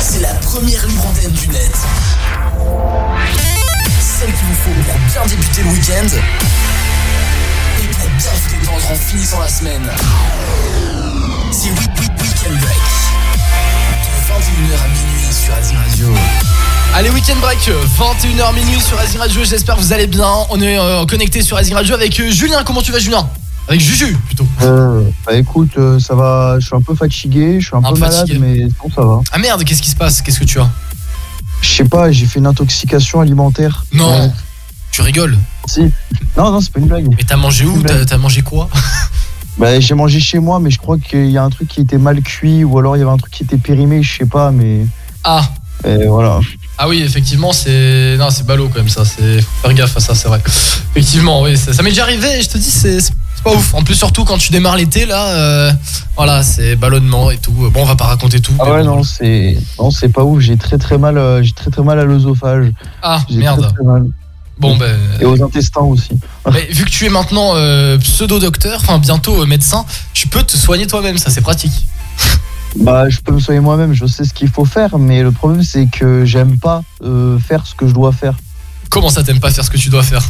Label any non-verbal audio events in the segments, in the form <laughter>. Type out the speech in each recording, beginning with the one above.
C'est la première libre du net. Celle qu'il vous faut pour bien débuter le week-end et pour bien vous détendre en finissant la semaine. C'est Week Week Weekend Break. De 21h à minuit sur Azir Radio. Allez, week-end break, 21h minuit sur Azir Radio. J'espère que vous allez bien. On est euh, connecté sur Azir Radio avec euh, Julien. Comment tu vas, Julien? Avec Juju, plutôt. Euh, bah écoute, euh, ça va, je suis un peu fatigué, je suis un, Un peu peu malade, mais bon, ça va. Ah merde, qu'est-ce qui se passe? Qu'est-ce que tu as? Je sais pas, j'ai fait une intoxication alimentaire. Non Ouais, Tu rigoles? Si. Non, non, c'est pas une blague. Mais t'as mangé où? T'as mangé quoi? <laughs> Bah, j'ai mangé chez moi, mais je crois qu'il y a un truc qui était mal cuit, ou alors il y avait un truc qui était périmé, je sais pas, mais Ah et voilà. Ah oui, effectivement, c'est non, c'est ballot quand même ça. C'est faut faire gaffe à ça, c'est vrai. Effectivement, oui, ça, ça m'est déjà arrivé. Et je te dis, c'est pas ouf. En plus, surtout quand tu démarres l'été, là, euh, voilà, c'est ballonnement et tout. Bon, on va pas raconter tout. Ah ouais, bon. non, c'est non, c'est pas ouf. J'ai très très mal, euh, j'ai très très mal à l'œsophage. Ah merde. Très, très mal. Bon ben. Et aux intestins aussi. <laughs> Mais vu que tu es maintenant euh, pseudo-docteur, enfin bientôt médecin, tu peux te soigner toi-même, ça c'est pratique. <laughs> Bah, je peux me soigner moi-même, je sais ce qu'il faut faire, mais le problème c'est que j'aime pas faire ce que je dois faire. Comment ça t'aimes pas faire ce que tu dois faire?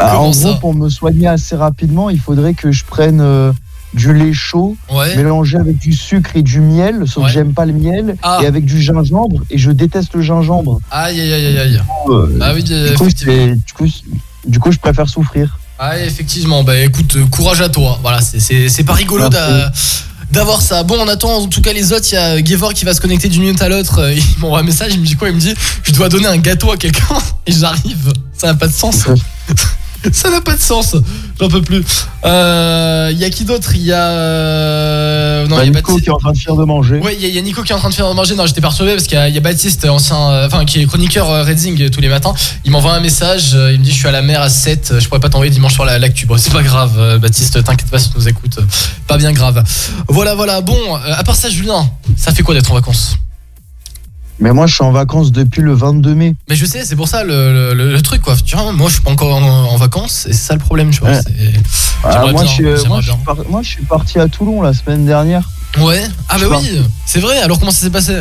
Bah, en gros, pour me soigner assez rapidement, il faudrait que je prenne euh, du lait chaud Ouais. mélangé avec du sucre et du miel, sauf Ouais. que j'aime pas le miel, Ah. et avec du gingembre, et je déteste le gingembre. Aïe aïe aïe aïe. Euh, Ah oui, du, coup, effectivement. c'est- du, coup, du coup, je préfère souffrir. Ah effectivement, bah écoute, euh, courage à toi. Voilà, c'est- pas rigolo d'a- d'avoir ça. Bon, on attend en tout cas les autres. Il y a Gevor qui va se connecter d'une minute à l'autre. Euh, Il m'envoie un message, il me dit quoi? Il me dit Je dois donner un gâteau à quelqu'un <laughs> et j'arrive. Ça n'a pas de sens. <laughs> Ça n'a pas de sens. J'en peux plus. Euh, Il y a qui d'autre? Il y a. euh, Non, Bah, y a Nico Baptiste. qui est en train de faire de manger. Ouais, il y, a- il y a Nico qui est en train de faire manger. Non, j'étais perturbé parce qu'il y, a- il y a Baptiste, ancien, euh, enfin, qui est chroniqueur euh, Redzing euh, tous les matins. Il m'envoie un message. euh, Il me dit Je suis à la mer à 7. Je pourrais pas t'envoyer dimanche la l'actu. Bon, c'est pas grave, euh, Baptiste. T'inquiète pas si tu nous écoutes. euh, Pas bien grave. Voilà, voilà. Bon, euh, à part ça, Julien, ça fait quoi d'être en vacances? Mais moi, je suis en vacances depuis le 22 mai. Mais je sais, c'est pour ça le, le- le truc, quoi. Tu vois, moi, je suis pas encore en, en vacances et c'est ça le problème. Ouais. Ah, moi, bien, je suis, j'aimerais moi, je suis bien. par- moi, je suis parti à Toulon la semaine dernière. Ouais. Ah, bah oui, c'est vrai. Alors, comment ça s'est passé?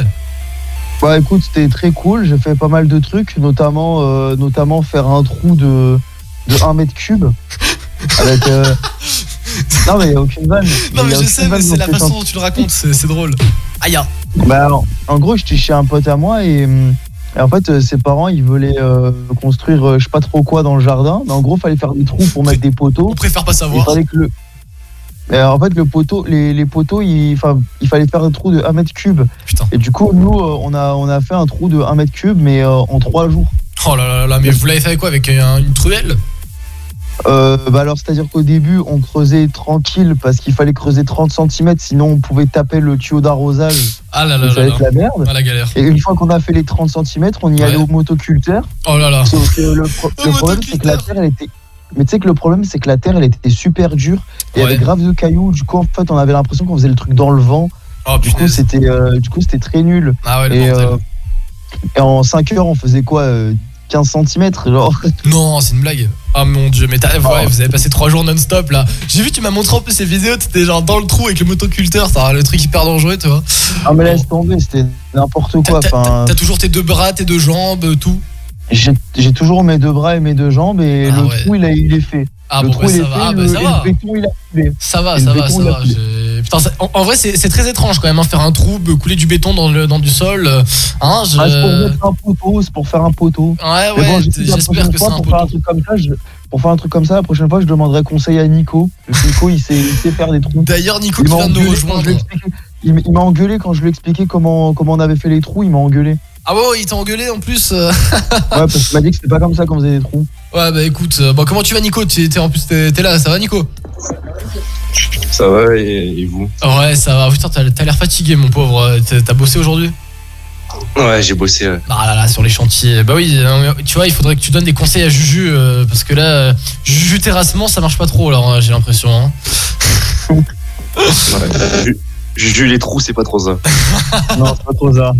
Bah écoute, c'était très cool. J'ai fait pas mal de trucs, notamment, euh, notamment faire un trou de, de 1 mètre cube. <laughs> Avec. euh, Non, mais il n'y a aucune vanne. Non, mais je sais, mais c'est la façon dont tu le racontes, c'est drôle. Aïe, ah. Bah, alors, en gros, j'étais chez un pote à moi et, hum, et en fait, euh, ses parents, ils voulaient euh, construire euh, je sais pas trop quoi dans le jardin. Mais en gros, fallait faire des trous pour mettre des poteaux. on préfère pas Il savoir. fallait que le. Et en fait, le poteau, les, les poteaux, il, fallait faire un trou de 1 mètre cube. Putain. Et du coup, nous, euh, on a, on a fait un trou de 1 mètre cube, mais euh, en 3 jours. Oh là là là, mais vous l'avez fait avec quoi Avec un- une truelle? Euh, bah alors, c'est-à-dire qu'au début, on creusait tranquille parce qu'il fallait creuser 30 cm, sinon on pouvait taper le tuyau d'arrosage. Ah là là ça là là. la merde. Ah la galère. Et une fois qu'on a fait les 30 cm, on y Ouais. allait au motoculteur. Oh là là. Sauf que le, pro- <laughs> Au le problème, c'est que la terre, elle était. Mais tu sais que le problème, c'est que la terre, elle était super dure. Et il y avait grave de cailloux. Du coup, en fait, on avait l'impression qu'on faisait le truc dans le vent. Oh Du coup, euh, du coup, c'était très nul. Ah ouais, le Et, euh, et en 5 heures, on faisait quoi euh, 15 cm genre. Non, c'est une blague. Ah mon dieu, mais t'as- ouais, Oh. vous avez passé trois jours non-stop là. J'ai vu, tu m'as montré un peu ces vidéos, t'étais genre dans le trou avec le motoculteur, c'est le truc hyper dangereux, tu vois. Ah, mais laisse tomber, c'était n'importe quoi. t'as- toujours tes deux bras, tes deux jambes, tout? j'ai j'ai toujours mes deux bras et mes deux jambes et Ah le ouais. trou, il, a, il est fait. Ah le bon, trou, bah, il ça est va, fait. ah, le, ça va. le béton, il a coulé. Ça va, Et ça va, béton, ça va. Putain, ça- en, en vrai, c'est très étrange quand même, hein, faire un trou, euh, couler du béton dans, le, dans du sol. euh, Hein, je... Ah, c'est pour un poteau, c'est pour faire un poteau. Ouais, ouais, bon, j'espère que c'est fois, un pour faire un truc comme ça, je- pour faire un truc comme ça, la prochaine fois, je demanderai conseil à Nico. Nico, il sait, il sait faire des trous. D'ailleurs, Nico Il qui m'a vient de nous engueulé quand je rejoindre. lui ai expliqué- il m'a engueulé quand je lui ai expliqué comment, comment on avait fait les trous, il m'a engueulé. Ah ouais, ouais, il t'a engueulé en plus. euh. Ouais, parce qu'il m'a dit que c'était pas comme ça qu'on faisait des trous. Ouais, bah écoute, bon, comment tu vas, Nico? T'es- En plus, t'es là, ça va, Nico? Ça va et, et vous Ouais, ça va. Putain, t'as l'air fatigué, mon pauvre. T'as bossé aujourd'hui? Ouais, j'ai bossé. ouais. Ah là là, sur les chantiers. Bah oui, euh, tu vois, il faudrait que tu donnes des conseils à Juju, euh, parce que là, Juju terrassement, ça marche pas trop, alors euh, j'ai l'impression. hein. Ouais. <laughs> Ju- Juju, les trous, c'est pas trop ça. <laughs> non, c'est pas trop ça.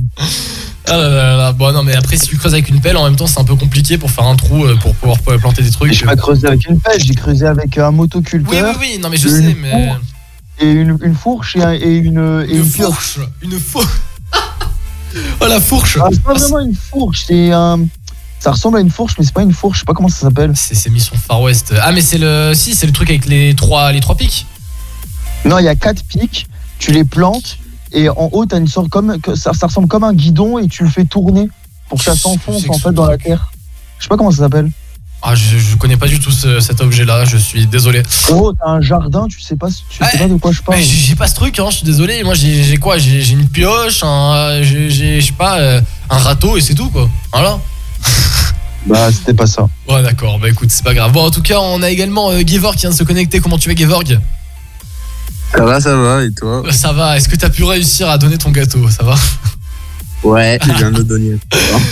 Ah là là là. Bon, non, mais après, si tu creuses avec une pelle, en même temps, c'est un peu compliqué pour faire un trou, euh, pour pouvoir planter des trucs. J'ai pas creusé avec une pelle, j'ai creusé avec un Oui, motoculteur. oui, oui, non, mais je sais, mais. et une, une fourche et, un- et une, et Une une pioche. fourche Une fourche <laughs> Oh la fourche Ah, c'est pas vraiment une fourche, c'est un. Ça ressemble à une fourche, mais c'est pas une fourche, je sais pas comment ça s'appelle. C'est c'est mission Far West. Ah mais c'est le si c'est le truc avec les trois les trois pics? Non, il y a quatre pics, tu les plantes, et en haut, t'as une sorte comme. Ça, ça ressemble comme un guidon, et tu le fais tourner pour que ça s'enfonce en fait dans la terre. Je sais pas comment ça s'appelle. Ah je, je connais pas du tout ce- cet objet là, je suis désolé. En gros, t'as un jardin, tu sais pas, tu sais Ouais. pas de quoi je parle. J'ai pas ce truc, hein, je suis désolé. Moi j'ai quoi J'ai une pioche, un, j'ai j'ai- je sais pas euh, un râteau et c'est tout quoi. Voilà. <laughs> Bah, c'était pas ça. Ouais d'accord, bah écoute c'est pas grave. Bon en tout cas on a également euh, Gevorg qui vient de se connecter. Comment tu vas Gevorg Ça va, ça va, et toi Ça va. Est-ce que t'as pu réussir à donner ton gâteau? Ça va? Ouais, je viens de le donner.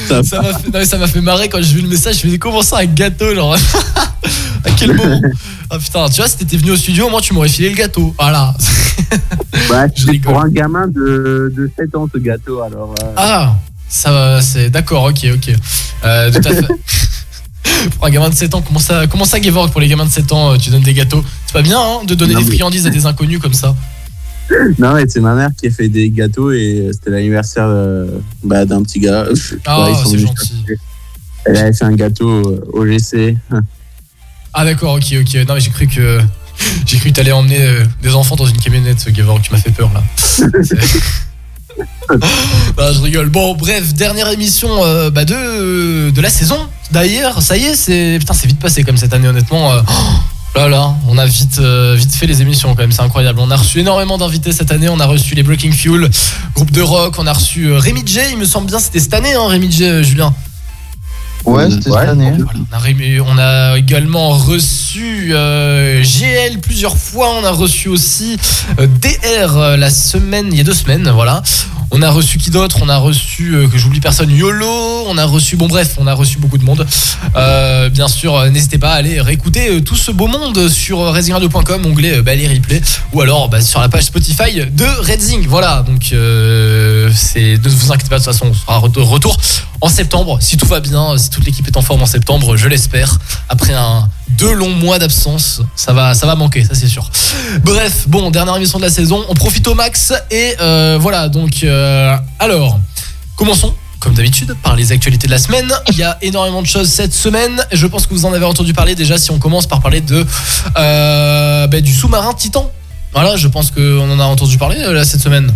Ça <laughs> Ça m'a fait, non, ça fait marrer quand j'ai vu le message. Je me dis comment ça un gâteau genre? <laughs> À quel moment? Ah putain, tu vois, si t'étais venu au studio, moi tu m'aurais filé le gâteau. Voilà. <laughs> C'est rigole. pour un gamin de, de 7 ans ce gâteau, alors. euh, Ah, ça va, c'est d'accord, ok, ok. Euh, tout à fait. Pour un gamin de 7 ans, comment ça, comment ça Gevorg, pour les gamins de 7 ans, euh, tu donnes des gâteaux? C'est pas bien hein, de donner Non, des mais- friandises à des inconnus comme ça. Non, mais c'est ma mère qui a fait des gâteaux et c'était l'anniversaire euh, bah, d'un petit gars. Ah, Ouais, c'est gentil. Elle avait fait un gâteau euh, au GC. Ah d'accord, ok, ok. Non mais j'ai cru que <laughs> j'ai cru que t'allais emmener euh, des enfants dans une camionnette, Gevorg, tu m'as fait peur là. <laughs> <laughs> Non, je rigole. Bon, bref, dernière émission euh, bah, de, de la saison. D'ailleurs, ça y est, c'est putain, c'est vite passé comme cette année, honnêtement. euh, oh là là, on a vite, euh, vite fait les émissions quand même, c'est incroyable. On a reçu énormément d'invités cette année. On a reçu les Breaking Fuel, groupe de rock. On a reçu euh, Rémi J. Il me semble bien, c'était cette année, hein, Rémi J. euh, Julien. Ouais, c'était Ouais. cette année. Voilà, on, a Rémi- on a également reçu euh, GL plusieurs fois. On a reçu aussi euh, DR euh, la semaine, il y a deux semaines, voilà. On a reçu qui d'autre? On a reçu, euh, que j'oublie personne, YOLO. On a reçu, bon bref, on a reçu beaucoup de monde. Euh, bien sûr, euh, n'hésitez pas à aller réécouter tout ce beau monde sur euh, redzingradio.com, onglet bah, les replays, ou alors bah, sur la page Spotify de Redzing. Voilà, donc ne vous inquiétez pas, de toute façon, on sera de retour en septembre, si tout va bien, si toute l'équipe est en forme en septembre, je l'espère. Après un deux longs mois d'absence, ça va, ça va manquer, ça c'est sûr. Bref, bon, dernière émission de la saison, on profite au max et voilà. Donc, euh, alors, commençons. Comme d'habitude, par les actualités de la semaine. Il y a énormément de choses cette semaine. Je pense que vous en avez entendu parler déjà. Si on commence par parler de euh, bah, du sous-marin Titan. Voilà, je pense qu'on en a entendu parler euh, là cette semaine.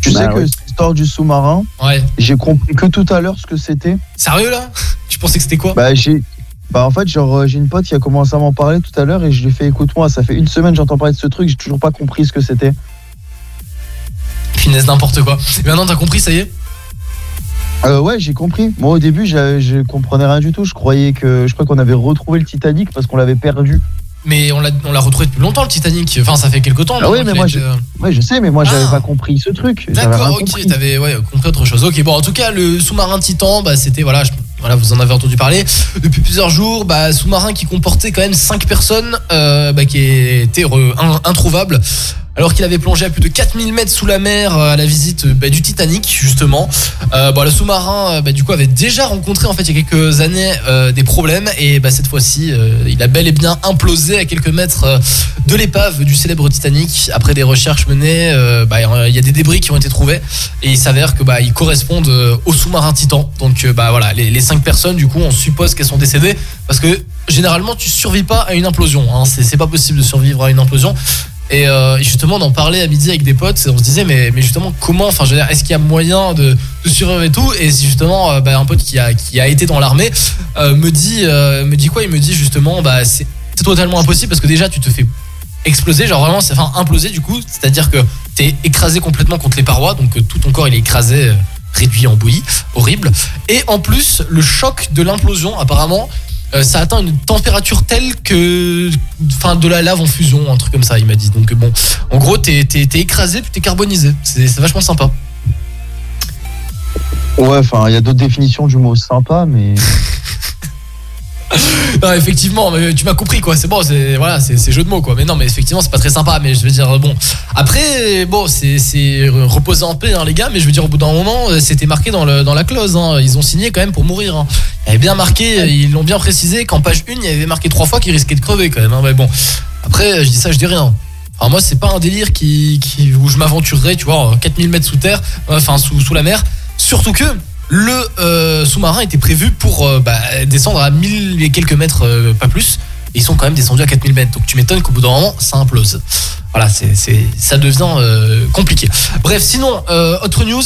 Tu Bah sais que ouais. cette histoire du sous-marin, Ouais. j'ai compris que tout à l'heure ce que c'était. Sérieux là? <laughs> Tu pensais que c'était quoi? Bah, j'ai. Bah, en fait, genre, j'ai une pote qui a commencé à m'en parler tout à l'heure et je lui ai fait écoute-moi, ça fait une semaine que j'entends parler de ce truc, j'ai toujours pas compris ce que c'était. Finesse n'importe quoi. Et maintenant t'as compris, ça y est Euh, ouais, j'ai compris. Moi, au début, je comprenais rien du tout. Je croyais que. Je crois qu'on avait retrouvé le Titanic parce qu'on l'avait perdu. Mais on l'a retrouvé depuis longtemps le Titanic. Enfin, ça fait quelques temps. Ah oui, mais moi, Ouais, je sais, mais moi, j'avais Ah. pas compris ce truc. J'avais D'accord, ok, t'avais ouais, compris autre chose. Ok, bon, en tout cas, le sous-marin Titan, bah, c'était, voilà, je- voilà, vous en avez entendu parler depuis plusieurs jours. Bah, sous-marin qui comportait quand même 5 personnes, euh, bah, qui étaient re- in- introuvables. Alors qu'il avait plongé à plus de 4000 mètres sous la mer euh, à la visite euh, bah, du Titanic, justement. Euh, bon, le sous-marin, bah, avait déjà rencontré, en fait, il y a quelques années, des problèmes. Et bah, cette fois-ci, il a bel et bien implosé à quelques mètres de l'épave du célèbre Titanic. Après des recherches menées, bah, il y a des débris qui ont été trouvés et il s'avère que bah, ils correspondent au sous-marin Titan. Donc bah voilà, les, cinq personnes, du coup, on suppose qu'elles sont décédées parce que généralement, tu survis pas à une implosion. Hein. C'est pas possible de survivre à une implosion. Et euh, justement, on en parlait à midi avec des potes, et on se disait, mais, justement, comment, enfin, je veux dire, est-ce qu'il y a moyen de, survivre et tout? Et justement, euh, bah, un pote qui a, été dans l'armée euh, me, dit, me dit quoi? Il me dit justement, bah, c'est totalement impossible parce que déjà, tu te fais exploser, genre vraiment, c'est enfin imploser du coup, c'est-à-dire que t'es écrasé complètement contre les parois, donc tout ton corps il est écrasé, réduit en bouillie, horrible. Et en plus, le choc de l'implosion, apparemment, euh, ça atteint une température telle que, enfin, de la lave en fusion, un truc comme ça, il m'a dit. Donc bon, en gros, t'es t'es- t'es écrasé puis t'es carbonisé. C'est c'est vachement sympa. Ouais, enfin, il y a d'autres définitions du mot sympa, mais. <laughs> <laughs> Non, effectivement, mais tu m'as compris quoi. C'est bon, c'est voilà, c'est jeu de mots quoi. Mais non, mais effectivement, c'est pas très sympa. Mais je veux dire, bon. Après, bon, c'est reposer en paix, hein, les gars. Mais je veux dire, au bout d'un moment, c'était marqué dans le dans la clause. hein. Ils ont signé quand même pour mourir. hein. Il y avait bien marqué, ils l'ont bien précisé qu'en page 1 il y avait marqué trois fois qu'ils risquaient de crever quand même. hein. Mais bon, après, je dis ça, je dis rien. Enfin, moi, c'est pas un délire qui, qui- où je m'aventurerais, tu vois, 4000 mètres sous terre, enfin, sous, sous la mer. Surtout que le euh, sous-marin était prévu pour euh, bah, descendre à 1000 et quelques mètres, euh, pas plus. Et ils sont quand même descendus à 4000 mètres. Donc tu m'étonnes qu'au bout d'un moment, ça implose. Voilà, c'est, ça devient compliqué. Bref, sinon, autre news.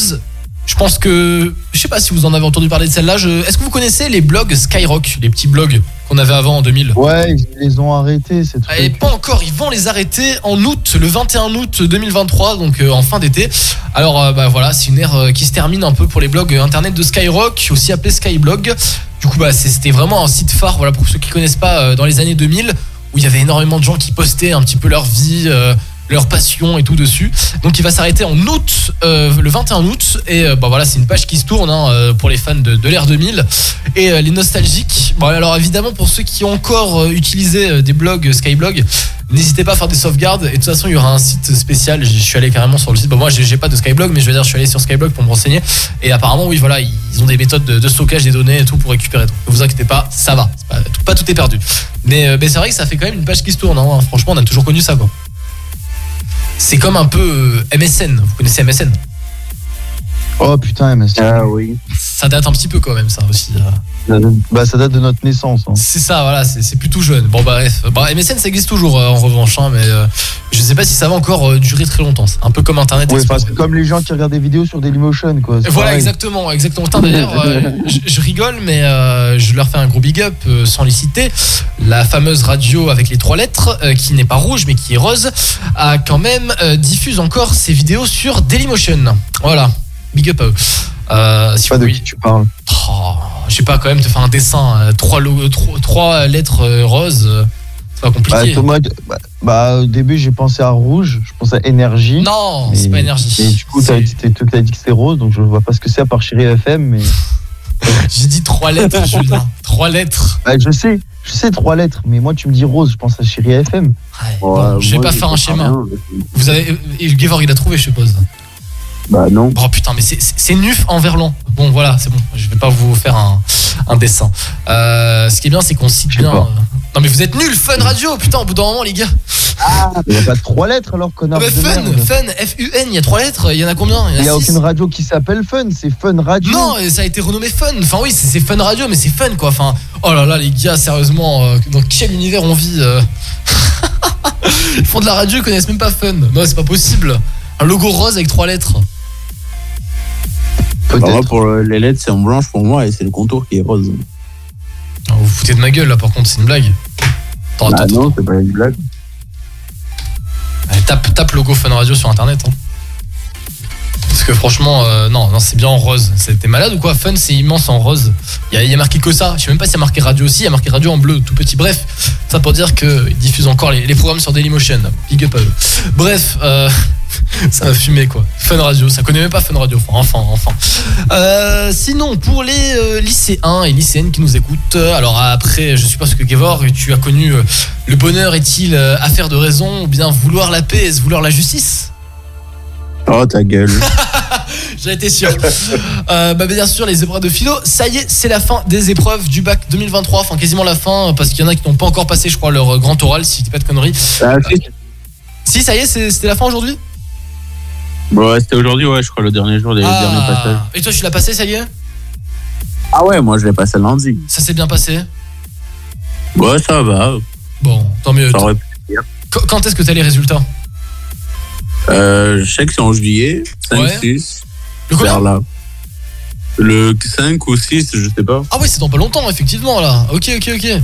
Je pense que. Je sais pas si vous en avez entendu parler de celle-là. je- Est-ce que vous connaissez les blogs Skyrock, les petits blogs qu'on avait avant en 2000 Ouais, ils les ont arrêtés, ces et trucs. pas encore, ils vont les arrêter en août, le 21 août 2023, donc euh, en fin d'été. Alors euh, bah voilà, c'est une ère euh, qui se termine un peu pour les blogs internet de Skyrock, aussi appelé Skyblog. Du coup bah c'était vraiment un site phare, voilà pour ceux qui connaissent pas, dans les années 2000, où il y avait énormément de gens qui postaient un petit peu leur vie. Leur passion et tout dessus. Donc il va s'arrêter en août, euh, le 21 août. Et euh, bah voilà, c'est une page qui se tourne hein, euh, pour les fans de, l'ère 2000 et les nostalgiques. Bon alors évidemment pour ceux qui ont encore utilisé des blogs Skyblog, n'hésitez pas à faire des sauvegardes. Et de toute façon il y aura un site spécial. Je suis allé carrément sur le site. Bon moi j'ai pas de Skyblog, mais je veux dire je suis allé sur Skyblog pour me renseigner. Et apparemment oui voilà ils ont des méthodes de, stockage des données et tout pour récupérer. Donc ne vous inquiétez pas, ça va. Pas, tout- est perdu. Mais, mais c'est vrai que ça fait quand même une page qui se tourne. hein. Franchement on a toujours connu ça quoi. C'est comme un peu euh, MSN. Vous connaissez MSN Oh putain, mais Ah oui. Ça date un petit peu quand même ça aussi. bah, ça date de notre naissance. hein. C'est ça, voilà, c'est plutôt jeune. Bon, bah, bref. Bah, MSN, ça existe toujours euh, en revanche, hein, mais euh, je sais pas si ça va encore euh, durer très longtemps. C'est un peu comme Internet Ouais, Explorer. parce que comme les gens qui regardent des vidéos sur Dailymotion, quoi. Voilà, pareil. exactement, exactement. D'ailleurs, euh, je, je rigole, mais euh, je leur fais un gros big up euh, sans les citer. La fameuse radio avec les trois lettres, euh, qui n'est pas rouge mais qui est rose, a quand même euh, diffuse encore ses vidéos sur Dailymotion. Voilà, big up à eux. Euh, si pas de qui tu parles. Oh, je sais pas, quand même, te faire un dessin, euh, trois, lo- trois, trois lettres euh, roses, euh, c'est pas Bah, compliqué. Thomas, bah, bah, au début, j'ai pensé à rouge, je pensais à énergie. non, Mais- c'est pas énergie. Et du coup, t'as C'est- dit, t'as- t'as dit que c'était rose, donc je vois pas ce que c'est à part Chérie FM, mais. <laughs> J'ai dit trois lettres, <laughs> Julien. Trois lettres. Bah, je sais, je sais trois lettres, mais moi, tu me dis rose, je pense à Chérie FM. Ouais, euh, je vais pas faire un schéma. Vous avez. Et Gevor, il a trouvé, je suppose. Bah non. Oh putain, mais c'est- Nuf en verlan. Bon, voilà, c'est bon. Je vais pas vous faire un, un dessin. Euh, ce qui est bien, c'est qu'on cite bien. euh, Non, mais vous êtes nuls, Fun Radio, putain, au bout d'un moment, les gars. Il n'y a pas trois lettres alors, Ah, connard. mais de fun, merde. Fun, F-U-N, il y a trois lettres. Il y en a combien? Il n'y a aucune radio qui s'appelle Fun, c'est Fun Radio. Non, ça a été renommé Fun. Enfin oui, c'est Fun Radio, mais c'est Fun quoi. Enfin, oh là là, les gars, sérieusement, euh, dans quel univers on vit <laughs> Ils font de la radio, ils connaissent même pas Fun. Non, c'est pas possible. Un logo rose avec trois lettres. Bah, moi, Peut-être. pour euh, les lettres, c'est en blanche pour moi et c'est le contour qui est rose. Ah, vous vous foutez de ma gueule là, par contre, c'est une blague. Attends, Bah attends, non, c'est pas une blague. attends. tape, tape logo Fun Radio sur internet. hein. Parce que franchement, euh, non, c'est bien en rose. T'es malade ou quoi Fun, c'est immense en rose. Il y, a- marqué que ça. Je sais même pas s'il y a marqué radio aussi. Il y a marqué radio en bleu, tout petit. Bref, ça pour dire qu'ils diffusent encore les, programmes sur Dailymotion. Big up eux. Bref, euh, <laughs> ça va fumer quoi. Fun Radio, ça connaît même pas Fun Radio. Enfin, enfin. Euh, sinon, pour les lycéens et lycéennes qui nous écoutent, alors après, je suppose que Gevor, tu as connu le bonheur est-il affaire de raison ou bien vouloir la paix vouloir la justice? Oh ta gueule. <laughs> J'en étais sûr. Euh, bah, bien sûr, les épreuves de philo. Ça y est, c'est la fin des épreuves du bac 2023. Enfin, quasiment la fin, parce qu'il y en a qui n'ont pas encore passé, je crois, leur euh, grand oral, si je dis pas de conneries. Ah, si. Si, ça y est, c'est- c'était la fin aujourd'hui? Bon, ouais, c'était aujourd'hui, ouais, je crois, le dernier jour des derniers passages. Et toi, tu l'as passé, ça y est? Ah ouais, moi je l'ai passé lundi. Ça s'est bien passé? Ouais, ça va. Bon, tant mieux. Ça aurait pu. Qu- Quand est-ce que t'as les résultats? Euh, je sais que c'est en juillet, 5, Ouais. 6, Le combien vers là. Le 5 ou 6, je sais pas. Ah oui, c'est dans pas longtemps, effectivement, là. Ok, ok, ok.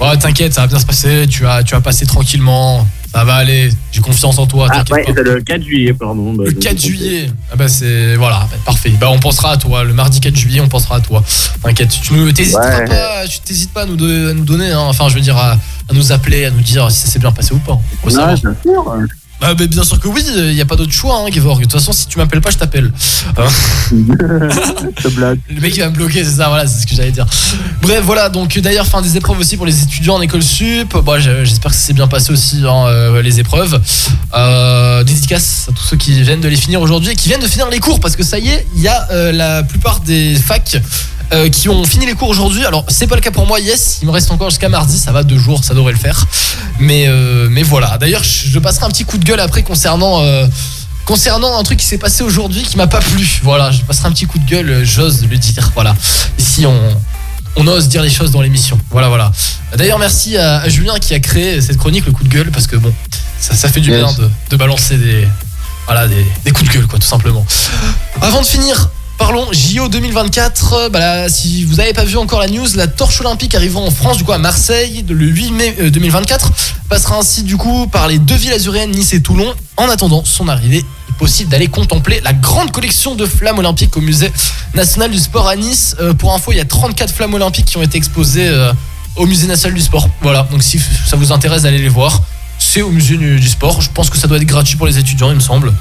Ouais, t'inquiète, ça va bien se passer. Tu as, tu as passé tranquillement. Ça va aller. J'ai confiance en toi. Ah t'inquiète ouais, c'est le 4 juillet, pardon. Bah, Le je me 4 suis trompé. juillet. Ah bah c'est voilà, bah, parfait. Bah on pensera à toi. Le mardi 4 juillet, on pensera à toi. T'inquiète, tu nous t'hésiteras Ouais. pas, tu t'hésites pas à nous, donner, à nous donner. hein. Enfin, je veux dire à, à nous appeler, à nous dire si ça s'est bien passé ou pas. Ouais, bien sûr. Bah, bah, bien sûr que oui. Il y a pas d'autre choix, hein, Gevorg. De toute façon, si tu m'appelles pas, je t'appelle. <laughs> Blague. Le mec il va me bloquer, c'est ça, voilà, c'est ce que j'allais dire. Bref, voilà, donc d'ailleurs, fin des épreuves aussi pour les étudiants en école sup. Bon, je- j'espère que ça s'est bien passé aussi, hein, euh, les épreuves. Euh, dédicace à tous ceux qui viennent de les finir aujourd'hui et qui viennent de finir les cours, parce que ça y est, il y a euh, la plupart des facs euh, qui ont fini les cours aujourd'hui. Alors, c'est pas le cas pour moi, yes, il me reste encore jusqu'à mardi, ça va deux jours, ça devrait le faire. Mais, euh, mais voilà. D'ailleurs, je passerai un petit coup de gueule après concernant. euh, Concernant un truc qui s'est passé aujourd'hui qui m'a pas plu, voilà, je passerai un petit coup de gueule, j'ose le dire, voilà. Ici, on, on ose dire les choses dans l'émission, voilà, voilà. D'ailleurs, merci à, à Julien qui a créé cette chronique, le coup de gueule, parce que bon, ça, ça fait du Yes. bien de, de balancer des, voilà, des, des coups de gueule, quoi, tout simplement. Avant de finir, parlons JO 2024. euh, Bah si vous n'avez pas vu encore la news, la torche olympique arrivant en France, du coup à Marseille, le 8 mai euh, 2024, passera ainsi du coup par les deux villes azuréennes, Nice et Toulon. En attendant son arrivée, il est possible d'aller contempler la grande collection de flammes olympiques au musée national du sport à Nice. Euh, pour info, il y a 34 flammes olympiques qui ont été exposées euh, au musée national du sport. Voilà, donc si ça vous intéresse d'aller les voir, c'est au musée du sport. Je pense que ça doit être gratuit pour les étudiants, il me semble.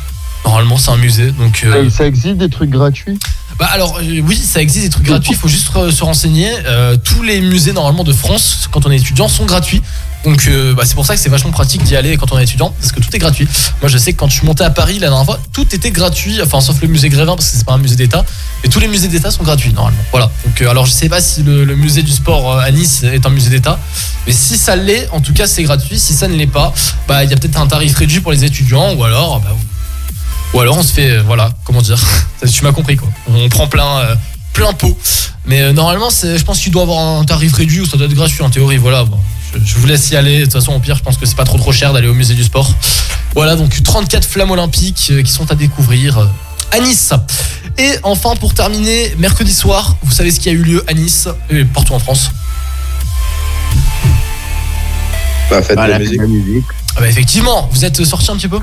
Normalement, c'est un musée, donc. euh, Ça existe des trucs gratuits? Bah alors euh, oui, ça existe des trucs gratuits, il faut juste euh, se renseigner. Euh, tous les musées normalement de France, quand on est étudiant, sont gratuits. Donc euh, bah, c'est pour ça que c'est vachement pratique d'y aller quand on est étudiant, parce que tout est gratuit. Moi je sais que quand je suis monté à Paris la dernière fois, tout était gratuit, enfin sauf le musée Grévin, parce que c'est pas un musée d'État. Et tous les musées d'État sont gratuits normalement. Voilà. Donc alors je sais pas si le, le musée du sport à Nice est un musée d'État, mais si ça l'est, en tout cas c'est gratuit. Si ça ne l'est pas, bah il y a peut-être un tarif réduit pour les étudiants, ou alors bah, ou alors on se fait, euh, voilà, comment dire, <laughs> tu m'as compris quoi. On prend plein, euh, plein pot. Mais euh, normalement, c'est- je pense qu'il doit avoir un tarif réduit ou ça doit être gratuit en théorie. Voilà, bon, je, je vous laisse y aller. De toute façon, au pire, je pense que c'est pas trop trop cher d'aller au musée du sport. Voilà, donc 34 flammes olympiques euh, qui sont à découvrir euh, à Nice. Et enfin, pour terminer, mercredi soir, vous savez ce qui a eu lieu à Nice et partout en France? Bah, faites Bah, de musique. la musique. Ah bah effectivement, vous êtes sortis un petit peu?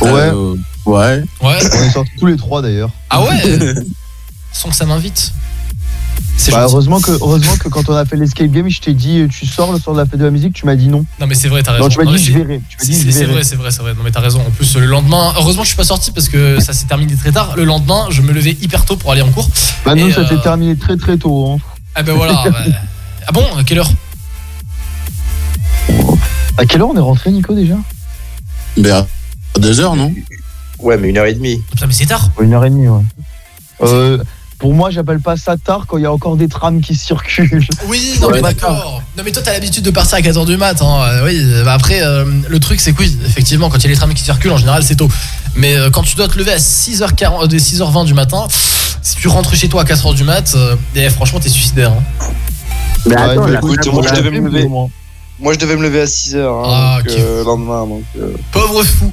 Ouais, Euh, ouais. Ouais. on est sortis tous les trois d'ailleurs. Ah ouais <laughs> Sans que ça m'invite. Bah, heureusement, que, heureusement que quand on a fait l'escape game, je t'ai dit tu sors le soir de la fête de la musique, tu m'as dit non. Non mais c'est vrai, t'as raison. Non, tu m'as dit je c'est- verrai. C'est vrai, c'est vrai, c'est vrai. Non mais t'as raison. En plus le lendemain, heureusement que je suis pas sorti parce que ça s'est terminé très tard. Le lendemain, je me levais hyper tôt pour aller en cours. Bah, nous, ça s'est euh, terminé très très tôt. Hein. Ah ben voilà. <laughs> bah. Ah bon À quelle heure? À quelle heure on est rentré, Nico, déjà? Ben, deux heures, non Ouais, mais une heure et demie. Putain mais c'est tard. Une heure et demie, ouais. Euh, pour moi, j'appelle pas ça tard quand il y a encore des trams qui circulent. Oui, <laughs> non Ouais, mais d'accord. Non mais toi t'as l'habitude de partir à 4h du mat. Hein. Euh, Oui. Bah après euh, le truc c'est que oui, effectivement quand il y a les trams qui circulent en général c'est tôt. Mais euh, quand tu dois te lever à 6h40, euh, de 6h20 du matin, si tu rentres chez toi à 4h du mat, euh, eh, franchement t'es suicidaire. hein. Mais Ouais, attends, bah, la écoute, moi, je devais me lever. Moi. Je devais me lever à 6h hein, Ah, donc, ok. euh, lendemain. Donc, euh, Pauvre fou.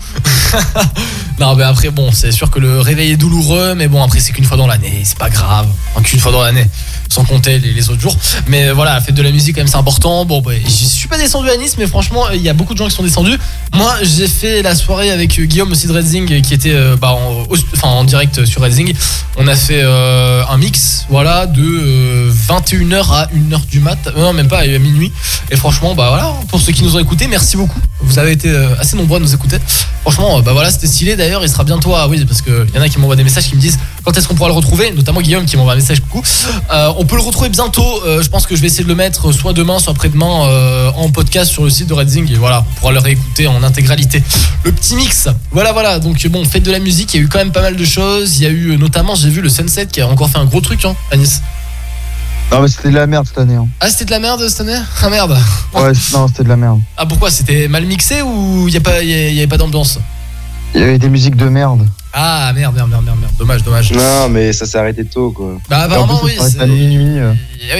<laughs> non, mais après, bon, c'est sûr que le réveil est douloureux, mais bon, après, c'est qu'une fois dans l'année, c'est pas grave. Enfin, qu'une fois dans l'année, sans compter les, autres jours. Mais voilà, la fête de la musique, quand même, c'est important. Bon, bah, je suis pas descendu à Nice, mais franchement, il y a beaucoup de gens qui sont descendus. Moi, j'ai fait la soirée avec euh, Guillaume aussi de Redzing, qui était euh, bah, en, direct sur Redzing. On a fait euh, un mix, voilà, de euh, 21h à 1h du mat. Non, même pas, à minuit. Et franchement, bah voilà, pour ceux qui nous ont écoutés, merci beaucoup. Vous avez été assez nombreux à nous écouter. Franchement, bah voilà, c'était stylé. D'ailleurs, il sera bientôt à. Oui, parce qu'il y en a qui m'envoient des messages qui me disent quand est-ce qu'on pourra le retrouver, notamment Guillaume qui m'envoie un message coucou. On peut le retrouver bientôt. euh, je pense que je vais essayer de le mettre soit demain, soit après-demain euh, en podcast sur le site de Redzing. Et voilà, on pourra le réécouter en intégralité. Le petit mix. Voilà, voilà. Donc bon, fête de la musique, il y a eu quand même pas mal de choses. Il y a eu euh, notamment, j'ai vu le Sunset qui a encore fait un gros truc hein, à Nice. Non, mais c'était de la merde cette année. hein. Ah, c'était de la merde cette année? Ah merde. Ouais, non, c'était de la merde. Ah pourquoi? C'était mal mixé ou il y a pas, a- y avait pas d'ambiance? Il y avait des musiques de merde. Ah merde, merde, merde, merde, merde. Dommage, dommage. Non, mais ça s'est arrêté tôt, quoi. Bah apparemment oui. c'est- à minuit. euh,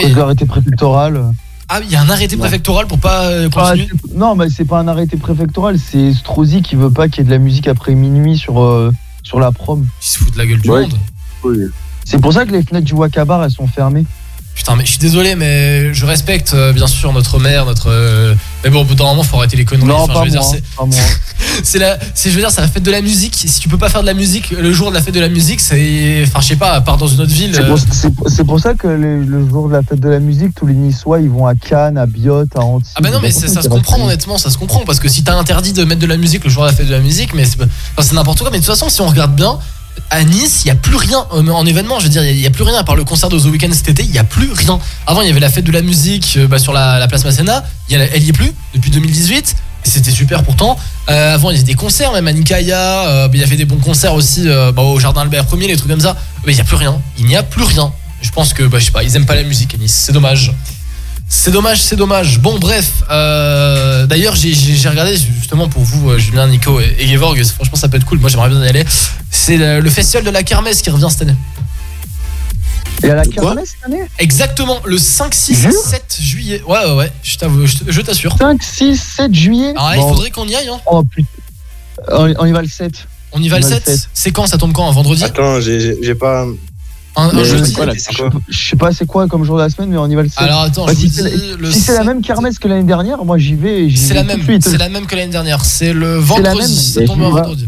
de l'arrêté préfectoral. Ah, il y a un arrêté préfectoral pour pas euh, Ah, continuer. c'est- non, mais c'est pas un arrêté préfectoral, c'est Strozy qui veut pas qu'il y ait de la musique après minuit sur, euh, sur la prom. Il se fout de la gueule du Ouais. monde. C'est pour ça que les fenêtres du Wakabar elles sont fermées. Putain, mais je suis désolé, mais je respecte bien sûr notre maire, notre. Euh, Mais bon, au bout d'un moment, faut arrêter les conneries. non, Enfin, pas je veux moi. dire, c'est- pas moi. <laughs> c'est la, c'est, je veux dire, c'est la fête de la musique. Si tu peux pas faire de la musique le jour de la fête de la musique, c'est, enfin, je sais pas, à part dans une autre ville. C'est euh, pour, c'est- c'est pour ça que le, le jour de la fête de la musique, tous les Niçois ils vont à Cannes, à Biot, à Antibes. Ah bah non mais ça se comprend honnêtement, ça se comprend parce que si t'as interdit de mettre de la musique le jour de la fête de la musique, mais c'est, enfin, c'est n'importe quoi. Mais de toute façon, si on regarde bien, à Nice, il y a plus rien euh, en événement. Je veux dire, il y, a plus rien à part le concert de The Weeknd cet été. Il y a plus rien. Avant, il y avait la fête de la musique euh, bah, sur la, la place Masséna. Y a elle y est plus depuis 2018. Et c'était super pourtant. Euh, avant, il y avait des concerts, même à Nikaya. il y avait des bons concerts aussi bah, au Jardin Albert 1er, les trucs comme ça. Mais il y a plus rien. Il n'y a plus rien. Je pense que, bah, je sais pas, ils aiment pas la musique à Nice. C'est dommage. C'est dommage, c'est dommage. Bon, bref. euh, D'ailleurs, j'ai- j'ai j'ai regardé justement pour vous, euh, Julien, Nico et, et Gevorg. Franchement, ça peut être cool. Moi, j'aimerais bien y aller. C'est le, le festival de la Kermesse qui revient cette année. Et à la kermesse cette année? Exactement, le 5, 6, Jure? 7 juillet. Ouais, ouais, ouais. Je t'avoue- je te- je t'assure. 5, 6, 7 juillet? Ah, Bon, il faudrait qu'on y aille. Hein. Oh putain. On, on y va le 7. On y va le On va le 7. 7. C'est quand? Ça tombe quand? Un vendredi? Attends, j'ai- j'ai j'ai pas. Un, un Mais jeudi c'est quoi, là C'est quoi Je sais pas c'est quoi comme jour de la semaine, mais on y va le 7. Alors attends, Bah, je si c'est si la 7. même kermesse que l'année dernière, moi j'y vais. et j'y C'est vais la même, c'est la même que l'année dernière. C'est le vendredi. même. Ça tombe j'y un vendredi.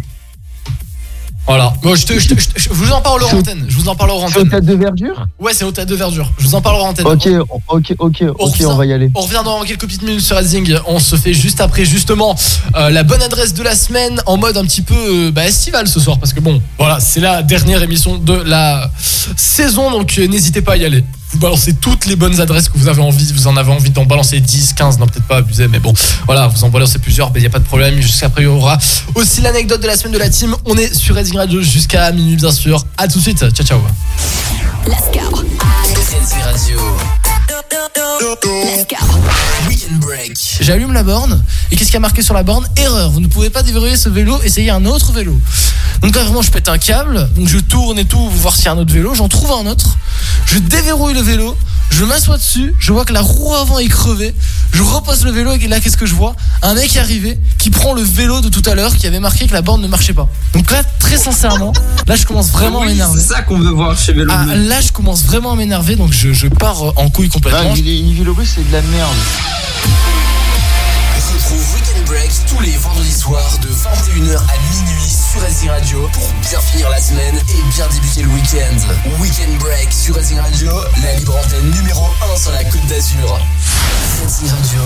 Voilà. Bon, je, te, je, te- je te- je vous en parlerai en antenne. Je vous en parlerai en C'est au antenne. tête de verdure Ouais, c'est au théâtre de verdure. Je vous en parlerai en antenne. Ok, ok, ok, revient. on va y aller. On revient dans quelques petites minutes sur Racing. On se fait juste après, justement, euh, la bonne adresse de la semaine en mode un petit peu euh, bah, estival ce soir. Parce que bon, voilà, c'est la dernière émission de la saison. Donc euh, n'hésitez pas à y aller. Vous balancez toutes les bonnes adresses que vous avez envie. Vous en avez envie d'en balancer 10, 15, non, peut-être pas abuser, mais bon, voilà, vous en balancez plusieurs. Il n'y a pas de problème. Jusqu'après, il y aura aussi l'anecdote de la semaine de la team. On est sur Racing Radio jusqu'à minuit, bien sûr. À tout de suite. Ciao, ciao. Racing Radio. Weekend Break. J'allume la borne et qu'est-ce qui a marqué sur la borne? Erreur, vous ne pouvez pas déverrouiller ce vélo, essayez un autre vélo. Donc là vraiment je pète un câble, donc je tourne et tout, pour voir s'il y a un autre vélo, j'en trouve un autre, je déverrouille le vélo, je m'assois dessus, je vois que la roue avant est crevée, je repose le vélo et là qu'est-ce que je vois? Un mec arrivé qui prend le vélo de tout à l'heure qui avait marqué que la borne ne marchait pas. Donc là très sincèrement, là je commence vraiment à m'énerver. C'est ça qu'on veut voir chez Vélo Ah, là je commence vraiment à m'énerver donc je, je pars en couille complètement. Ah, une vélo c'est de la merde. Retrouve Weekend Break tous les vendredis soirs de 21h à minuit sur Racing Radio pour bien finir la semaine et bien débuter le week-end. Weekend Break sur Racing Radio, la libre antenne numéro 1 sur la Côte d'Azur. Racing Radio.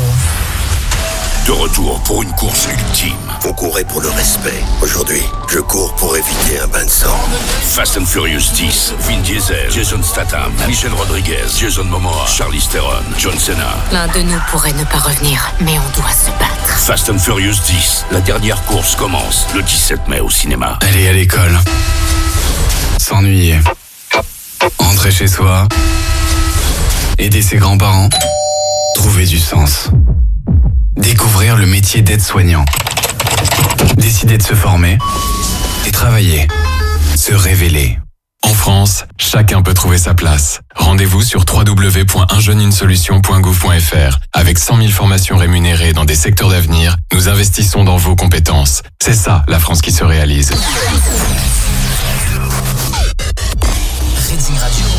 De retour pour une course ultime. On courait pour le respect. Aujourd'hui, je cours pour éviter un bain de sang. Fast and Furious 10, Vin Diesel, Jason Statham, Michel Rodriguez, Jason Momoa, Charlize Theron, John Cena. L'un de nous pourrait ne pas revenir, mais on doit se battre. Fast and Furious 10, la dernière course commence le 17 mai au cinéma. Aller à l'école. S'ennuyer. Rentrer chez soi. Aider ses grands-parents. Trouver du sens. Découvrir le métier d'aide-soignant. Décider de se former. Et travailler. Se révéler. En France, chacun peut trouver sa place. Rendez-vous sur www.unjeuneunesolution.gouv.fr. Avec 100 000 formations rémunérées dans des secteurs d'avenir, nous investissons dans vos compétences. C'est ça, la France qui se réalise. Radio.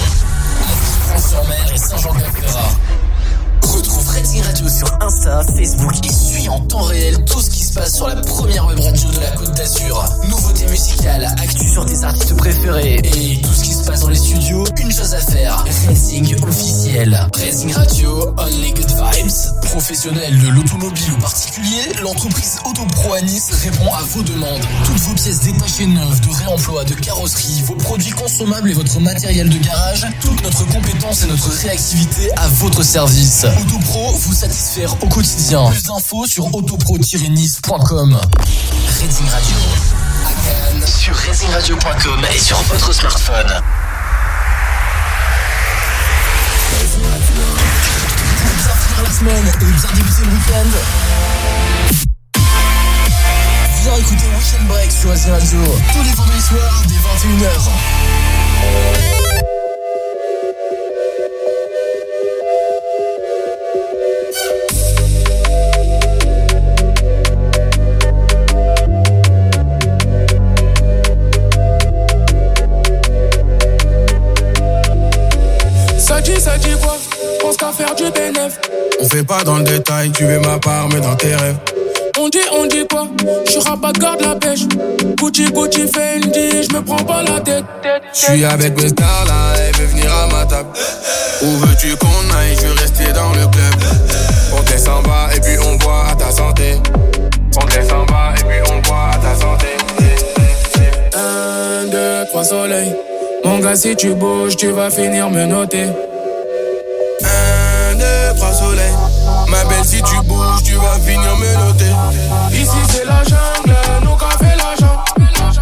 Sur Insta, Facebook et suis en temps réel tout ce qui se passe sur la première web radio de la Côte d'Azur. Nouveautés musicales, actu sur tes artistes préférés et tout ce qui se passe dans les studios. Une chose à faire, Racing officiel. Racing Radio, only good vibes. Professionnel de l'automobile ou particulier, l'entreprise Autopro à Nice répond à vos demandes. Toutes vos pièces détachées neuves, de réemploi, de carrosserie, vos produits consommables et votre matériel de garage, toute notre compétence et notre réactivité à votre service. Autopro vous au quotidien. Plus d'infos sur autopro-nice.com. Sur racingradio.com et sur votre smartphone. La semaine et bien débuter le week-end. Viens écouter Weekend Break sur Racing Radio tous les vendredis soirs dès 21h. On fait pas dans le détail, tu veux ma part, mais dans tes rêves. On dit, on dit quoi Je rabat garde la pêche. Gucci, Gucci, Fendi, je me prends pas la tête. Je suis avec mes stars là, elle veut venir à ma table. Où veux-tu qu'on aille? Je veux rester dans le club. On en bas et puis on boit à ta santé. On en bas et puis on boit à ta santé. Un, deux, trois soleils. Mon gars, si tu bouges, tu vas finir me noter. Ma belle, si tu bouges, tu vas finir me noter. Ici, c'est la jungle, nous fait l'argent.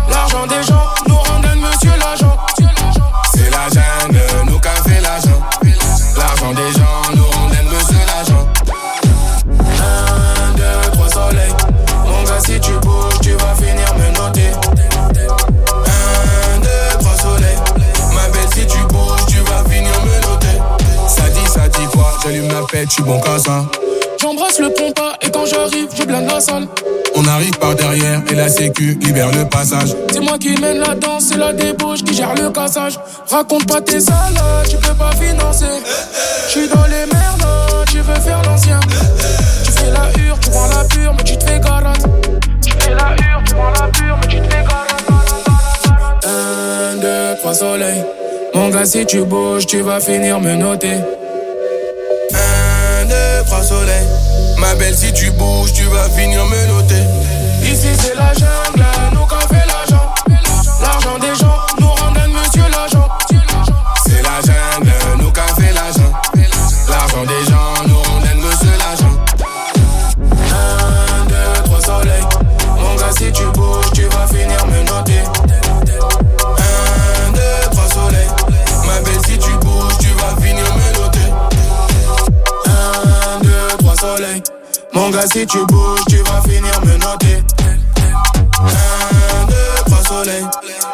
L'argent des gens répète, je suis bon qu'à ça. J'embrasse le pompa et quand j'arrive, je blinde la salle. On arrive par derrière et la sécu libère le passage. C'est moi qui mène la danse, c'est la débauche qui gère le cassage. Raconte pas tes salades, tu peux pas financer. Je suis dans les merdes, tu veux faire l'ancien. Tu fais la hure, tu prends la pure, mais tu te fais garate. Tu fais la hure, tu prends la pure, mais tu te fais garate. Un, deux, trois soleils. Mon gars, si tu bouges, tu vas finir me noter. Ma belle, si tu bouges, tu vas finir me noter. Ici, c'est la jungle, gars, si tu bouges, tu vas finir me noter. Un, deux, trois soleils.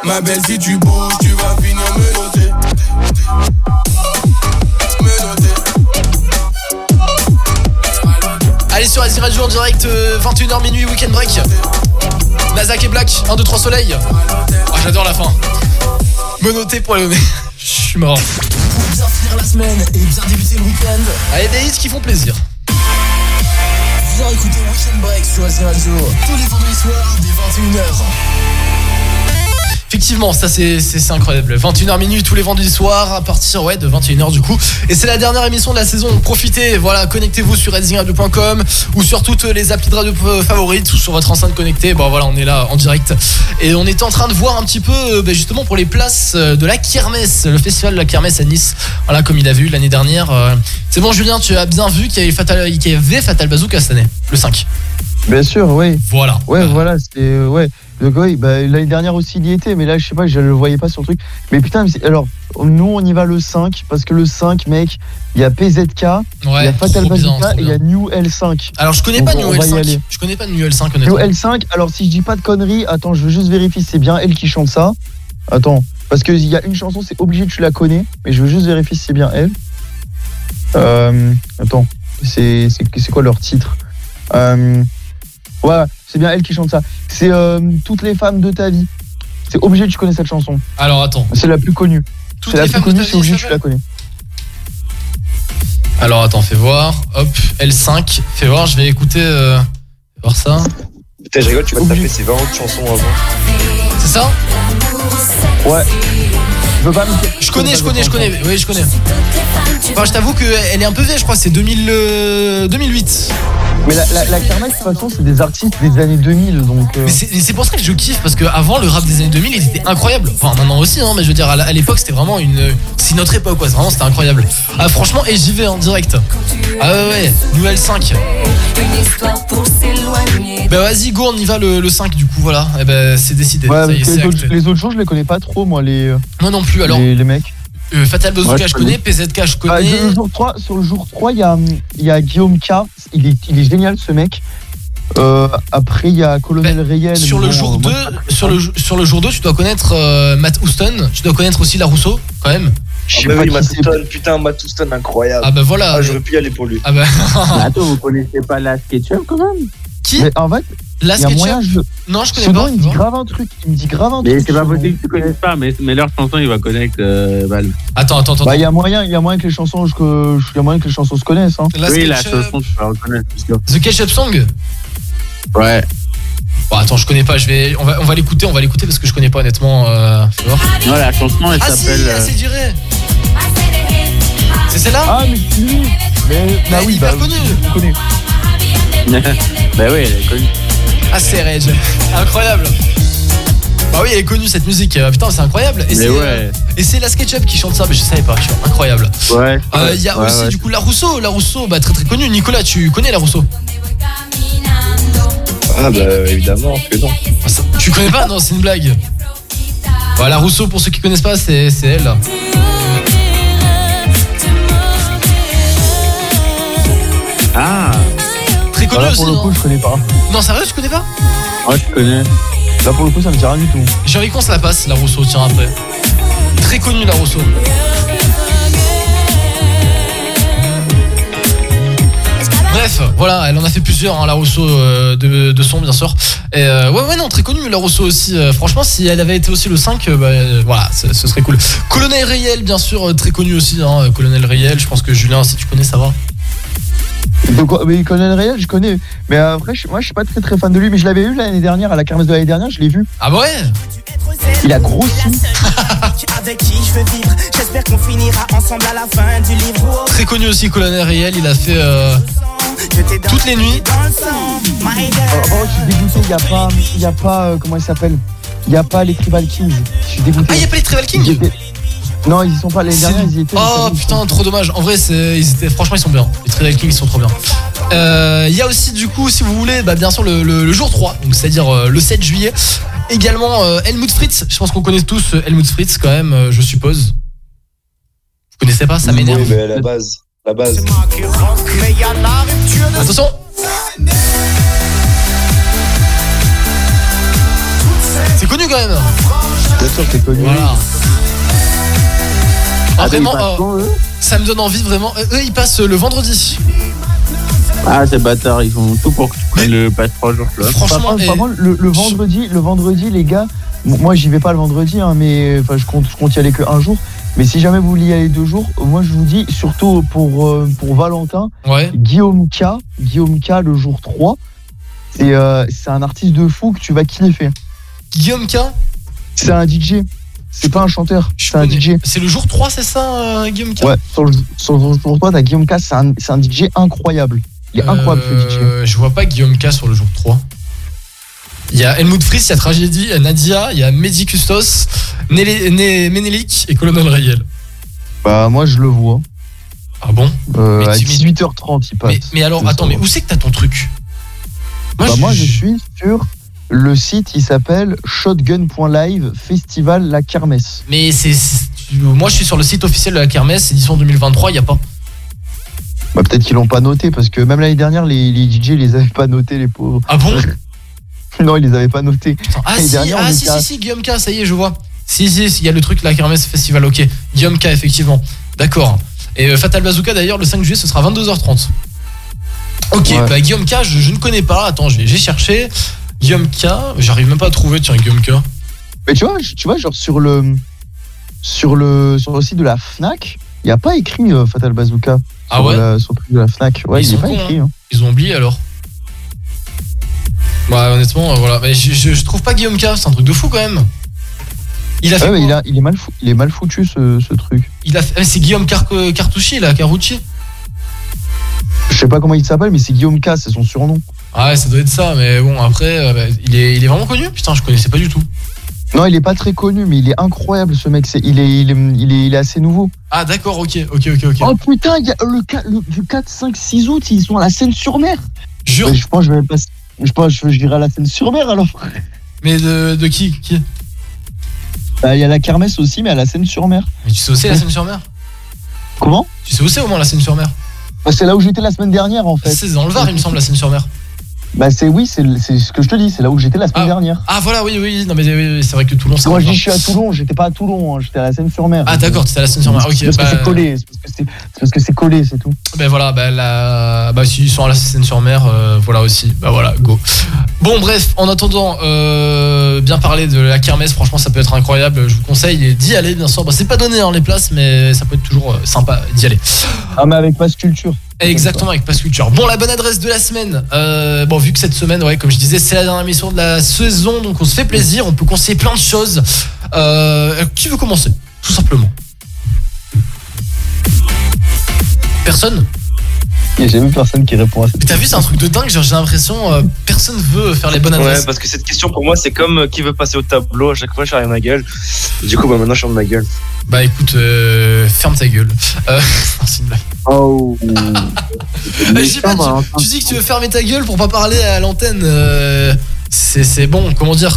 Ma belle, si tu bouges, tu vas finir me noter. Me noter. Allez sur Azir Radio en direct, euh, 21h minuit, weekend break. Nazak et Black, 1, 2, 3 soleil. Ah, j'adore la fin. Me noter pour nez. <laughs> Je suis mort. Pour bien finir la semaine et bien débuter le week-end, Allez, des hits qui font plaisir. Viens écouter Weekend Break sur Azir Radio tous les vendredis soirs dès 21h. Effectivement, ça c'est c'est- c'est incroyable. 21h minutes tous les vendredis soirs à partir ouais, de 21h du coup. Et c'est la dernière émission de la saison. Profitez, voilà, connectez-vous sur redzingradio.com ou sur toutes les applis de radio euh, favorites ou sur votre enceinte connectée. Bon voilà, on est là en direct. Et on est en train de voir un petit peu euh, bah, justement pour les places euh, de la Kermesse, le festival de la Kermesse à Nice. Voilà, comme il a vu l'année dernière. C'est bon Julien, tu as bien vu qu'il y avait Fatal, qu'il y avait Fatal Bazooka cette année, le 5. Bien sûr, oui. Voilà. Ouais, voilà, euh, ouais. Donc, oui, bah, l'année dernière aussi, il y était, mais là, je sais pas, je le voyais pas sur le truc. Mais putain, alors, nous, on y va le 5, parce que le 5, mec, il y a PZK, il y a Fatal Bazooka et il y a. New L5. Alors je connais Donc, pas New on va y L5. aller. Je connais pas New L5 New honnêtement. L5, alors si je dis pas de conneries, attends, je veux juste vérifier si c'est bien elle qui chante ça. Attends, parce qu'il y a une chanson, c'est obligé que tu la connais, mais je veux juste vérifier si c'est bien elle. Euh, attends, c'est quoi leur titre? Euh, Ouais, c'est bien elle qui chante ça. C'est euh, Toutes les femmes de ta vie. C'est obligé que tu connais cette chanson. Alors attends. C'est la plus connue. C'est la plus connue, c'est obligé que tu la connais. Alors attends, fais voir. Hop, L5. Fais voir, je vais écouter. Euh, fais voir ça. Putain, je rigole, tu vas te taper ces 20 autres chansons avant. C'est ça? Ouais. Je veux pas me Je connais, je connais, je connais. Oui, je connais. Enfin, je t'avoue qu'elle est un peu vieille, je crois. C'est 2000, euh, 2008. Mais la, la, de toute façon, c'est des artistes des années 2000, donc. euh, Mais c'est pour ça que je kiffe parce que avant le rap des années 2000 il était incroyable. Enfin maintenant aussi, hein, mais je veux dire à l'époque c'était vraiment une, c'est notre époque quoi. Vraiment c'était incroyable. Ah franchement et j'y vais en direct. Ah ouais ouais. Nouvelle 5. Une histoire pour s'éloigner. Bah vas-y go on y va le, le 5 du coup voilà. Et ben c'est décidé. Ouais, ça y est, les, autres, les autres jours, je les connais pas trop, moi, les, euh, Moi non plus alors. les, les mecs. Euh, Fatal Bazooka Ouais, je je connais, PZK je Ah, connais. le jour 3, sur le jour 3, il y a, il y a Guillaume K. Il est, il est génial, ce mec. Euh, après, il y a Colonel Rayel. Ben, Sur le bon, jour euh, 2, moi, je suis pas très sur le, sur le jour 2, tu dois connaître euh, Matt Houston, tu dois connaître aussi La Rousseau quand même. Je sais Ah bah pas oui, qui Matt. Houston, putain, Matt Houston, incroyable. Ah bah voilà. Ah, j'aurais pu y aller pour lui. Ah bah attends, vous connaissez pas la SketchUp quand même? Qui? Mais en fait, La il y a SketchUp moyen. Je... Non, je connais Ce pas. il me dit grave un truc. Il me dit grave un Mais truc. c'est pas possible que tu connaisses pas, mais, mais leur chanson, il va connaître euh, Val. Attends, attends, attends. Bah, il y a moyen, il y a moyen que les chansons, que, il y a moyen que les chansons se connaissent. Hein. La oui, la chanson, tu vas reconnaître, c'est sûr. The Ketchup Song Ouais. Bon, attends, je connais pas. Je vais, on va, on va l'écouter, on va l'écouter parce que je connais pas honnêtement. Euh, fais voir. Non, la chanson, elle Ah s'appelle. euh, c'est celle-là Ah, mais c'est lui Mais, bah oui, bah, connu. je connais. <laughs> bah oui, elle est connue. Ah, c'est Rage. Incroyable. Bah oui, elle est connue cette musique. Euh, Putain, c'est incroyable. Et c'est, ouais. euh, et c'est la SketchUp qui chante ça, mais je savais pas. Tu vois, incroyable. Ouais. Euh, Il y a Ouais, aussi ouais. du coup La Rousseau. La Rousseau, bah très très connue. Nicolas, tu connais La Rousseau? Ah bah évidemment que non. Ah, ça- Tu connais pas? Non, c'est une blague. Bah, la Rousseau, pour ceux qui connaissent pas, c'est c'est elle. Ah, Aussi. pour le coup, je connais pas. Non, sérieux, tu connais pas ouais, je connais. Là, pour le coup, ça me dit rien du tout. J'ai envie qu'on se la passe, La Rousseau, tiens, après. Très connue, La Rousseau. Bref, voilà, elle en a fait plusieurs, hein, la Rousseau euh, de, de son bien sûr. Et euh, ouais, ouais, non, très connue la Rousseau aussi. Euh, franchement, si elle avait été aussi le 5, euh, bah, euh, voilà, ce, ce serait cool. Colonel Riel, bien sûr, euh, très connu aussi. Hein, Colonel Riel, je pense que Julien, si tu connais, ça va. Mais Colonel Réel, je connais. Mais après, moi, je suis pas très très fan de lui. Mais je l'avais eu l'année dernière, à la kermesse de l'année dernière, je l'ai vu. Ah bah ouais? Il a grossi. Avec qui je veux vivre J'espère qu'on finira ensemble à la fin du livre Très connu aussi, Colonel Riel, il a fait euh, toutes les nuits. Oh, oh, je suis dégoûté, il y a pas, il y a pas, euh, comment il s'appelle? Il y a pas les Tribal Kings. Je suis dégoûté. Ah, il y a pas les Tribal Kings? Étaient- Non, ils y sont pas l'année dernière, ils y étaient. Oh putain, trop dommage. En vrai, c'est, ils étaient, franchement, ils sont bien. Les Tribal Kings, ils sont trop bien. Euh, Il y a aussi, du coup, si vous voulez, bah, bien sûr, le, le- le jour 3, donc c'est-à-dire euh, le 7 juillet. Également, euh, Helmut Fritz. Je pense qu'on connaît tous euh, Helmut Fritz, quand même, euh, je suppose. Vous connaissez pas Ça m'énerve. Oui, mais la base. La base. Attention C'est connu quand même Bien sûr, c'est connu. Voilà. Ah, vraiment, eux ça me donne envie vraiment. Euh, Eux, ils passent euh, le vendredi. Ah, ces bâtards, ils font tout pour que tu prennes le pass 3 jours là. Par Franchement, contre, contre, le, le vendredi, le vendredi, les gars, moi j'y vais pas le vendredi, hein, mais enfin je compte, je compte y aller que un jour. Mais si jamais vous voulez y aller deux jours, moi je vous dis, surtout pour euh, pour Valentin, ouais. Guillaume K, Guillaume K le jour 3, c'est euh, c'est un artiste de fou que tu vas kiffer. Guillaume K, C'est un DJ, c'est pas un chanteur, c'est un. DJ. C'est le jour 3, c'est ça, euh, Guillaume K? Ouais, sur le, sur le jour 3, t'as Guillaume K, c'est un, un DJ incroyable. Il est incroyable ce DJ. Je vois pas Guillaume K sur le jour 3. Il y a Helmut Fritz, il y a Tragédie, il y a Nadia, il y a Mehdi Custos, Nélé- Né- Ménélic et Colonel Rayel. Bah moi je le vois. Ah bon? Euh, Mais à tu- 18h30 il passe. mais, mais alors, attends, mais où c'est que t'as ton truc? Bah, moi, je suis sur le site, il s'appelle shotgun.live festival la kermesse. Mais c'est. Moi, je suis sur le site officiel de la Kermesse, édition 2023, il y a pas. Bah, peut-être qu'ils l'ont pas noté parce que même l'année dernière, les, les DJ les avaient pas notés, les pauvres. Ah bon? <laughs> Non, ils les avaient pas notés. Ah si, dernière, ah, si, si, si, Guillaume K, ça y est, je vois. Si, si, si, il y a le truc, la Kermesse Festival, ok. Guillaume K, effectivement. D'accord. Et euh, Fatal Bazooka, d'ailleurs, le 5 juillet, ce sera 22h30. Ok, Ouais. bah Guillaume K, je, je ne connais pas. Attends, j'ai cherché. Guillaume K, j'arrive même pas à trouver, tiens, Guillaume K. Mais tu vois, tu vois, genre sur le sur le sur le site de la Fnac, il y a pas écrit euh, Fatal Bazooka. Ah sur ouais la- Sur le truc de la Fnac. Ouais, Ils il est sont pas écrit. hein. hein. Ils ont oublié alors. Bah, honnêtement, euh, voilà. Mais je, je- je trouve pas Guillaume K, c'est un truc de fou quand même. Il a fait Ouais, mais quoi il, a- il est mal fou- il est mal foutu ce, ce truc. Il a fait- eh, C'est Guillaume Car Cartouchi, là, Carucci. Je sais pas comment il s'appelle, mais c'est Guillaume K, c'est son surnom. Ah ouais, ça doit être ça, mais bon, après, euh, bah, il, est, il est vraiment connu? Putain, je connaissais pas du tout. Non, il est pas très connu, mais il est incroyable ce mec. C'est, il, est, il, est, il, est, il est assez nouveau. Ah d'accord, ok, ok, ok, ok. Oh putain, il y a le, qua- le- du 4, 5, 6 août, ils sont à la Seine-sur-Mer. Jure. Ouais, je pense que je vais pas. Je pense que je dirais à la Seine-sur-Mer alors. Mais de, de qui, qui? Bah, Il y a la kermesse aussi, mais à la Seine-sur-Mer. Mais tu sais où c'est la Seine-sur-Mer Comment? Tu sais où c'est au moins la Seine-sur-Mer bah, C'est là où j'étais la semaine dernière en fait. C'est dans le Var, il me semble, la Seine-sur-Mer. Bah c'est oui, c'est ce que je te dis, c'est là où j'étais la semaine dernière. Ah voilà, oui, oui, non mais oui, c'est vrai que Toulon, c'est Moi je dis je suis à Toulon, j'étais pas à Toulon, hein, j'étais à la Seine-sur-Mer. Ah d'accord, tu étais à la Seine-sur-Mer, ok. C'est parce bah, que c'est collé, c'est parce que c'est parce que c'est collé, c'est tout. Ben voilà, bah, la... bah s'ils sont à la Seine-sur-Mer, euh, voilà aussi. Bah voilà, go. Bon bref, en attendant, euh, bien parler de la kermesse, franchement ça peut être incroyable. Je vous conseille d'y aller bien sûr. Bah, c'est pas donné hein, les places, mais ça peut être toujours euh, sympa d'y aller. Ah mais avec Passe Culture. Exactement avec Pass Culture. Bon la bonne adresse de la semaine. Euh, bon vu que cette semaine, ouais, comme je disais, c'est la dernière émission de la saison, donc on se fait plaisir, on peut conseiller plein de choses. Euh, qui veut commencer Tout simplement? Personne? Il y a jamais personne qui répond à ça. Mais t'as vu, c'est un truc de dingue, genre, j'ai l'impression euh, personne veut faire les bonnes Ouais, adresses. parce que cette question pour moi, c'est comme euh, qui veut passer au tableau. À chaque fois, je ferme ma gueule. Du coup, bah, maintenant, je ferme ma gueule. Bah écoute, euh, ferme ta gueule. Euh, <laughs> non, c'est une blague. Oh. <laughs> Je sais pas, tu, tu dis que tu veux fermer ta gueule pour pas parler à l'antenne. euh, c'est c'est bon, comment dire?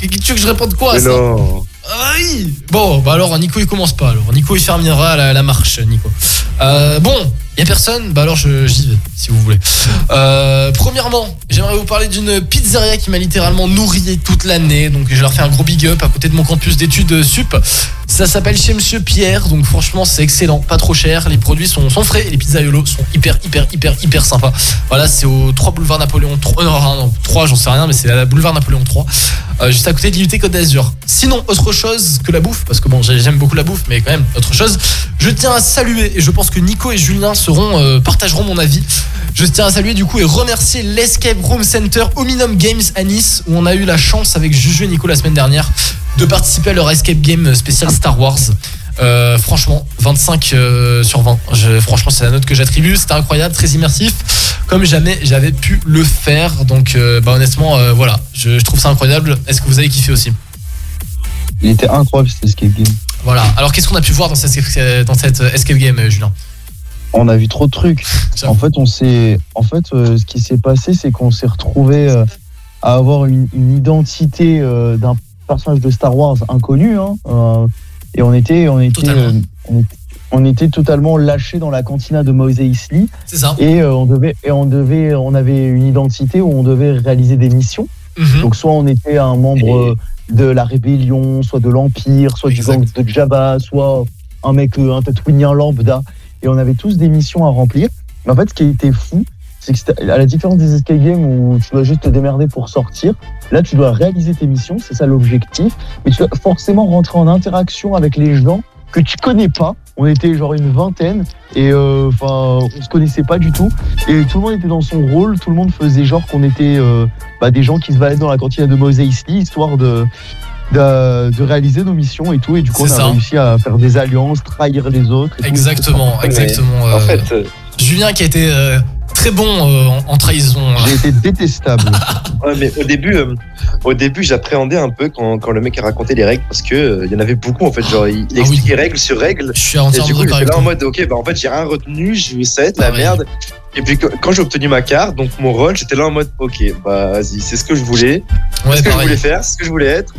Tu veux que je réponde quoi à Mais ça? non. Ah oui Bon, bah alors Nico il commence pas alors. Nico il fermera la, la marche, Nico. Euh, bon, y personne Bah alors j'y vais, si vous voulez. Euh, premièrement, j'aimerais vous parler d'une pizzeria qui m'a littéralement nourri toute l'année. Donc je leur fais un gros big up à côté de mon campus d'études sup. Ça s'appelle chez Monsieur Pierre, donc franchement c'est excellent, pas trop cher, les produits sont, frais, et les pizzas Yolo sont hyper hyper hyper hyper sympas. Voilà, c'est au 3 boulevard Napoléon 3, euh, non, non, 3 j'en sais rien, mais c'est à la boulevard Napoléon 3, euh, juste à côté de l'unité Côte d'Azur. Sinon, autre chose que la bouffe, parce que bon j'ai- j'aime beaucoup la bouffe, mais quand même autre chose, je tiens à saluer, et je pense que Nico et Julien seront, euh, partageront mon avis, je tiens à saluer du coup et remercier l'Escape Room Center Ominum Games à Nice, où on a eu la chance avec Juju et Nico la semaine dernière de participer à leur escape game spécial Star Wars. Euh, franchement, 25 euh, sur 20. Je- franchement, c'est la note que j'attribue. C'était incroyable, très immersif, comme jamais j'avais pu le faire. Donc, euh, bah, honnêtement, voilà, je, je trouve ça incroyable. Est-ce que vous avez kiffé aussi? Il était incroyable cet escape game. Voilà. Alors, qu'est-ce qu'on a pu voir dans cette, dans cette escape game, Julien? On a vu trop de trucs. <laughs> En fait, on s'est, en fait, ce qui s'est passé, c'est qu'on s'est retrouvé à avoir une, une identité d'un personnage de Star Wars inconnu, hein, euh, et on était, on était, euh, on, on était totalement lâché dans la cantina de Mos Eisley. C'est ça. Et euh, on devait, et on devait, on avait une identité où on devait réaliser des missions. Mhm. Donc soit on était un membre de la rébellion, soit de l'Empire, soit du gang de Jabba, soit un mec, un Tatooinien lambda. Et on avait tous des missions à remplir. Mais en fait, ce qui était fou, c'est que à la différence des escape games où tu dois juste te démerder pour sortir, là tu dois réaliser tes missions, c'est ça l'objectif. Mais tu dois forcément rentrer en interaction avec les gens que tu connais pas. On était genre une vingtaine et euh, enfin on se connaissait pas du tout et tout le monde était dans son rôle. Tout le monde faisait genre qu'on était euh, bah, des gens qui se baladaient dans la cantine de Mos Eisley histoire de de, de réaliser nos missions et tout et du coup on a ça. réussi à faire des alliances, trahir les autres. et tout. Exactement, exactement. En euh, fait, euh, Julien qui a été euh, très bon euh, en, en trahison. J'ai été détestable. <laughs> Ouais, mais au début, euh, au début, j'appréhendais un peu quand, quand le mec a raconté les règles parce que euh, il y en avait beaucoup en fait. Genre, il, il expliquait règle sur règle. Je suis Et du coup, j'étais là en mode, ok, bah en fait, j'ai rien retenu, je ça va être la merde. Et puis quand j'ai obtenu ma carte, donc mon rôle, j'étais là en mode, ok, bah vas-y, c'est ce que je voulais, Ouais, c'est ce que je voulais faire, c'est ce que je voulais être.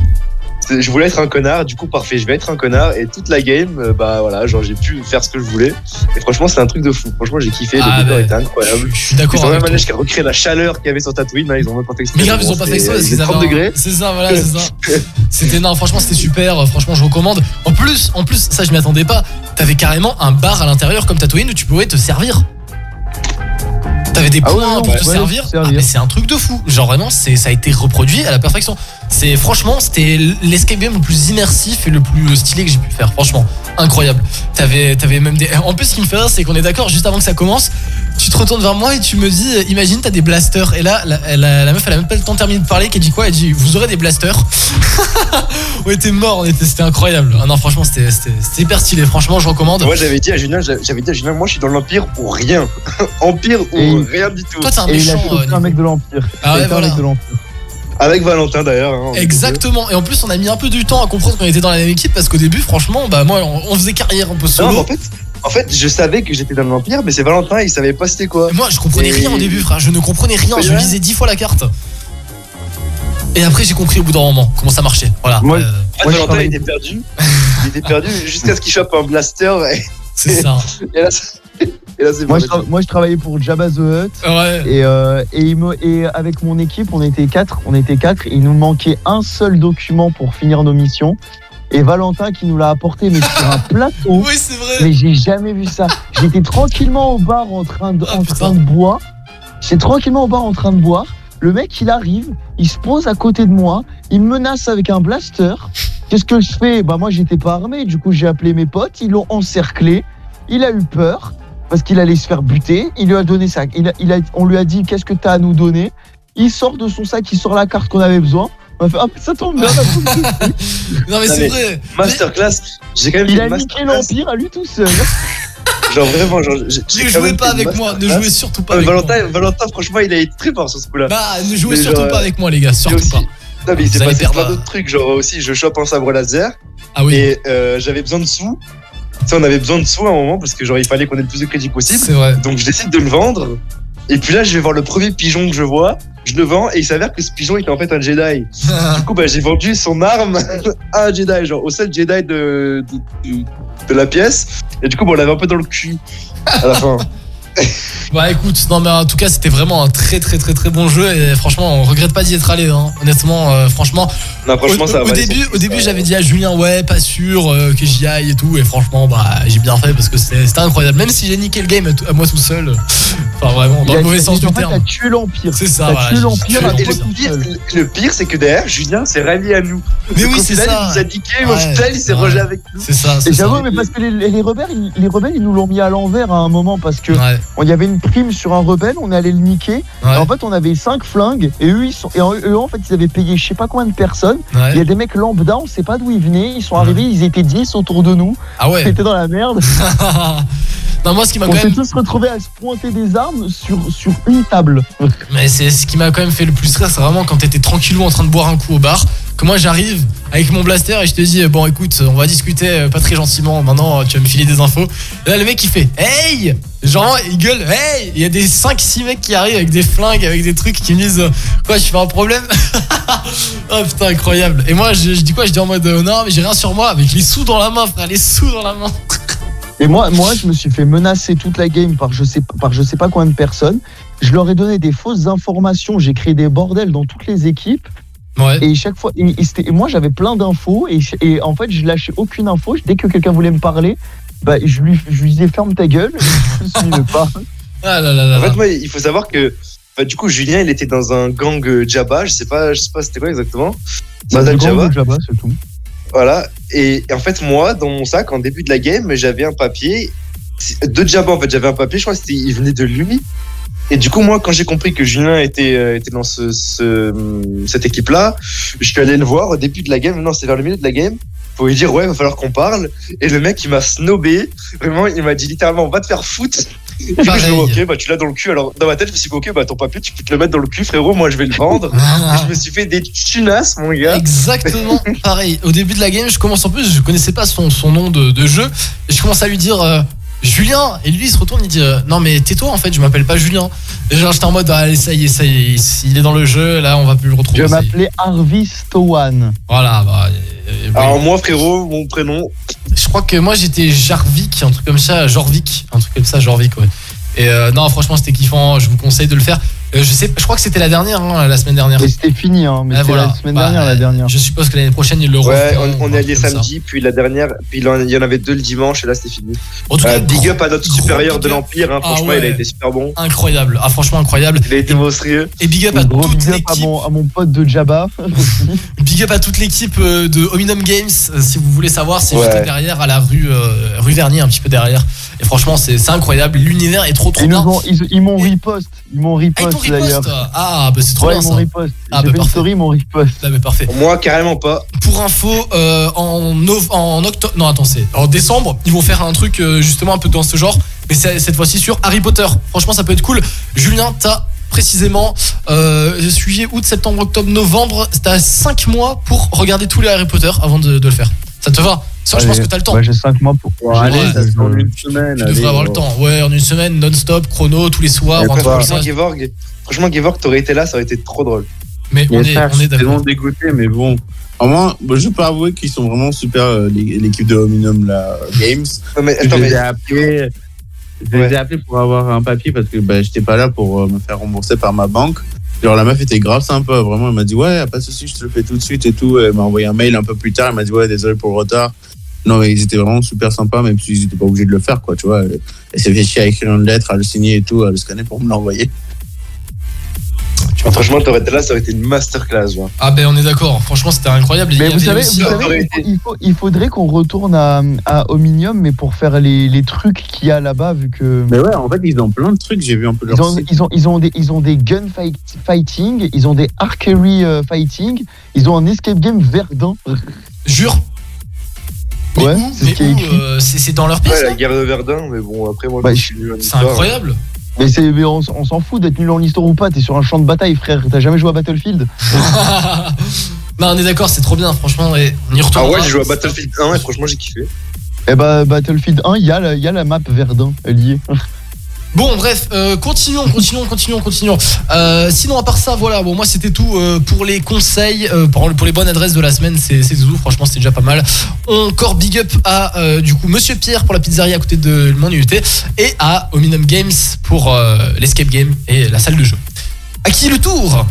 Je voulais être un connard, du coup parfait, je vais être un connard et toute la game, euh, bah voilà, genre j'ai pu faire ce que je voulais. Et franchement, c'est un truc de fou. Franchement, j'ai kiffé, Ah, le décor bah, était incroyable. Je suis d'accord Ils ont même manège qui a recréé la chaleur qu'il y avait sur Tatooine, là, ils ont même pas fait exprès. Mais grave, ils ont pas fait c'est- exprès parce il qu'ils faisait avaient 30 un- degrés. C'est ça, voilà, c'est ça. <laughs> C'était non, franchement, c'était super. Franchement, je recommande. En plus, en plus, ça, je m'y attendais pas. T'avais carrément un bar à l'intérieur comme Tatooine où tu pouvais te servir. T'avais des Ah points ouais, non, pour ouais, te ouais, servir. servir. Ah, mais c'est un truc de fou. Genre vraiment, c'est ça a été reproduit à la perfection. C'est franchement, c'était l'escape game le plus immersif et le plus stylé que j'ai pu faire. Franchement, incroyable. T'avais, t'avais même des. En plus, ce qui me fait rire, c'est qu'on est d'accord. Juste avant que ça commence, tu te retournes vers moi et tu me dis, euh, imagine, t'as des blasters. Et là, la, la- la meuf, elle a même pas le temps de terminer de parler. Qu'elle dit quoi? Elle dit, vous aurez des blasters. <laughs> on était morts. On était, c'était incroyable. Ah non, franchement, c'était, c'était, c'était hyper stylé. Franchement, je recommande. Moi j'avais dit à Julien, j'avais j'avais dit à Julien, moi je suis dans l'Empire pour rien. <laughs> Empire ou Et- rien du tout. Toi, t'es un Et il a méchant. euh, un mec de l'Empire. Ah ouais, Il a été un mec de l'Empire. Avec Valentin d'ailleurs. hein, Exactement. Et en plus, on a mis un peu du temps à comprendre qu'on était dans la même équipe parce qu'au début, franchement, bah moi, on, on faisait carrière un peu. Non, solo. en fait, en fait, je savais que j'étais dans l'Empire, mais c'est Valentin, il savait pas c'était quoi. Moi, je comprenais Et- rien au début, frère. Je ne comprenais rien. Je lisais dix fois la carte. Et après, j'ai compris au bout d'un moment comment ça marchait. Voilà. Moi, Euh, Valentin travaille- il était perdu. il était perdu jusqu'à ce qu'il chope un blaster. Et, c'est ça. <laughs> et là, c'est- et là, c'est Moi je, tra- moi, je travaillais pour Jabba the Hutt. Ouais. Et, euh, et, il me- et avec mon équipe, on était quatre. On était quatre. Et il nous manquait un seul document pour finir nos missions. Et Valentin qui nous l'a apporté, mais sur un <laughs> plateau. Oui, c'est vrai. Mais j'ai jamais vu ça. J'étais tranquillement au bar en train de, Ah, en train de boire. J'étais tranquillement au bar en train de boire. Le mec, il arrive, il se pose à côté de moi, il me menace avec un blaster. Qu'est-ce que je fais? Bah moi, j'étais pas armé. Du coup, j'ai appelé mes potes, ils l'ont encerclé. Il a eu peur parce qu'il allait se faire buter. Il lui a donné ça. Il a, il a- on lui a dit qu'est-ce que t'as à nous donner? Il sort de son sac, il sort la carte qu'on avait besoin. On a fait ah mais ça tombe bien. <laughs> Non, mais c'est vrai. Masterclass, j'ai quand même il a niqué l'empire à lui tout seul. <laughs> Genre vraiment, genre, Ne jouez pas avec moi. Ne jouez surtout pas Ouais, avec moi. Valentin, Valentin, franchement, il a été très fort sur ce coup-là. Bah, ne jouez Mais surtout genre, pas avec moi, les gars. Surtout aussi- pas. Non, mais il s'est passé plein d'autres trucs. Genre aussi, je chope un sabre laser Ah oui. et euh, j'avais besoin de sous. On avait besoin de sous à un moment parce que genre il fallait qu'on ait le plus de crédit possible. C'est vrai. Donc je décide de le vendre. Et puis là, je vais voir le premier pigeon que je vois. Je le vends et il s'avère que ce pigeon était en fait un Jedi. <laughs> Du coup, bah, j'ai vendu son arme <laughs> à un Jedi, genre au seul Jedi de, de, de- de la pièce. Et du coup, bah, on l'avait un peu dans le cul à la fin. <laughs> <laughs> Bah écoute, non mais en tout cas c'était vraiment un très très très très bon jeu et franchement on regrette pas d'y être allé hein. honnêtement euh, franchement Non, franchement, au, ça au va. début au début j'avais dit à Julien ouais pas sûr euh, que j'y aille et tout et franchement bah j'ai bien fait parce que c'était incroyable même si j'ai niqué le game à, moi tout seul euh, <laughs> enfin vraiment dans a- le mauvais sens en du fait, terme T'as tué l'Empire. C'est ça, T'as voilà, tué l'Empire toi le pire, le pire, c'est que derrière, Julien s'est rallié à nous. Mais oui c'est ça Il nous a niqué, au Ouais, final, il s'est ouais. rangé avec nous. c'est ça Et j'avoue, mais parce que les, les rebelles, ils nous l'ont mis à l'envers à un moment parce que on y avait une prime sur un rebelle, on allait le niquer. ouais, Et en fait, on avait cinq flingues et eux, ils sont, et eux, en fait, ils avaient payé je sais pas combien de personnes. ouais. Il y a des mecs lambda, on sait pas d'où ils venaient. Ils sont arrivés, ils étaient 10 autour de nous. ah ouais était dans la merde. <laughs> non moi ce qui m'a On s'est même tous retrouvés à se pointer des armes sur, sur une table. Mais c'est ce qui m'a quand même fait le plus rire, c'est vraiment quand t'étais tranquillou en train de boire un coup au bar, que moi j'arrive avec mon blaster et je te dis bon écoute, on va discuter euh, pas très gentiment, maintenant tu vas me filer des infos. Là le mec il fait hey Genre il gueule hey Il y a des 5-6 mecs qui arrivent avec des flingues, avec des trucs qui me disent euh, quoi je fais un problème? <laughs> Oh putain incroyable. Et moi je, dis quoi? Je dis en mode euh, non mais j'ai rien sur moi avec les sous dans la main frère, les sous dans la main. Et moi, moi, je me suis fait menacer toute la game par je sais, par je sais pas combien de personnes. Je leur ai donné des fausses informations. J'ai créé des bordels dans toutes les équipes. Ouais. Et chaque fois, et, moi, j'avais plein d'infos. Et, en fait, je lâchais aucune info. Dès que quelqu'un voulait me parler, bah, je lui, je lui disais ferme ta gueule. <laughs> Je ne suivais pas. Ah là là là. En fait, moi, il faut savoir que. bah, du coup, Julien, il était dans un gang euh, Jabba. Je sais pas, je sais pas c'était quoi exactement. Bah, du grand Jabba. c'est tout. Voilà. Et, et en fait, moi, dans mon sac, en début de la game, j'avais un papier. De Jabba, en fait, j'avais un papier, je crois que c'était, il venait de lui. Et du coup, moi, quand j'ai compris que Julien était, euh, était dans ce, ce- cette équipe-là, je suis allé le voir au début de la game. Non, c'était vers le milieu de la game. Pour lui dire, ouais, va falloir qu'on parle. Et le mec, il m'a snobé. Vraiment, il m'a dit littéralement, va te faire foutre. Et coup, je me ok, bah, tu l'as dans le cul. Alors, dans ma tête, je me suis dit, ok, bah, ton papier, tu peux te le mettre dans le cul, frérot. Moi, je vais le vendre. Ah. Et je me suis fait des tunasses, mon gars. Exactement pareil. Au début de la game, je commence en plus, je connaissais pas son, son nom de, de jeu. Et je commence à lui dire euh, Julien. Et lui, il se retourne, il dit euh, Non, mais tais-toi en fait, je m'appelle pas Julien. Et genre, j'étais en mode Allez, ça y est, ça y est, il est dans le jeu, là, on va plus le retrouver. Je m'appelais Harvey Stowan. Voilà, bah. euh, oui. Alors, moi, frérot, mon prénom, Je crois que moi j'étais Jarvik, un truc comme ça, Jorvik, un truc comme ça, Jorvik, ouais. Et euh, non, franchement, c'était kiffant, je vous conseille de le faire. Euh, je sais, je crois que c'était la dernière, hein, la semaine dernière. C'était fini, hein. Mais Ah, c'était voilà. la semaine Bah, dernière, la dernière. Je suppose que l'année prochaine, ils le Ouais, on, est allé ça. samedi, puis la dernière, puis il y en avait deux le dimanche, et là c'était fini. En tout Euh, cas, big gros- up à notre supérieur big de l'Empire, hein, Ah franchement, ouais. il a été super bon. Incroyable, ah franchement incroyable. Il a été monstrueux. Et big up à Gros toute big à l'équipe. mon, à mon pote de Jabba. <laughs> Big up à toute l'équipe euh, de Hominum Games. euh, Si vous voulez savoir, c'est Ouais. juste derrière, à la rue, euh, rue Vernier, un petit peu derrière. Et franchement, c'est incroyable. L'univers est trop trop bien. ils m'ont repost. Ils m'ont Ah, t'ont repost d'ailleurs. Ah, bah c'est trop Ouais, bien ils ça. m'ont repost. Ah, bah, fait une parfait. story, ils m'ont repost. Ah, mais parfait. Moi, carrément pas. Pour info, euh, en, nov- en octobre, non attends, c'est en décembre, ils vont faire un truc euh, justement un peu dans ce genre, mais c'est cette fois-ci sur Harry Potter. Franchement, ça peut être cool. Julien, t'as précisément euh, juillet, août, septembre, octobre, novembre, t'as 5 mois pour regarder tous les Harry Potter avant de, de le faire. Ça te va Ça, je pense que t'as le temps. Ouais, j'ai 5 mois pour. Allez, je- ça se fait en une semaine. tu allez, devrais avoir le temps. Ouais, en une semaine, non-stop, chrono, tous les soirs, ça. Franchement, Gevorg, franchement, Gevorg, t'aurais été là, ça aurait été trop drôle. Mais on est, ça, on je est suis tellement d'accord. dégoûté, mais bon. Au moins, bon, je peux avouer qu'ils sont vraiment super, euh, l'é- l'équipe de Hominum là, Games. <laughs> Non, mais je les ai appelés, je les ai appelés pour avoir un papier parce que bah, j'étais pas là pour euh, me faire rembourser par ma banque. Genre la meuf était grave sympa, vraiment. Elle m'a dit ouais, pas de souci, je te le fais tout de suite et tout. Elle m'a envoyé un mail un peu plus tard. Elle m'a dit ouais, désolé pour le retard. Non, mais ils étaient vraiment super sympas, même s'ils étaient pas obligés de le faire, quoi, tu vois. Elle s'est fait chier à écrire une lettre, à le signer et tout, à le scanner pour me l'envoyer. Franchement, t'aurais été là, ça aurait été une masterclass. Ah ben on est d'accord. Franchement, c'était incroyable. Mais il vous savez, aussi- vous savez, il, faut- il faudrait qu'on retourne à, à Ominium, mais pour faire les, les trucs qu'il y a là-bas, vu que. Mais ouais, en fait, ils ont plein de trucs, j'ai vu un peu leur Ils ont, ils, ont, ils, ont des, ils ont des gun fight- fighting, ils ont des archery euh, fighting, ils ont un escape game Verdun. Jure. Mais Ouais, c'est ce euh, C'est dans leur pièce Ouais, la là guerre de Verdun, mais bon, après, moi, Bah, je suis nul en C'est incroyable. Mais, c'est, mais on, s'en fout d'être nul en histoire ou pas, t'es sur un champ de bataille, frère. T'as jamais joué à Battlefield? Non, <laughs> on est d'accord, c'est trop bien, franchement. Et on y Ah retournera. ouais, j'ai joué à Battlefield 1 et franchement, j'ai kiffé. Eh bah, Battlefield 1, il y, a la- il y a la map Verdun, elle y est. Bon, bref, euh, continuons, continuons, continuons, continuons. Euh, sinon, à part ça, voilà, bon, moi c'était tout euh, pour les conseils, pour, pour les bonnes adresses de la semaine, c'est tout. Franchement, c'était déjà pas mal. Encore big up à du coup Monsieur Pierre pour la pizzeria à côté de mon UT et à Ominum Games pour l'escape game et la salle de jeu. À qui le tour?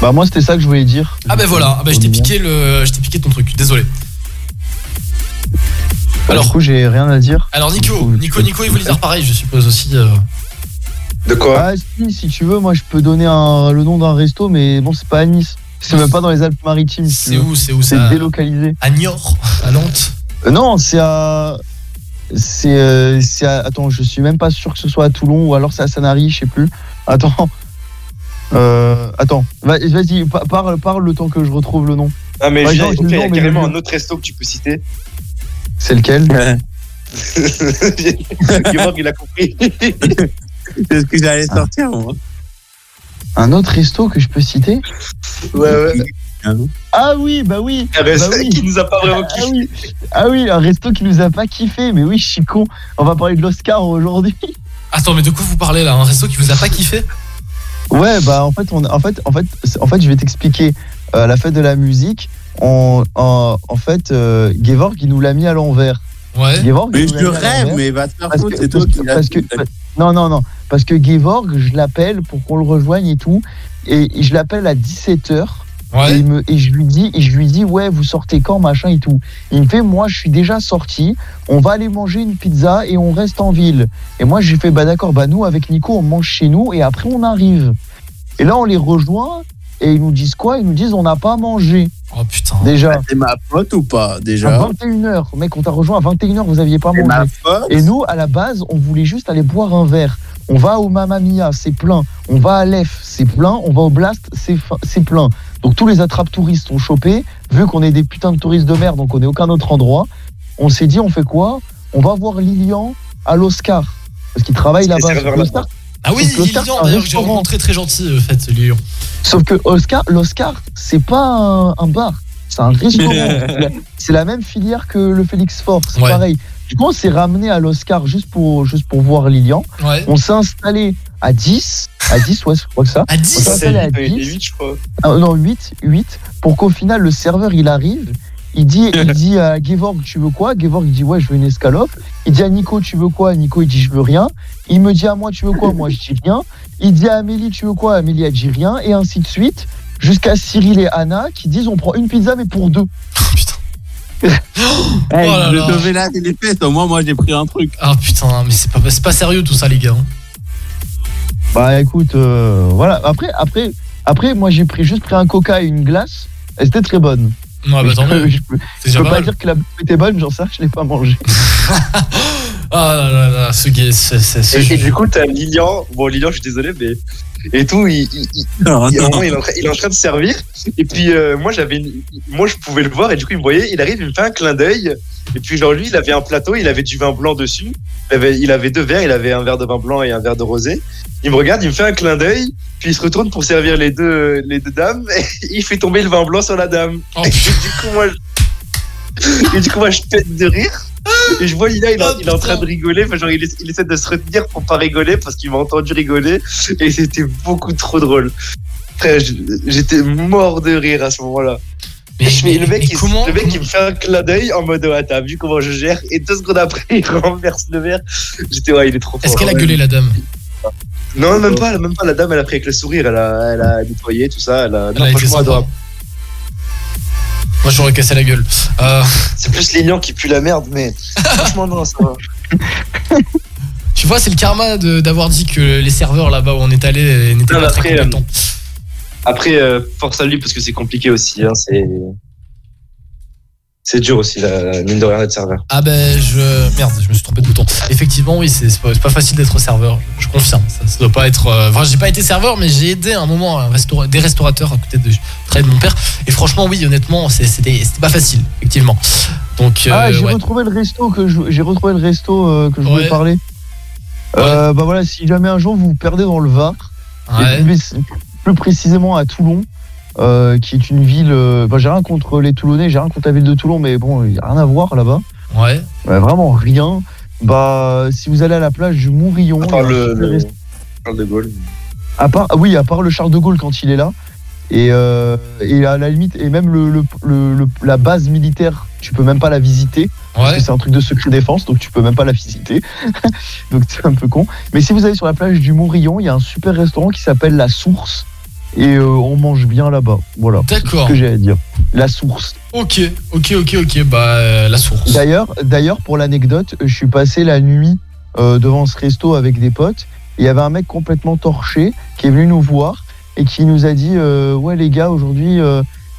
Bah moi c'était ça que je voulais dire. Ah ben voilà, ah ben, je t'ai piqué le, je t'ai piqué ton truc. Désolé. Alors, du coup j'ai rien à dire. Alors Nico, Nico, Nico, il voulait dire pareil, je suppose aussi. euh. De quoi? Ah si, si tu veux, moi je peux donner un- le nom d'un resto, mais bon c'est pas à Nice. C'est même pas dans les Alpes-Maritimes. C'est où, c'est où C'est ça? délocalisé. À Niort, à Nantes? Euh, non, c'est à. C'est. euh, c'est à- Attends, je suis même pas sûr que ce soit à Toulon ou alors c'est à Sanary, je sais plus. Attends. Euh, attends, Va- vas-y, pa- parle, parle le temps que je retrouve le nom. Ah, mais il j'ai le y a nom, mais carrément un autre resto que tu peux citer. C'est lequel <laughs> il a compris. <laughs> C'est ce que j'allais sortir, moi. Un autre resto que je peux citer Ouais, ouais. Ah oui, bah oui. Un resto bah oui. qui nous a pas vraiment Ah oui. ah oui, un resto qui nous a pas kiffé. Mais oui, je suis con. On va parler de l'Oscar aujourd'hui. Attends, mais de quoi vous parlez là? Un resto qui vous a pas kiffé? Ouais, bah en fait, on, en fait, en fait, en fait, je vais t'expliquer. Euh, la fête de la musique, on, en, en fait, euh, Gevorg, il nous l'a mis à l'envers. Ouais. Gevorg, Mais je à rêve, mais va te faire parce foutre, que- c'est toi qui parce que-. Non, non, non. Parce que Gevorg, je l'appelle pour qu'on le rejoigne et tout. Et je l'appelle à 17h. Ouais. Et, il me- et je lui dis, et je lui dis, ouais, vous sortez quand, machin et tout. Il me fait, moi, je suis déjà sorti. On va aller manger une pizza et on reste en ville. Et moi, j'ai fait, bah d'accord, bah nous, avec Nico, on mange chez nous et après, on arrive. Et là, on les rejoint et ils nous disent quoi? Ils nous disent, on n'a pas mangé. Oh putain. Déjà. C'est ma pote ou pas, À déjà 21h, mec, on t'a rejoint à 21h, vous aviez pas ma mangé. pote Et nous, à la base, on voulait juste aller boire un verre. On va au Mamma Mia, c'est plein. On va à l'EF, c'est plein. On va au Blast, c'est plein. Donc tous les attrapes touristes ont chopé. Vu qu'on est des putains de touristes de merde, donc on est aucun autre endroit. On s'est dit, on fait quoi? On va voir Lilian à l'Oscar. Parce qu'il travaille C'est là-bas. l'Oscar- Ah oui, Lilian, d'ailleurs, que j'ai rencontré très gentil, euh, fait, Lilian. Sauf que Oscar, l'Oscar, c'est pas un, un bar, c'est un restaurant. <laughs> c'est la même filière que le Félix Fort, c'est Ouais. pareil. Du coup, on s'est ramené à l'Oscar juste pour, juste pour voir Lilian. Ouais. On s'est installé à 10, à 10, ouais, je crois que ça. À On 10 s'est installé à C'est 10, 8, je crois. ah, non, 8, 8, pour qu'au final, le serveur, il arrive. Il dit, il dit à Gevorg, tu veux quoi? Gevorg, il dit, ouais, je veux une escalope. Il dit à Nico, tu veux quoi? Nico, il dit, je veux rien. Il me dit à moi, tu veux quoi? Moi, je dis rien. Il dit à Amélie, tu veux quoi? Amélie, elle dit rien. Et ainsi de suite, jusqu'à Cyril et Anna qui disent, on prend une pizza, mais pour deux. Putain. <laughs> Hey, Oh là je là. devais là les fesses, au moins moi j'ai pris un truc. Ah putain, mais c'est pas, c'est pas sérieux tout ça, les gars. hein. Bah écoute, euh, voilà. Après, après, après, moi, j'ai pris juste pris un coca et une glace. Elle était très bonne. Ouais, bah je tant mieux. je peux- je peux pas mal. dire que la bouffe était bonne, j'en sais rien, je l'ai pas mangé. <laughs> Ah là là là, ce gay, c'est- Et, et du coup, t'as Lilian. Bon, Lilian, je suis désolé, mais. Et tout, il, il, il- Non, il- à un non. moment, il est en train- il est en train de servir. Et puis, euh, moi, j'avais moi, je pouvais le voir. Et du coup, il me voyait. Il arrive, il me fait un clin d'œil. Et puis, genre, lui, il avait un plateau. Il avait du vin blanc dessus. Il avait, il avait deux verres. Il avait un verre de vin blanc et un verre de rosé. Il me regarde, il me fait un clin d'œil. Puis, il se retourne pour servir les deux, les deux dames. <laughs> Et il fait tomber le vin blanc sur la dame. Oh, Et du coup, moi, je... et du coup, moi, je pète de rire. <laughs> Et je vois Lila, il, est- Oh, il est en train putain. de rigoler. Enfin, genre, il, essa- il essaie de se retenir pour pas rigoler parce qu'il m'a entendu rigoler. Et c'était beaucoup trop drôle. J'étais mort de rire à ce moment-là. Mais, le mec, mais il, comment, le mec comment- il me fait un clin d'œil en mode ah, t'as vu comment je gère et deux secondes après il <laughs> renverse le verre. J'étais ouais il est trop fort. Est-ce qu'elle a gueulé la dame? Non même pas, même pas la dame elle a pris avec le sourire, elle a, elle a nettoyé tout ça, elle a, Elle non, a franchement adorable. Moi j'aurais cassé la gueule. Euh, C'est plus Lilian qui pue la merde mais <laughs> franchement non ça va. tu vois, c'est le karma de- d'avoir dit que les serveurs là-bas où on est allé euh, n'étaient pas mais très après, euh, compétents. Après euh, force à lui parce que c'est compliqué aussi, hein, c'est c'est dur aussi la mine de rien d'être serveur. Ah ben je merde, je me suis trompé de bouton. Effectivement, oui, c'est pas, facile d'être serveur. Je confirme. Ça, ça doit pas être. euh, Enfin, j'ai pas été serveur, mais j'ai aidé à un moment un restaura- des restaurateurs à côté de travail de mon père. Et franchement, oui, honnêtement, c'est- c'était pas facile, effectivement. Donc euh, ah, j'ai ouais. retrouvé le resto que je, j'ai retrouvé le resto euh, que je Ouais. voulais parler. Euh, bah voilà, si jamais un jour vous vous perdez dans le Var, Ouais. et plus, plus précisément à Toulon, euh, qui est une ville. euh, bah, j'ai rien contre les Toulonnais, j'ai rien contre la ville de Toulon, mais bon, il y a rien à voir là-bas. Ouais. Vraiment rien. Bah, si vous allez à la plage du Mourillon, À part il y a un le, le- Charles de Gaulle. à part, ah oui, à part le Charles de Gaulle quand il est là. Et, euh, et à la limite, et même le, le- le- le- la base militaire, tu peux même pas la visiter. Parce Ouais. que c'est un truc de secret défense, donc tu peux même pas la visiter. <laughs> donc c'est un peu con. Mais si vous allez sur la plage du Mourillon, il y a un super restaurant qui s'appelle La Source. Et euh, on mange bien là-bas. Voilà. C'est D'accord. ce que j'ai à dire. La Source. Ok, ok, ok, ok. Bah, euh, la source. D'ailleurs, d'ailleurs, pour l'anecdote, je suis passé la nuit euh, devant ce resto avec des potes. Il y avait un mec complètement torché qui est venu nous voir et qui nous a dit ouais les gars aujourd'hui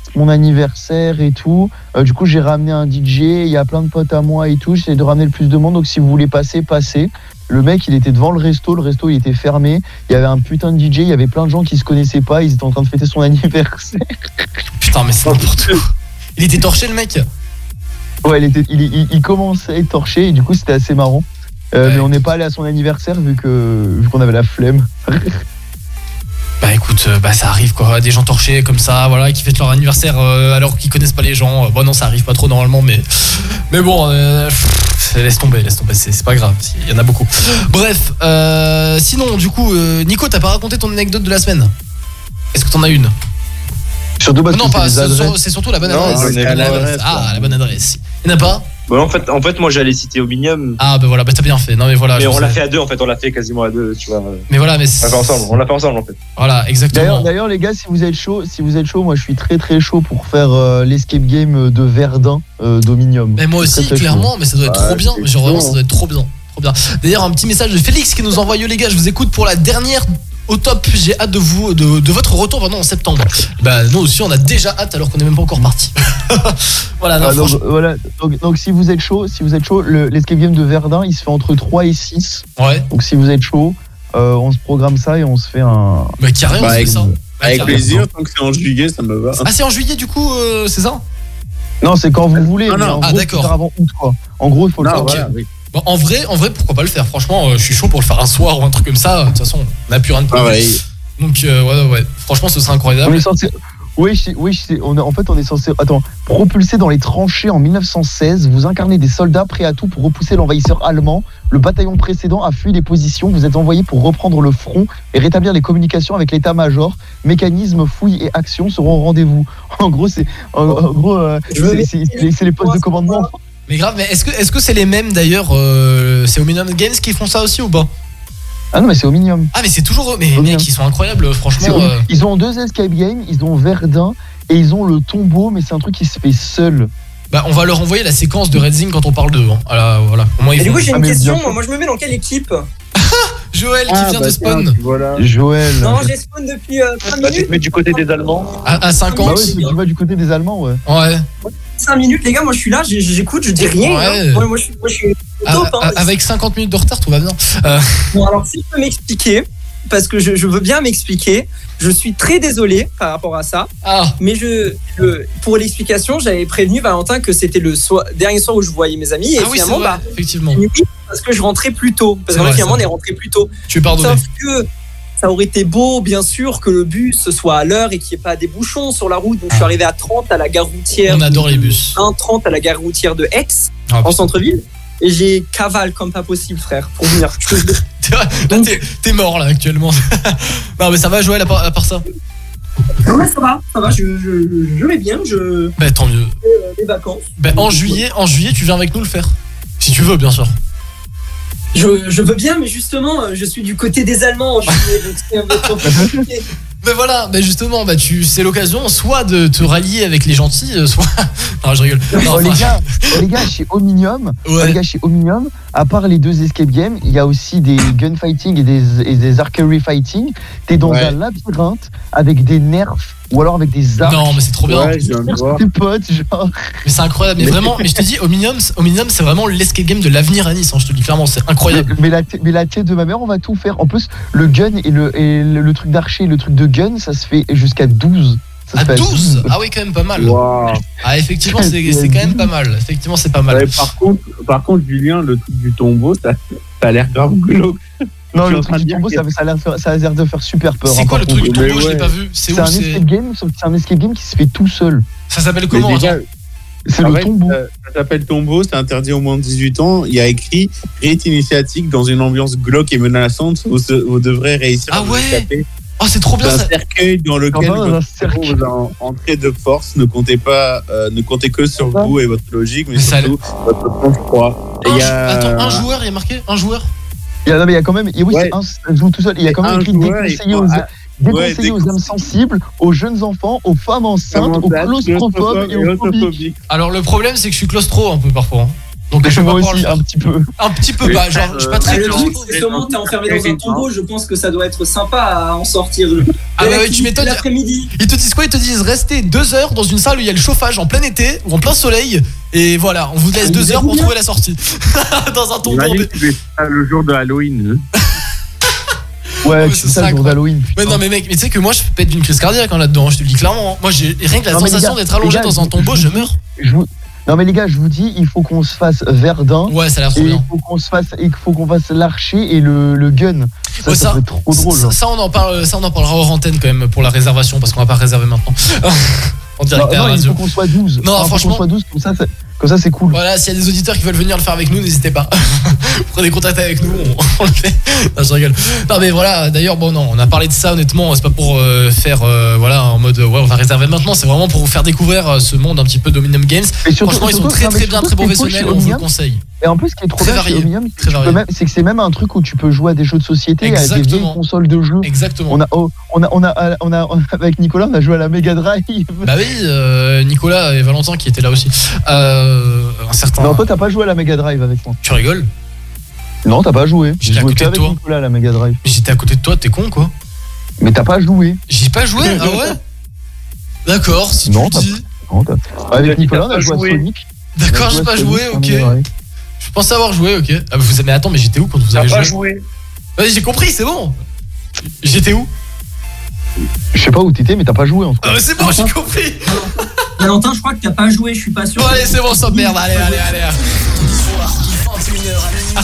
c'est mon anniversaire et tout. Du coup j'ai ramené un DJ. Il y a plein de potes à moi et tout. J'essaie de ramener le plus de monde. Donc si vous voulez passer, passez. Le mec, il était devant le resto, le resto il était fermé. Il y avait un putain de DJ, il y avait plein de gens qui se connaissaient pas, ils étaient en train de fêter son <laughs> anniversaire. Putain, mais c'est n'importe quoi. Il était torché, le mec Ouais, il, était, il, il- il commençait à être torché et du coup c'était assez marrant. Euh, Ouais. Mais on n'est pas allé à son anniversaire vu que vu qu'on avait la flemme. <laughs> Bah écoute, euh, bah ça arrive quoi, des gens torchés comme ça, voilà, qui fêtent leur anniversaire euh, alors qu'ils connaissent pas les gens. Bon non, ça arrive pas trop normalement, mais mais bon, euh, pff, laisse tomber, laisse tomber, c'est pas grave, il y en a beaucoup. Bref, euh, sinon du coup, euh, Nico, t'as pas raconté ton anecdote de la semaine? Est-ce que t'en as une? Surtout parce Non, que pas, c'est surtout la bonne Non, adresse. Ah, la bonne adresse. Il y en a pas? Bon, en fait, en fait, moi j'allais citer Ominium. Ah bah voilà, bah t'as bien fait. Non mais voilà. mais on l'a fait à deux en fait, on l'a fait quasiment à deux, tu vois. On Mais voilà, mais l'a fait ensemble, on l'a fait ensemble en fait. Voilà, exactement. d'ailleurs, les gars, si vous êtes chaud, si vous êtes chaud, moi je suis très très chaud pour faire euh, l'escape game de Verdun euh, d'Ominium. Mais moi aussi, Très, très clairement, mais ça doit être trop bien. Genre vraiment, ça doit être trop bien. Trop bien. D'ailleurs, un petit message de Félix qui nous envoie Yo les gars, je vous écoute pour la dernière au top. J'ai hâte de vous, de, de votre retour en septembre. Bah, nous aussi, on a déjà hâte alors qu'on est même pas encore parti. <laughs> voilà, non, Ah, donc, voilà. donc, donc, si vous êtes chaud, si vous êtes chaud, le- l'escape game de Verdun, il se fait entre 3 et 6. Ouais, Donc si vous êtes chaud, euh, on se programme ça et on se fait un. bah, carré, on Bah, se fait avec- ça. Bah, Avec carré. plaisir, tant que c'est en juillet, ça me va. Ah, c'est en juillet du coup, euh, c'est ça? Non, c'est quand vous voulez. Non, mais non. en Ah, gros, d'accord. avant août quoi. En gros, il faut le Non, faire. voilà, oui. Bon, en vrai, en vrai, pourquoi pas le faire? Franchement, euh, je suis chaud pour le faire un soir ou un truc comme ça. De toute façon, on n'a plus rien de Ah prévu. ouais. Donc, euh, ouais, ouais, ouais. Franchement, ce serait On incroyable. est censé. Oui, je- oui, je- on est- en fait, on est censé. Attends, propulsé dans les tranchées en 1916, vous incarnez des soldats prêts à tout pour repousser l'envahisseur allemand. Le bataillon précédent a fui les positions. Vous êtes envoyé pour reprendre le front et rétablir les communications avec l'état-major. Mécanismes, fouilles et actions seront au rendez-vous. En gros, c'est en, en gros, euh, c'est les postes de commandement. Mais grave, mais est-ce que est-ce que c'est les mêmes d'ailleurs euh, C'est Ominium Games qui font ça aussi ou pas? Ah non, mais c'est Ominium. Ah mais c'est toujours eux, mais Omnium. mec ils sont incroyables franchement. Euh, Ils ont deux escape games. Ils ont Verdun et ils ont le tombeau, mais c'est un truc qui se fait seul. Bah on va leur envoyer la séquence de Red Zing quand on parle d'eux. Hein. Voilà, voilà. Au moins, ils Et du coup, j'ai une question. Moi, je me mets dans quelle équipe <laughs> Joël qui Ah, vient bah, de spawn tiens, Voilà. Joël. Non, j'ai spawn depuis euh, 5 Bah, tu minutes. te mets du côté des Allemands. à, à 50. Bah tu vas du côté des Allemands, ouais. Ouais. 5 minutes, les gars. Moi, je suis là, j'écoute, je dis rien. Ouais. hein. Moi, moi, je suis, moi, je suis au À- top. hein. avec 50 minutes de retard, tout va bien. Euh, Bon, alors, si tu peux m'expliquer, parce que je, je veux bien m'expliquer, je suis très désolé par rapport à ça, ah, mais je, je- pour l'explication, j'avais prévenu Valentin que c'était le soir- dernier soir où je voyais mes amis, et ah oui, finalement, vrai, bah, effectivement. oui, parce que je rentrais plus tôt. Parce vrai, finalement, on est rentré plus tôt. Tu. Sauf que ça aurait été beau, bien sûr, que le bus soit à l'heure et qu'il n'y ait pas des bouchons sur la route. Donc, je suis Ah. arrivé à 30 à la gare routière. On adore les bus. 1,30 à la gare routière de Aix, Ah, en centre-ville. Et j'ai cavale comme pas possible, frère, pour venir. <laughs> Là, t'es- mort là actuellement. <laughs> non mais ça va Joël à part, à part ça? Non, mais ça va, ça va, je, je, je vais bien, je Bah tant mieux. fais euh, vacances. Bah en juillet, en juillet tu viens avec nous le faire. Si tu veux bien sûr. Je, je veux bien, mais justement, euh, je suis du côté des Allemands en juillet, donc c'est un peu <laughs> compliqué. Mais voilà, bah justement, bah tu c'est l'occasion soit de te rallier avec les gentils, euh, soit. <laughs> non je rigole. Non, Oh, les gars, <laughs> oh, les gars, chez Ominium, ouais. les gars, chez Ominium, à part les deux escape games, il y a aussi des gunfighting et des, et des archery fighting. T'es dans Ouais. un labyrinthe avec des nerfs ou alors avec des arcs. Non mais c'est trop bien. Ouais, je viens de voir. Tes potes, genre. Mais c'est incroyable. Mais vraiment, mais je te dis, Ominium, Ominium c'est vraiment l'escape game de l'avenir à Nice. hein, je te dis clairement, c'est incroyable. mais la, t- mais la tête de ma mère, on va tout faire. En plus, le gun et le, et le, le truc d'archer et le truc de gun, ça se fait jusqu'à 12. Ça se À fait 12 Ah oui, quand même pas mal. Ah effectivement, c'est c'est quand même pas mal. Effectivement, c'est pas mal. Ouais, par contre, par contre, Julien, le truc du tombeau, ça, ça a l'air grave glauque. Non, le truc du tombeau, ça, ça a l'air de faire- ça a l'air de faire super peur. C'est quoi le truc du tombeau Je l'ai pas vu. C'est C'est où un c'est escape game, sauf que c'est un escape game qui se fait tout seul. Ça s'appelle comment C'est le tombeau. Ça s'appelle tombeau, c'est interdit au moins de 18 ans. Il y a écrit rite initiatique dans une ambiance glauque et menaçante. Vous, devrez réussir Ah à vous ouais Oh, c'est trop bien d'un ça. cercueil dans lequel un votre vous a en- entré de force. Ne comptez pas, euh, ne comptez que sur vous et votre logique, mais Mais ça- surtout votre Un jou- a- Attends, un joueur, il y a marqué Un joueur Il y a, non, mais il y a quand même. et oui, Ouais. c'est un ça joue tout seul. Il y a quand même Un écrit il aux, faut- ah, ouais, déconseillé aux âmes sensibles, aux jeunes enfants, aux femmes enceintes, aux claustrophobes et aux phobiques. Alors, le problème, c'est que je suis claustro un peu parfois. hein. Donc, je pas pouvoir le aussi, faire. un petit peu. Un petit peu, bah, genre, je suis pas très le truc, claustro. c'est sûrement t'es enfermé dans un tombeau, je pense que ça doit être sympa à en sortir. Ah bah ouais, tu m'étonnes. L'après-midi. Ils te disent quoi? Ils te disent rester deux heures dans une salle où il y a le chauffage en plein été ou en plein soleil. Et voilà, on vous laisse Ah, deux heures pour trouver la sortie. <laughs> dans un tombeau. Imagine que tu fais ça le jour de Halloween. <laughs> Ouais, Ouais, c'est ça ça, le jour d'Halloween. Mais putain. non mais mec, mais tu sais que moi je pète d'une crise cardiaque hein, là-dedans, je te le dis clairement. hein. Moi j'ai rien que la sensation d'être allongé dans un je- tombeau, je meurs. Non, mais les gars, je vous dis, il faut qu'on se fasse Verdun. Ouais, ça a l'air trop Et il bien. faut qu'on se fasse, qu'il faut qu'on fasse l'archer et le, le gun. Ça, Ouais, ça, ça- peut être trop drôle. Ça, on en parle, ça on en parlera hors antenne quand même pour la réservation parce qu'on va pas réserver maintenant. <laughs> en direct Non, à la non, il faut qu'on soit 12. Non, franchement- qu'on soit 12, comme ça, c'est- comme ça, c'est cool. Voilà, s'il y a des auditeurs qui veulent venir le faire avec nous, n'hésitez pas. <laughs> Prenez contact avec nous, on, <laughs> on le fait. Non, je rigole. Non, mais voilà, d'ailleurs, bon, non, on a parlé de ça, honnêtement, c'est pas pour euh, faire, euh, voilà, en mode, ouais, on va réserver maintenant, c'est vraiment pour vous faire découvrir euh, ce monde un petit peu d'Ominium Games. Et surtout- Franchement, ils sont très très bien, très professionnels, on vous le conseille. Et en plus, ce qui est trop bien chez varié, Omnium, c'est que c'est que c'est même un truc où tu peux jouer à des jeux de société, à des vieilles consoles de jeux. Exactement. On a, oh, on a, on a, on a, avec Nicolas, on a joué à la Mega Drive. Bah oui, euh, Nicolas et Valentin qui étaient là aussi. Euh, un certain. Non, toi, t'as pas joué à la Mega Drive avec moi. Tu rigoles? Non, t'as pas joué. J'étais J'ai à joué côté de qu'avec toi. Nicolas à la Mega Drive. J'étais à côté de toi, t'es con quoi Mais t'as pas joué. J'ai pas joué Ah ouais? D'accord, si Non, tu le t'as dis. Non, t'as- Avec Nicolas, on a joué à. Sonic. D'accord, j'ai pas joué, ok. Je pensais avoir joué, ok. Ah, vous mais attends, mais j'étais où quand vous avez pas joué joué. Ouais, j'ai compris, c'est bon. J'étais où Je sais pas où t'étais, mais t'as pas joué en tout Ah, cas. mais c'est bon, j'ai compris. Valentin, je crois que t'as pas joué, je suis pas sûr. Bon, allez, c'est bon, ça merde, allez, allez, allez. Soir, 21h à minuit. Ah.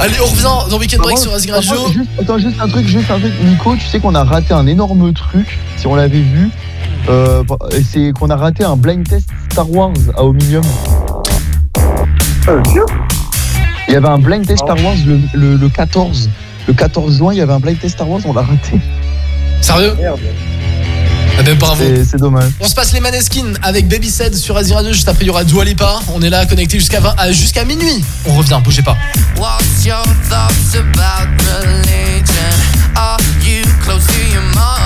Allez, on revient dans Weekend Break sur Radio. juste- Attends, juste un truc, juste un truc. Nico, tu sais qu'on a raté un énorme truc, si on l'avait vu. Euh, c'est qu'on a raté un blind test Star Wars à Omnium. Il y avait un blind test Star Wars le, le- le 14. Le 14 juin, il y avait un blind test Star Wars, on l'a raté. Sérieux Merde. Ah ben bravo. C'est c'est dommage. On se passe les Maneskin avec Baby Said sur Azir Radio. Juste après, il y aura Dua Lipa. On est là connecté jusqu'à 20 à- jusqu'à minuit. On revient, bougez pas. What's your thoughts about religion? Are you close to your mother?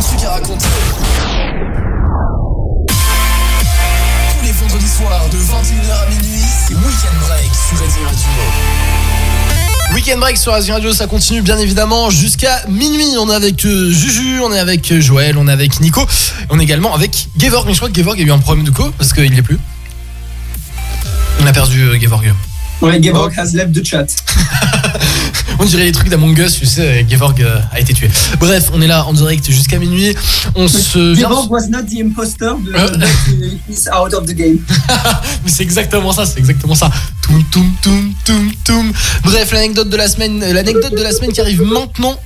Un truc à raconter. Tous les vendredis soirs de 21h à minuit, c'est Weekend Break sur Radio Radio. Weekend Break sur Azure Radio, ça continue bien évidemment jusqu'à minuit. On est avec euh, Juju, on est avec euh, Joël, on est avec Nico, on est également avec Gevorg. Mais je crois que Gevorg a eu un problème de co parce qu'il n'y est plus. On a perdu euh, Gevorg. Ouais, has left the chat. <laughs> On dirait les trucs d'Among Us, tu sais, Gevorg euh, a été tué. Bref, on est là en direct jusqu'à minuit. On se. Gevorg was not the imposter de Euh. is out of the game. <laughs> Mais c'est exactement ça, c'est exactement ça. Toum toum toum toum toum. Bref, l'anecdote de la semaine, euh, l'anecdote de la semaine qui arrive maintenant.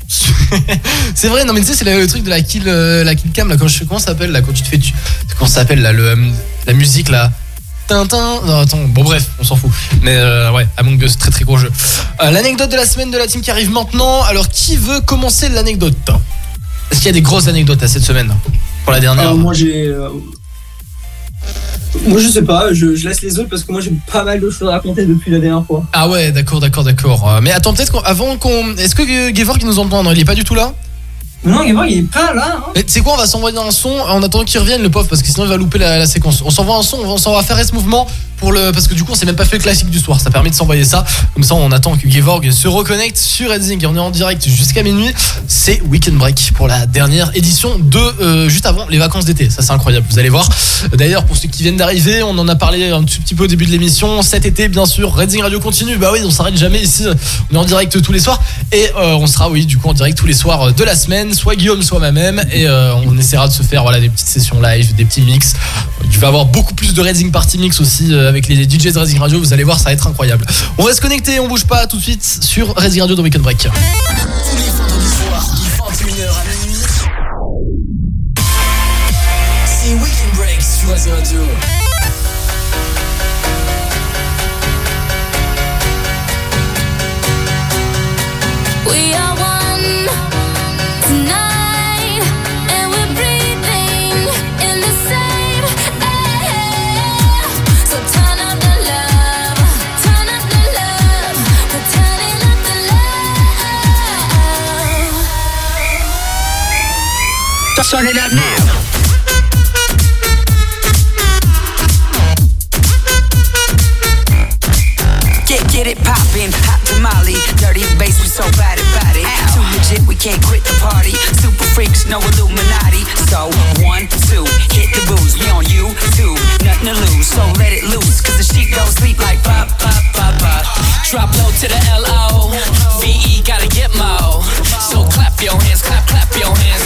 <laughs> c'est vrai, non mais tu sais, c'est le, le truc de la kill, la kill cam là. Quand je, comment ça s'appelle là quand tu te fais, tu, comment ça s'appelle là, le, la musique là. Tintin. Non attends, bon bref, on s'en fout. Mais euh, ouais, Among Us, très très gros jeu. Euh, l'anecdote de la semaine de la team qui arrive maintenant. Alors qui veut commencer l'anecdote? Est-ce qu'il y a des grosses anecdotes à cette semaine? Pour la dernière? Alors, moi j'ai. euh, Moi je sais pas, je, je laisse les autres parce que moi j'ai pas mal de choses à raconter depuis la dernière fois. Ah ouais, d'accord, d'accord, d'accord. Euh, mais attends, peut-être qu'avant qu'on. Est-ce que euh, Gevorg il nous entend? Non, il est pas du tout là? Non, Gevorg il est pas là. Hein. Mais tu sais quoi, on va s'envoyer un son en attendant qu'il revienne, le pauvre, parce que sinon il va louper la, la séquence. On s'envoie un son, on s'en va faire ce mouvement Parce que du coup, on s'est même pas fait le classique du soir. Ça permet de s'envoyer ça. Comme ça, on attend que Gevorg se reconnecte sur Redzing. Et on est en direct jusqu'à minuit. C'est Weekend Break pour la dernière édition de. euh, juste avant les vacances d'été. Ça, c'est incroyable. Vous allez voir. D'ailleurs, pour ceux qui viennent d'arriver, on en a parlé un tout petit peu au début de l'émission. Cet été, bien sûr, Redzing Radio continue. Bah oui, on s'arrête jamais ici. On est en direct tous les soirs. Et euh, on sera, oui, du coup, en direct tous les soirs de la semaine. Soit Guillaume, soit moi-même. Et euh, on essaiera de se faire voilà, des petites sessions live, des petits mix. Tu vas avoir beaucoup plus de Redzing Party Mix aussi avec les DJ de Redzing Radio. Vous allez voir, ça va être incroyable. On va se connecter, on bouge pas tout de suite sur Redzing Radio dans Weekend Break. Tous les vendredis soirs de 21h à minuit. C'est Weekend Break sur Radio Radio. Turn it up now. Get, get it poppin', hot tamale, dirty bass, we so bad about it. Too legit, we can't quit the party. Super freaks, no Illuminati. So one, two, hit the booze. We on you too, nothing to lose. So let it loose, cause the sheep don't sleep like pop, pop, pop, pop. Drop low to the L-O VE gotta get mo So clap your hands, clap, clap your hands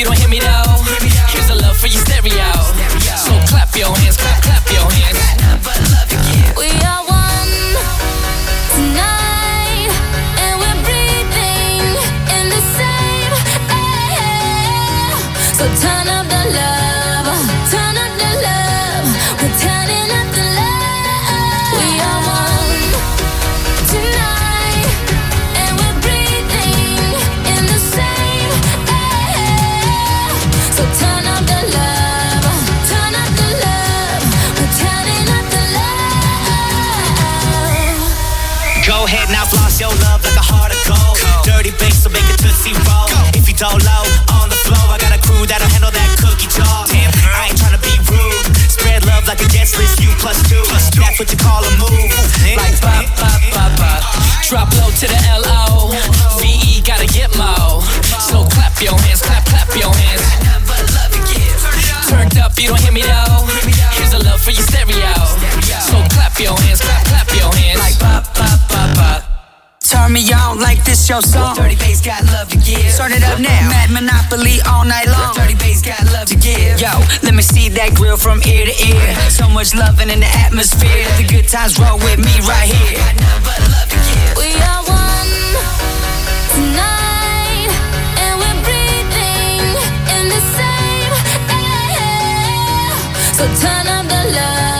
you don't hear me though. Here's a love for your stereo. So clap your hands, clap, clap your hands guest you plus two. That's what you call a move. Like bop, this your song. Dirty bass got love to give. Turn it up now. Mad Monopoly all night long. Dirty bass got love to give. Yo, let me see that grill from ear to ear. So much loving in the atmosphere. The good times roll with me right here. We are one tonight, and we're breathing in the same air. So turn up the love,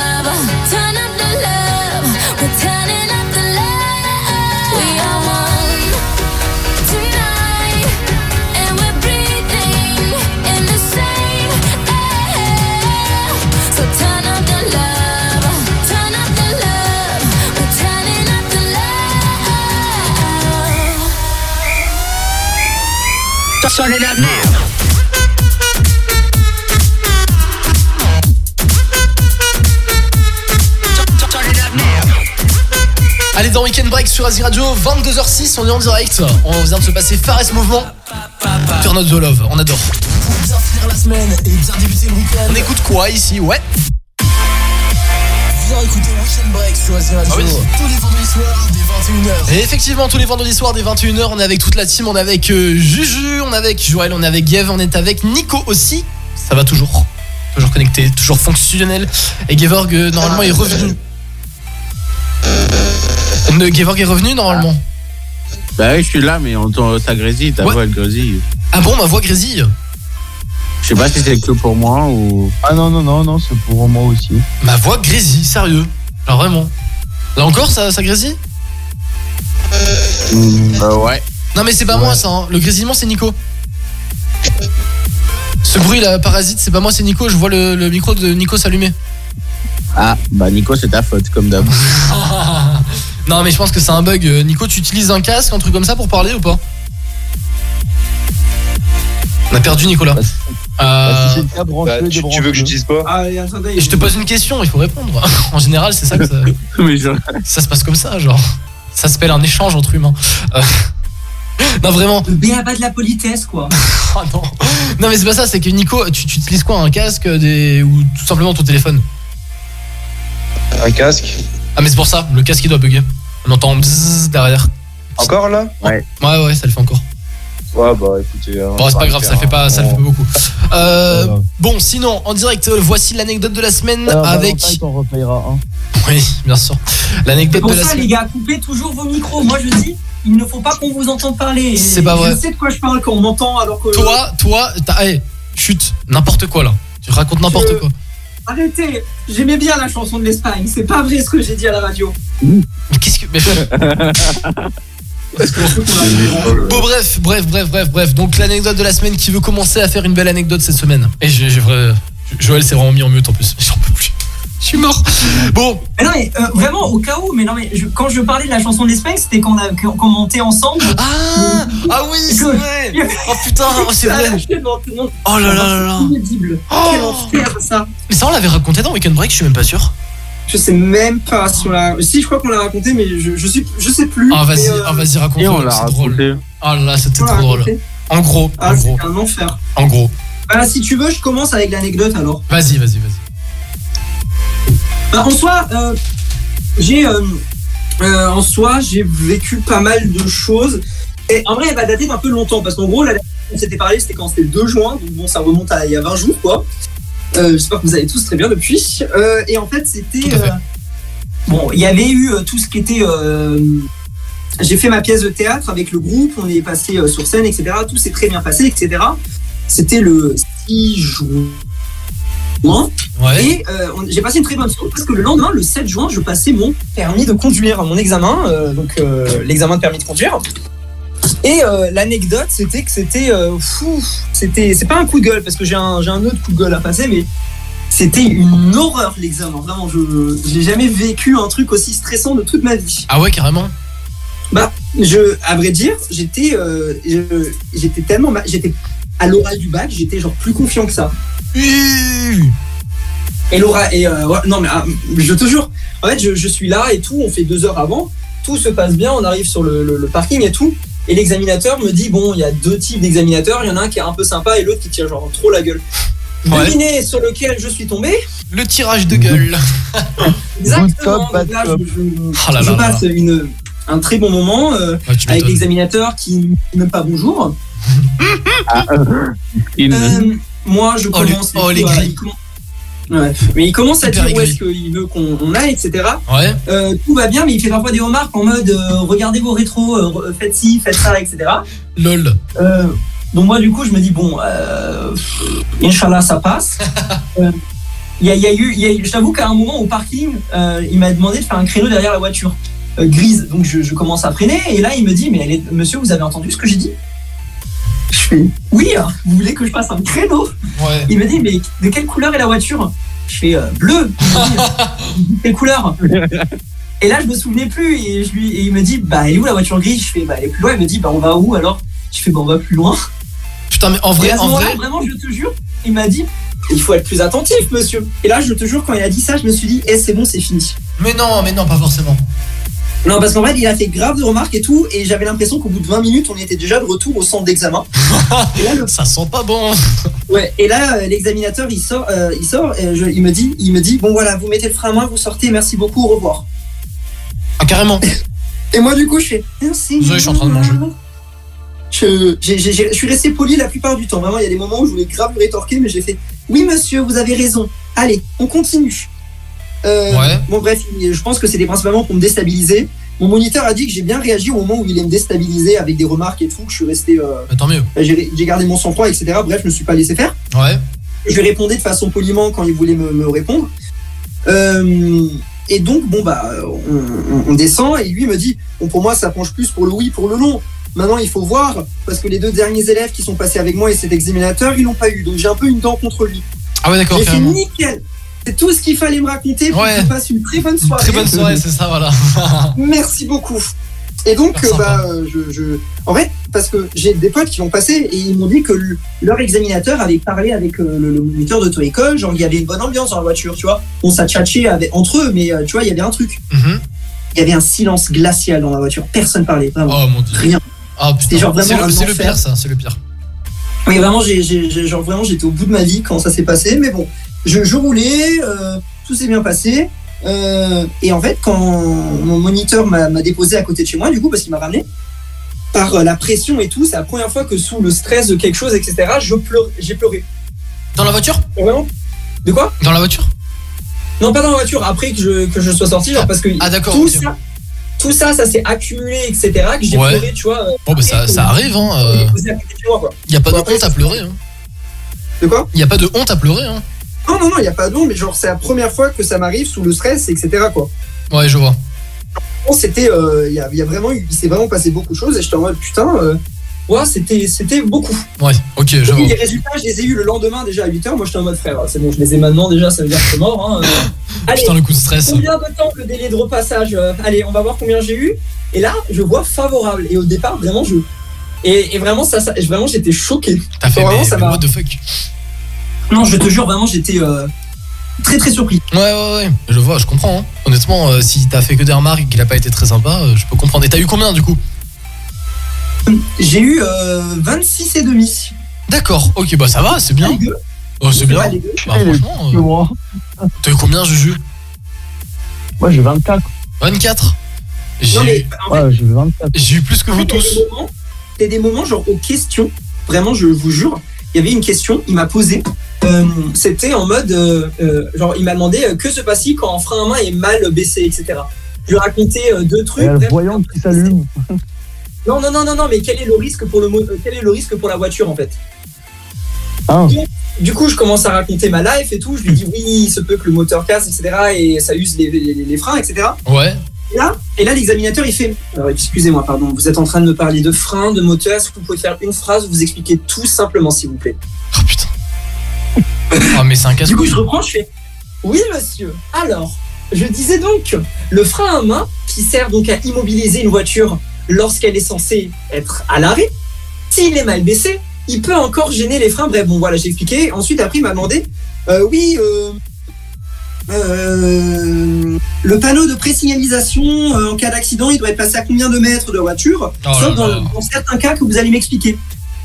Allez dans Weekend Break sur Asie Radio, 22h06, on est en direct. On vient de se passer Fares Mouvement. Turn Up the Love, on adore. Pour bien finir la semaine et bien débuter le week-end. On écoute quoi ici? Ouais. Viens écouter Weekend Break sur Asie Radio. Ah oui. Tous les vendredis soirs dès 21h. Et effectivement, tous les vendredis soirs dès 21h, on est avec toute la team. On est avec euh, Juju, on est avec Joël, on est avec Gev, on est avec Nico aussi. Ça va toujours. Toujours connecté, toujours fonctionnel. Et Gevorg, euh, normalement, est revenu. Ne, Gevorg est revenu normalement. Bah oui, je suis là, mais on entend ta grésille, ta Ouais. voix elle grésille. Ah bon, ma voix grésille? Je sais pas si c'est que pour moi ou. Ah non, non, non, non, c'est pour moi aussi. Ma voix grésille, sérieux? Alors vraiment. Là encore, ça, ça grésille? Hmm, bah ouais. Non mais c'est pas moi ça, hein. le grésillement c'est Nico. Ce bruit là, parasite, c'est pas moi, c'est Nico, je vois le, le micro de Nico s'allumer. Ah, bah Nico, c'est ta faute, comme d'hab. <laughs> non mais je pense que c'est un bug. Euh, Nico, tu utilises un casque, un truc comme ça pour parler ou pas? On a perdu Nicolas. Bah, Euh, si cas, branche-le, Bah, tu, tu veux que j'utilise Allez, attendez. je te pose une question, il faut répondre. <laughs> en général, c'est ça que ça, <laughs> mais je... ça se passe comme ça, genre. Ça s'appelle un échange entre humains. Euh, <laughs> Non vraiment. Le BABA de la politesse, quoi. <laughs> Oh non. Non mais c'est pas ça, c'est que Nico, tu, tu utilises quoi Un casque des... ou tout simplement ton téléphone? Un casque Ah mais c'est pour ça, le casque il doit bugger. On entend bzzz derrière. Encore là? Ouais. Ouais ouais, ça le fait encore. Ouais, bah écoutez. hein, Bon, c'est pas grave, ça le fait pas, ça le fait pas beaucoup. Euh, bon, sinon, en direct, euh, voici l'anecdote de la semaine Ah, avec. T'en repayera un. Oui, bien sûr. C'est L'anecdote pour de la ça, les semaine. gars, coupez toujours vos micros. Moi, je dis, il ne faut pas qu'on vous entende parler. C'est pas vrai. Je sais de quoi je parle quand on m'entend, alors que. Toi, toi, t'as. Hey, chut, n'importe quoi là. Tu racontes n'importe Je- quoi. Arrêtez J'aimais bien la chanson de l'Espagne. C'est pas vrai ce que j'ai dit à la radio. Mais qu'est-ce que. <laughs> Bon, bref, bref, bref, bref, bref. Donc, l'anecdote de la semaine qui veut commencer à faire une belle anecdote cette semaine. Et j'ai vrai. Joël s'est vraiment mis en mute en plus. J'en peux plus. Je suis mort. Bon, Mais non, mais euh, vraiment, au cas où, mais non, mais je- quand je parlais de la chanson de l'Espagne, c'était quand on a qu'on qu'on montait ensemble. Ah Ah oui, c'est vrai Oh putain, <laughs> oh, c'est vrai Oh là là là là Inaudible. Quel enfer, ça Mais ça, on l'avait raconté dans Weekend Break, je suis même pas sûr. Je sais même pas si on l'a. Si, je crois qu'on l'a raconté, mais je, je, suis, je sais plus. Ah, vas-y, euh, ah, vas-y, raconte Et on l'a c'est drôle. raconté. Ah là, c'était on trop drôle. En gros, Ah, c'est un enfer. en gros. Bah, si tu veux, je commence avec l'anecdote alors. Vas-y, vas-y, vas-y. Bah, en soi, euh, j'ai euh, euh, en soi, j'ai vécu pas mal de choses. Et en vrai, elle va dater d'un peu longtemps parce qu'en gros, la dernière fois qu'on s'était parlé, c'était quand c'était le 2 juin, donc bon, ça remonte à il y a 20 jours, quoi. Euh, J'espère que vous allez tous très bien depuis. Euh, et en fait, c'était euh, bon, il y avait eu tout ce qui était. j'ai fait ma pièce de théâtre avec le groupe, on est passé sur scène, etc. Tout s'est très bien passé, etc. C'était le 6 juin. Ouais. Et on- j'ai passé une très bonne soirée parce que le lendemain, le 7 juin, je passais mon permis de conduire, mon examen, donc l'examen de permis de conduire. Et euh, l'anecdote, c'était que c'était euh, fou, c'était, c'est pas un coup de gueule parce que j'ai un, j'ai un autre coup de gueule à passer, mais c'était une horreur l'examen. Vraiment, je j'ai jamais vécu un truc aussi stressant de toute ma vie. Ah ouais, carrément. Bah, je, à vrai dire, j'étais, euh, je- j'étais tellement, j'étais à l'oral du bac, j'étais genre plus confiant que ça. Et Laura, et euh, ouais, non mais ah, je te jure, en fait je, je suis là et tout, on fait deux heures avant, tout se passe bien, on arrive sur le, le- le parking et tout, et l'examinateur me dit bon, il y a deux types d'examinateurs, il y en a un qui est un peu sympa et l'autre qui tire genre trop la gueule. Ouais. Devinez sur lequel je suis tombé? Le tirage de gueule. <laughs> Exactement. là, je, je- Oh là je là là. passe une, un très bon moment euh, Ouais, avec l'examinateur qui ne pas bonjour. Ah, euh, Euh, moi, je Oh, les- commence. oh, les à- commence- Ouais. Mais il commence à dire où est-ce qu'il veut qu'on on aille, etc. Ouais. Euh, tout va bien, mais il fait parfois des remarques en mode euh, regardez vos rétros, euh, faites ci, faites ça, etc. Lol. Donc moi, du coup, je me dis bon, Inch'Allah, ça passe. Il <laughs> y, a, il y a eu, il y a eu- je t'avoue qu'à un moment au parking, il m'a demandé de faire un créneau derrière la voiture grise. Donc je, je commence à freiner et là il me dit mais elle est- monsieur, vous avez entendu ce que j'ai dit? Je fais oui. hein, Vous voulez que je passe un créneau Ouais. il me dit, mais de quelle couleur est la voiture? Je fais euh, bleu. Il me dit, Quelle couleur? Et là, je me souvenais plus. Et, je lui, et il me dit, bah, elle est où la voiture grise? Je fais, bah, elle est plus loin. Il me dit, bah, on va où alors? Je fais, bah, on va plus loin. Putain, mais en vrai, en vrai. vraiment, je te jure, il m'a dit il faut être plus attentif, monsieur. Et là, je te jure, quand il a dit ça, je me suis dit eh, c'est bon, c'est fini. Mais non, mais non, pas forcément. Non, parce qu'en fait, il a fait grave de remarques et tout, et j'avais l'impression qu'au bout de 20 minutes, on était déjà de retour au centre d'examen. <laughs> le- Ça sent pas bon. Ouais, et là, euh, l'examinateur, il sort, euh, il sort, et je- il me dit, il me dit, bon voilà, vous mettez le frein à main, vous sortez, merci beaucoup, au revoir. Ah, carrément. <laughs> Et moi, du coup, je fais, merci. Désolé, je suis en train de manger. Je, je suis resté poli la plupart du temps. Vraiment, il y a des moments où je voulais grave lui rétorquer, mais j'ai fait, oui, monsieur, vous avez raison. Allez, on continue. Euh, Ouais. Bon, bref, je pense que c'était principalement pour me déstabiliser. Mon moniteur a dit que j'ai bien réagi au moment où il est me déstabiliser avec des remarques et tout, que je suis resté. euh, Bah, tant mieux. j'ai j'ai gardé mon sang-froid, etc. Bref, je me suis pas laissé faire. Ouais. Je lui répondais de façon poliment quand il voulait me, me répondre. Euh, et donc, bon, bah, on, descend et lui me dit Bon, pour moi, ça penche plus pour le oui, pour le non. Maintenant, il faut voir, parce que les deux derniers élèves qui sont passés avec moi et cet examinateur, ils l'ont pas eu. Donc, j'ai un peu une dent contre lui. Ah ouais, d'accord, J'ai fait nickel. C'est tout ce qu'il fallait me raconter pour Ouais. que je passe une très bonne Une soirée. très bonne soirée, <laughs> c'est ça, voilà. <laughs> Merci beaucoup. Et donc, euh, bah, euh, je, je- en fait, parce que j'ai des potes qui l'ont passé et ils m'ont dit que le- leur examinateur avait parlé avec euh, le, le moniteur d'auto-école, genre il y avait une bonne ambiance dans la voiture, tu vois. On avec- entre eux, mais euh, tu vois, il y avait un truc. Mhm. Il y avait un silence glacial dans la voiture. Personne parlait, vraiment. Oh mon dieu. Rien. C'était putain. genre vraiment C'est le, pire, ça, c'est le pire. Vraiment, j'ai- genre vraiment, j'étais au bout de ma vie quand ça s'est passé. Mais bon, je, je roulais, euh, tout s'est bien passé. Euh, et en fait, quand mon moniteur m'a, déposé à côté de chez moi, du coup, parce qu'il m'a ramené, par euh, la pression et tout, c'est la première fois que sous le stress de quelque chose, etc., je pleure, j'ai pleuré. Dans la voiture? Vraiment? De quoi? Dans la voiture? Non, pas dans la voiture, après que je, que je sois sorti, genre parce que Ah, tout, ça, tout ça, ça s'est accumulé, etc., que j'ai Ouais. pleuré, tu vois. Bon, bah ça, ça arrive, hein. on euh, est posé à côté de chez moi, quoi. Y a pas de honte à pleurer, hein. De quoi? Y a pas de honte à pleurer, hein. Non, non, non, il n'y a pas de nom, mais genre, c'est la première fois que ça m'arrive sous le stress, etc. Quoi. Ouais, je vois. C'était. euh, Il y, a, il y a vraiment eu- il s'est vraiment passé beaucoup de choses et j'étais en mode putain, euh, ouais, c'était c'était beaucoup. Ouais, ok, je vois. les résultats, je les ai eu le lendemain déjà à 8h. Moi, j'étais en mode frère, c'est bon, je les ai maintenant déjà, ça veut dire que c'est mort. Hein. Allez, <laughs> Putain, le coup de stress. combien de temps le délai de repassage Euh, Allez, on va voir combien j'ai eu. Et là, je vois favorable. Et au départ, vraiment, je. Et, et vraiment, ça, ça- vraiment, j'étais choqué. T'as fait, Vraiment, mais, ça mais m'a- what the fuck Non, je te jure, vraiment, j'étais euh, très très surpris. Ouais, ouais, ouais, je vois, je comprends. hein. Honnêtement, euh, si t'as fait que des remarques et qu'il a pas été très sympa, euh, je peux comprendre. Et t'as eu combien du coup? J'ai eu euh, 26 et demi. D'accord, ok, bah ça va, c'est bien. Oh, c'est bien. Bah, franchement, euh, moi. t'as eu combien, Juju? Moi, j'ai 24. 24 J'ai Non, mais eu- en fait, Ouais, j'ai 24. j'ai eu plus que vous tous. des moments- Il y a des moments, genre aux questions, vraiment, je vous jure, il y avait une question, il m'a posé. euh, C'était en mode, euh, euh, genre, il m'a demandé euh, que se passe-t-il quand un frein à main est mal baissé, etc. Je lui ai raconté euh, deux Il trucs. y a le bref. voyant qui s'allume. <laughs> Non, non, non, non, non, mais quel est le risque pour le mo- quel est le risque pour la voiture en fait? Ah. Du coup, je commence à raconter ma life et tout. Je lui dis oui, il se peut que le moteur casse, etc. Et ça use les, les- les freins, etc. Ouais. Et là, et là l'examinateur, il fait Alors, Excusez-moi, pardon, vous êtes en train de me parler de freins, de moteur. Est-ce que vous pouvez faire une phrase vous expliquez tout simplement, s'il vous plaît? Oh putain. Oh, <laughs> mais c'est un casse Du coup, je reprends, je fais Oui, monsieur. Alors, je disais donc, le frein à main, qui sert donc à immobiliser une voiture lorsqu'elle est censée être à l'arrêt, s'il est mal baissé, il peut encore gêner les freins. Bref, bon, voilà, j'ai expliqué. Ensuite, après, il m'a demandé euh, Oui, euh, euh, le panneau de présignalisation euh, en cas d'accident, il doit être placé à combien de mètres de la voiture Oh Sauf dans, certains cas que vous allez m'expliquer.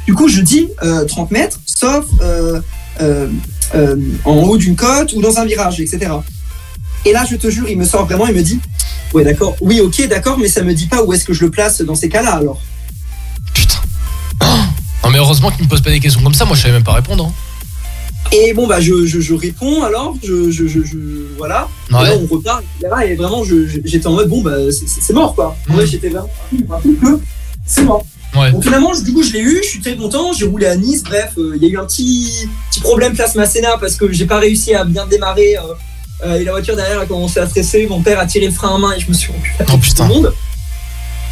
Du coup, je dis euh, 30 mètres, sauf euh, euh, euh, en haut d'une côte ou dans un virage, etc. Et là, je te jure, il me sort vraiment, il me dit Ouais, d'accord, oui, ok, d'accord, mais ça me dit pas où est-ce que je le place dans ces cas-là alors. Non, mais heureusement qu'il me pose pas des questions comme ça, moi je savais même pas répondre. hein. Et bon, bah, je, je, je réponds alors, je, je, je, je- voilà. Ouais. Et là, on repart, etc. Et vraiment, j'étais en mode Bon, bah, c'est- mort, quoi. En Mm. vrai, j'étais vraiment. C'est mort. Ouais. Donc finalement, je- du coup, je l'ai eu, je suis très content, j'ai roulé à Nice, bref, euh, il y a eu un petit, petit problème place Masséna parce que j'ai pas réussi à bien démarrer euh, euh, et la voiture derrière a commencé à stresser, mon père a tiré le frein à main et je me suis rendu Oh putain. tout le monde.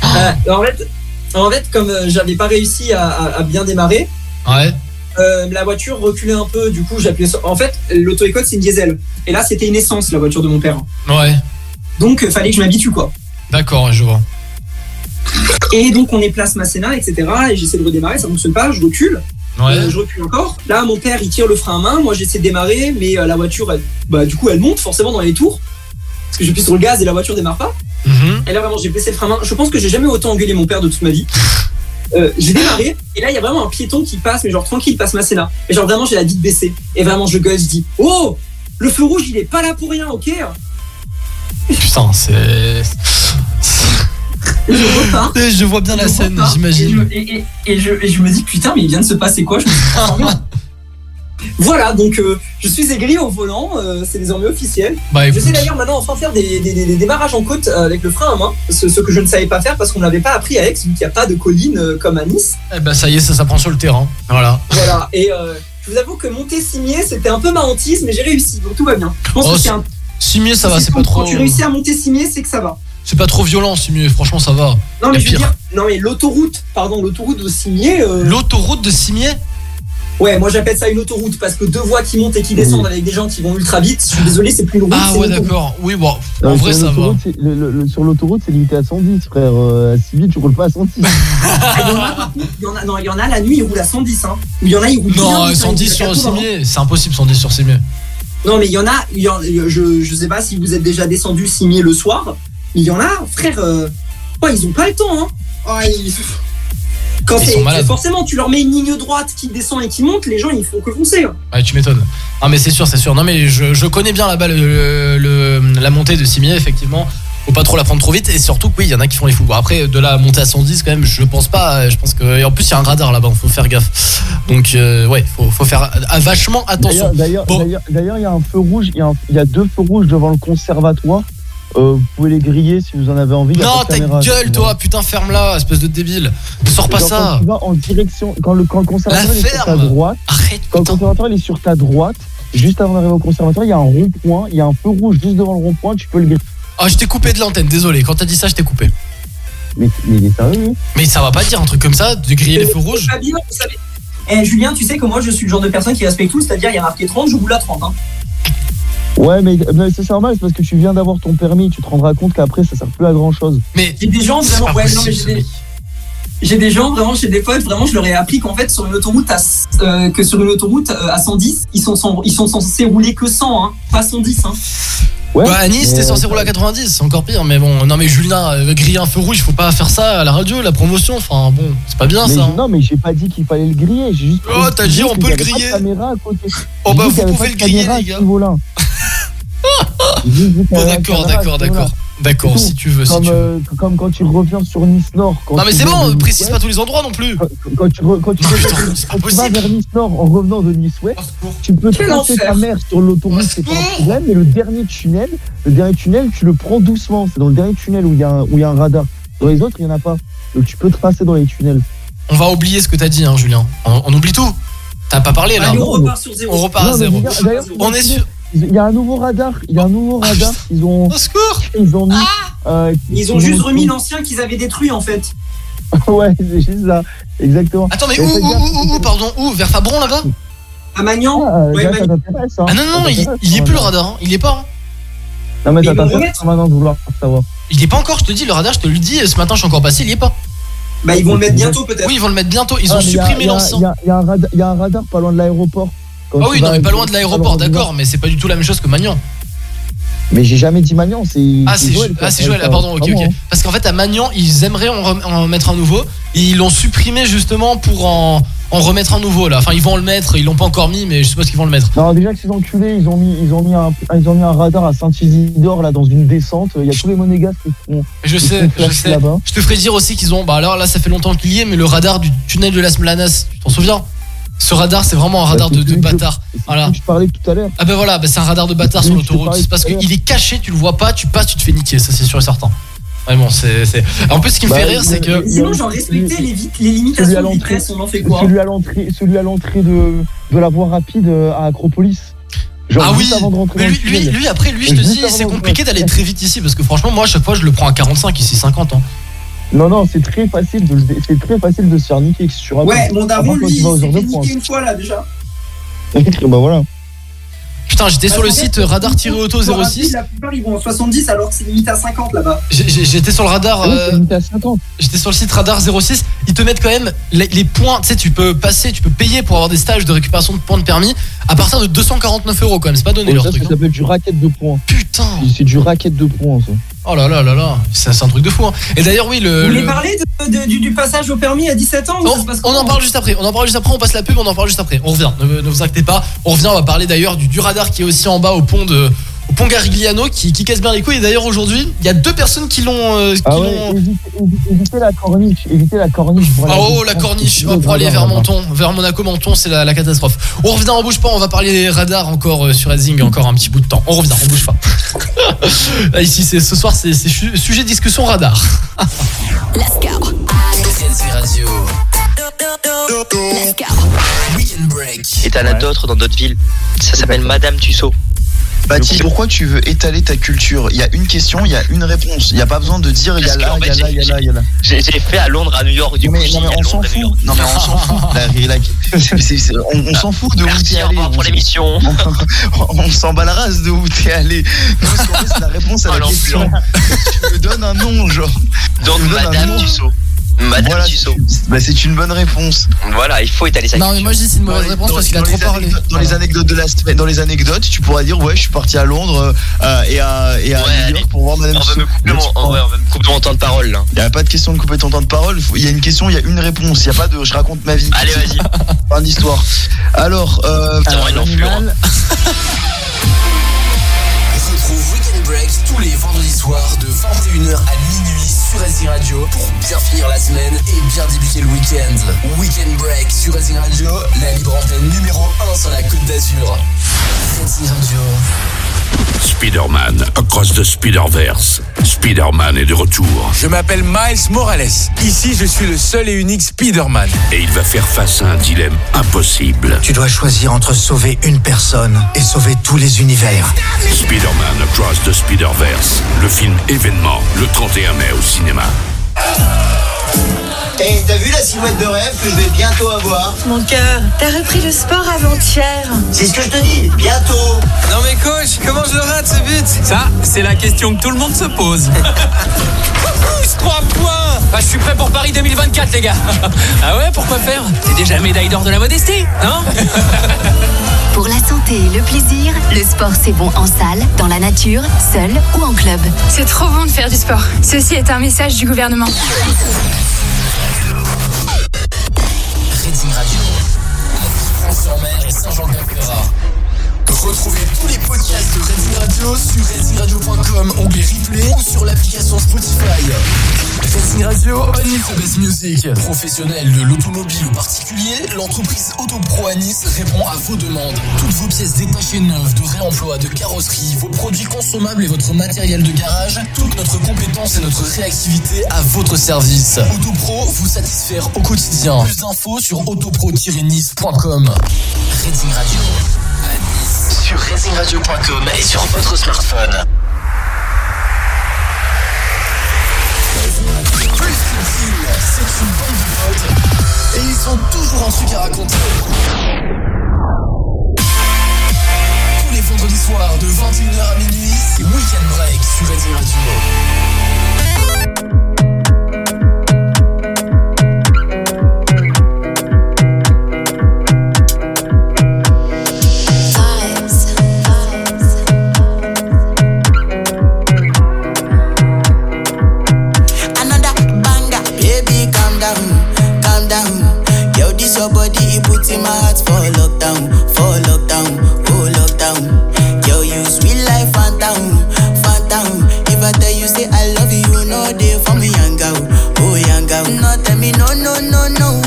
Euh, en, fait, en fait, comme j'avais pas réussi à, à- à bien démarrer, Ouais. Euh, la voiture reculait un peu, du coup j'appuyais sur... En fait, l'auto-école c'est une diesel. Et là c'était une essence, la voiture de mon père. Ouais. Donc euh, fallait que je m'habitue quoi. D'accord, je vois. Et donc on est place Masséna, etc. Et j'essaie de redémarrer, ça fonctionne pas, je recule. Ouais. Euh, je recule encore. Là, mon père, il tire le frein à main. Moi, j'essaie de démarrer, mais euh, la voiture, elle- bah, du coup, elle monte forcément dans les tours. Parce que j'appuie sur le gaz et la voiture démarre pas. Mhm. Et là, vraiment, j'ai baissé le frein à main. Je pense que j'ai jamais autant engueulé mon père de toute ma vie. Euh, j'ai démarré, et là, il y a vraiment un piéton qui passe, mais genre tranquille, il passe ma Sénat. Et genre, vraiment, j'ai la vie de baisser. Et vraiment, je gueule, je dis Oh Le feu rouge, il est pas là pour rien, ok? Putain, c'est. Je repars. Je vois bien la scène, j'imagine. Et, je- et- je, et je me dis, putain, mais il vient de se passer quoi? Je me. Voilà, donc euh, je suis aigri au volant, euh, c'est désormais officiel. Bah, je sais d'ailleurs maintenant enfin faire des, des, des- des démarrages en côte euh, avec le frein à main, ce, ce que je ne savais pas faire parce qu'on ne l'avait pas appris à Aix, vu qu'il n'y a pas de colline comme à Nice. Eh bah, ça y est, ça s'apprend sur le terrain. Voilà. Voilà, et euh, je vous avoue que monter Cimier, c'était un peu ma hantise, mais j'ai réussi, donc tout va bien. Je pense Oh, que c'est un. Simier, ça va, c'est pas quand trop. tu réussis à monter Cimier, c'est que ça va. C'est pas trop violent, Simier. Franchement, ça va. Non, mais je veux dire, non, mais l'autoroute, pardon, l'autoroute de Cimier. euh, L'autoroute de Simier Ouais, moi j'appelle ça une autoroute parce que deux voies qui montent et qui descendent avec des gens qui vont ultra vite. Je suis désolé, c'est plus une route. Ah ouais, d'accord. Oui, bon. En mais vrai, ça va. l'autoroute, c'est- le- le- le- Sur l'autoroute, c'est limité à 110, frère. Euh, à 6 vite, tu roules pas à 110. <laughs> Ah, il y en a, par contre, il y en a- non, il y en a la nuit, ils roulent à 110. Hein. Ou il y en a, ils roulent bien Non, vite, hein, 110 ils roulent à sur 80. Simier, c'est impossible 110 sur Simier. Non, mais il y en a, il y en- je, je sais pas si vous êtes déjà descendu Cimier le soir. Il y en a, frère, euh, ouais, ils ont pas le temps. Hein. Ah, ils- Quand Ils c'est- sont malades. forcément, tu leur mets une ligne droite qui descend et qui monte, les gens ils font que foncer. hein. Ouais, tu m'étonnes. Ah, mais c'est sûr, c'est sûr. Non, mais je, je connais bien là-bas le, le- la montée de Simier, effectivement. Faut pas trop la prendre trop vite. Et surtout, que oui, il y en a qui font les fous. Bon, après, de là à monter à 110, quand même, je pense pas. Je pense que. Et en plus, il y a un radar là-bas, faut faire gaffe. Donc, euh, ouais, faut, faut faire ah, vachement attention. D'ailleurs, Bon. il y a un feu rouge, il y, a un- il y a deux feux rouges devant le conservatoire. Euh, vous pouvez les griller si vous en avez envie. Non, ta caméra, gueule, toi, putain, ferme-la, espèce de débile. Ne sors pas ça. Quand tu vas en direction, quand le, quand le conservatoire La est sur ta ferme. droite, Arrête, quand le conservatoire il est sur ta droite, juste avant d'arriver au conservatoire, il y a un rond-point, il y a un feu rouge juste devant le rond-point, tu peux le griller. Ah, je t'ai coupé de l'antenne, désolé. Quand t'as dit ça, je t'ai coupé. Mais, mais il est sérieux, Mais ça va pas dire un truc comme ça, de griller les feux rouges. Eh, Julien, tu sais que moi je suis le genre de personne qui respecte tout, c'est-à-dire il y a marqué 30, je roule à 30. Hein. Ouais, mais, mais c'est normal, c'est parce que tu viens d'avoir ton permis, tu te rendras compte qu'après ça sert plus à grand chose. Mais J'ai des gens vraiment. Ouais, non, mais possible, j'ai des, mec. j'ai des gens vraiment, j'ai des potes, vraiment, je leur ai appris qu'en fait sur une autoroute à, euh, que sur une autoroute euh, à 110, ils sont, sans- ils sont censés rouler que 100, hein, pas 110. Hein. Ouais, Bah, à Nice, mais- t'es censé rouler à 90, c'est encore pire. Mais bon, non, mais Julien, euh, griller un feu rouge, faut pas faire ça à la radio, la promotion. Enfin, bon, c'est pas bien Mais ça. hein. Non, mais j'ai pas dit qu'il fallait le griller, j'ai juste. Oh, t'as dit, on peut le avait pas de griller. caméra à côté. Oh, bah, dit vous pouvez le griller, les gars. <laughs> d'accord, d'accord, d'accord. D'accord, si tu veux, si Comme, tu veux. euh, comme quand tu reviens sur Nice Nord. quand Non, mais c'est bon, précise pas tous les endroits non plus. Quand, quand tu, re- quand tu, Non, reviens- putain, c'est pas quand tu vas vers Nice Nord en revenant de Nice Ouest, tu peux tracer ta mère sur l'autoroute, c'est pas un problème, mais le dernier tunnel, le dernier tunnel, tu le prends doucement. C'est dans le dernier tunnel où il y, a un- y a radar. Dans les autres, il n'y en a pas. Donc tu peux tracer dans les tunnels. On va oublier ce que t'as dit, hein, Julien. On, on oublie tout. T'as pas parlé là. Allez, on repart sur zéro. On repart à Non, zéro. d'ailleurs, On est sûr. Il y a un nouveau radar. Il y a un nouveau Ah, radar qu'ils ont, Au secours ils ont mis. euh, Ils ont juste remis l'ancien qu'ils avaient détruit en fait. <laughs> ouais, c'est juste ça. Exactement. Attends, mais où, où, où, où, pardon, où? Vers Fabron là-bas? À Magnan Ah, euh, Ouais, Magnan. hein. Ah non, non, il, il y est hein, plus le radar, hein. il est pas. hein. Non, mais Mais ils remettre. maintenant de vouloir savoir. Il est pas encore, je te dis, le radar, je te le dis, ce matin je suis encore passé, il y est pas. Bah ils vont le mettre bientôt peut-être. Oui, ils vont le mettre bientôt, ils Ah, ont supprimé l'ancien. Y y il y a un radar pas loin de l'aéroport. Quand Ah oui, non, mais pas loin de l'aéroport, d'accord, mais c'est pas du tout la même chose que Magnan. Mais j'ai jamais dit Magnan, c'est. Ah, c'est Joël, ah, Joël, ah, pardon, ok, ok. hein. Parce qu'en fait, à Magnan, ils aimeraient en, mettre un nouveau, et ils l'ont supprimé justement pour en, en remettre un nouveau là. Enfin, ils vont le mettre, ils l'ont pas encore mis, mais je suppose qu'ils vont le mettre. Non, déjà que ces enculés, ils ont mis, ils ont mis un, ils ont mis un radar à Saint-Isidore là dans une descente. Il y a tous les monégasques qui font. Je qui sais, je sais. là-bas. Je te ferai dire aussi qu'ils ont, bah alors là, ça fait longtemps qu'il y est, mais le radar du tunnel de Las Melanas, tu t'en souviens? Ce radar, c'est vraiment un radar Bah, de, je- bâtard. Voilà. Je parlais tout à l'heure. Ah ben voilà, bah c'est un radar de bâtard sur l'autoroute. C'est parce qu'il est caché, tu le vois pas, tu passes, tu te fais niquer, ça c'est sûr et certain. Vraiment, c'est. c'est- En plus, ce qui me Bah, fait rire, c'est que. Sinon j'en respectais les, les Celui à limitations de l'entrée, vitesse, on en fait quoi celui à l'entrée, celui à l'entrée de, de la voie rapide euh, à Acropolis. Genre Ah oui, mais lui, lui, lui, après, lui, je te dis, c'est compliqué d'aller très vite ici parce que franchement, moi, à chaque fois, je le prends à 45 ici, 50 ans. Non, non, c'est très facile de, le- c'est très facile de se faire niquer sur Ouais, mon daron lui, il s'est niquer une fois là déjà. <laughs> bah voilà. Putain, j'étais sur le qu'en site fait, radar-auto sur la ville, 06. La plupart ils vont en 70 alors que c'est limite à 50 là-bas. J'étais sur le radar. Ah euh, c'est limité à 50. J'étais sur le site Radar 06, ils te mettent quand même les, les points, tu sais, tu peux passer, tu peux payer pour avoir des stages de récupération de points de permis à partir de 249 euros quand même, c'est pas donné Ouais, leur ça, truc. ça hein. s'appelle du racket de points. Putain C'est du racket de points, ça. Oh là là là là, c'est un truc de fou. hein. Et d'ailleurs, oui, le. Vous voulez le- parler de- de- du, du passage au permis à 17 ans ça se On en parle juste après, on en parle juste après, on passe la pub, on en parle juste après. On revient, ne, ne vous inquiétez pas. On revient, on va parler d'ailleurs du, du radar qui est aussi en bas au pont de au pont Garigliano qui, qui casse bien les couilles. Et d'ailleurs aujourd'hui, il y a deux personnes qui l'ont euh, Ah ouais, évitez, la corniche. Évitez la corniche. Ah oh la corniche oh, pour aller vers. Menton, vers Monaco Menton, c'est la, la catastrophe. On revient, on bouge pas, on va parler des radars encore euh, sur Racing encore un petit bout de temps. On revient, on bouge pas. Là, <laughs> Ici c'est ce soir c'est c'est su- sujet de discussion radar. <laughs> Let's go. Racing Radio. Weekend Break. Et t'en as d'autres dans d'autres villes. Ça s'appelle Madame Tussaud. Baptiste, pourquoi tu veux étaler ta culture? Il y a une question, il y a une réponse. Il n'y a pas besoin de dire il y a là, il y a là, il y a j'ai- là, il y a là. J'ai fait à Londres, à New York, du coup, mais, j'ai non, mais à on s'en Londres, à New fout. York. Non mais on s'en fout. <laughs> C'est- on on s'en fout de où t'es allé. pour On- l'émission. On, <laughs> on s'en bat la race de où t'es allé. Nous, ce qu'on veut, c'est la réponse à Oh, la question. tu me donnes un nom, genre. Donc, Tu me donnes un Madame. Tussaud. Madame Voilà, Tussaud. Bah, c'est une bonne réponse. Voilà, il faut étaler sa Non mais moi je dis c'est une mauvaise réponse Dans- parce qu'il a dans trop les parlé. anecdotes- Dans les anecdotes de la semaine, dans les anecdotes, tu pourras dire ouais, je suis parti à Londres euh, et à, et à Ouais, New allez. York pour voir Madame On va Tussaud. me couper mon, en vrai, on va me couper mon temps de parole, là. Il n'y a pas de question de couper ton temps de parole. Il y a une question, il y a une réponse. Il n'y a pas de je raconte ma vie. Allez, vas-y. <laughs> Fin d'histoire. Alors, euh, l'animal- <laughs> Retrouve Weekend Break tous les vendredis soirs de 21h à minuit sur Racing Radio pour bien finir la semaine et bien débuter le week-end. Weekend Break sur Racing Radio, la libre antenne numéro 1 sur la côte d'Azur. Racing Radio. Spider-Man Across the Spider-Verse. Spider-Man est de retour. Je m'appelle Miles Morales. Ici, je suis le seul et unique Spider-Man. Et il va faire face à un dilemme impossible. Tu dois choisir entre sauver une personne et sauver tous les univers. Spider-Man Across the Spider-Verse. Le film événement le 31 mai au cinéma. Et t'as vu la silhouette de rêve que je vais bientôt avoir Mon cœur, t'as repris le sport avant-hier. C'est ce que je te dis, bientôt Non mais coach, comment je le rate ce but? Ça, c'est la question que tout le monde se pose. <laughs> Pousse 3 points bah, Je suis prêt pour Paris 2024 les gars <laughs> Ah ouais, pourquoi faire T'es déjà médaille d'or de la modestie, non <laughs> Pour la santé et le plaisir, le sport c'est bon en salle, dans la nature, seul ou en club. C'est trop bon de faire du sport. Ceci est un message du gouvernement. Racing Retrouvez tous les podcasts de Racing Radio sur racingradio.com, onglet replay ou sur l'application Spotify. Racing Radio, only the best music. Professionnel de l'automobile ou particulier, l'entreprise Autopro à Nice répond à vos demandes. Toutes vos pièces détachées neuves, de réemploi, de carrosserie, vos produits consommables et votre matériel de garage, toute notre compétence et notre réactivité à votre service. Autopro, vous satisfaire au quotidien. Plus d'infos sur autopro-nice.com. Racing Radio. Sur racingradio.com et sur votre smartphone. C'est une de et ils ont toujours un truc à raconter. Tous les vendredis soirs de 21h à minuit, c'est Weekend Break sur Racing Radio. know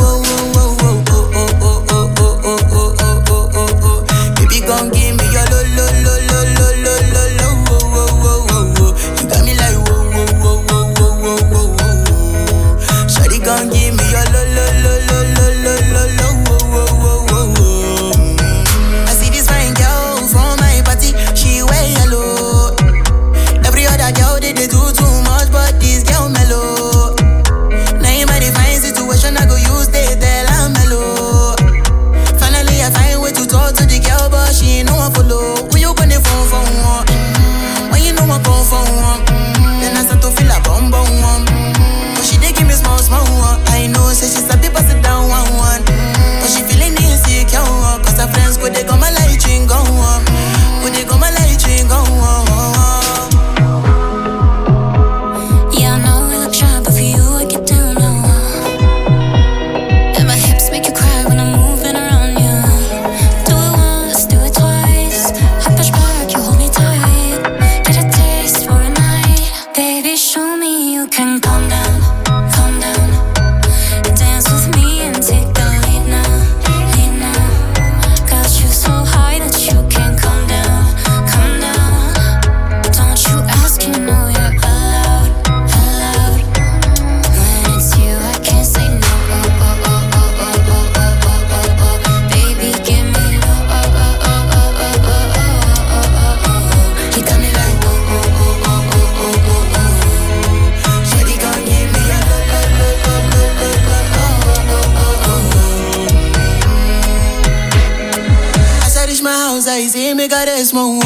mesmo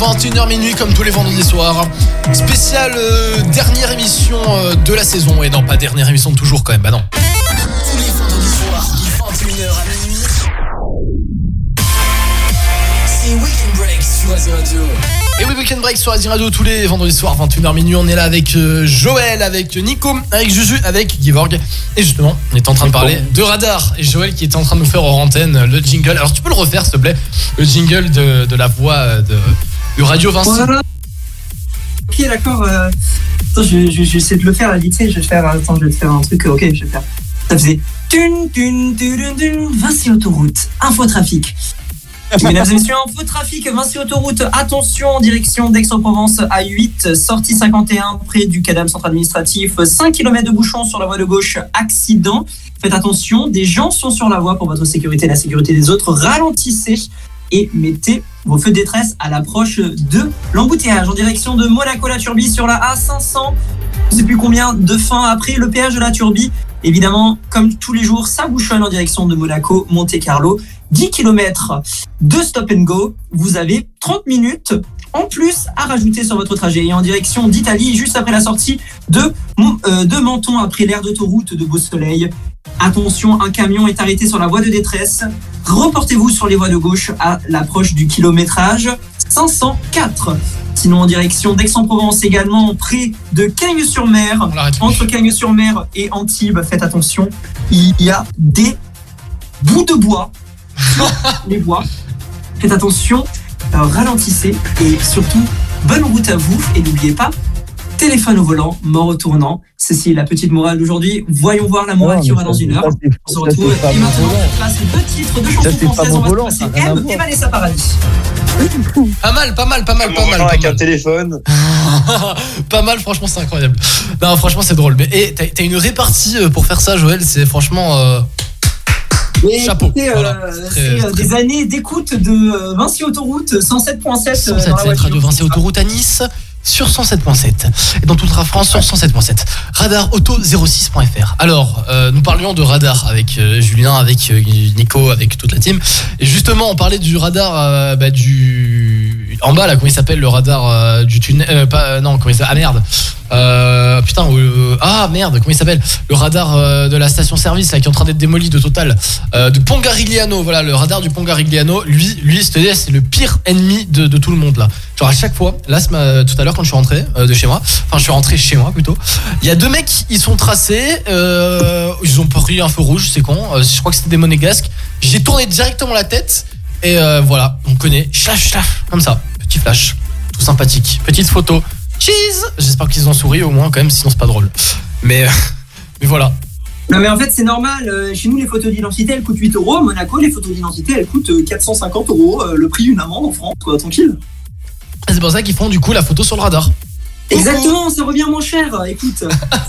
21h minuit comme tous les vendredis soirs. Spéciale euh, dernière émission euh, de la saison. Et non, pas dernière émission de toujours quand même, bah non. Tous les vendredis soirs, de 21h à minuit. C'est Weekend Break sur Racing Radio. Et oui, Weekend Break sur Racing Radio tous les vendredis soirs, 21h minuit. On est là avec euh, Joël, avec Nico, avec Juju, avec Givorg. Et justement, on est en train de parler de Radar. Et Joël qui était en train de nous faire hors antenne le jingle. Alors, tu peux le refaire, s'il te plaît? Le jingle de, de la voix euh, de, Radio Vincent. Voilà. Ok, d'accord. euh, Attends, je, je, je vais essayer de le faire vite fait. Je vais faire. Attends, je vais te faire un truc. Ok, je vais faire. Ça faisait. Tun, tun, tun, tun, Vinci Autoroute, infotrafic. <laughs> Mesdames et messieurs, infotrafic, Vinci Autoroute, attention en direction d'Aix-en-Provence A8, sortie 51 près du Cadam centre administratif, 5 km de bouchon sur la voie de gauche, accident. Faites attention, des gens sont sur la voie pour votre sécurité et la sécurité des autres. Ralentissez et mettez vos feux de détresse à l'approche de l'embouteillage en direction de Monaco-la-Turbie sur la A500. Je sais plus combien de fin après le péage de la Turbie. Évidemment, comme tous les jours, ça bouchonne en direction de Monaco, Monte-Carlo. 10 km de stop and go. Vous avez 30 minutes en plus à rajouter sur votre trajet. Et en direction d'Italie, juste après la sortie de, euh, Menton, après l'aire d'autoroute de Beau Soleil. Attention, un camion est arrêté sur la voie de détresse. Reportez-vous sur les voies de gauche à l'approche du kilométrage 504. Sinon, en direction d'Aix-en-Provence également, près de Cagnes-sur-Mer. Entre Cagnes-sur-Mer et Antibes, faites attention, il y a des bouts de bois sur <laughs> les voies. Faites attention, euh, ralentissez et surtout, bonne route à vous. Et n'oubliez pas, téléphone au volant, mort au tournant. Ceci est la petite morale d'aujourd'hui. Voyons voir la morale Non, qu'il y aura dans une heure. On se retrouve. Et maintenant, on place deux titres de chansons françaises. On va passer M et Vanessa Paradis. Pas mal, pas mal, pas mal, pas mal. Avec mal, un téléphone. <laughs> Pas mal, franchement, c'est incroyable. Non, franchement, c'est drôle. Mais et t'as une répartie euh, pour faire ça, Joël. C'est franchement. euh, Mais Chapeau. euh, Voilà, c'est euh, des années d'écoute de Vinci Autoroute 107.7 euh, dans la 107.7 voiture. Radio Vinci Autoroute à Nice sur 107.7 et dans toute la France sur 107.7 radar auto 06.fr alors euh, nous parlions de radar avec euh, Julien avec euh, Nico avec toute la team. Et justement on parlait du radar bah, du en bas là comment il s'appelle le radar euh, du tunnel euh, euh, non comment il s'appelle ah merde. Euh, putain euh, ah merde comment il s'appelle le radar de la station service là qui est en train d'être démoli de Total de Pongarigliano voilà le radar du Pongarigliano lui lui c'est le pire ennemi de, tout le monde là. Genre à chaque fois là tout à l'heure quand je suis rentré de chez moi enfin je suis rentré chez moi plutôt il y a deux mecs ils sont tracés ils ont pris un feu rouge c'est con je crois que c'était des monégasques j'ai tourné directement la tête et voilà on connaît flash flash comme ça flash tout sympathique petite photo cheese. J'espère qu'ils ont souri au moins quand même, sinon c'est pas drôle. Mais, euh, <laughs> mais voilà. Non mais en fait c'est normal, euh, chez nous les photos d'identité elles coûtent 8 euros, à Monaco les photos d'identité elles coûtent euh, 450 euros, euh, le prix d'une amende en France, quoi, tranquille. C'est pour ça qu'ils font du coup la photo sur le radar. Exactement, ça revient moins cher, écoute. <laughs>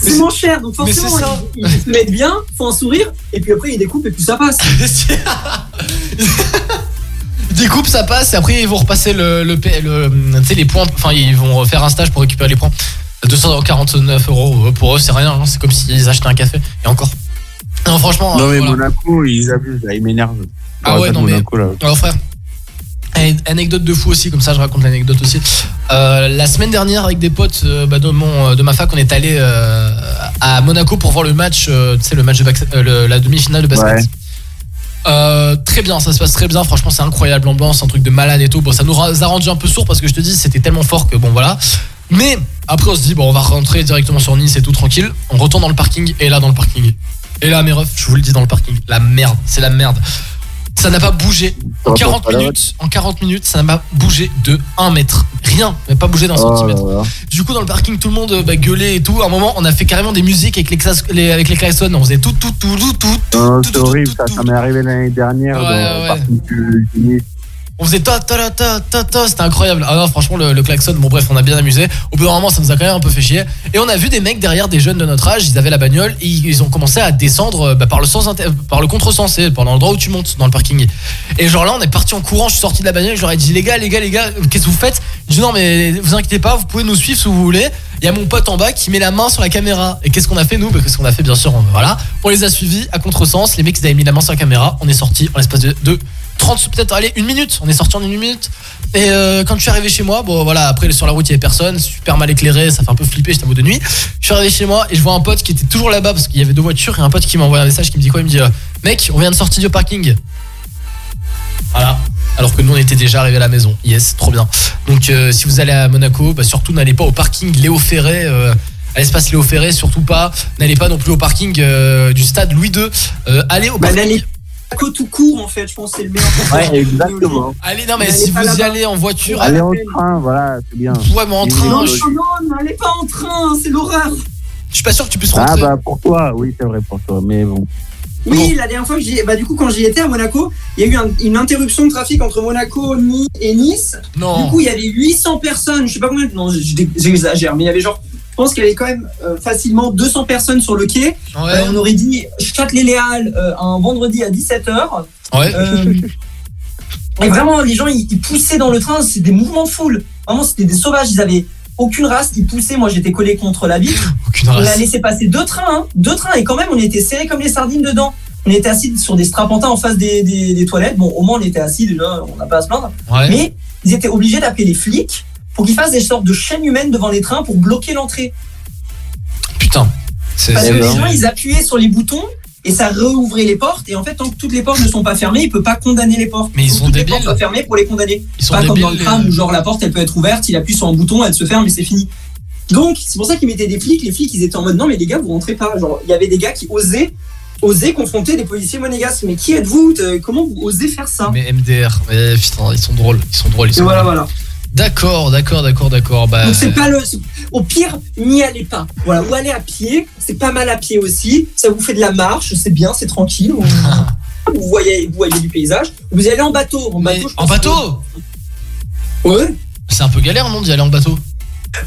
c'est- moins cher, donc forcément ils, ils se mettent bien, font un sourire, et puis après ils découpent et puis ça passe. <laughs> Découpe, ça passe et après ils vont repasser le, le, le- tu sais, les points. Enfin, ils vont faire un stage pour récupérer les points. 249 euros pour eux, c'est rien. hein, C'est comme s'ils achetaient un café. Et encore. Non, franchement. Non, euh, mais voilà. Monaco, ils abusent, là, ils m'énervent. Ah ouais, non, de mais- Monaco, là. Alors frère, An- anecdote de fou aussi, comme ça je raconte l'anecdote aussi. Euh, la semaine dernière avec des potes euh, bah, de, mon, de ma fac, on est allé euh, à Monaco pour voir le match, euh, tu sais le match de euh, le- la demi-finale de basket. Ouais. Euh, très bien, ça se passe très bien. Franchement, c'est incroyable l'ambiance, un truc de malade et tout. Bon, ça nous a rendu un peu sourd parce que je te dis, c'était tellement fort que bon, voilà. Mais après, on se dit, bon, on va rentrer directement sur Nice et tout tranquille. On retourne dans le parking et là, dans le parking. Et là, mes refs, je vous le dis dans le parking, la merde, c'est la merde. Ça n'a pas bougé. En rapport 40 à la minutes, en 40 minutes, ça n'a pas bougé de 1 mètre. Rien, n'a pas bougé d'un Oh centimètre. Du coup, dans le parking, tout le monde bah, gueulait et tout. À un moment, on a fait carrément des musiques avec les, clas- les- avec les klaxons. On faisait tout, tout, tout, tout, tout. Non, c'est horrible, ça, ça m'est arrivé l'année dernière Ouais, dans ouais. le parking du du Nice. On faisait ta ta ta ta ta, c'était incroyable. Ah franchement, le, klaxon, bon bref, on a bien amusé. Au bout d'un moment, ça nous a quand même un peu fait chier. Et on a vu des mecs derrière, des jeunes de notre âge, ils avaient la bagnole et ils ils ont commencé à descendre euh, bah, par le sens par le contresens, c'est par l'endroit où tu montes dans le parking. Et genre là, on est parti en courant, je suis sorti de la bagnole, je leur ai dit les gars, les gars, les gars, qu'est-ce que vous faites? Je dis non mais vous inquiétez pas, vous pouvez nous suivre si vous voulez. Il y a mon pote en bas qui met la main sur la caméra. Et qu'est-ce qu'on a fait nous? Bah, Qu'est-ce qu'on a fait bien sûr on- Voilà, on les a suivis à contresens. Les mecs ils avaient mis la main sur la caméra. On est sorti en l'espace de, de 30 peut-être allez une minute. On est sorti en une minute. Et euh, quand je suis arrivé chez moi, bon voilà, après sur la route il y avait personne, super mal éclairé, ça fait un peu flipper, j'étais en mode de nuit. Je suis arrivé chez moi et je vois un pote qui était toujours là-bas parce qu'il y avait deux voitures et un pote qui m'a envoyé un message qui me dit quoi? Il me dit euh, mec, on vient de sortir du parking. Voilà. Alors que nous on était déjà arrivé à la maison. Yes, trop bien. Donc euh, si vous allez à Monaco, bah, surtout n'allez pas au parking Léo Ferré. à l'espace Léo Ferré, surtout pas. N'allez pas non plus au parking euh, du stade Louis II. Euh, allez au parking. Monaco tout court en fait, je pense que c'est le meilleur. Ouais, exactement. Allez, non, mais si vous y allez en voiture, Allez en train, voilà, c'est bien. Ouais, mais en train, Non, je, non, non, n'allez pas en train, c'est l'horreur. je suis pas sûr que tu puisses Ah rentrer. bah pour toi, oui, c'est vrai pour toi, mais bon. Oui, la dernière fois que j'y bah du coup quand j'y étais à Monaco, il y a eu un- une interruption de trafic entre Monaco et Nice. Non. Du coup, il y avait 800 personnes, je sais pas combien, non, j'exagère, mais il y avait genre je pense qu'il y avait quand même euh, facilement 200 personnes sur le quai. Ouais. Euh, on aurait dit Châtelet-Les-Halles euh, un vendredi à 17h. Ouais. et vraiment, les gens, ils, ils poussaient dans le train, c'est des mouvements de foule. Vraiment, c'était des sauvages, ils avaient aucune race, ils poussaient. Moi, j'étais collé contre la vitre. <gasps> Aucune On a laissé passer deux trains, hein, deux trains, et quand même, on était serrés comme les sardines dedans. On était assis sur des strapontins en face des, des- des toilettes. Bon, au moins, on était assis déjà, on n'a pas à se plaindre. Ouais. Mais ils étaient obligés d'appeler les flics pour qu'ils fassent des sortes de chaînes humaines devant les trains pour bloquer l'entrée. Putain. C'est Parce que les gens, ils appuyaient sur les boutons et ça réouvrait les portes. Et en fait, tant que toutes les portes ne sont pas fermées, il peut pas condamner les portes. Mais ils sont toutes débiles. les portes soient fermées pour les condamner. Ils sont pas comme dans le tram les- où genre la porte elle peut être ouverte, il appuie sur un bouton, elle se ferme et c'est fini. Donc c'est pour ça qu'ils mettaient des flics. Les flics ils étaient en mode non mais les gars vous rentrez pas. Genre il y avait des gars qui osaient osaient confronter des policiers monégasques. Mais qui êtes-vous? Euh, Comment vous osez faire ça? Mais MDR, mais putain, ils sont drôles, ils sont drôles, ils Et sont voilà drôles. voilà. D'accord, d'accord, d'accord, d'accord. Bah, Donc c'est pas le. Au pire, n'y allez pas. Voilà, ou allez à pied, c'est pas mal à pied aussi. Ça vous fait de la marche, c'est bien, c'est tranquille. Vous, <laughs> vous voyez, vous voyez du paysage. Vous y allez en bateau. En bateau, je en pense bateau que- Ouais. c'est un peu galère, non, d'y aller en bateau?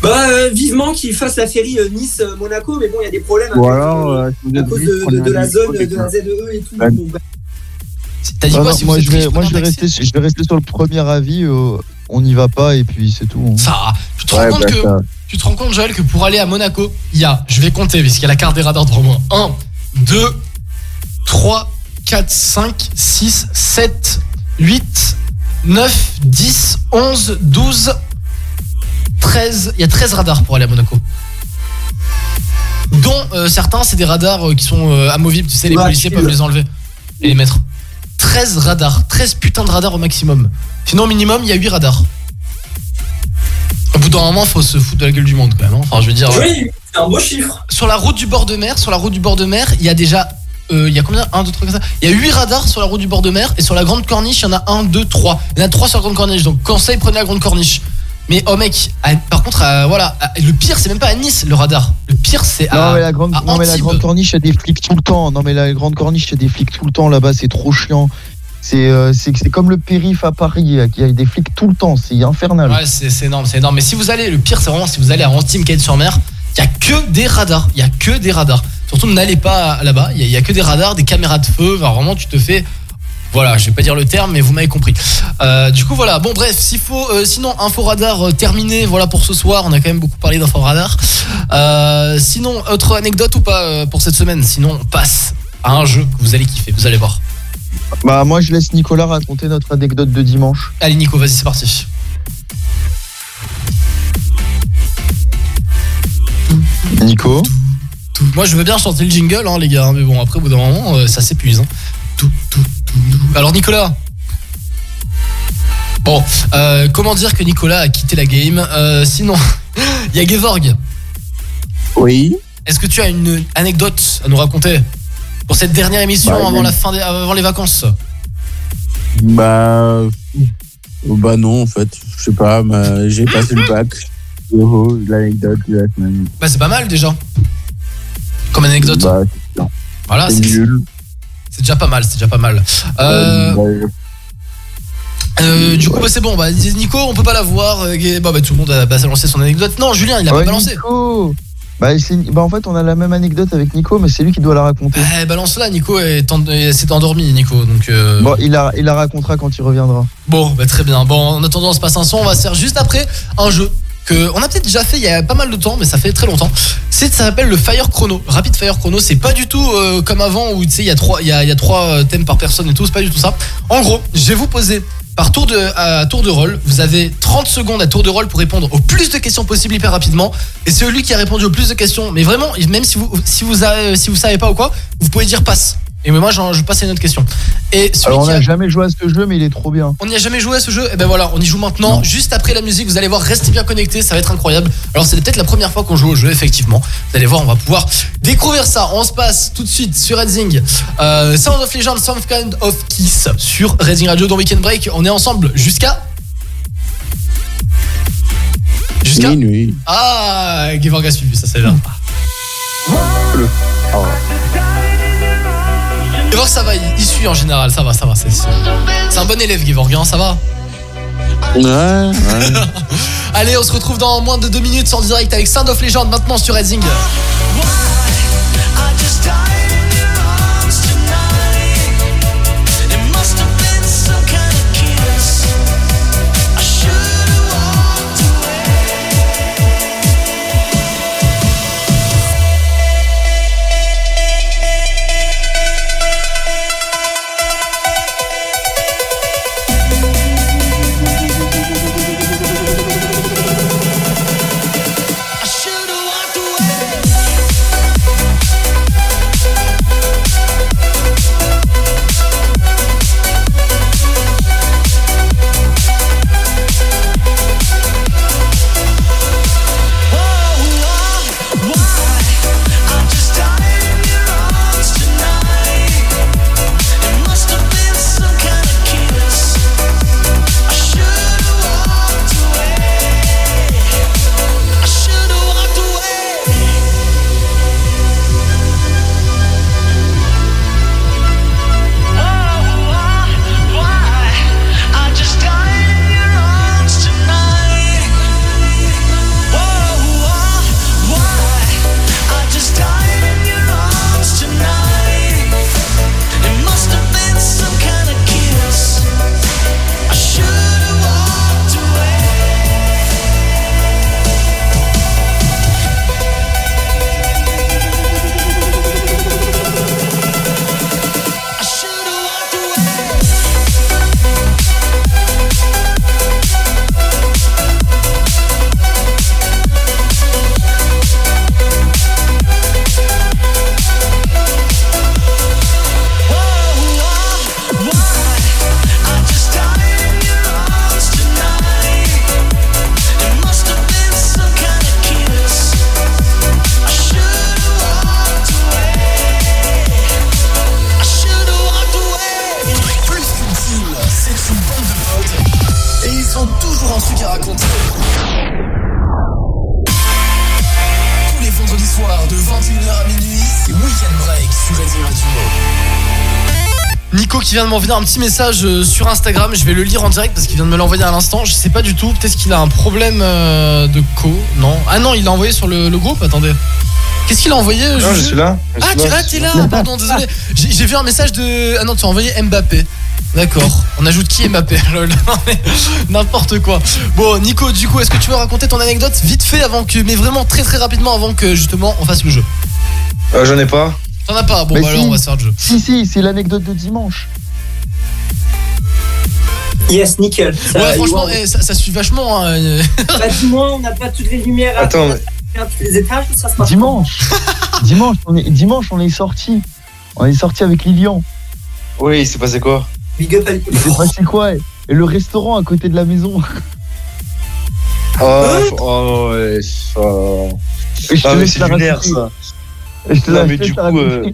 Bah euh, vivement qu'ils fassent la ferry euh, Nice-Monaco, mais bon, il y a des problèmes Ou avec, alors, euh, euh, si vous à cause de, la zone de la ZEE et tout. Ouais. Bon, bah, T'as dit quoi non, si moi, je vais, moi je vais, rester, je vais rester sur le premier avis. On n'y va pas et puis c'est tout. hein. Ça, tu te Ouais, rends compte bah, que ça. tu te rends compte Joël que pour aller à Monaco, il y a, je vais compter puisqu'il y a la carte des radars devant moi. 1 2 3 4 5 6 7 8 9 10 11 12 13, il y a 13 radars pour aller à Monaco. Dont euh, certains c'est des radars euh, qui sont euh, amovibles, tu sais les policiers peuvent les enlever et les mettre. 13 radars, 13 putains de radars au maximum. Sinon au minimum, il y a 8 radars. Au bout d'un moment, faut se foutre de la gueule du monde quand même. hein. Enfin, je veux dire. Oui, c'est un beau chiffre. Sur la route du bord de mer, sur la route du bord de mer, il y a déjà. euh, il y a combien? 1, 2, 3, 4, 5. Il y a 8 radars sur la route du bord de mer. Et sur la grande corniche, il y en a 1, 2, 3. Il y en a 3 sur la grande corniche. Donc, conseil, prenez la grande corniche. Mais oh mec, à- par contre, à- voilà, à- le pire c'est même pas à Nice le radar. Le pire c'est à. Non mais la grande, non, mais la grande corniche, a des flics tout le temps. Non mais la grande corniche, a des flics tout le temps là-bas, c'est trop chiant. C'est euh, comme le périph à Paris, il y a- des flics tout le temps, c'est infernal. Ouais, c'est énorme, c'est énorme. Mais si vous allez, le pire c'est vraiment si vous allez à Antibes, sur mer il y a que des radars. Il y a que des radars. Surtout n'allez pas là-bas. Il y, a- il y a que des radars, des caméras de feu. Enfin, vraiment, tu te fais. Voilà, je vais pas dire le terme, mais vous m'avez compris. Euh, du coup, voilà. Bon, bref, s'il faut, euh, sinon, info radar euh, terminé. Voilà pour ce soir. On a quand même beaucoup parlé d'info radar. Sinon, autre anecdote ou pas pour cette semaine? Sinon, on passe à un jeu que vous allez kiffer. Vous allez voir. Bah moi je laisse Nicolas raconter notre anecdote de dimanche. Allez, Nico, vas-y, c'est parti. Nico Moi, je veux bien chanter le jingle, hein, les gars. Mais bon, après, au bout d'un moment, ça s'épuise. hein. Tout, tout. Alors, Nicolas. Bon, euh, comment dire que Nicolas a quitté la game Euh, Sinon, <laughs> il y a Gevorg. Oui. Est-ce que tu as une anecdote à nous raconter pour cette dernière émission Bah, avant la fin des, avant les vacances Bah. Bah non, en fait. Je sais pas, j'ai passé le bac. Oh, l'anecdote de la semaine. Bah, c'est pas mal déjà. Comme anecdote. Bah, voilà, c'est nul. C'est déjà pas mal, c'est déjà pas mal. Euh, Euh, Euh, du coup, bah, c'est bon. Bah, Nico, on peut pas la voir. euh, bah, bah, tout le monde a bah, lancé son anecdote. Non, Julien, il a Ouais, pas balancé. Nico bah, bah, en fait on a la même anecdote avec Nico, mais c'est lui qui doit la raconter. Eh, balance-la, Nico en- s'est endormi, Nico. Donc, euh, Bon, il la, il la racontera quand il reviendra. bon, bah, très bien. Bon, en attendant, on se passe un son. On va se faire juste après un jeu que on a peut-être déjà fait il y a pas mal de temps, mais ça fait très longtemps. C'est ça s'appelle le Fire Chrono. Rapid Fire Chrono, c'est pas du tout euh, comme avant où tu sais il y a trois il y a, trois euh, thèmes par personne et tout. C'est pas du tout ça. En gros, je vais vous poser par tour de à tour de rôle. Vous avez 30 secondes à tour de rôle pour répondre au plus de questions possible hyper rapidement. Et celui qui a répondu au plus de questions, mais vraiment, même si vous si vous avez, si vous savez pas ou quoi, vous pouvez dire passe. Et moi, j'en- je passe à une autre question. Et Alors on n'a a- jamais joué à ce jeu, mais il est trop bien. on n'y a jamais joué à ce jeu, et ben voilà, on y joue maintenant, juste après la musique, vous allez voir, restez bien connectés, ça va être incroyable. Alors c'est peut-être la première fois qu'on joue au jeu, effectivement. Vous allez voir, on va pouvoir découvrir ça. On se passe tout de suite sur Redzing. Euh, Sound of Legend, Some Kind of Kiss sur Redzing Radio dans Weekend Break. On est ensemble jusqu'à... Jusqu'à... Minuit. Ah, Gevorg a suivi, ça c'est bien. Gevorg ça va, il, il suit en général, ça va, ça va. C'est c'est un bon élève Gevorg, hein, ça va Ouais, ouais. <laughs> Allez, on se retrouve dans moins de deux minutes en direct avec Sound of Legend maintenant sur Redzing. Qui vient de m'envoyer un petit message euh, sur Instagram. Je vais le lire en direct parce qu'il vient de me l'envoyer à l'instant. Je sais pas du tout. Peut-être qu'il a un problème euh, de co. Non. Ah non, il l'a envoyé sur le, le groupe. Attendez. Qu'est-ce qu'il a envoyé Non, je suis là. Je Ah, suis tu là, t'es là. <laughs> Pardon, désolé. J'ai j'ai vu un message de. Ah non, tu as envoyé Mbappé. D'accord. On ajoute qui Mbappé <laughs> Lol. Non, mais N'importe quoi. Bon, Nico, du coup, est-ce que tu veux raconter ton anecdote vite fait avant que, mais vraiment très très rapidement avant que justement on fasse le jeu? Euh, J'en ai pas. T'en as pas Bon, bah alors on va se faire le jeu. Si, si, c'est l'anecdote de dimanche. Yes, nickel. Ça, Ouais, franchement, eh, ça, ça suit vachement. hein. <laughs> Bah, dis-moi, on n'a pas toutes les lumières à Attends, mais- faire tous les étages, ça se passe Dimanche. <laughs> dimanche, on est, dimanche, on est sorti. On est sorti avec Lilian. Oui, il s'est passé quoi? Big up à Il s'est passé quoi? Et le restaurant à côté de la maison. <laughs> Oh, oh ouais. Et je te Ah, mais laisse c'est la lunaire raconter. ça. Et je te Non, laisse mais du la coup, euh,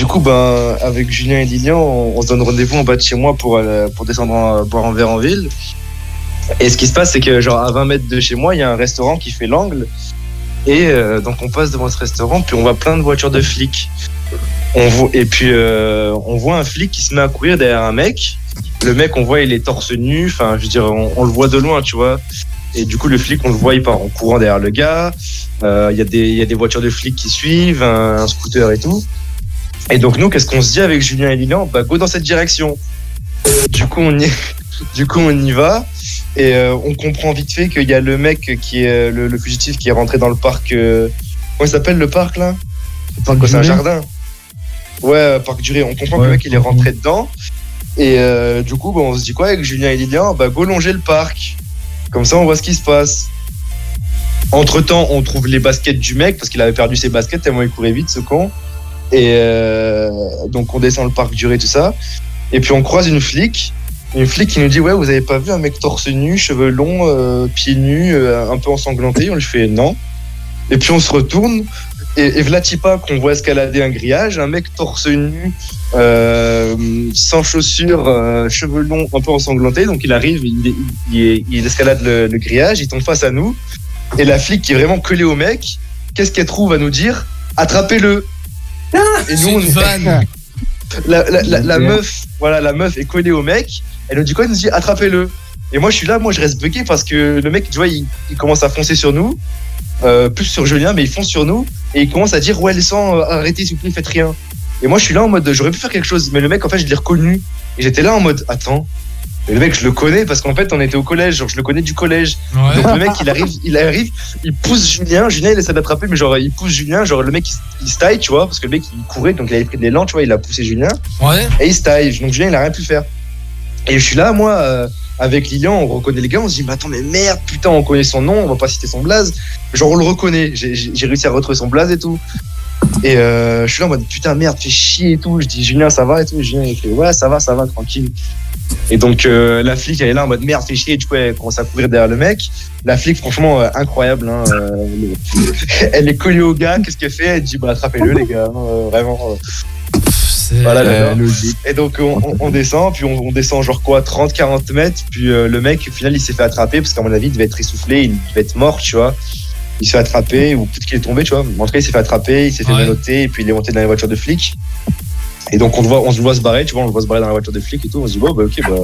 du coup, ben, avec Julien et Lilian, on, se donne rendez-vous en bas de chez moi pour, aller- pour descendre en- boire un verre en ville. Et ce qui se passe, c'est que genre à 20 mètres de chez moi, il y a un restaurant qui fait l'angle. Et euh, donc on passe devant ce restaurant, puis on voit plein de voitures de flics. On voit, et puis euh, on voit un flic qui se met à courir derrière un mec. Le mec, on voit, il est torse nu. Enfin, je veux dire, on, le voit de loin, tu vois. Et du coup, le flic, on le voit, il part en courant derrière le gars. Euh, Il y, a des- voitures de flics qui suivent, un scooter et tout. Et donc nous, qu'est-ce qu'on se dit avec Julien et Lilian Bah go dans cette direction. Du coup, on y, <laughs> du coup, on y va. Et euh, on comprend vite fait qu'il y a le mec qui est le, le fugitif qui est rentré dans le parc. euh, comment il s'appelle le parc là? C'est un jardin. Ouais, euh, parc duré. On comprend que le mec il est rentré dedans. Et euh, du coup, bah, on se dit quoi avec Julien et Lilian? Bah go longer le parc. Comme ça, on voit ce qui se passe. Entre temps, on trouve les baskets du mec parce qu'il avait perdu ses baskets tellement il courait vite, ce con. Et euh, donc, on descend le parc duré, tout ça. Et puis, on croise une flic. Une flic qui nous dit Ouais, vous avez pas vu un mec torse nu, cheveux longs, euh, pieds nus, euh, un peu ensanglanté? On lui fait Non. Et puis, on se retourne. Et, et Vlatipa, qu'on voit escalader un grillage, un mec torse nu, euh, sans chaussures, euh, cheveux longs, un peu ensanglanté. Donc, il arrive, il, il- il escalade le, le grillage, il tombe face à nous. Et la flic qui est vraiment collée au mec, qu'est-ce qu'elle trouve à nous dire? Attrapez-le Et nous, on une vanne. <laughs> la, la, la, la meuf, voilà, la meuf est collée au mec. Elle nous dit quoi Elle nous dit attrapez-le. Et moi, je suis là, moi, je reste bugué parce que le mec, tu vois, il, il commence à foncer sur nous, euh, plus sur Julien, mais il fonce sur nous et il commence à dire ouais, laissant euh, arrêtez, s'il vous plaît, faites rien. Et moi, je suis là en mode j'aurais pu faire quelque chose, mais le mec, en fait, je l'ai reconnu et j'étais là en mode attends. Et le mec, je le connais parce qu'en fait, on était au collège, genre, je le connais du collège. Ouais. Donc le mec, il arrive, il arrive, il pousse Julien. Julien, il essaie d'attraper, mais genre, il pousse Julien. Genre, le mec, il, il se taille, tu vois, parce que le mec, il courait, donc il avait pris de l'élan, tu vois, il a poussé Julien. Ouais. Et il se taille. Donc Julien, il a rien pu faire. Et je suis là, moi, euh, avec Lilian, on reconnaît les gars, on se dit, mais attends, mais merde, putain, on connaît son nom, on va pas citer son blaze. Genre, on le reconnaît. J'ai réussi à retrouver son blaze et tout. Et euh, je suis là en mode, putain, merde, fais chier et tout. Je dis, Julien, ça va et tout. Julien, il fait, ouais, ça va, ça va, tranquille. Et donc, euh, la flic, elle est là en mode, merde, fais chier. Et du coup, elle commence à courir derrière le mec. La flic, franchement, euh, incroyable. Hein, euh, <laughs> elle est collée au gars, qu'est-ce qu'elle fait? Elle dit, bah, attrapez-le, les gars. hein, vraiment. C'est- Voilà. Et donc on, on- on descend, puis on, on descend genre quoi, 30-40 mètres, puis le mec, au final, il s'est fait attraper, parce qu'à mon avis, il devait être essoufflé, il devait être mort, tu vois. Il s'est fait attraper, ou peut-être qu'il est tombé, tu vois. En tout cas, il s'est fait attraper, il s'est fait Ouais. et puis il est monté dans les voitures de flics. Et donc on, le voit, on se voit se barrer, tu vois, on le voit se barrer dans la voiture de flics et tout. On se dit, bon, bah ok, bah.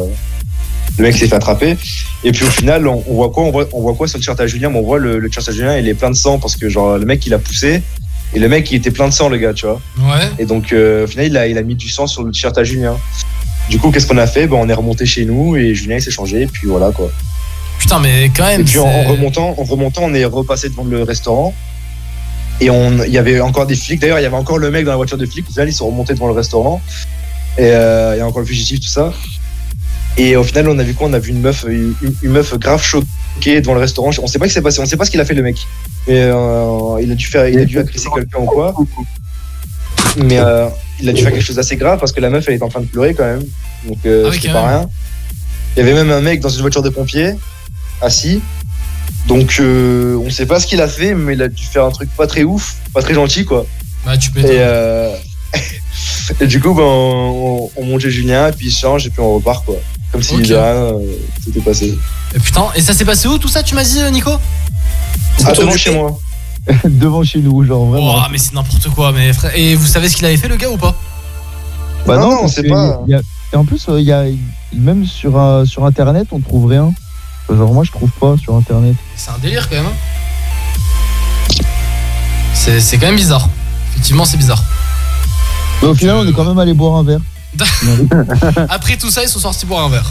Le mec s'est fait attraper. Et puis au final, on, on voit quoi? On voit, on voit quoi sur le t-shirt à Julien? On voit le, le t-shirt à Julien, il est plein de sang, parce que genre, le mec, il a poussé. Et le mec, il était plein de sang, le gars, tu vois. Ouais. Et donc, euh, au final, il a, il a mis du sang sur le t-shirt à Julien. Du coup, qu'est-ce qu'on a fait? Ben, On est remonté chez nous et Julien il s'est changé. Et puis voilà quoi. Putain, mais quand même. Et puis en, en c'est- remontant, en remontant, on est repassé devant le restaurant. Et on, il y avait encore des flics. D'ailleurs, il y avait encore le mec dans la voiture de flics. Au final, ils sont remontés devant le restaurant. Et euh, il y a encore le fugitif, tout ça. Et au final, on a vu quoi? On a vu une meuf, une, une meuf grave choquée devant le restaurant. On sait pas ce qui s'est passé. On sait pas ce qu'il a fait le mec. Mais euh, il a dû faire, il a dû agresser quelqu'un ou quoi. Mais euh, il a dû faire quelque chose d'assez grave parce que la meuf, elle est en train de pleurer quand même. Donc euh, Ah oui, c'était quand pas rien. Il y avait même un mec dans une voiture de pompiers assis. Donc euh, on sait pas ce qu'il a fait, mais il a dû faire un truc pas très ouf, pas très gentil quoi. Bah, tu peux. Et, euh, <laughs> et du coup, ben, on, on monte chez Julien, et puis il se change, et puis on repart quoi. Comme si Ok. de rien euh, s'était passé. Et putain, et ça s'est passé où tout ça, tu m'as dit, euh, Nico? Ah, devant chez moi. <laughs> Devant chez nous, genre vraiment. Oh, mais c'est n'importe quoi, mais frère. Et vous savez ce qu'il avait fait, le gars, ou pas? Bah Non, c'est que pas- il y a- Et en plus, il y a même sur euh, sur internet, on trouve rien. Genre moi, je trouve pas sur internet. C'est un délire quand même. hein. C'est c'est quand même bizarre. Effectivement, c'est bizarre. Mais au final, on est quand même allé boire un verre. <laughs> Après tout ça, ils sont sortis boire un verre.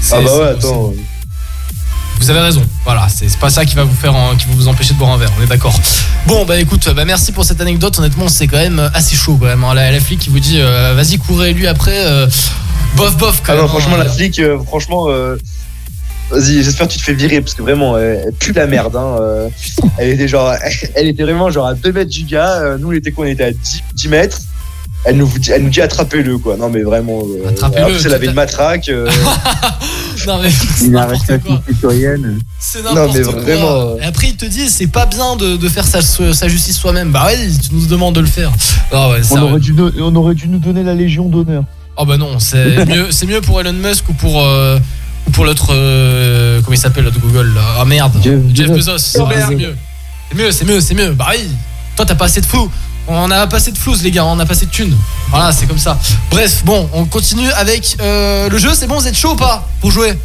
C'est- Ah bah ouais, c'est- attends. Vous avez raison. Voilà, c'est c'est pas ça qui va vous faire, en- qui va vous empêcher de boire un verre. On est d'accord. Bon, bah écoute, bah merci pour cette anecdote. Honnêtement, c'est quand même assez chaud quand même. hein. La, la flic qui vous dit, euh, vas-y, courez lui après. euh, bof, bof. Quand Ah non, même, franchement, hein. la flic, euh, franchement, euh, vas-y, j'espère que tu te fais virer parce que vraiment, euh, elle pue la merde. Hein, euh. elle était genre, <laughs> elle était vraiment genre à 2 mètres du gars. euh, nous, on était quoi On était à 10, 10 mètres. Elle nous, dit- elle nous dit attrapez-le quoi. Non mais vraiment. euh, Attrapez-le, En plus, elle avait une matraque. euh, <laughs> Non mais Une arrestation citoyenne. c'est Non, n'importe mais quoi. vraiment. Et après, ils te disent, c'est pas bien de, de faire sa, sa justice soi-même. Bah ouais, tu nous demandes de le faire. Ah ouais, On sérieux. aurait, dû, on aurait dû nous donner la Légion d'honneur. Oh bah non, c'est mieux, c'est mieux pour Elon Musk ou pour euh, ou pour l'autre euh, comment il s'appelle l'autre Google là. Ah merde, Jeff, Bezos. Ouais, c'est mieux. C'est mieux, c'est mieux, c'est mieux. Bah oui. Toi t'as pas assez de flou. On a pas assez de flouze les gars, on a pas assez de thunes. Voilà, c'est comme ça. Bref, bon, on continue avec euh, le jeu. C'est bon, vous êtes chaud ou pas pour jouer?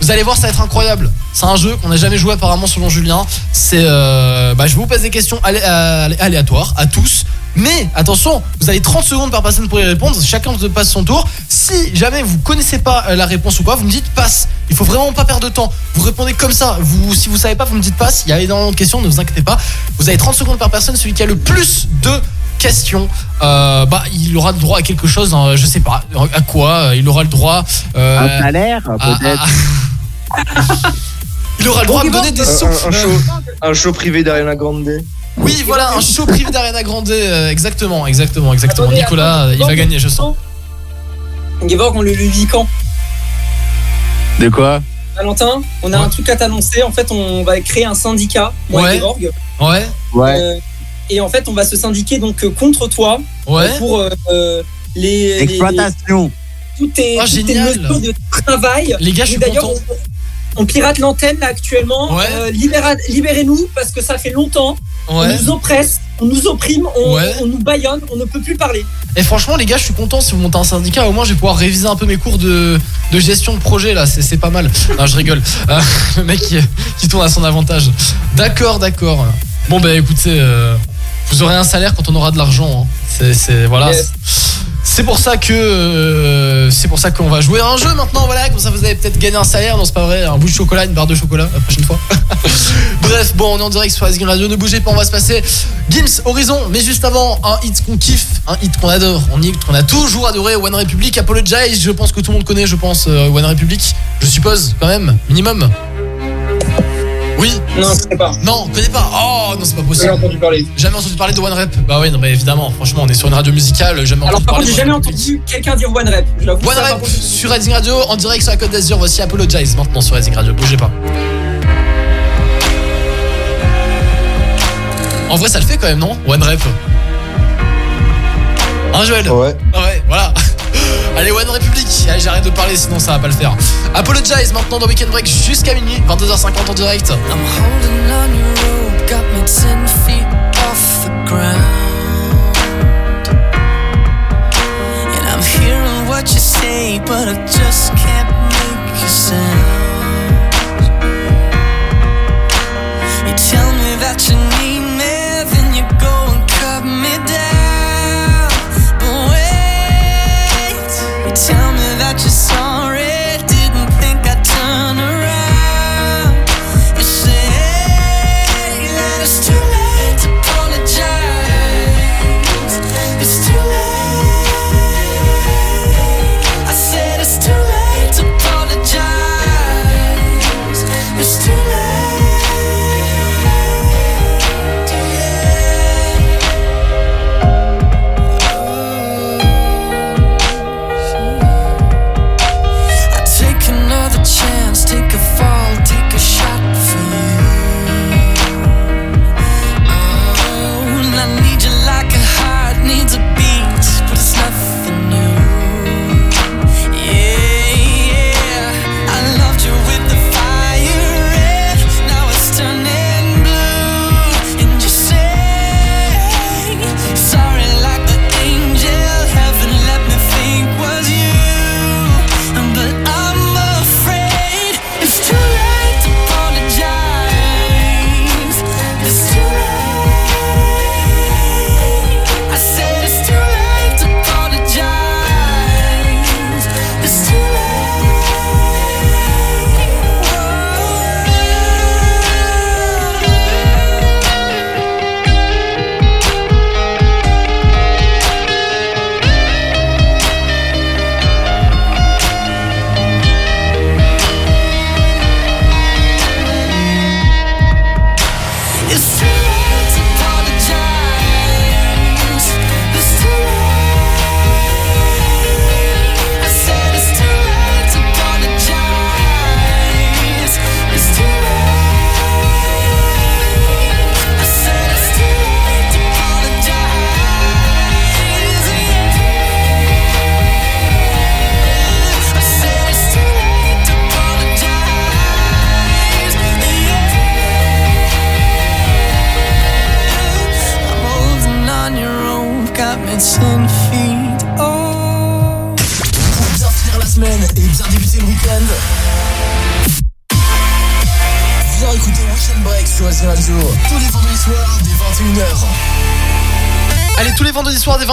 Vous allez voir, ça va être incroyable. C'est un jeu qu'on n'a jamais joué apparemment selon Julien. C'est, euh, bah, je vous pose des questions alé- alé- aléatoires à tous. Mais attention, vous avez 30 secondes par personne pour y répondre. Chacun se passe son tour. Si jamais vous connaissez pas euh, la réponse ou quoi, vous me dites passe. Il faut vraiment pas perdre de temps. Vous répondez comme ça. Vous, si vous savez pas, vous me dites passe. Il y a énormément de questions, ne vous inquiétez pas. Vous avez 30 secondes par personne. Celui qui a le plus de questions, euh, bah, il aura le droit à quelque chose. hein, je sais pas à quoi. Il aura le droit. euh, Un salaire, peut-être. à- <laughs> Il aura le droit de me donner des sous. un- un show, un show privé d'Ariana Grande. Oui, voilà, un show privé d'Ariana Grande. euh, exactement, exactement, exactement. Attendez, Nicolas, attends, il va gagner, je sens. Gevorg, on le lui dit quand? De quoi? Valentin, on a un truc à t'annoncer. En fait, on va créer un syndicat, moi Ouais. et Gevorg. Ouais. Euh, et en fait, on va se syndiquer donc euh, contre toi Ouais. pour euh, les, les- Exploitation. toutes tes, Oh, toutes tes génial. mesures de travail. Les gars, je suis d'ailleurs, content. on, on pirate l'antenne là actuellement. Euh, Libérez-nous parce que ça fait longtemps. On nous oppresse, on nous opprime, on, Ouais. on nous baillonne, on ne peut plus parler. Et franchement, les gars, je suis content si vous montez un syndicat. Au moins, je vais pouvoir réviser un peu mes cours de, de gestion de projet là. C'est pas mal. Non, je rigole. Euh, <laughs> le mec qui, qui tourne à son avantage. D'accord, d'accord. Bon, bah écoutez, euh, vous aurez un salaire quand on aura de l'argent. hein. C'est- C'est voilà. Yes. C'est pour ça que euh, c'est pour ça qu'on va jouer à un jeu maintenant. Voilà, comme ça vous avez peut-être gagné un salaire. Non, c'est pas vrai. Un bout de chocolat, une barre de chocolat la prochaine fois. <laughs> Bref, bon, on est en direct sur Asgrim Radio. Ne bougez pas, on va se passer Gims Horizon. Mais juste avant, un hit qu'on kiffe, un hit qu'on adore, un hit qu'on a toujours adoré. One Republic, Apologize. Je pense que tout le monde connaît, je pense, euh, One Republic. Je suppose, quand même, minimum. Oui Non, je sais pas. Non, on connaît pas. Oh non, c'est pas possible. Jamais entendu parler. Jamais entendu parler de One Rep. Bah oui, non, mais évidemment, franchement, on est sur une radio musicale. Jamais Alors entendu par parler contre, j'ai jamais entendu quelqu'un dire One Rep. Je One ça, par Rep sur Rising Radio en direct sur la Côte d'Azur. Voici Apologize maintenant sur Rising Radio. Bougez pas. En vrai, ça le fait quand même, non? One Rep. Hein, Joël? Ouais. Ouais, voilà. Allez, One Republic. Allez, j'arrête de parler, sinon ça va pas le faire. Apologize maintenant dans Weekend Break jusqu'à minuit, 22h50 en direct. Holding on your rope got me ten feet off the ground. I'm hearing what you say, but I just can't make a sound. You tell me that you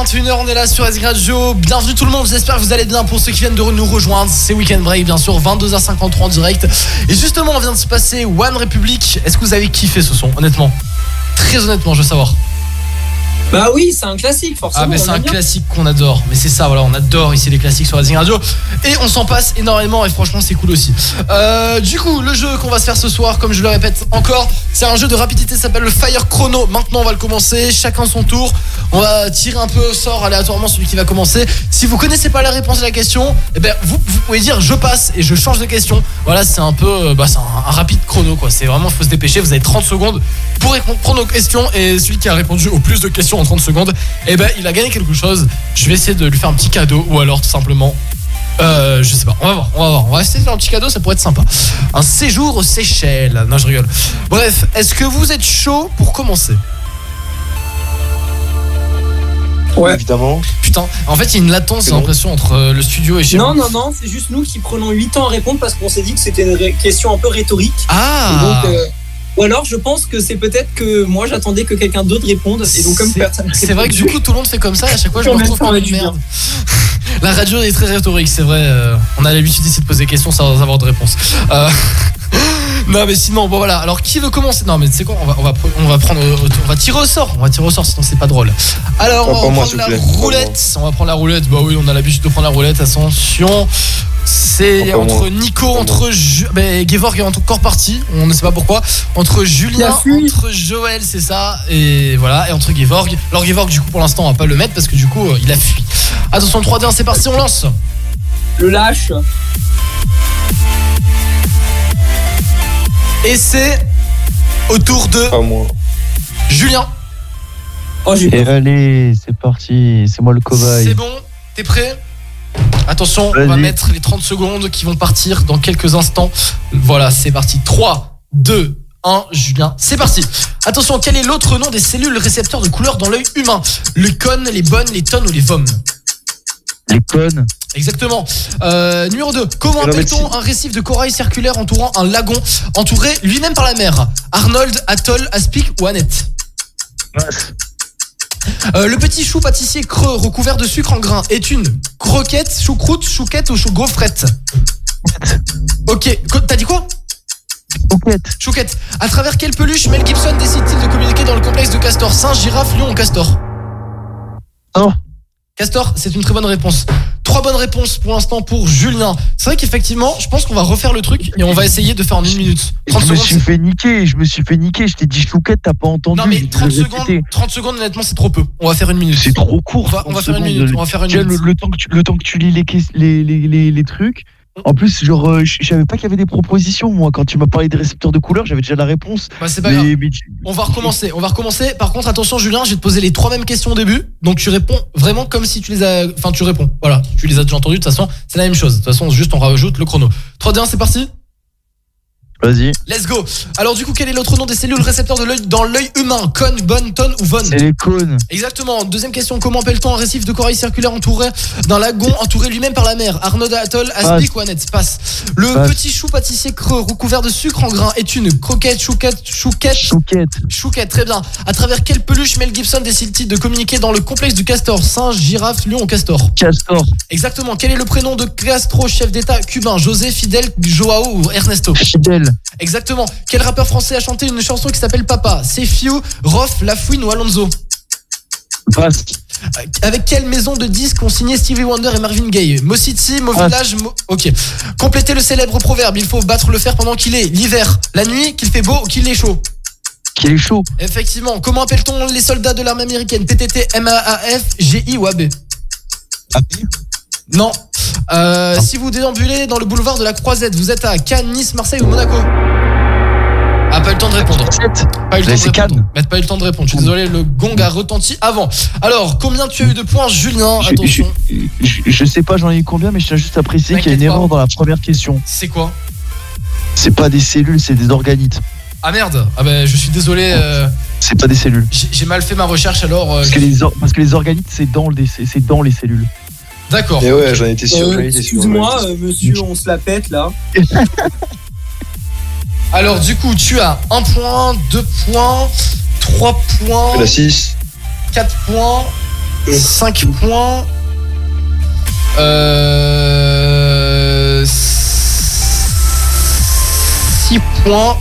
21h, on est là sur S Radio. Bienvenue tout le monde, j'espère que vous allez bien. Pour ceux qui viennent de nous rejoindre, c'est Weekend Break, bien sûr, 22h53 en direct. Et justement, on vient de se passer One Republic. Est-ce que vous avez kiffé ce son, honnêtement? Très honnêtement, je veux savoir. Bah oui, c'est un classique, forcément. Ah mais c'est un bien. classique qu'on adore Mais c'est ça voilà on adore ici les classiques sur Racing Radio Et on s'en passe énormément et franchement c'est cool aussi Euh, Du coup le jeu qu'on va se faire ce soir Comme je le répète encore C'est un jeu de rapidité ça s'appelle le Fire Chrono Maintenant on va le commencer chacun son tour On va tirer un peu au sort aléatoirement celui qui va commencer Si vous connaissez pas la réponse à la question Eh ben vous, pouvez dire je passe et je change de question Voilà c'est un peu euh, bah, c'est un, rapide chrono quoi C'est vraiment faut se dépêcher vous avez 30 secondes pour répondre aux questions Et celui qui a répondu au plus de questions en 30 secondes Eh ben il a gagné quelque chose Je vais essayer de lui faire un petit cadeau Ou alors tout simplement euh, je sais pas, on va voir, on va voir. On va essayer de faire un petit cadeau, ça pourrait être sympa. Un séjour aux Seychelles. Non, je rigole. Bref, est-ce que vous êtes chaud pour commencer? Ouais. Évidemment. Putain, en fait, il y a une latence, j'ai l'impression, entre euh, le studio et chez Non, vous. non, non, c'est juste nous qui prenons 8 ans à répondre parce qu'on s'est dit que c'était une question un peu rhétorique. Ah donc, euh, Ou alors, je pense que c'est peut-être que moi j'attendais que quelqu'un d'autre réponde. Et donc, comme C'est- personne. C'est vrai que du coup, tout le monde fait comme ça. À chaque fois, je <laughs> me retrouve comme une merde. <laughs> La radio est très rhétorique, c'est vrai. euh, on a l'habitude d'essayer de poser des questions sans avoir de réponse. Euh, <laughs> non, mais sinon, bon voilà. Alors, qui veut commencer? Non, mais tu sais quoi on va, on, va, pre- on va prendre, on va tirer au sort. On va tirer au sort, sinon c'est pas drôle. Alors, on va prendre la plaît. Roulette. On va prendre la roulette. Bah oui, on a l'habitude de prendre la roulette. Attention. C'est entre moi. Nico, entre Ju- ben, Gevorg est encore parti. On ne sait pas pourquoi. Entre Julien, entre Joël, c'est ça. Et voilà. Et entre Gevorg. Alors Gevorg, du coup, pour l'instant, on va pas le mettre parce que du coup, euh, il a fui. Attention, 3 2 1 c'est parti, on lance. Le lâche. Et c'est au tour de Pas moi. Julien. Oh, j'ai Et allez, c'est parti, c'est moi le cobaye. C'est bon T'es prêt? Attention, on va mettre les 30 secondes qui vont partir dans quelques instants. Voilà, c'est parti. 3, 2, 1, Julien, c'est parti. Attention, quel est l'autre nom des cellules récepteurs de couleur dans l'œil humain? Le cône, les bonnes, les tonnes ou les vomes? Les connes. Exactement. Euh, numéro 2. Comment appelle-t-on un récif de corail circulaire entourant un lagon entouré lui-même par la mer? Arnold, Atoll, Aspic ou Annette? Euh, le petit chou pâtissier creux recouvert de sucre en grains est une croquette, choucroute, chouquette ou chou gaufrette Ok, t'as dit quoi? Chouquette. Chouquette. À travers quelle peluche Mel Gibson décide-t-il de communiquer dans le complexe de Castor? Singe, girafe, lion ou castor? Oh. Castor, c'est une très bonne réponse. Trois bonnes réponses pour l'instant pour Julien. C'est vrai qu'effectivement, je pense qu'on va refaire le truc et on va essayer de faire en une minute. 30 Je me suis fait niquer, je me suis fait niquer, je t'ai dit chouquette, t'as pas entendu. Non mais je vais 30 le secondes, répéter. 30 secondes honnêtement c'est trop peu. On va faire une minute. C'est trop court. On va, on va 30 faire une minute. On va faire une Déjà, le, temps que tu, le temps que tu lis les, les trucs. En plus, genre, euh, je savais pas qu'il y avait des propositions, moi. Quand tu m'as parlé des récepteurs de couleurs, j'avais déjà la réponse. Bah c'est pas Mais- grave. On va recommencer. On va recommencer. Par contre, attention Julien, je vais te poser les trois mêmes questions au début. Donc tu réponds vraiment comme si tu les as. Enfin tu réponds. Voilà. Tu les as déjà entendues. De toute façon, c'est la même chose. De toute façon, juste on rajoute le chrono. 3 2 1 c'est parti. Vas-y. Let's go. Alors du coup, quel est l'autre nom des cellules récepteurs de l'œil dans l'œil humain? Cône, bonne, tonne ou von? C'est les cônes. Exactement. Deuxième question. Comment appelle-t-on un récif de corail circulaire entouré d'un lagon entouré lui-même par la mer? Arnaud Atoll, Aspic ou Annette Passe. Le Passe. petit chou pâtissier creux recouvert de sucre en grains est une croquette, chouquette, chouquette, Chouquette. chouquette. Très bien. À travers quelle peluche Mel Gibson décide-t-il de communiquer dans le complexe du castor? Singe, girafe, lion ou castor? Castor. Exactement. Quel est le prénom de Castro, chef d'État cubain? José, Fidel, Joao ou Ernesto Exactement. Quel rappeur français a chanté une chanson qui s'appelle Papa? C'est Fiu, Rof, Lafouine ou Alonso? Euh, Avec quelle maison de disques ont signé Stevie Wonder et Marvin Gaye? Mo City, Mo. Village, Mo... Ok. Complétez le célèbre proverbe. Il faut battre le fer pendant qu'il est l'hiver, la nuit, qu'il fait beau ou qu'il est chaud. Qu'il est chaud. Effectivement. Comment appelle-t-on les soldats de l'armée américaine? PTT, MAAF, GI ou AB Non. Euh, si vous déambulez dans le boulevard de la Croisette, vous êtes à Cannes, Nice, Marseille ou Monaco Ah, pas eu le temps de répondre. Pas eu le temps de C'est répondre. Mais Pas eu le temps de répondre. Je suis désolé, le gong a retenti avant. Alors, combien tu as eu de points, Julien Je, Attention. je- je- je sais pas j'en ai eu combien, mais je tiens juste à préciser qu'il y a une pas. erreur dans la première question. C'est quoi C'est pas des cellules, c'est des organites. Ah merde. Ah ben, je suis désolé. euh, C'est pas des cellules. j'ai mal fait ma recherche alors. euh, Parce que les, or- parce que les organites, c'est dans, le- c'est c'est dans les cellules. D'accord. Et ouais, j'en étais sûr. Euh, Excuse-moi, euh, monsieur, on se la pète là. <laughs> Alors, du coup, tu as 1 point, 2 points, 3 points. La 6. 4 points, 5 points, euh, 6 points.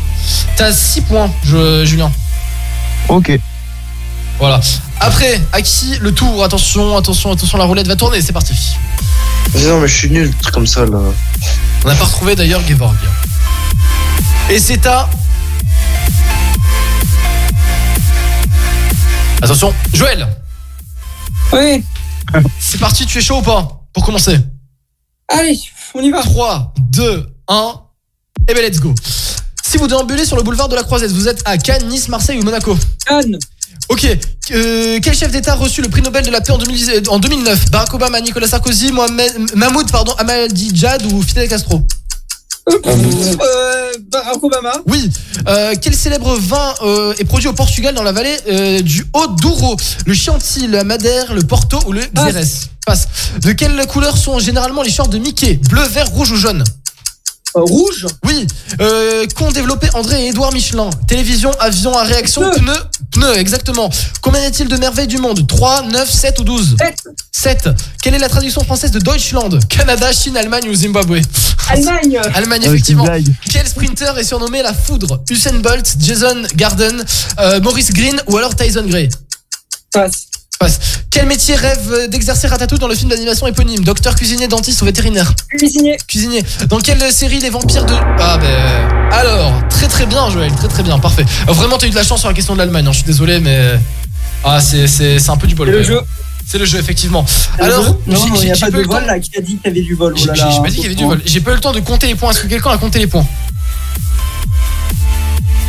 T'as 6 points, Julien. Ok. Voilà. Après, à qui le tour Attention, attention, attention, la roulette va tourner, c'est parti. Non, mais je suis nul, truc comme ça là. On n'a pas retrouvé d'ailleurs Gevorg. Et c'est à. Attention, Joël Oui. C'est parti, tu es chaud ou pas Pour commencer? Allez, on y va. 3, 2, 1. Et ben let's go. Si vous déambulez sur le boulevard de la Croisette, vous êtes à Cannes, Nice, Marseille ou Monaco? Cannes. Ok. Euh, quel chef d'État a reçu le prix Nobel de la paix en, 2010 euh, en 2009 Barack Obama, Nicolas Sarkozy, Mohamed, Mahmoud, pardon, Ahmadinejad ou Fidel Castro? Euh, Barack Obama. Oui. Euh, quel célèbre vin euh, est produit au Portugal dans la vallée du Haut-Douro Le Chianti, le Madère, le Porto ou le Xérès Passe. De quelle couleur sont généralement les shorts de Mickey? Bleu, vert, rouge ou jaune? Rouge Oui. Euh, Qu'ont développé André et Édouard Michelin Télévision, avion à réaction, pneu. Pneu, exactement. Combien y a-t-il de merveilles du monde 3, 9, 7 ou 12 7. 7. Quelle est la traduction française de Deutschland Canada, Chine, Allemagne ou Zimbabwe Allemagne. <laughs> Allemagne, Ah, effectivement. Quel sprinter est surnommé la foudre Usain Bolt, Jason Garden, euh, Maurice Green ou alors Tyson Gray Passe. Passe. Quel métier rêve d'exercer Ratatouille dans le film d'animation éponyme Docteur, cuisinier, dentiste ou vétérinaire Cuisinier. Cuisinier. Dans quelle série les vampires de... Ah ben... Alors, très très bien Joël, très très bien, parfait. Euh, vraiment t'as eu de la chance sur la question de l'Allemagne, hein, je suis désolé mais... Ah c'est c'est- c'est un peu du bol. C'est le jeu. C'est le jeu effectivement. Le Alors, j'ai- non, il n'y j'ai a pas pas de eu le temps- vol là. Qui a dit qu'il y avait du vol? Oh j'ai j'ai pas dit qu'il y avait du vol. J'ai pas eu le temps de compter les points. Est-ce que quelqu'un a compté les points?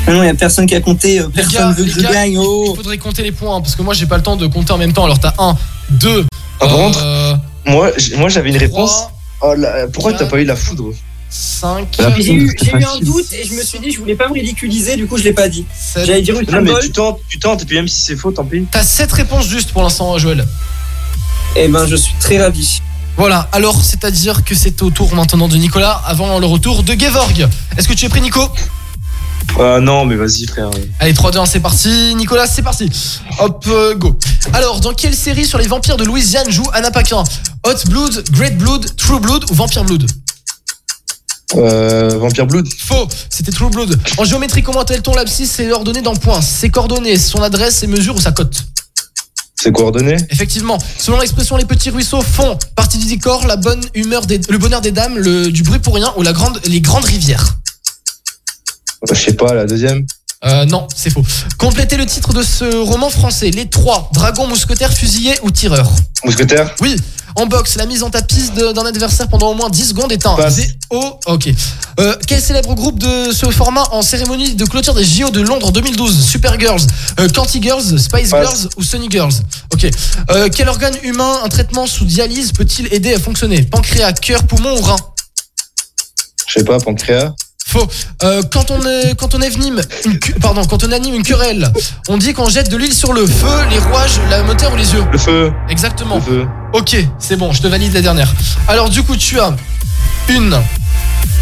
Ah Non, il n'y a personne qui a compté. euh, Personne gars, veut que je gars, gagne. Oh. Il faudrait compter les points hein, parce que moi j'ai pas le temps de compter en même temps. Alors t'as 1, 2, Ah, par contre, euh, moi, j'avais une réponse. 3, Oh, là, pourquoi t'as pas eu la foudre 5, La J'ai eu, C'est un doute et je me suis dit je voulais pas me ridiculiser, du coup je l'ai pas dit. 7. J'allais dire Non, mais tu tentes, tu tentes, et puis même si c'est faux, tant pis. T'as 7 réponses juste pour l'instant, Joël. Eh ben je suis très ravi. Voilà, alors c'est-à-dire que c'est au tour maintenant de Nicolas avant le retour de Gevorg. Est-ce que tu es prêt, Nico? Ah non, mais vas-y, frère. Allez, 3, 2, 1, c'est parti. Nicolas, c'est parti. Hop, euh, go. Alors, dans quelle série sur les vampires de Louisiane joue Anna Paquin? Hot Blood, Great Blood, True Blood ou Vampire Blood? Euh, Vampire Blood. Faux, c'était True Blood. En géométrie, comment appelle-t-on l'abscisse et ordonnée dans points Ses coordonnées, son adresse, ses mesures ou sa cote? C'est coordonné? Effectivement, selon l'expression, les petits ruisseaux font partie du décor, la bonne humeur des, le bonheur des dames, le, du bruit pour rien ou la grande, les grandes rivières. Je sais pas, la deuxième. Euh, non, c'est faux. Complétez le titre de ce roman français. Les trois, dragons, mousquetaires, fusillés ou tireurs. Mousquetaire Oui. En boxe, la mise en tapis d'un adversaire pendant au moins 10 secondes est un. VO. Ok. Euh, quel célèbre groupe de ce format en cérémonie de clôture des JO de Londres 2012 Super Girls, euh, Canty Girls, Spice Passe. Girls ou Sunny Girls? Ok. Euh, quel organe humain un traitement sous dialyse peut-il aider à fonctionner? Pancréas, cœur, poumon ou rein? Je sais pas, pancréas. Faux. Euh, quand on est, quand on anime une, cu- pardon, quand on anime une querelle, on dit qu'on jette de l'huile sur le feu, les rouages, la moteur ou les yeux. Le feu. Exactement. Le feu. Ok, c'est bon, je te valide la dernière. Alors du coup, tu as une,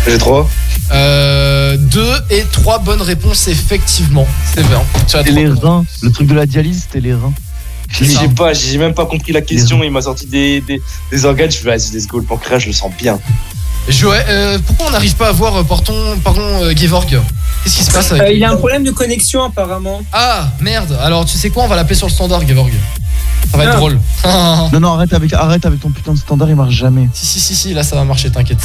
J'ai trois. euh, deux et trois bonnes réponses effectivement. C'est bien. Tu as C'était trois les reins. Le truc de la dialyse, c'était les reins. Je sais pas, j'ai même pas compris la question. Il m'a sorti des, des, des organes. Je fais, vas-y, let's go. Le pancréas, je le sens bien. Joël, euh, pourquoi on n'arrive pas à voir euh, pardon, pardon, euh, Gevorg Qu'est-ce qui se passe avec Euh, il a un problème de connexion apparemment. Ah merde. Alors tu sais quoi? On va l'appeler sur le standard, Gevorg. Ça va être Ah. drôle. <laughs> Non, non, arrête avec, arrête avec ton putain de standard, il marche jamais. si si si si, là ça va marcher, t'inquiète.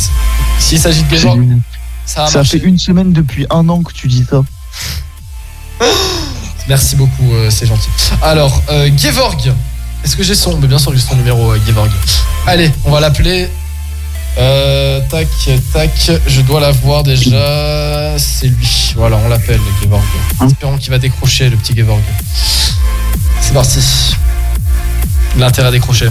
S'il s'agit de Gevorg, une- ça va Ça marcher. fait une semaine depuis un an que tu dis ça. <gasps> Merci beaucoup, euh, c'est gentil. Alors, euh, Gevorg. Est-ce que j'ai son? Mais Bien sûr que j'ai son numéro, euh, Gevorg. Allez, on va l'appeler. Euh, tac, tac. Je dois l'avoir déjà. C'est lui. Voilà, on l'appelle, Gevorg. Espérons qu'il va décrocher, le petit Gevorg. C'est parti. Il a intérêt à décrocher.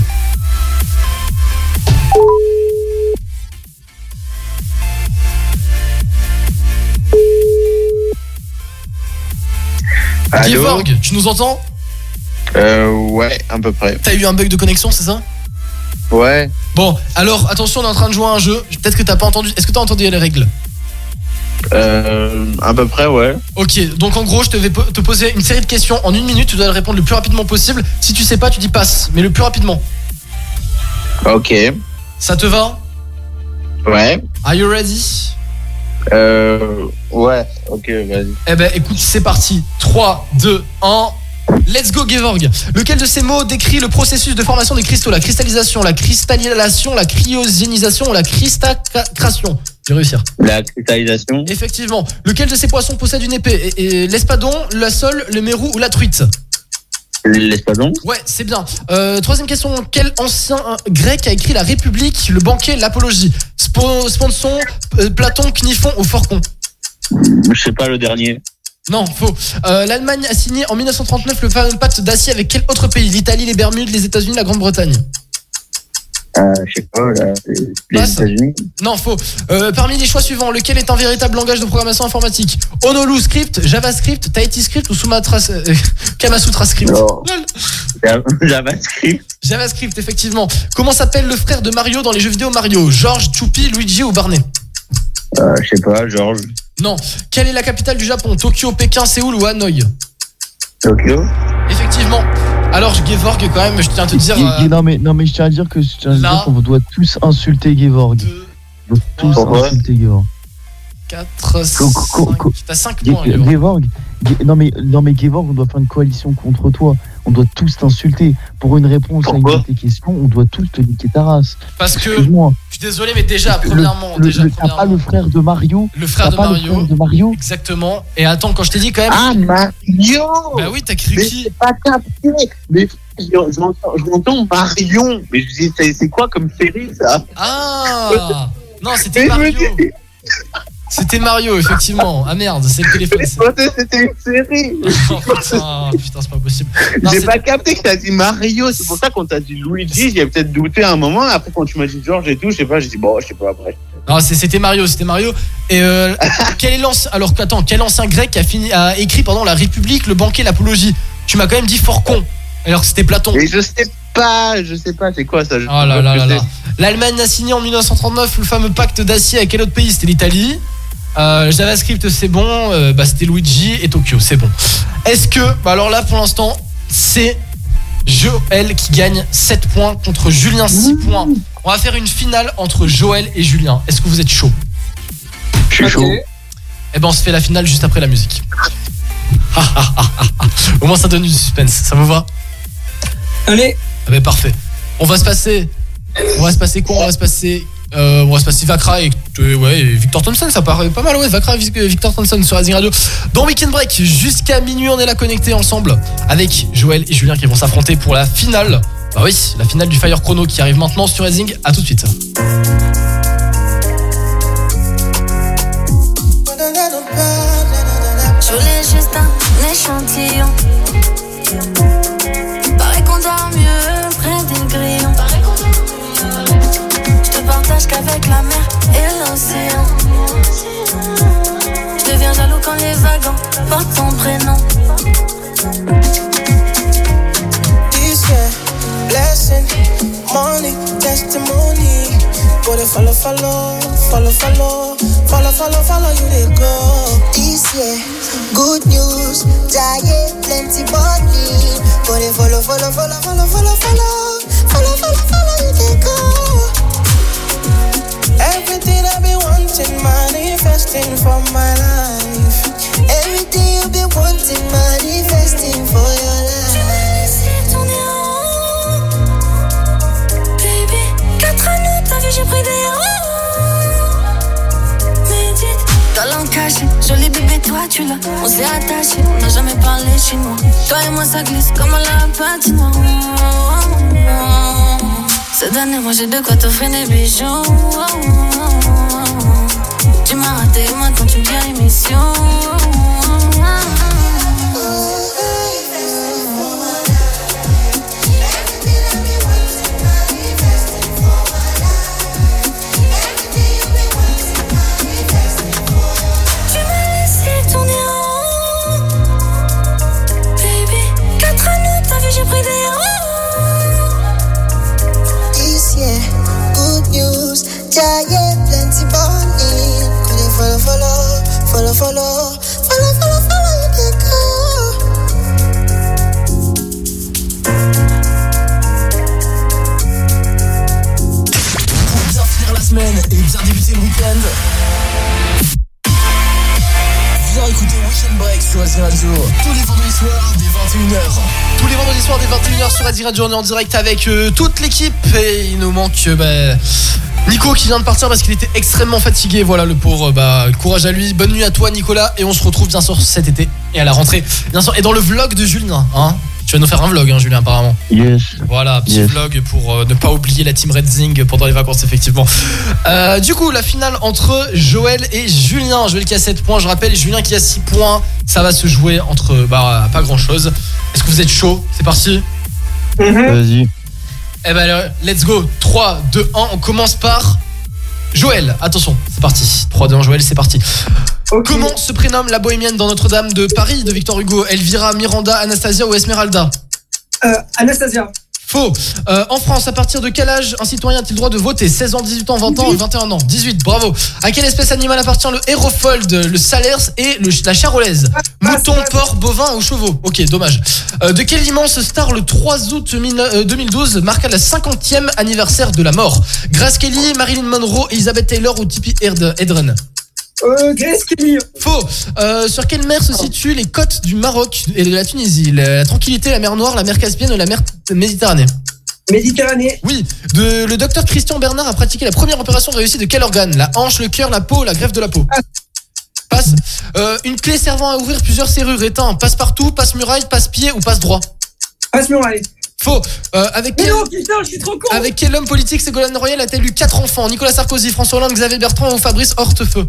Allô Gevorg, tu nous entends? Euh, ouais, à peu près. T'as eu un bug de connexion, c'est ça? Ouais. Bon, alors attention, on est en train de jouer à un jeu. Peut-être que t'as pas entendu. Est-ce que t'as entendu les règles? Euh, à peu près, ouais. Ok, donc en gros, je te vais te poser une série de questions en une minute. Tu dois répondre le plus rapidement possible. Si tu sais pas, tu dis passe, mais le plus rapidement. Ok. Ça te va? Ouais. Are you ready? Euh, ouais. Ok, vas-y. Eh ben, écoute, c'est parti. 3, 2, 1. Let's go, Gevorg. Lequel de ces mots décrit le processus de formation des cristaux? La cristallisation, la cristallisation, la cryogénisation ou la cristacration Je vais réussir. La cristallisation. Effectivement. Lequel de ces poissons possède une épée? Et- et L'espadon, la sole, le mérou ou la truite? L'espadon. Ouais, c'est bien. Euh, troisième question. Quel ancien euh, grec a écrit la République, le banquet, l'apologie? Spo- Sponson, euh, Platon, Cniphon ou Forcon? Je sais pas le dernier. Non, faux. Euh, L'Allemagne a signé en 1939 le fameux pacte d'acier avec quel autre pays? L'Italie, les Bermudes, les États-Unis, la Grande-Bretagne? Euh, je sais pas, là, les. États-Unis. Non, faux. Euh, parmi les choix suivants, lequel est un véritable langage de programmation informatique? Honolulu Script, JavaScript, Tahiti Script ou Sumatra euh, <laughs> Kamasutra Script Non. <laughs> JavaScript. JavaScript, effectivement. Comment s'appelle le frère de Mario dans les jeux vidéo Mario? George, Choupi, Luigi ou Barney? Euh, je sais pas, Georges. Non. Quelle est la capitale du Japon? Tokyo, Pékin, Séoul ou Hanoï? Tokyo. Effectivement. Alors, Gevorg, quand même, je tiens à te dire. Euh, non, mais, non, mais je tiens à dire que je tiens à là- dire qu'on doit tous insulter Gevorg. On doit tous Pourquoi? insulter Gevorg. 4, 5. T'as 5 Ge- points, Gevorg. Gevorg, Ge- non mais, non mais Gevorg, on doit faire une coalition contre toi. On doit tous t'insulter. Pour une réponse à une de tes questions, on doit tous te niquer ta race. Parce que. Excuse-moi. Je suis désolé, mais déjà, premièrement. le- déjà, le- pas le frère de Mario Le frère de pas le Mario. frère de Mario Exactement. Et attends, quand je t'ai dit quand même. Ah, Mario Bah oui, t'as cru Mais qui c'est pas capté. Mais je, m'entends- Marion. Mais je dis, c'est quoi comme série, ça? Ah Non, c'était Mario. C'était Mario, effectivement. Ah merde, c'est le téléphone. C'était une série. <laughs> Oh, putain, putain, c'est pas possible. J'ai pas capté que t'as dit Mario. C'est pour ça qu'on t'a dit Luigi. J'ai peut-être douté un moment. Après, quand tu m'as dit Georges et tout, je sais pas, j'ai dit, bon, je sais pas après. Non, c'était Mario, c'était Mario. Et euh, <laughs> quel est l'ancien alors attends, quel ancien grec a fini a écrit pendant la République le banquet l'apologie? Tu m'as quand même dit fort con. Alors que c'était Platon. Et je sais pas, je sais pas, c'est quoi ça? Je Oh là là là là. L'Allemagne a signé en 1939 le fameux pacte d'acier avec quel autre pays? C'était l'Italie. Euh, JavaScript c'est bon, euh, bah, c'était Luigi et Tokyo, c'est bon. Est-ce que, bah alors là pour l'instant, c'est Joël qui gagne 7 points contre Julien 6 points. On va faire une finale entre Joël et Julien. Est-ce que vous êtes chaud? Je suis chaud. Eh ben on se fait la finale juste après la musique. <laughs> Au moins ça donne du suspense, ça vous va? Allez. Ah ben parfait. On va se passer. On va se passer quoi? On va se passer. Euh, on va se passer Vakra et, euh, ouais, Victor Thompson, ça paraît pas mal, ouais. Vakra et Vic- Victor Thompson sur Rising Radio. Dans Weekend Break, jusqu'à minuit, on est là connectés ensemble avec Joël et Julien qui vont s'affronter pour la finale. Bah oui, la finale du Fire Chrono qui arrive maintenant sur Rising. À tout de suite. Je voulais juste un échantillon. Qu'on dort mieux Qu'avec la mer et l'océan. Je deviens jaloux quand les wagons portent ton prénom. This year, blessing, money, testimony. Go to follow, follow, follow, follow, follow, follow, follow you go. This year, good news, giant plenty money. Go they follow, follow, follow, follow, follow, follow, follow, follow, follow you go. Manifesting for my life. Everything you been wanting, manifesting for your life. Baby, 4 années, t'as vu, j'ai pris des Médite, talent caché, joli bébé, toi tu l'as. On s'est attaché, on n'a jamais chinois. Toi et moi, ça glisse comme à la patinoire. Cette année, moi, j'ai de quoi t'offrir des bijoux. Tu m'as raté, maintenant tu me dis émission. Pour bien finir la semaine et bien débuter le week-end. Viens écouter Weekend Break sur Azir Radio tous les vendredis soirs dès 21h. Tous les vendredis soirs dès 21h sur Azira Journée en direct avec euh, toute l'équipe et il nous manque euh, bah, Nico qui vient de partir parce qu'il était extrêmement fatigué. Voilà le pauvre, bah, courage à lui. Bonne nuit à toi Nicolas et on se retrouve bien sûr cet été et à la rentrée. Bien sûr et dans le vlog de Julien. Hein tu vas nous faire un vlog hein, Julien apparemment. Yes. Voilà, petit Yes. vlog pour euh, ne pas oublier la team Red Zing pendant les vacances, effectivement. Euh, du coup, la finale entre Joël et Julien. Joël qui a 7 points, je rappelle, Julien qui a 6 points. Ça va se jouer entre bah, pas grand chose. Est-ce que vous êtes chaud? C'est parti Vas-y. Eh ben, alors, let's go. 3, 2, 1. On commence par Joël. Attention, c'est parti. 3, 2, 1, Joël, c'est parti. Comment se prénomme la bohémienne dans Notre-Dame de Paris de Victor Hugo? Elvira, Miranda, Anastasia ou Esmeralda? Euh, Anastasia. Faux. Euh, en France, à partir de quel âge un citoyen a-t-il le droit de voter? 16 ans, 18 ans, 20 ans, 21 ans. 18, bravo. À quelle espèce animale appartient le hérofold, le salers et le- la charolaise? Mouton, porc, bovin ou chevaux? Ok, dommage. Euh, de quelle immense star le 3 août mille- euh, 2012 marqua le 50e anniversaire de la mort? Grace Kelly, Marilyn Monroe, Elizabeth Taylor ou Tippi Hed- Hedren Euh, Kelly. Faux. Euh, sur quelle mer se situent les côtes du Maroc et de la Tunisie? La, Tranquillité, la mer Noire, la mer Caspienne ou la mer Méditerranée Méditerranée. Oui. De, le docteur Christian Bernard a pratiqué la première opération réussie de quel organe? La hanche, le cœur, la peau, la greffe de la peau? Passe. Euh, une clé servant à ouvrir plusieurs serrures étant passe-partout, passe-muraille, passe-pied ou passe-droit Passe-muraille. Faux. Euh, avec, Mais quel, non, putain, je suis trop con. avec quel homme politique Ségolène Royal a-t-elle eu 4 enfants? Nicolas Sarkozy, François Hollande, Xavier Bertrand ou Fabrice Hortefeux?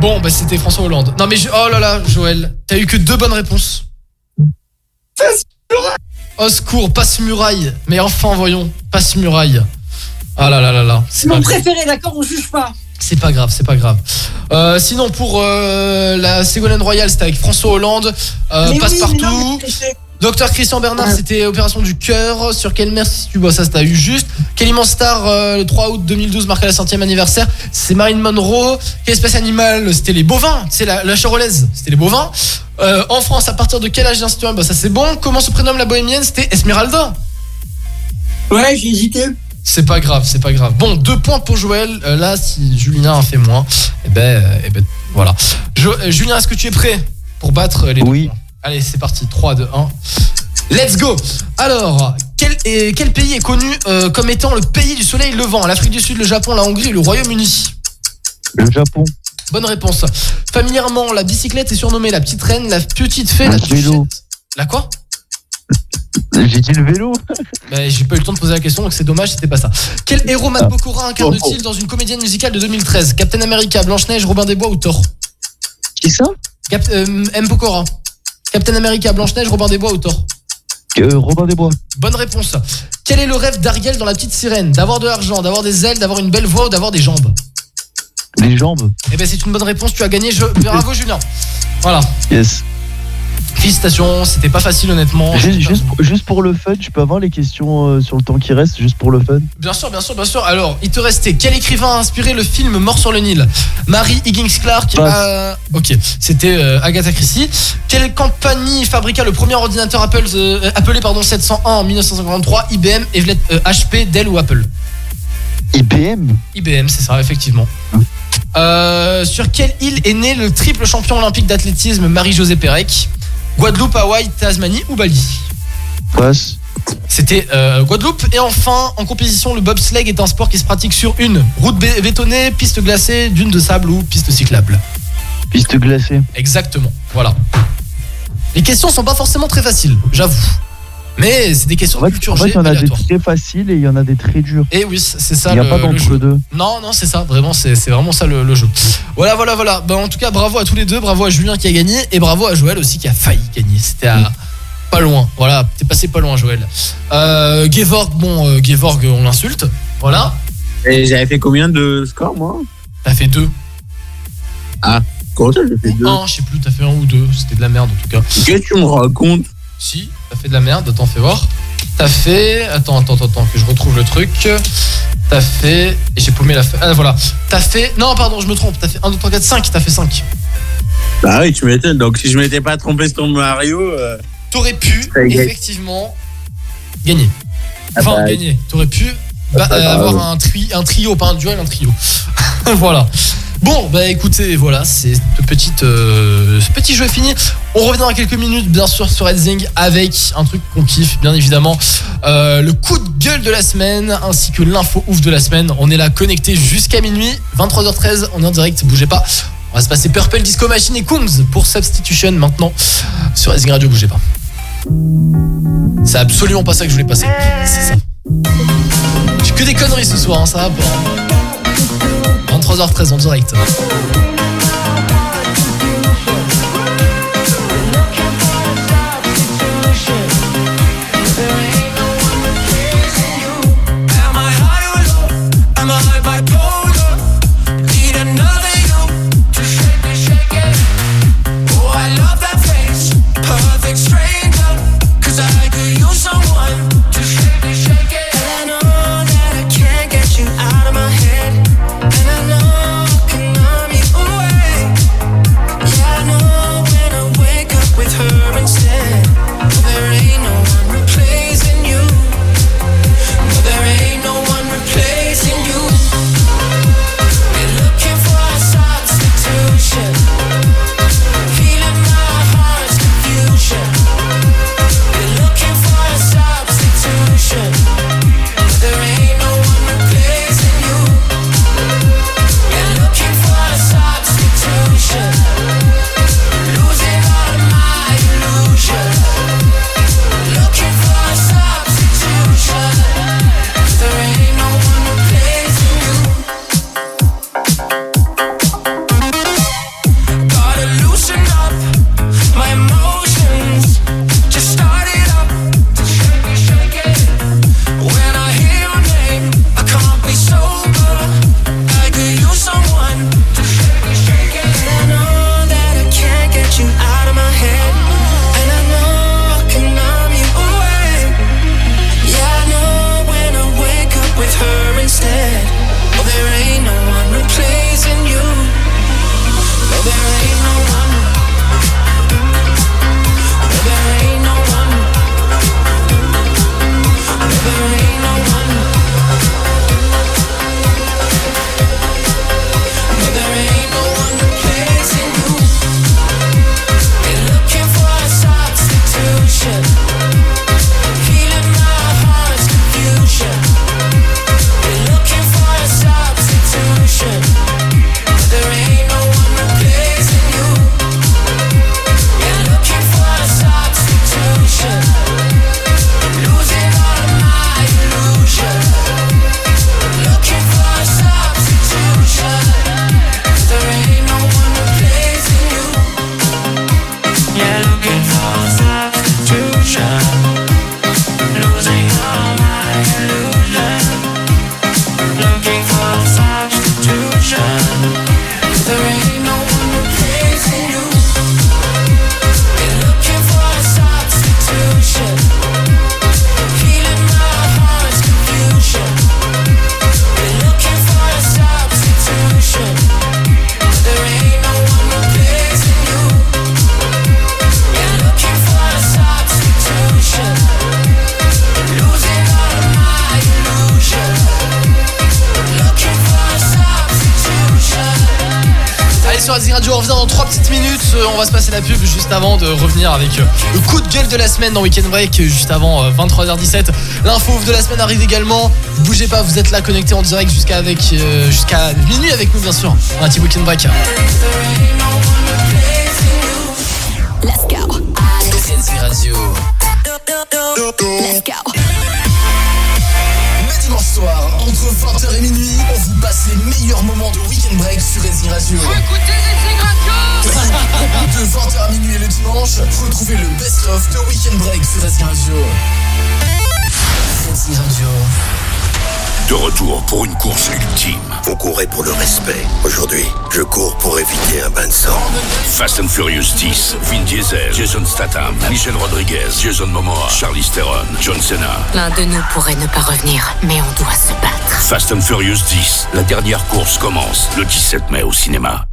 Bon, bah c'était François Hollande. Non mais je- oh là là, Joël, t'as eu que deux bonnes réponses. Au secours, passe muraille. Mais enfin, voyons, passe muraille. Ah là là là là. C'est mon préféré, d'accord, on juge pas. C'est pas grave, c'est pas grave. Euh, sinon, pour euh, la Ségolène Royal, c'était avec François Hollande. Euh, Mais oui, Docteur Christian Bernard, Ouais. c'était opération du cœur. Sur quelle mer si tu vois ça, t'as eu juste. Quelle immense star euh, le 3 août 2012 marqua la centième anniversaire C'est Marine Monroe. Quelle espèce animale? C'était les bovins. C'est la, la charolaise. C'était les bovins. Euh, en France, à partir de quel âge citoyen Bah ça c'est bon. Comment se prénomme la bohémienne? C'était Esmeralda. Ouais, j'ai hésité. C'est pas grave, c'est pas grave. Bon, deux points pour Joël. Euh, là, si Julien a fait moins, eh ben, euh, eh ben voilà. Jo- euh, Julien, est-ce que tu es prêt pour battre les deux Oui. points? Allez, c'est parti. 3, 2, 1. Let's go Alors, quel, est- quel pays est connu euh, comme étant le pays du soleil levant? L'Afrique du Sud, le Japon, la Hongrie, le Royaume-Uni? Le Japon. Bonne réponse. Familièrement, la bicyclette est surnommée la petite reine, la petite fée, la vélo. La quoi? J'ai dit le vélo. Mais <laughs> j'ai pas eu le temps de poser la question, donc c'est dommage, c'était pas ça. Quel héros Matt Pokora incarne-t-il dans une comédienne musicale de 2013 Captain America, Blanche-Neige, Robin des Bois ou Thor? Qui ça? Cap euh, M. Pokora. Captain America, Blanche-Neige, Robin des Bois ou Thor Euh, Robin des Bois. Bonne réponse. Quel est le rêve d'Ariel dans la petite sirène? D'avoir de l'argent, d'avoir des ailes, d'avoir une belle voix ou d'avoir des jambes? Les jambes. Eh ben c'est une bonne réponse, tu as gagné. Je... Bravo Julien. Voilà. Yes. Félicitations, c'était pas facile honnêtement. Juste, juste, pour- juste pour le fun, je peux avoir les questions euh, sur le temps qui reste, juste pour le fun? Bien sûr, bien sûr, bien sûr. Alors, il te restait quel écrivain a inspiré le film Mort sur le Nil? Marie Higgins Clark. Passe. Ok, c'était euh, Agatha Christie. Quelle compagnie fabriqua le premier ordinateur Apple, euh, appelé pardon 701 en 1953 IBM, euh, HP, Dell ou Apple? IBM IBM, c'est ça, effectivement. Euh, sur quelle île est né le triple champion olympique d'athlétisme Marie-Josée Pérec? Guadeloupe, Hawaï, Tasmanie ou Bali Passe. C'était euh, Guadeloupe. Et enfin, en compétition, le bobsleigh est un sport qui se pratique sur une route bé- bétonnée, piste glacée, dune de sable ou piste cyclable. Piste glacée. Exactement, voilà. Les questions sont pas forcément très faciles, j'avoue. Mais c'est des questions En de fait, culture en fait, G il y en a des très faciles et il y en a des très durs. Et oui, c'est ça Il n'y a le, pas le jeu. d'entre-deux. Non, non, c'est ça, vraiment, c'est vraiment ça le, le jeu. Voilà, voilà, voilà. Ben, en tout cas, bravo à tous les deux, bravo à Julien qui a gagné et bravo à Joël aussi qui a failli gagner. C'était à pas loin, voilà, t'es passé pas loin, Joël. Euh, Gevorg, bon, euh, Gevorg, on l'insulte, voilà. Et j'avais fait combien de scores, moi? T'as fait deux. Ah, comment ça, j'ai fait deux? Un, je sais plus, t'as fait un ou deux, c'était de la merde en tout cas. Qu'est-ce que tu me racontes Si, t'as fait de la merde, attends, fais voir. T'as fait. Attends, attends, attends, attends, que je retrouve le truc. T'as fait. Et j'ai paumé la feuille. Ah, voilà. T'as fait. Non, pardon, je me trompe. T'as fait 1, 2, 3, 4, 5. T'as fait 5. Bah oui, tu m'étonnes. Donc si je m'étais pas trompé sur Mario. euh, T'aurais pu, effectivement, gagner. Ah Enfin, bah, gagner. T'aurais pu bah, pas euh, avoir un, tri, un trio, pas un duel, un trio. <laughs> voilà. Bon, bah écoutez, voilà, c'est ce, petite, euh, petit jeu fini. On revient dans quelques minutes, bien sûr, sur Redzing avec un truc qu'on kiffe, bien évidemment. Euh, le coup de gueule de la semaine, ainsi que l'info ouf de la semaine. On est là connecté jusqu'à minuit, 23h13, on est en direct, bougez pas. On va se passer Purple Disco Machine et Kungs pour Substitution maintenant sur Redzing Radio, bougez pas. C'est absolument pas ça que je voulais passer. C'est ça. J'ai que des conneries ce soir, hein, ça va pas. 23h13 en direct. Sur Radio. On revient dans 3 petites minutes. Euh, On va se passer la pub juste avant de revenir avec euh, le coup de gueule de la semaine dans Weekend Break, euh, juste avant euh, 23h17. L'info ouf de la semaine arrive également. Bougez pas, vous êtes là connectés en direct jusqu'à avec euh, jusqu'à minuit avec nous, bien sûr. Un petit Weekend Break. Let's go. Radio. Let's go. Le dimanche soir, entre 20h et minuit, on vous passe les meilleurs moments de Weekend Break sur Racing Radio. De 20h à minuit le dimanche, retrouvez le best-of de Weekend Break sur Racing Radio. Racing Radio. De retour pour une course ultime. Vous courez pour le respect. Aujourd'hui, je cours pour éviter un bain de sang. Fast and Furious 10, Vin Diesel, Jason Statham, Michel Rodriguez, Jason Momoa, Charlize Theron, John Cena. L'un de nous pourrait ne pas revenir, mais on doit se battre. Fast and Furious 10, la dernière course commence le 17 mai au cinéma.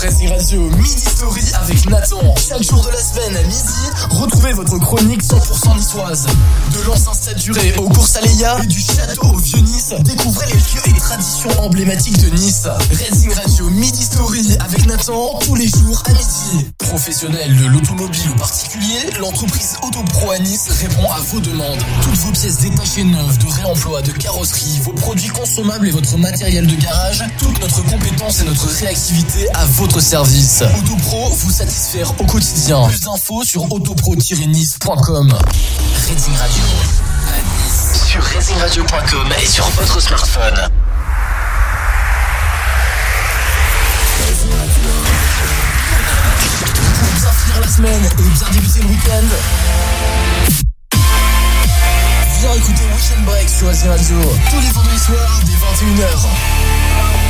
Racing Radio, Midi Story avec Nathan. Chaque jour de la semaine à midi, retrouvez votre chronique 100% niçoise. De l'ancien stade duré aux et du château au Vieux-Nice, découvrez les lieux et les traditions emblématiques de Nice. Racing Radio, Midi Story avec Nathan, tous les jours à midi. Professionnel de l'automobile ou particulier, l'entreprise Autopro à Nice répond à vos demandes. Toutes vos pièces détachées neuves, de réemploi, de carrosserie, vos produits consommables et votre matériel de garage, toute notre compétence et notre réactivité à votre service. Autopro, vous satisfaire au quotidien. Plus d'infos sur autopro-nice.com. Rating Radio. à Nice. Sur ratingradio.com et sur votre smartphone. Pour bien finir la semaine et bien débuter le week-end. Viens écouter Weekend Break sur Racing Radio tous les vendredis soirs dès 21h.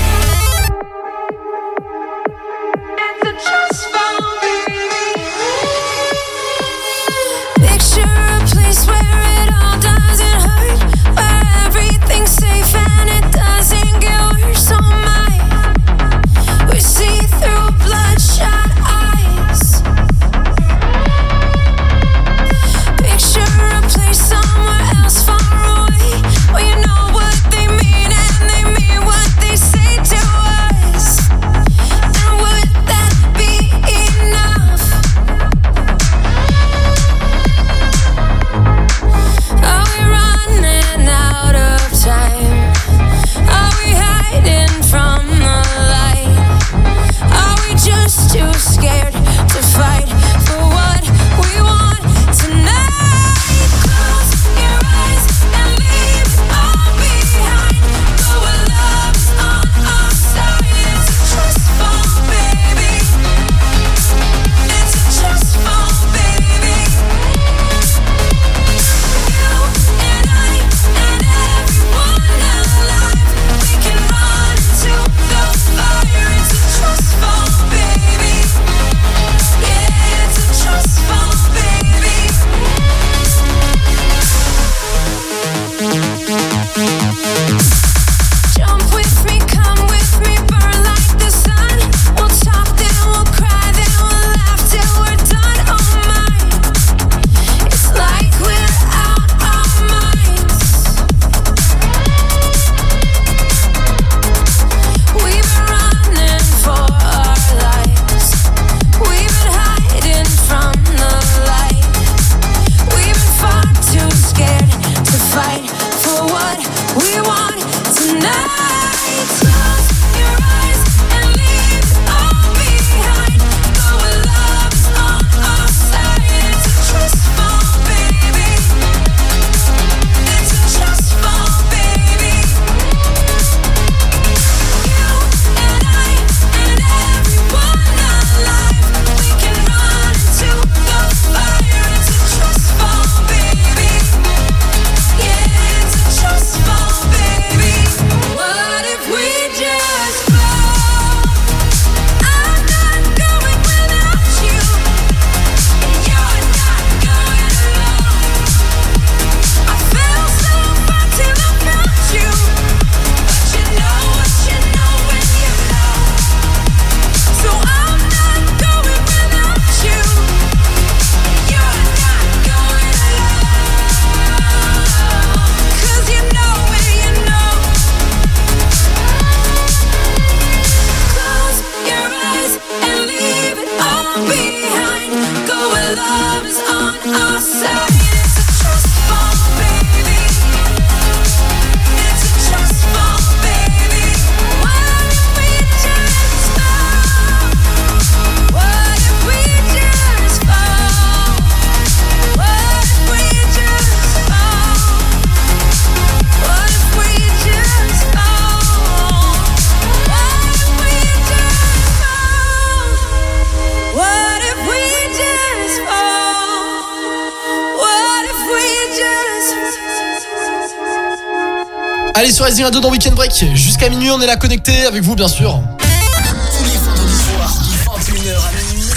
Allez sur Rising Radio dans Weekend Break. Jusqu'à minuit, on est là connecté avec vous, bien sûr. Tous les vendredis soirs, de 21h à minuit.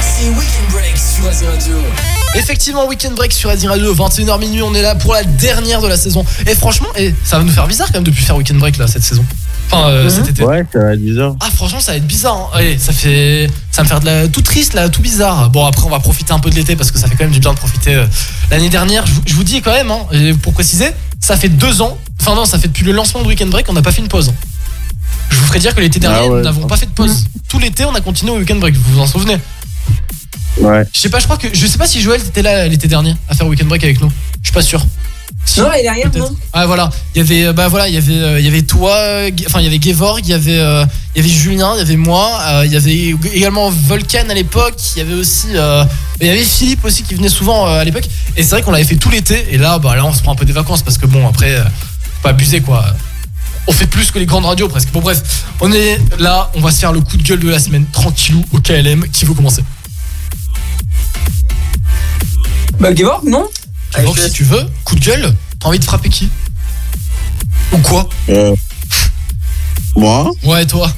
C'est Weekend Break sur Radio. Effectivement, Weekend Break sur Rising Radio, 21h minuit, on est là pour la dernière de la saison. Et franchement, et ça va nous faire bizarre quand même depuis faire Weekend Break là cette saison. Enfin, euh, cet été. Ouais, ça va être bizarre. Ah franchement ça va être bizarre hein. Allez, ça fait ça va me faire de la tout triste là tout bizarre bon après on va profiter un peu de l'été parce que ça fait quand même du bien de profiter euh, l'année dernière je, vous- je vous dis quand même hein, et pour préciser ça fait deux ans enfin non ça fait depuis le lancement de Weekend Break on n'a pas fait une pause je vous ferai dire que l'été dernier Ah ouais. nous n'avons pas fait de pause tout l'été on a continué au Weekend Break vous vous en souvenez? Ouais. je sais pas je crois que je sais pas si Joël était là l'été dernier à faire Weekend Break avec nous je suis pas sûr Non, peut-être. non. Ah voilà, il y avait euh, bah voilà, il y avait euh, il y avait toi, enfin il y avait Gevorg, il y avait euh, il y avait Julien, il y avait moi, euh, il y avait également Volcan à l'époque, il y avait aussi il y avait Philippe aussi qui venait souvent à l'époque et c'est vrai qu'on l'avait fait tout l'été et là bah là on se prend un peu des vacances parce que bon après faut pas abuser quoi. On fait plus que les grandes radios presque. Bon bref, on est là, on va se faire le coup de gueule de la semaine tranquillou au KLM qui veut commencer? Bah, Gevorg, non? Gevorg, si tu veux, coup de gueule, t'as envie de frapper qui? Ou quoi? Euh, moi, Ouais, toi.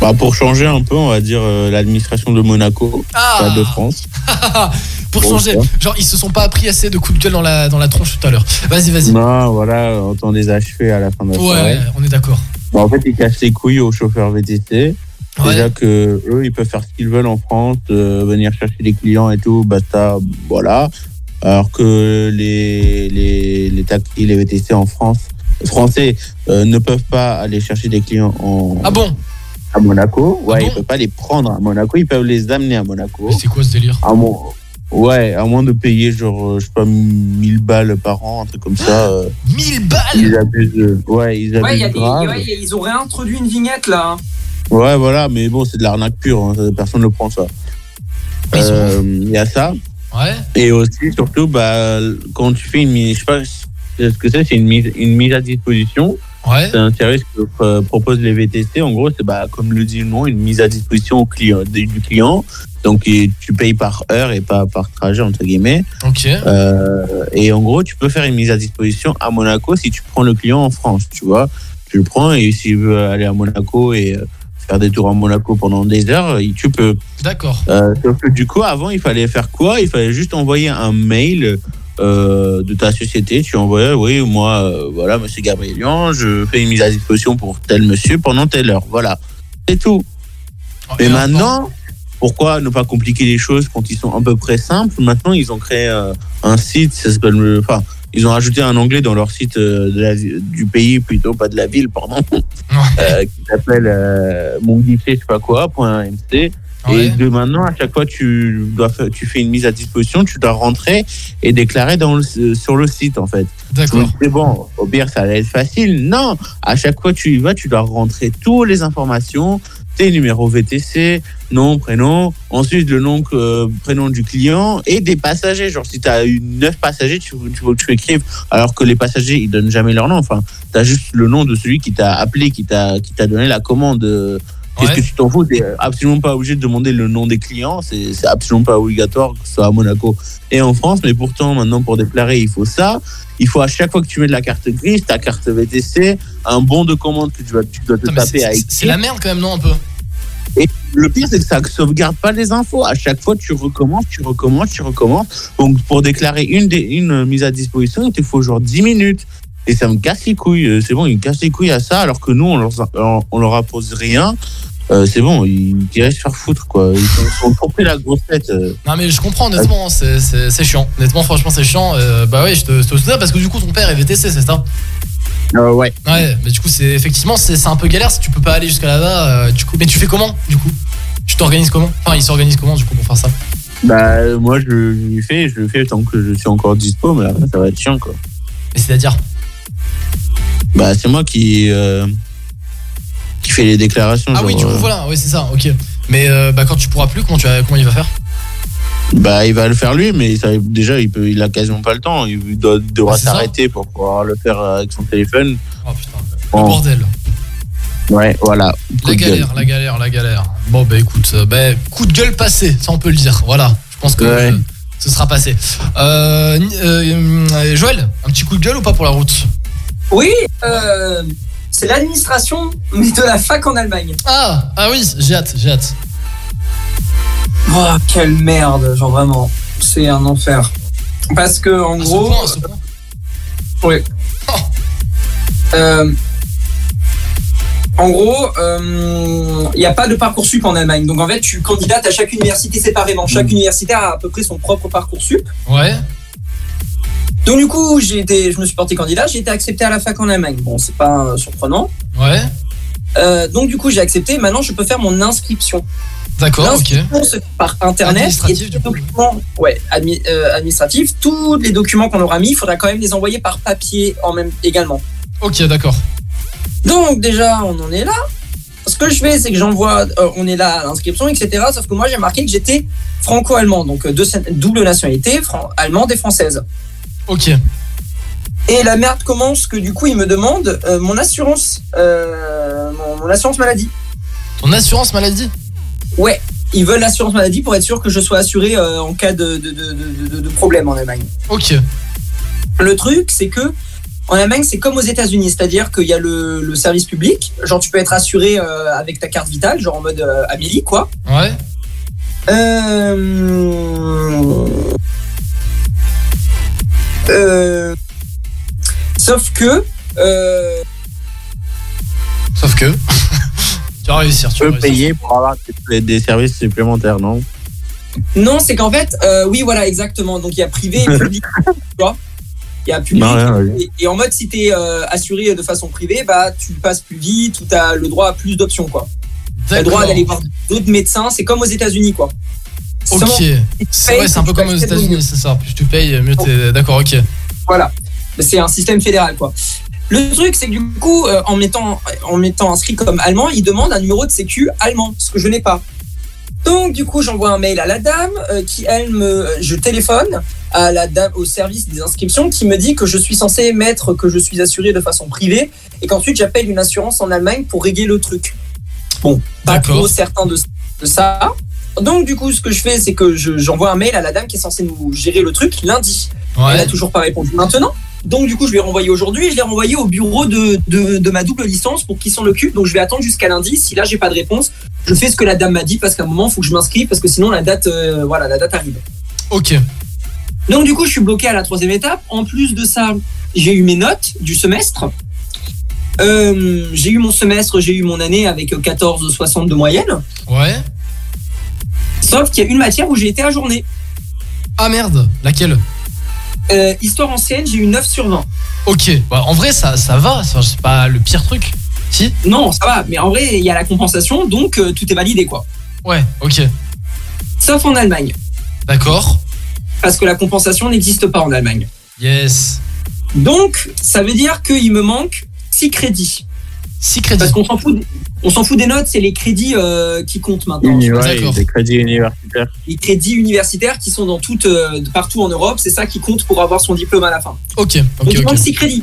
bah, pour changer un peu, on va dire euh, l'administration de Monaco, Ah. De France. <laughs> Pour Bon, changer. Genre, ils se sont pas appris assez de coups de gueule dans la, dans la tronche tout à l'heure. Vas-y, vas-y. Non, voilà, autant des achevés à la fin de la Ouais, soirée. ouais, on est d'accord. Bah, en fait, ils cassent les couilles aux chauffeurs VTC. Ouais. Déjà que eux, ils peuvent faire ce qu'ils veulent en France, euh, venir chercher des clients et tout, basta, voilà. Alors que les, les, les taxis, les VTC en France, français, euh, ne peuvent pas aller chercher des clients en, Ah bon? à Monaco. Ouais, ils peuvent pas les prendre à Monaco, ils peuvent les amener à Monaco. C'est quoi ce délire? À Ouais, à moins de payer genre, euh, je sais pas, 1000 balles par an, un truc comme ça. euh, 1000 balles? Ils abusent. euh, Ouais, ils abusent Ouais, il y a des, grave. ouais, ils ont réintroduit une vignette là. Ouais, voilà, mais bon, c'est de l'arnaque pure, hein, personne ne prend ça. Euh, Il y a ça. Ouais. Et aussi, surtout, bah, quand tu fais une mise, je sais pas ce que c'est, c'est une mise, une mise à disposition. Ouais. C'est un service que euh, proposent les VTC. En gros, c'est bah, comme le dit le nom, une mise à disposition au client, du client. Donc, tu payes par heure et pas par trajet, entre guillemets. Ok. Euh, et en gros, tu peux faire une mise à disposition à Monaco si tu prends le client en France, tu vois. Tu le prends et s'il veut aller à Monaco et euh, faire des tours à Monaco pendant des heures, il- tu peux. D'accord. Euh, du coup, avant, il fallait faire quoi? Il fallait juste envoyer un mail euh, de ta société. Tu envoyais, oui, moi, euh, voilà, monsieur Gabrielian, je fais une mise à disposition pour tel monsieur pendant telle heure. Voilà. C'est tout. Mais maintenant, pourquoi ne pas compliquer les choses quand ils sont à peu près simples? Maintenant, ils ont créé euh, un site, ça s'appelle, euh, enfin, ils ont rajouté un onglet dans leur site euh, de la- du pays, plutôt pas de la ville, pardon, euh, qui s'appelle euh, je sais pas quoi, point .mc. Et de maintenant, à chaque fois tu dois tu fais une mise à disposition, tu dois rentrer et déclarer dans le- sur le site en fait. D'accord. C'est bon, au pire ça allait être facile. Non, à chaque fois tu y vas, tu dois rentrer toutes les informations, tes numéros VTC, nom, prénom, ensuite le nom, que- prénom du client et des passagers. Genre si tu as eu neuf passagers, tu, faut que tu écrives, alors que les passagers ils donnent jamais leur nom. Enfin, tu as juste le nom de celui qui t'a appelé, qui t'a qui t'a donné la commande. Qu'est-ce que tu t'en fous? T'es absolument pas obligé de demander le nom des clients. C'est absolument pas obligatoire, que ce soit à Monaco et en France. Mais pourtant, maintenant, pour déclarer, il faut ça. Il faut à chaque fois que tu mets de la carte grise, ta carte VTC, un bon de commande que tu dois, tu dois te taper c'est- à c'est- la merde quand même, non, un peu? Et le pire, c'est que ça ne sauvegarde pas les infos. À chaque fois, tu recommences, tu recommences, tu recommences. Donc, pour déclarer une, une mise à disposition, il te faut genre 10 minutes. Et ça me casse les couilles. Euh, C'est bon, ils me cassent les couilles à ça, alors que nous, on leur, on, on leur impose rien. Euh, c'est bon, ils iraient se faire foutre, quoi. Ils sont, ils sont trop pris la grosse tête. euh. Non mais je comprends honnêtement, c'est- c'est c'est chiant. Honnêtement, franchement, c'est chiant. Euh, bah ouais, je te, je te soutiens parce que du coup, ton père est VTC, c'est ça? Ouais. Ouais, mais du coup, c'est effectivement, c'est c'est un peu galère si tu peux pas aller jusqu'à là-bas. euh, du coup, mais tu fais comment, du coup? Tu t'organises comment? Enfin, il s'organise comment, du coup, pour faire ça? Bah, moi, je le je le fais, je le fais tant que je suis encore dispo, mais après, ça va être chiant, quoi. Mais c'est-à-dire? Bah, c'est moi qui, euh, qui fait les déclarations. Ah oui, du coup, euh, voilà, oui, c'est ça, ok. Mais euh, bah, quand tu pourras plus, comment, tu vas, comment il va faire? Bah, il va le faire lui, mais ça, déjà, il peut, il a quasiment pas le temps. Il doit, il devra Ah, c'est ça s'arrêter pour pouvoir le faire avec son téléphone. Oh putain, Bon. le bordel. Ouais, voilà. Coup La de gueule. galère, la galère, la galère. Bon, bah écoute, euh, bah, coup de gueule passé, ça on peut le dire. Voilà, je pense que Ouais. euh, ce sera passé. Euh, euh, euh, Joël, un petit coup de gueule ou pas pour la route? Oui, euh, c'est l'administration, mais de la fac en Allemagne. Ah, ah oui, j'ai hâte, j'ai hâte. Oh, quelle merde, genre vraiment. C'est un enfer. Parce que, en gros. Oui. Euh, en gros, il n'y a pas de parcours sup en Allemagne. Donc en fait, tu candidates à chaque université séparément. Chaque université a à peu près son propre parcours sup. Ouais. Donc du coup, j'ai été, je me suis porté candidat, j'ai été accepté à la fac en Allemagne. Bon, c'est pas euh, surprenant. Ouais. Euh, donc du coup, j'ai accepté. Maintenant, je peux faire mon inscription. D'accord, ok. L'inscription se fait par internet. Administratif, et tous les documents, ouais, admi- euh, administratifs. Tous les documents qu'on aura mis, il faudra quand même les envoyer par papier en même également. Ok, d'accord. Donc déjà, on en est là. Ce que je fais, c'est que j'envoie, euh, on est là à l'inscription, etc. Sauf que moi, j'ai marqué que j'étais franco-allemand, donc deux, double nationalité, allemande et française. Ok. Et la merde commence que du coup, il me demande euh, mon assurance, euh, mon, mon assurance maladie. Ton assurance maladie? Ouais, ils veulent l'assurance maladie pour être sûr que je sois assuré euh, en cas de, de, de, de- de- de problème en Allemagne. Ok. Le truc, c'est que en Allemagne, c'est comme aux États-Unis, c'est-à-dire qu'il y a le, le service public. Genre, tu peux être assuré euh, avec ta carte vitale, genre en mode euh, Amélie, quoi. Ouais. Euh... Euh... Sauf que. Euh... Sauf que. tu vas réussir, tu Tu vas peux réussir. payer pour avoir des, des services supplémentaires, non? Non, c'est qu'en fait, euh, oui, voilà, exactement. Donc il y a privé et public. <laughs> tu vois il y a public. Non, rien, oui. et, et en mode, si tu es assuré de façon privée, bah, tu passes plus vite ou tu as le droit à plus d'options. quoi. Tu as le droit d'aller voir d'autres médecins. C'est comme aux États-Unis. quoi. Ok. C'est un peu comme aux États-Unis, c'est ça. Plus tu payes, mieux t'es. D'accord, ok. Voilà. C'est un système fédéral, quoi. Le truc, c'est que du coup, euh, en m'étant en m'étant inscrit comme allemand, il demande un numéro de sécu allemand, ce que je n'ai pas. Donc, du coup, j'envoie un mail à la dame euh, qui, elle, me. Je téléphone à la dame au service des inscriptions qui me dit que je suis censé mettre que je suis assuré de façon privée et qu'ensuite j'appelle une assurance en Allemagne pour régler le truc. Bon, pas trop certain de, de ça. Donc, du coup, ce que je fais, c'est que je- j'envoie un mail à la dame qui est censée nous gérer le truc lundi. Ouais. Elle a toujours pas répondu maintenant. Donc, du coup, je lui ai renvoyé aujourd'hui et je l'ai renvoyé au bureau de, de, de ma double licence pour qu'ils s'en occupent. Donc, je vais attendre jusqu'à lundi. Si là, j'ai pas de réponse, je fais ce que la dame m'a dit parce qu'à un moment, il faut que je m'inscrive parce que sinon, la date, euh, voilà, la date arrive. Ok. Donc, du coup, je suis bloqué à la troisième étape. En plus de ça, j'ai eu mes notes du semestre. Euh, j'ai eu mon semestre, j'ai eu mon année avec 14,60 de moyenne. Ouais. Sauf qu'il y a une matière où j'ai été ajourné. Ah merde, laquelle? Euh, Histoire ancienne, j'ai eu 9 sur 20. Ok. Bah, en vrai, ça, ça va. C'est pas le pire truc. Si? Non, ça va, mais en vrai, il y a la compensation, donc euh, tout est validé, quoi. Ouais, ok. Sauf en Allemagne, D'accord. parce que la compensation n'existe pas en Allemagne. Yes. Donc, ça veut dire qu'il me manque 6 crédits. 6 crédits. Parce qu'on s'en fout, on s'en fout des notes, c'est les crédits euh, qui comptent maintenant. Des crédits universitaires. Les crédits universitaires qui sont dans toutes, euh, partout en Europe, c'est ça qui compte pour avoir son diplôme à la fin. Ok, Donc ok, il manque 6 crédits.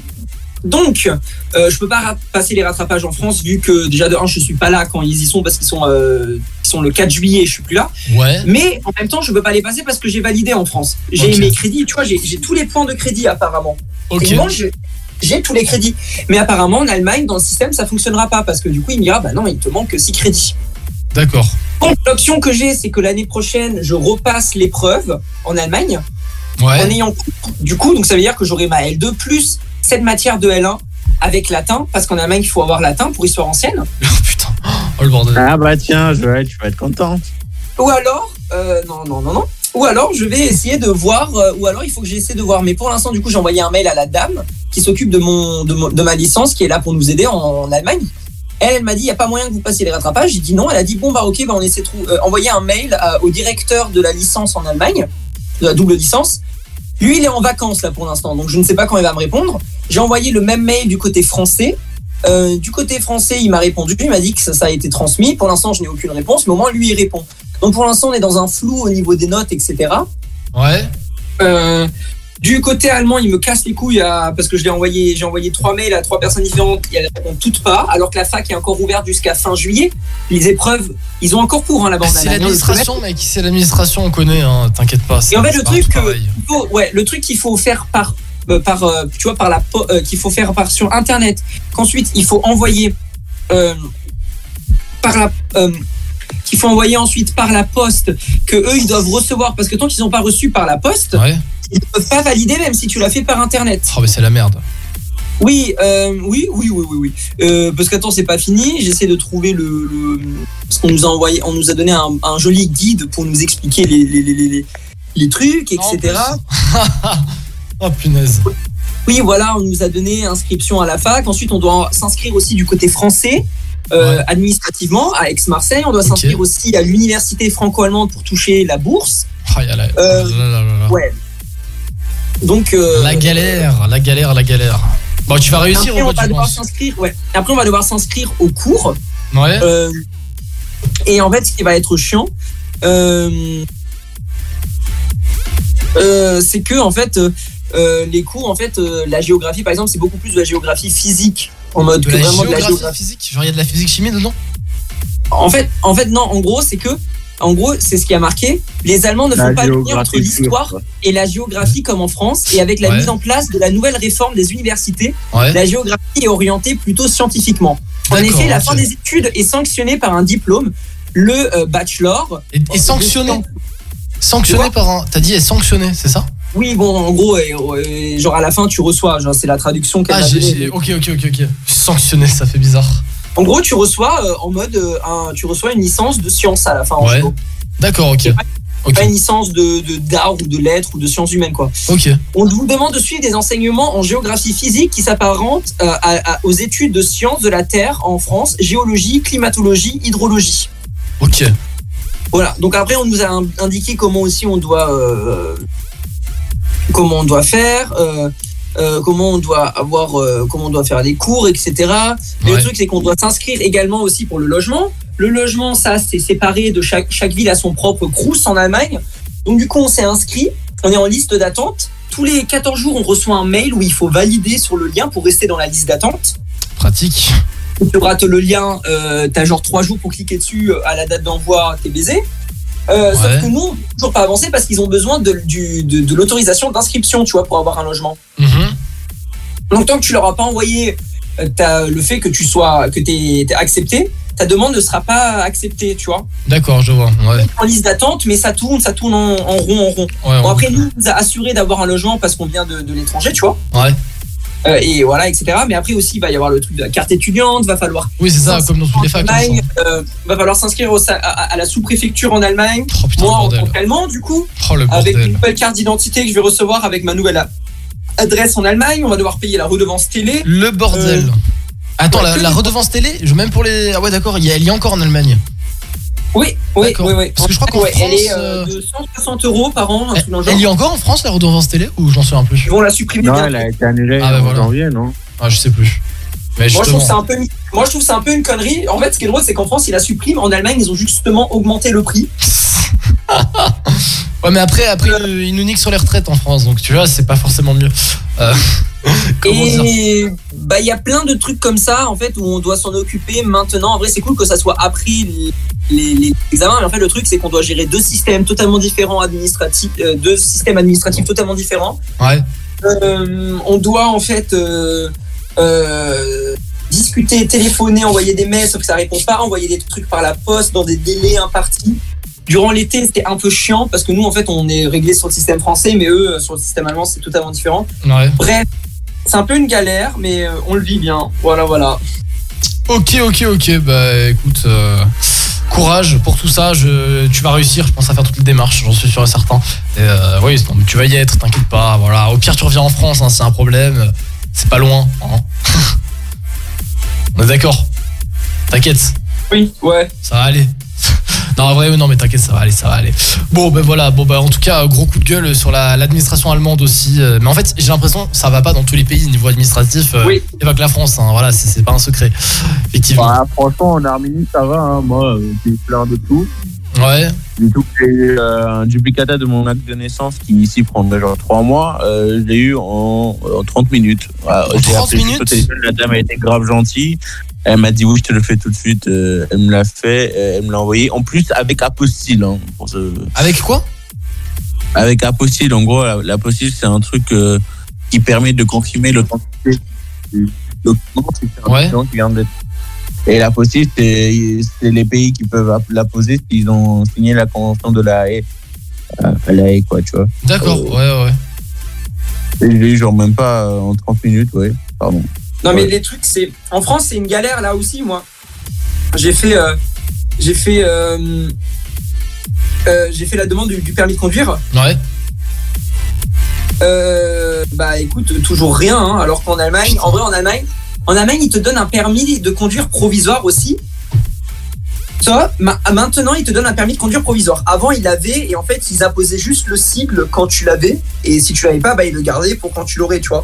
Donc, euh, je peux pas passer les rattrapages en France vu que déjà de 1, je suis pas là quand ils y sont parce qu'ils sont, euh, ils sont le 4 juillet et je suis plus là. Ouais. Mais en même temps, je peux pas les passer parce que j'ai validé en France. J'ai mes crédits, tu vois, j'ai j'ai tous les points de crédit apparemment. Ok. Et moi, je- j'ai tous les crédits. Mais apparemment, en Allemagne, dans le système, ça fonctionnera pas parce que du coup, il me dira, bah non, il te manque 6 crédits. D'accord. Donc, l'option que j'ai, c'est que l'année prochaine, je repasse l'épreuve en Allemagne Ouais. en ayant du coup, donc ça veut dire que j'aurai ma L2 plus cette matière de L1 avec latin, parce qu'en Allemagne, il faut avoir latin pour histoire ancienne. <laughs> Oh le bordel. Ah bah tiens, Joël, tu vas être content. Ou alors, euh, non, non, non, non. Ou alors, je vais essayer de voir, euh, ou alors il faut que j'essaie de voir. Mais pour l'instant, du coup, j'ai envoyé un mail à la dame qui s'occupe de, mon, de, mon- de ma licence, qui est là pour nous aider en, en Allemagne. Elle, elle m'a dit, il n'y a pas moyen que vous passiez les rattrapages. J'ai dit non. Elle a dit, bon, bah ok, bah, on essaie de euh, envoyer un mail à- au directeur de la licence en Allemagne, de la double licence. Lui, il est en vacances là pour l'instant, donc je ne sais pas quand il va me répondre. J'ai envoyé le même mail du côté français. Euh, du côté français, il m'a répondu, il m'a dit que ça, ça a été transmis. Pour l'instant, je n'ai aucune réponse, mais au moins lui, il répond. Donc pour l'instant, on est dans un flou au niveau des notes, etc. Ouais. Euh, Du côté allemand, ils me cassent les couilles à- parce que je l'ai envoyé, j'ai envoyé trois mails à trois personnes différentes elles répondent toutes pas, alors que la fac est encore ouverte jusqu'à fin juillet. Les épreuves, ils ont encore cours hein, là-bas. C'est l'administration, mec. C'est l'administration, on connaît, hein, t'inquiète pas. Et en fait, le truc, il faut, ouais, le truc qu'il faut faire par, euh, par, euh, tu vois, par la, euh, qu'il faut faire par sur Internet, qu'ensuite il faut envoyer euh, par la, euh, qu'il faut envoyer ensuite par la poste, que eux ils doivent recevoir, parce que tant qu'ils n'ont pas reçu par la poste, ils ne peuvent pas valider même si tu l'as fait par Internet. Oh, mais c'est la merde. Oui, euh, oui, oui, oui, oui, oui. Euh, parce qu'attends, c'est pas fini. J'essaie de trouver le, le- qu'on nous a envoyé, on nous a donné un, un joli guide pour nous expliquer les, les, les, les, les trucs, etc. <laughs> oh punaise. Oui, voilà, on nous a donné inscription à la fac. Ensuite, on doit s'inscrire aussi du côté français. Euh, administrativement à Aix-Marseille, on doit s'inscrire aussi à l'université franco-allemande pour toucher la bourse. Oh, y a la... Euh, là. Ouais. Donc euh, La galère, la galère, la galère. Bon, tu vas réussir Après, on va devoir s'inscrire. Ouais. Après, on va devoir s'inscrire au cours. Ouais. Et en fait, ce qui va être chiant, c'est que en fait, les cours, en fait, la géographie, par exemple, c'est beaucoup plus de la géographie physique en mode De que la vraiment de la géographie géographie. physique Genre, il y a de la physique chimie dedans En fait, en fait, non. En gros, c'est que, en gros, c'est ce qui a marqué. Les Allemands ne La font pas le lien entre géographie l'histoire et la géographie comme en France. Et avec la Ouais. mise en place de la nouvelle réforme des universités, Ouais. la géographie est orientée plutôt scientifiquement. En effet, la fin des études est sanctionnée par un diplôme, le euh, bachelor. Et, et sanctionné Sanctionné par un. T'as dit est sanctionné, c'est ça? Oui, bon, en gros, euh, genre à la fin, tu reçois. Genre, c'est la traduction qu'elle Ah, m'a j'ai. donnée. j'ai- Ok, ok, ok, ok. Sanctionné, ça fait bizarre. En gros, tu reçois euh, en mode, euh, un, tu reçois une licence de sciences à la fin. en Ouais. gros. D'accord, ok. Pas une licence de de- d'art ou de lettres ou de sciences humaines, quoi. Ok. On vous demande de suivre des enseignements en géographie physique qui s'apparentent euh, à- à- aux études de sciences de la Terre en France, géologie, climatologie, hydrologie. Ok. Voilà. Donc après, on nous a in- indiqué comment aussi on doit, euh, comment on doit faire, euh, euh, comment on doit avoir, euh, comment on doit faire les cours, etc. Mais Ouais. le truc, c'est qu'on doit s'inscrire également aussi pour le logement. Le logement, ça, c'est séparé de chaque chaque ville a son propre crous en Allemagne. Donc du coup, on s'est inscrit, on est en liste d'attente. Tous les 14 jours, on reçoit un mail où il faut valider sur le lien pour rester dans la liste d'attente. Pratique. Tu rates le lien, euh, t'as genre 3 jours pour cliquer dessus à la date d'envoi, t'es baisé. Euh, Ouais. Sauf que nous, on peut toujours pas avancé parce qu'ils ont besoin de, du- de, de l'autorisation d'inscription, tu vois, pour avoir un logement. Mhm. Donc tant que tu leur as pas envoyé euh, le fait que tu sois que t'es accepté, ta demande ne sera pas acceptée, tu vois. D'accord, je vois. Ouais. En liste d'attente, mais ça tourne, ça tourne en, en rond, en rond. Ouais, bon on- après nous, on nous a assuré d'avoir un logement parce qu'on vient de, de l'étranger, tu vois. Ouais. Euh, et voilà, etc. Mais après aussi, il va y avoir le truc de la carte étudiante, va falloir. Oui, c'est ça, comme dans toutes les facs. Allemagne, euh, va falloir s'inscrire à, à la sous-préfecture en Allemagne. Moi, en tant qu'Allemand, du coup, Oh, le avec une nouvelle carte d'identité que je vais recevoir avec ma nouvelle adresse en Allemagne, on va devoir payer la redevance télé. Le bordel. Euh, Attends, ouais, la, redevance télé, même pour les. Ah ouais, d'accord, il y a- elle y est encore en Allemagne. Oui, oui, oui, oui. Parce que je crois qu'en Ouais, elle est France, euh, euh, de 160 euros par an. Elle y est encore en France, la redevance télé Ou j'en sais un plus Ils vont la supprimer Non, elle a été annulée Ah, bah en voilà. janvier, non Ah, je sais plus. Mais Moi je, trouve ça un peu, moi, je trouve ça un peu une connerie. En fait, ce qui est drôle, c'est qu'en France, ils la suppriment. En Allemagne, ils ont justement augmenté le prix. <laughs> Ouais, mais après, après euh, ils nous niquent sur les retraites en France, donc tu vois, c'est pas forcément mieux. Euh, <laughs> Et bah, il y a plein de trucs comme ça, en fait, où on doit s'en occuper maintenant. En vrai, c'est cool que ça soit après les, les, examens. Mais en fait, le truc, c'est qu'on doit gérer deux systèmes totalement différents administratifs, euh, deux systèmes administratifs totalement différents. Ouais. Euh, on doit en fait euh, discuter, téléphoner, envoyer des mails, sauf que ça répond pas, envoyer des trucs par la poste dans des délais impartis. Durant l'été, c'était un peu chiant parce que nous, en fait, on est réglé sur le système français, mais eux, sur le système allemand, c'est totalement différent. Ouais. Bref, c'est un peu une galère, mais euh, on le vit bien. Voilà, voilà. Ok, ok, ok. Bah écoute, euh, courage pour tout ça. Je, tu vas réussir, je pense, à faire toutes les démarches, j'en suis sûr et certain. Et euh, oui, tu vas y être, t'inquiète pas. Voilà. Au pire, tu reviens en France, hein, c'est un problème. C'est pas loin. hein. <laughs> On est d'accord? T'inquiète. Oui, ouais. Ça va aller. <laughs> Non, en vrai, non, mais t'inquiète, ça va aller, ça va aller. Bon, ben voilà, bon, bah, en tout cas, gros coup de gueule sur la- l'administration allemande aussi. euh, Mais en fait, j'ai l'impression que ça va pas dans tous les pays niveau administratif. euh, Oui. A pas que la France, hein, voilà, c'est c'est pas un secret. Effectivement. Bah, franchement, en Arménie, ça va. Hein. Moi, euh, j'ai plein de tout. Ouais. Du coup, j'ai eu euh, un duplicata de mon acte de naissance qui ici prendrait genre 3 mois. Euh, je l'ai eu en, en 30 minutes. En j'ai 30 appelé juste minutes La dame a été grave gentille. Elle m'a dit oui, je te le fais tout de suite. Euh, elle me l'a fait, euh, elle me l'a envoyé. En plus, avec apostille. Hein, pour ce- Avec quoi? Avec apostille, en gros, la- l'apostille, c'est un truc euh, qui permet de confirmer l'authenticité du document. c'est un Ouais. document qui vient d'être et la postille, c'est c'est les pays qui peuvent la poser s'ils ont signé la convention de la haie. Euh, la haie, quoi, tu vois. D'accord, ouais, ouais. Et je l'ai eu genre même pas euh, en 30 minutes, ouais. Pardon. Non mais les trucs c'est en France c'est une galère là aussi moi. J'ai fait euh, j'ai fait euh, euh, j'ai fait la demande du, du permis de conduire. Ouais. Euh, bah écoute toujours rien hein, alors qu'en Allemagne en vrai en Allemagne en Allemagne ils te donnent un permis de conduire provisoire aussi. Ça, ma- maintenant ils te donnent un permis de conduire provisoire. Avant ils l'avaient et en fait ils apposaient juste le sigle quand tu l'avais et si tu l'avais pas bah ils le gardaient pour quand tu l'aurais tu vois.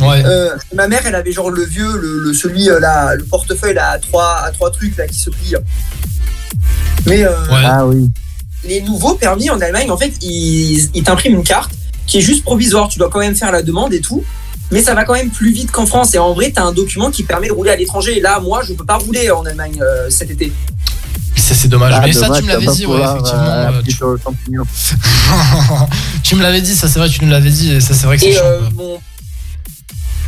Ouais. Euh, ma mère, elle avait genre le vieux, le, le- celui euh, là, le portefeuille là, à trois, à trois trucs là qui se plient. Mais euh, Ah oui. les nouveaux permis en Allemagne, en fait, ils, ils t'impriment une carte qui est juste provisoire. Tu dois quand même faire la demande et tout. Mais ça va quand même plus vite qu'en France. Et en vrai, tu as un document qui permet de rouler à l'étranger. Et là, moi, je peux pas rouler en Allemagne euh, cet été. Ça, c'est dommage. Ah, Mais ça, tu me l'avais dit, ouais, effectivement. euh, euh, tu... sur le champignon. <laughs> tu me l'avais dit, ça, c'est vrai, tu nous l'avais dit, et ça, c'est vrai que c'est euh, mon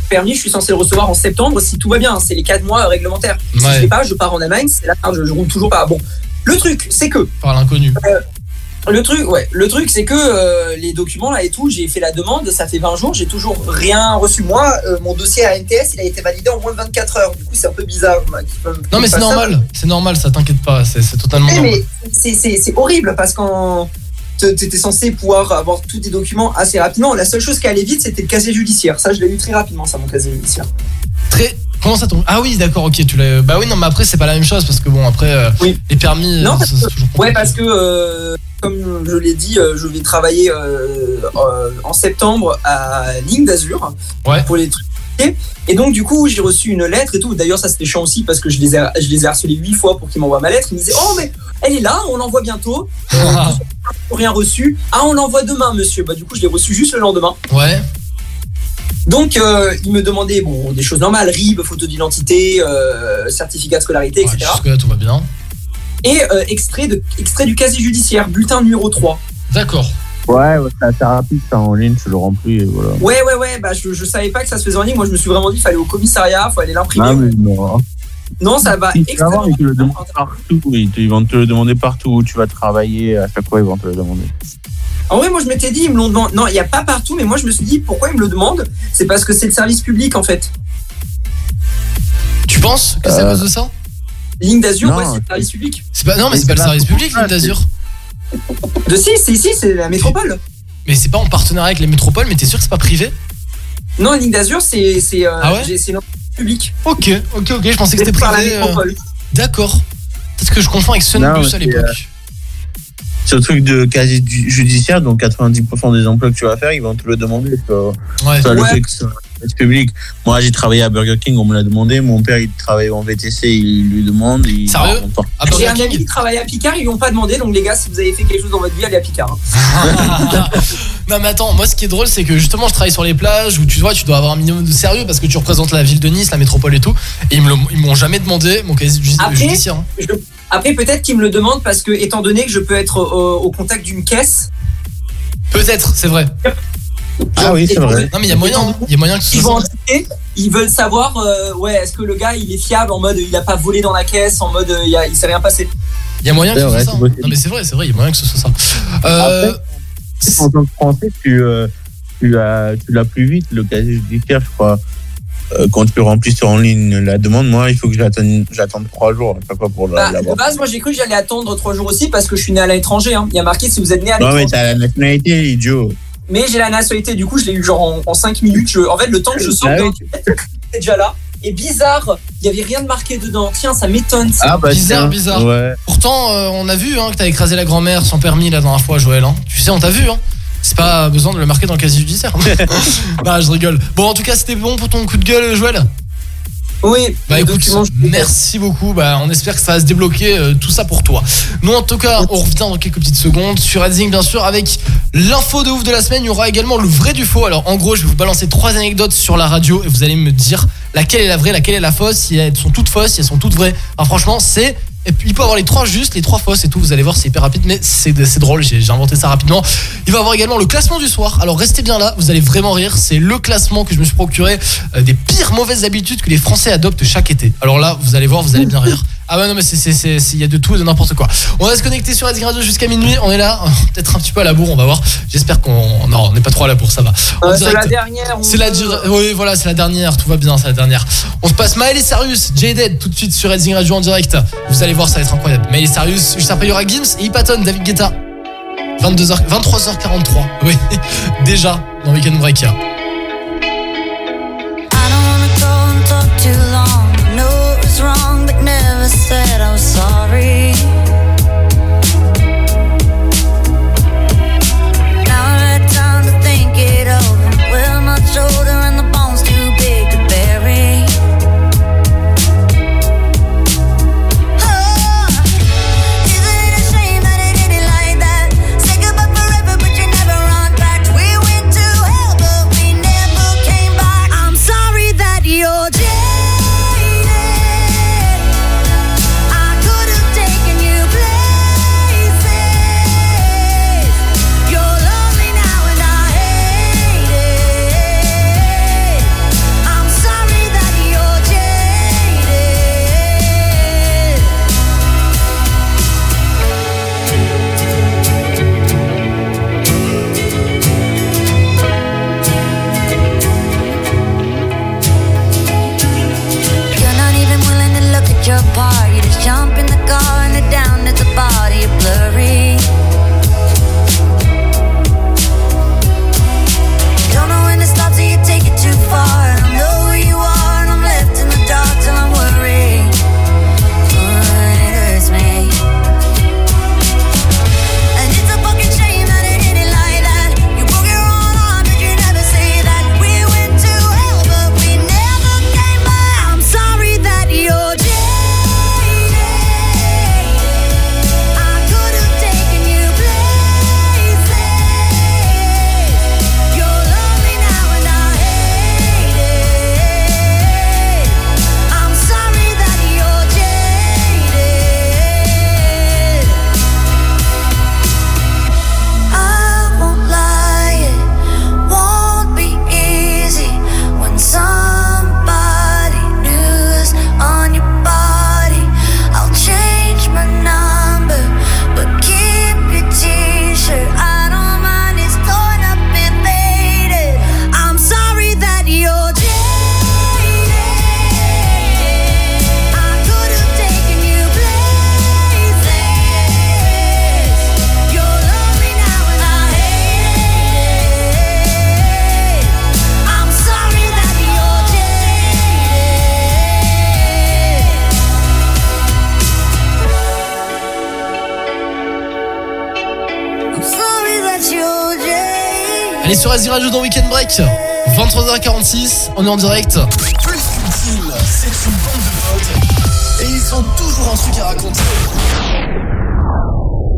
permis, je suis censé le recevoir en septembre si tout va bien. C'est les 4 mois réglementaires. Si je fais pas, je pars en Allemagne. C'est là, je, je roule toujours pas. Bon, le truc, c'est que Par l'inconnu. Le truc, ouais, le truc, c'est que euh, les documents là et tout, j'ai fait la demande, ça fait 20 jours, j'ai toujours rien reçu. Moi, euh, mon dossier à NTS, il a été validé en moins de 24 heures. Du coup, c'est un peu bizarre. Non, mais c'est normal, c'est normal, ça t'inquiète pas, c'est totalement normal. mais c'est c'est horrible parce qu'en t'étais censé pouvoir avoir tous tes documents assez rapidement. La seule chose qui allait vite, c'était le casier judiciaire. Ça, je l'ai eu très rapidement, ça, mon casier judiciaire. Très. Comment ça tombe? Ah oui, d'accord, ok, tu l'as. Bah oui, non, mais après, c'est pas la même chose parce que bon, après, euh, les permis. Non, euh, parce ça, toujours Ouais, parce que euh, comme je l'ai dit, euh, je vais travailler euh, en septembre à Ligne d'Azur pour les trucs. Et donc du coup, j'ai reçu une lettre et tout. D'ailleurs, ça c'était chiant aussi parce que je les ai, je les ai harcelés huit fois pour qu'ils m'envoient ma lettre. Ils me disaient oh mais elle est là, on l'envoie bientôt. <laughs> Rien reçu. Ah on l'envoie demain, monsieur. Bah du coup, je l'ai reçu juste le lendemain. Ouais. Donc, euh, il me demandait bon, des choses normales, RIB, photo d'identité, euh, certificat de scolarité, etc. Jusque-là, tout va bien. Et euh, extrait, de, extrait du casier judiciaire, bulletin numéro 3. D'accord. Ouais, c'est assez rapide, ça en ligne, tu le remplis et voilà. Ouais, ouais, ouais, bah je, je savais pas que ça se faisait en ligne. Moi, je me suis vraiment dit, il fallait au commissariat, il fallait l'imprimer. Ah, mais non. Non, ça va vas voir, ils te le demandent partout. Ils, te- ils vont te le demander partout où tu vas travailler. À chaque fois, ils vont te le demander. En vrai, moi, je m'étais dit, ils me l'ont demandé. Non, il n'y a pas partout, mais moi, je me suis dit, pourquoi ils me le demandent? C'est parce que c'est le service public, en fait. Tu penses que c'est à cause de ça? Ligne d'Azur, ouais, c'est le service public. C'est pas, non, mais c'est pas le service public, ligne d'Azur. De si, c'est ici, c'est la métropole. Mais c'est pas en partenariat avec les métropoles, mais t'es sûr que c'est pas privé? Non, Ligne d'Azur, c'est c'est euh, Ah ouais? j'ai- c'est une publique. Ok, ok, ok, je pensais que C'est c'était privé. euh. D'accord. Peut-être que je confonds avec Sunbus c'est, à l'époque. euh, Ce truc de ju- judiciaire, donc 90% des emplois que tu vas faire, ils vont te le demander. Ça, Ouais. ça le Ouais. fait que c'est un service public. Moi, j'ai travaillé à Burger King, on me l'a demandé. Mon père, il travaille en VTC, il lui demande. Il Sérieux. J'ai un ami qui travaille à Picard, ils lui ont pas demandé. Donc, les gars, si vous avez fait quelque chose dans votre vie, allez à Picard. hein. <laughs> Non mais attends, moi ce qui est drôle c'est que justement je travaille sur les plages où tu vois tu dois avoir un minimum de sérieux parce que tu représentes la ville de Nice, la métropole et tout et ils me l'ont- ils m'ont jamais demandé mon casier judiciaire. hein. je- après peut-être qu'ils me le demandent parce que, étant donné que je peux être au, au contact d'une caisse. Peut-être, c'est vrai. Ah oui, c'est vrai. Non mais il y a moyen, il y a moyen que ce Ils vont enquêter, ils veulent savoir, euh, ouais, est-ce que le gars il est fiable en mode il a pas volé dans la caisse, en mode euh, il, a- il s'est rien passé. Il y a moyen que ce soit ça. hein. Non mais c'est vrai, c'est vrai, il y a moyen que ce soit ça. Euh, En tant que Français, tu, euh, tu l'as tu l'as plus vite, le casier judiciaire, je crois. Quand tu remplis sur en ligne la demande, moi, il faut que j'attende trois jours à chaque fois pour la- Bah, de base, moi j'ai cru que j'allais attendre trois jours aussi parce que je suis né à l'étranger. hein. Il y a marqué si vous êtes né à Non, mais l'étranger. t'as la nationalité, idiot. Mais j'ai la nationalité, du coup je l'ai eu genre en, en 5 minutes. Je- en fait, le temps que je sorte, Ah oui. c'est déjà là. Et bizarre, il y avait rien de marqué dedans. Tiens, ça m'étonne. ça. Ah, bah, bizarre, tiens, bizarre. ouais. Pourtant, euh, on a vu hein, que t'as écrasé la grand-mère sans permis la dernière fois, Joël. hein. Tu sais, on t'a vu. Hein. C'est pas besoin de le marquer dans le casier judiciaire. <laughs> bah, je rigole. Bon, en tout cas, c'était bon pour ton coup de gueule, Joël Oui. Bah écoute, merci beaucoup. Bah on espère que ça va se débloquer euh, tout ça pour toi. Nous en tout cas, on revient dans quelques petites secondes sur Redzing bien sûr avec l'info de ouf de la semaine. Il y aura également le vrai du faux. Alors en gros, je vais vous balancer trois anecdotes sur la radio et vous allez me dire laquelle est la vraie, laquelle est la fausse. Si elles sont toutes fausses, si elles sont toutes vraies. Alors franchement, c'est il peut avoir les trois justes, les trois fausses et tout, vous allez voir, c'est hyper rapide, mais c'est drôle, j'ai inventé ça rapidement. Il va avoir également le classement du soir, alors restez bien là, vous allez vraiment rire, c'est le classement que je me suis procuré euh, des pires mauvaises habitudes que les Français adoptent chaque été. Alors là, vous allez voir, vous allez bien rire. Ah ouais non mais c'est c'est c'est c'est- il y a de tout et de n'importe quoi. On va se connecter sur Redzing Radio jusqu'à minuit, on est là, <laughs> peut-être un petit peu à la bourre, on va voir. J'espère qu'on non, on n'est pas trop à la bourre, ça va. Euh, c'est la dernière. C'est la Oui, voilà, c'est la dernière. Tout va bien, c'est la dernière. On se passe Maël et Sarius, J-Dead, tout de suite sur Redzing Radio en direct. Vous allez voir, ça va être incroyable. Maël et Sarius, juste après, il y aura Gims et Hypaton, David Guetta. 22h, 23h43. Oui, <laughs> déjà, dans Weekend Break. But never sur Redzing Radio dans Weekend Break. 23h46, on est en direct. Plus qu'une c'est une bande de potes et ils ont toujours un truc à raconter.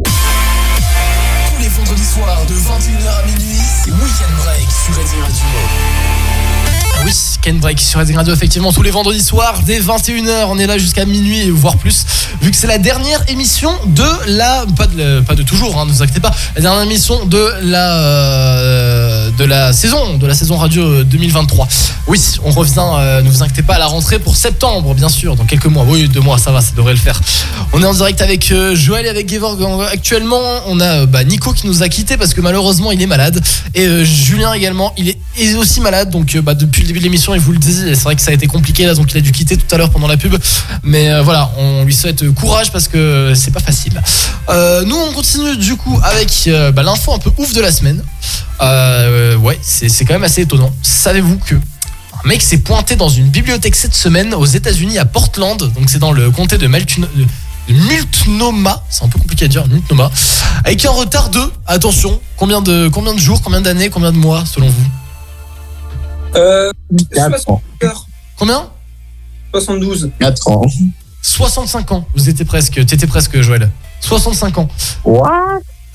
Tous les vendredis soirs de 21h à minuit, c'est Weekend Break sur Redzing Radio. Ah Oui, Ken Break sur Redzing Radio, effectivement, tous les vendredis soirs, dès 21h, on est là jusqu'à minuit, voire plus, vu que c'est la dernière émission de la, pas de, pas de toujours, hein, ne vous inquiétez pas, la dernière émission de la, euh, de la saison, de la saison radio euh, 2023. Oui, on revient, euh, ne vous inquiétez pas, à la rentrée pour septembre, bien sûr, dans quelques mois. Oui, deux mois, ça va, ça devrait le faire. On est en direct avec euh, Joël et avec Gevorg euh, actuellement. On a euh, bah, Nico qui nous a quittés parce que malheureusement il est malade. Et euh, Julien également, il est, aussi malade. Donc euh, bah, depuis le début de l'émission, il vous le dit, c'est vrai que ça a été compliqué là, donc il a dû quitter tout à l'heure pendant la pub. Mais euh, voilà, on lui souhaite euh, courage parce que c'est pas facile. Euh, nous, on continue du coup avec euh, bah, l'info un peu ouf de la semaine. Euh, ouais, c'est c'est quand même assez étonnant. Savez-vous que un mec s'est pointé dans une bibliothèque cette semaine aux États-Unis à Portland, donc c'est dans le comté de, Maltun- de- de Multnomah, c'est un peu compliqué à dire, Multnomah, avec un retard de, attention, combien de, combien de jours, combien d'années, combien de mois selon vous? Euh, Combien? 72. 4 ans. 65 ans. Vous étiez presque, t'étais presque, Joël. 65 ans. What?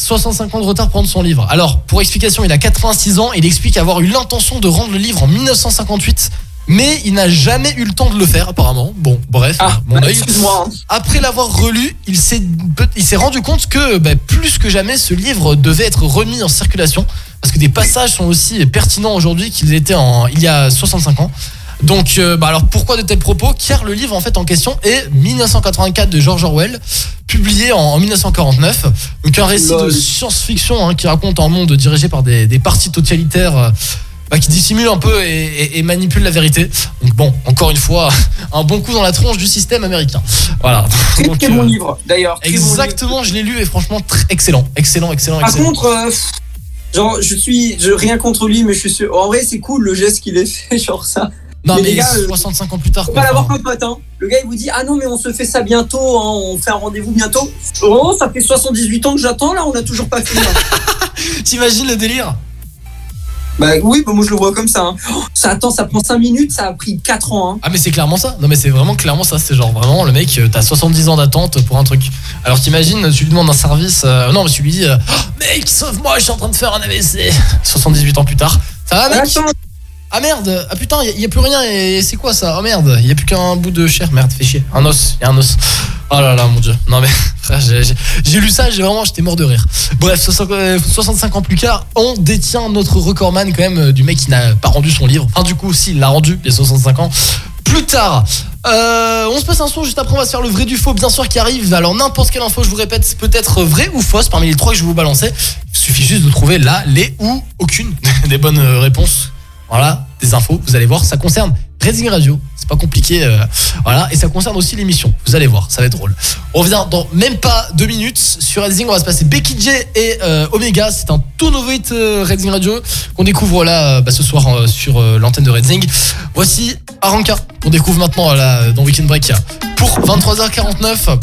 65 ans de retard pour rendre son livre. Alors, pour explication, il a 86 ans. Il explique avoir eu l'intention de rendre le livre en 1958. Mais il n'a jamais eu le temps de le faire apparemment. Bon, bref, mon bah, œil. excuse-moi, hein. Après l'avoir relu, il s'est il s'est rendu compte que bah, plus que jamais ce livre devait être remis en circulation parce que des passages sont aussi pertinents aujourd'hui qu'ils étaient en il y a 65 ans. Donc euh, bah alors pourquoi de tels propos Car le livre en fait en question est 1984 de George Orwell, publié en, en 1949. Donc un récit de science-fiction hein, qui raconte un monde dirigé par des, des partis totalitaires euh, bah, qui dissimulent un peu et, et- et manipulent la vérité. Donc bon, encore une fois, <laughs> un bon coup dans la tronche du système américain. Voilà. Très, <laughs> Donc, euh, bon livre, d'ailleurs. Exactement, je l'ai lu et franchement très excellent, excellent, excellent, Par excellent. contre, euh, genre, je suis, je rien contre lui, mais je suis sûr. En vrai, c'est cool le geste qu'il a fait, <laughs> genre ça. Non mais, les gars, euh, 65 ans plus tard quoi. pas l'avoir comme pote, hein. Le gars, il vous dit, ah non, mais on se fait ça bientôt, hein, on fait un rendez-vous bientôt. Oh, ça fait 78 ans que j'attends, là, on a toujours pas fait. hein. <laughs> T'imagines le délire? Bah oui, bah, moi je le vois comme ça. hein. Oh, ça attend, ça prend 5 minutes, ça a pris 4 ans. Hein. Ah mais c'est clairement ça. Non mais c'est vraiment clairement ça. C'est genre vraiment le mec, euh, t'as 70 ans d'attente pour un truc. Alors t'imagines, tu lui demandes un service. euh, non mais tu lui dis, euh, Oh, mec, sauve-moi, je suis en train de faire un AVC. 78 <laughs> ans plus tard. Ça va mec? Ah merde, ah putain, il y, a plus rien et c'est quoi ça? Oh merde, il y a plus qu'un bout de chair. Merde, fais chier. Un os, il y a un os. Oh là là, mon dieu. Non mais <laughs> frère, j'ai- lu ça, j'ai vraiment, j'étais mort de rire. Bref, 60 euh, 65 ans plus tard, on détient notre recordman quand même euh, du mec qui n'a pas rendu son livre. Enfin du coup, si, il l'a rendu, il y a 65 ans. Plus tard, euh, on se passe un son juste après, on va se faire le vrai du faux, bien sûr, qui arrive. Alors n'importe quelle info, je vous répète, peut être vraie ou fausse parmi les trois que je vais vous balancer. Il suffit juste de trouver là, les ou aucune <laughs> des bonnes réponses. Voilà, des infos, vous allez voir, ça concerne Reading Radio, c'est pas compliqué, euh, voilà, et ça concerne aussi l'émission, vous allez voir, ça va être drôle. On revient dans même pas deux minutes sur Reading, on va se passer Becky J et euh, Omega, c'est un tout nouveau hit euh, Radio qu'on découvre là bah, ce soir sur l'antenne de Reading. Voici Aranka, qu'on découvre maintenant là dans Weekend Break pour 23h49.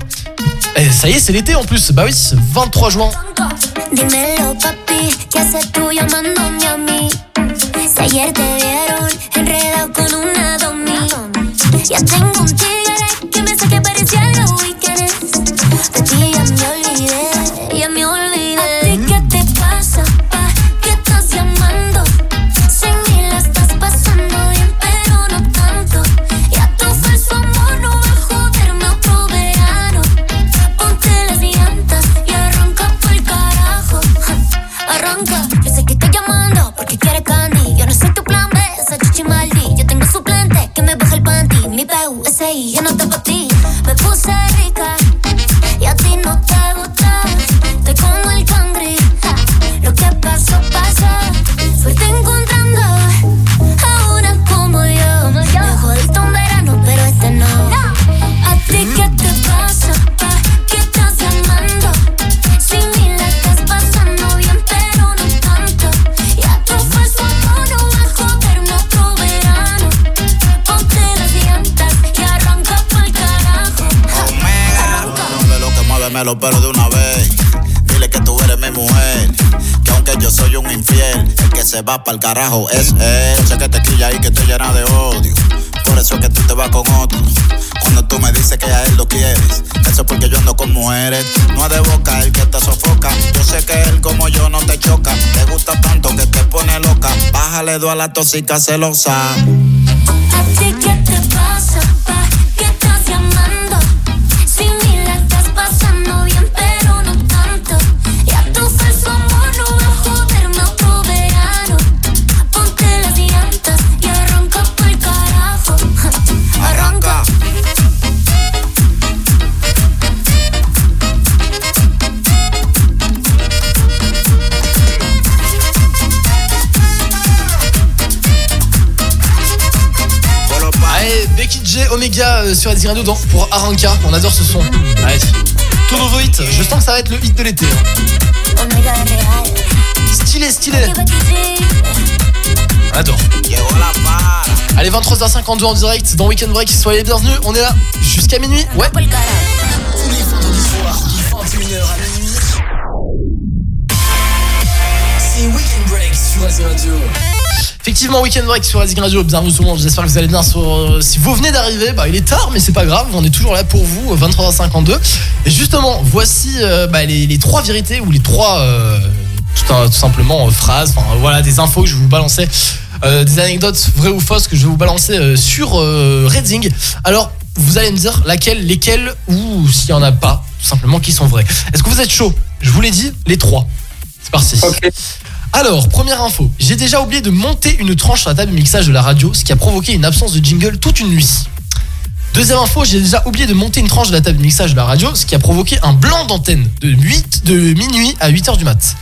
Et ça y est, c'est l'été en plus, bah oui, 23 juin. Si ayer te vieron enredado con una domi. Ya tengo un tigre que me que parecía los weekends. De ti ya me olvidé, ya me olvidé. 6 Yo no te pa' ti, me puse rica Y a ti no te gusta Te como el cangri. Lo que pasó, pasó Suerte en lo que muéveme los pelos de una vez. Dile que tú eres mi mujer. Que aunque yo soy un infiel, el que se va para el carajo es él. Sé que te quilla y que te llena de odio. Por eso es que tú te vas con otro. Cuando tú me dices que a él lo quieres, eso es porque yo ando con mujeres. No es de boca el que te sofoca. Yo sé que él como yo no te choca. Te gusta tanto que te pone loca. Bájale dos a la tóxica celosa. ¿A ti qué te Euh, sur Reading Radio dans- pour Aranka, on adore ce son. Allez, tout nouveau hit, je sens que ça va être le hit de l'été. hein. Stylé, stylé. On adore. Allez, 23h52 en direct dans Weekend Break, soyez les bienvenus, on est là jusqu'à minuit. Ouais. Tous les vendredis soirs, de 21h à minuit. C'est Weekend Break sur Radio. Effectivement, Weekend Break sur Racing Radio, bienvenue tout le monde, j'espère que vous allez bien. Euh, si vous venez d'arriver, bah, il est tard, mais c'est pas grave, on est toujours là pour vous, euh, 23h52. Et justement, voici euh, bah, les, trois vérités ou les trois, euh, tout, simplement, euh, phrases, voilà, des infos que je vais vous balancer, euh, des anecdotes vraies ou fausses que je vais vous balancer euh, sur euh, Redding. Alors, vous allez me dire laquelle, lesquelles ou s'il y en a pas, tout simplement, qui sont vraies. Est-ce que vous êtes chaud? Je vous l'ai dit, les trois. C'est parti. Alors, première info, j'ai déjà oublié de monter une tranche sur la table de mixage de la radio, ce qui a provoqué une absence de jingle toute une nuit. Deuxième info, j'ai déjà oublié de monter une tranche de la table de mixage de la radio, ce qui a provoqué un blanc d'antenne de 8 de minuit à 8h du mat.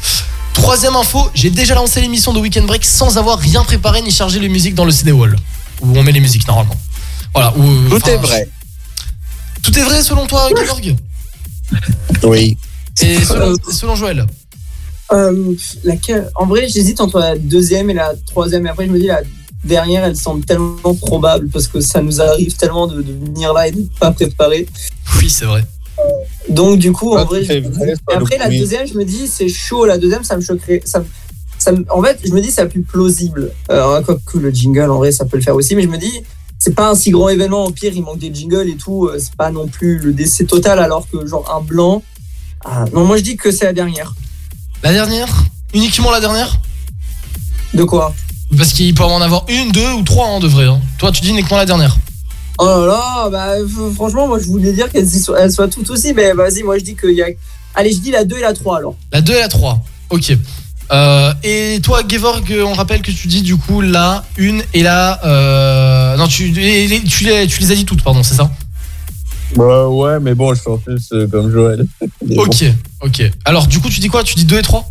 Troisième info, j'ai déjà lancé l'émission de Weekend Break sans avoir rien préparé ni chargé les musiques dans le CD Wall, où on met les musiques normalement. Voilà. où- Tout est vrai. Tout est vrai selon toi, Georg Oui. Et selon, selon Joël? Euh, laquelle- en vrai, j'hésite entre la deuxième et la troisième. Et après, je me dis la dernière, elle semble tellement probable parce que ça nous arrive tellement de, de venir là et de pas préparer. Oui, c'est vrai. Donc du coup, en Ah, vrai, je- et après la deuxième, je me dis c'est chaud. La deuxième, ça me choquerait. Ça, me- ça me- en fait, je me dis c'est la plus plausible. Alors que le jingle, en vrai, ça peut le faire aussi, mais je me dis c'est pas un si grand événement. Au pire, il manque des jingles et tout. euh, C'est pas non plus le décès total, alors que genre un blanc. Ah, non, moi je dis que c'est la dernière. La dernière Uniquement la dernière De quoi Parce qu'il peut en avoir une, deux ou trois en de vrai. hein. Toi, tu dis uniquement la dernière. Oh là là, bah franchement, moi je voulais dire qu'elles soient, toutes aussi, mais vas-y, moi je dis qu'il y a. Allez, je dis la 2 et la 3 alors. La 2 et la 3. Ok. Euh, et toi, Gevorg, on rappelle que tu dis du coup la 1 et la. euh, non, tu, les, tu les as dit toutes, pardon, c'est ça? Bah ouais, mais bon, je fais en plus euh, comme Joël. Mais. <laughs> Ok, ok. Alors, du coup, tu dis quoi? Tu dis 2 et 3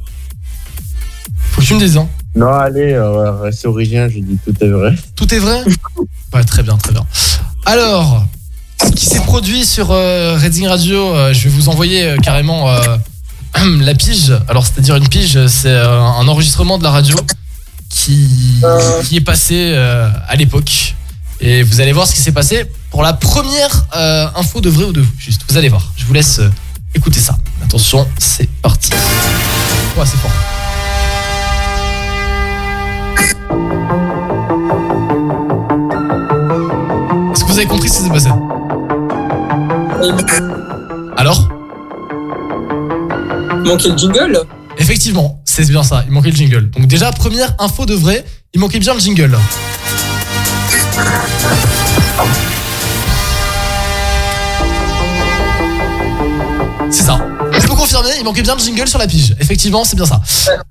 Faut que tu me dises, hein. Non, allez, euh, reste original, j'ai dit tout est vrai. Tout est vrai? <laughs> Ouais, très bien, très bien. Alors, ce qui s'est produit sur euh, Reading Radio, euh, je vais vous envoyer euh, carrément euh, <clears throat> la pige. Alors, c'est-à-dire une pige, c'est euh, un enregistrement de la radio qui, qui est passé euh, à l'époque. Et vous allez voir ce qui s'est passé pour la première euh, info de vrai ou de faux. Juste, vous allez voir. Je vous laisse euh, écouter ça. Attention, c'est parti. Ouais, c'est fort. Est-ce que vous avez compris ce qui s'est passé? Alors? Manquait le jingle? Effectivement, c'est bien ça, il manquait le jingle. Donc déjà, première info de vrai, il manquait bien le jingle. C'est ça. Il manquait bien le jingle sur la pige. Effectivement, c'est bien ça.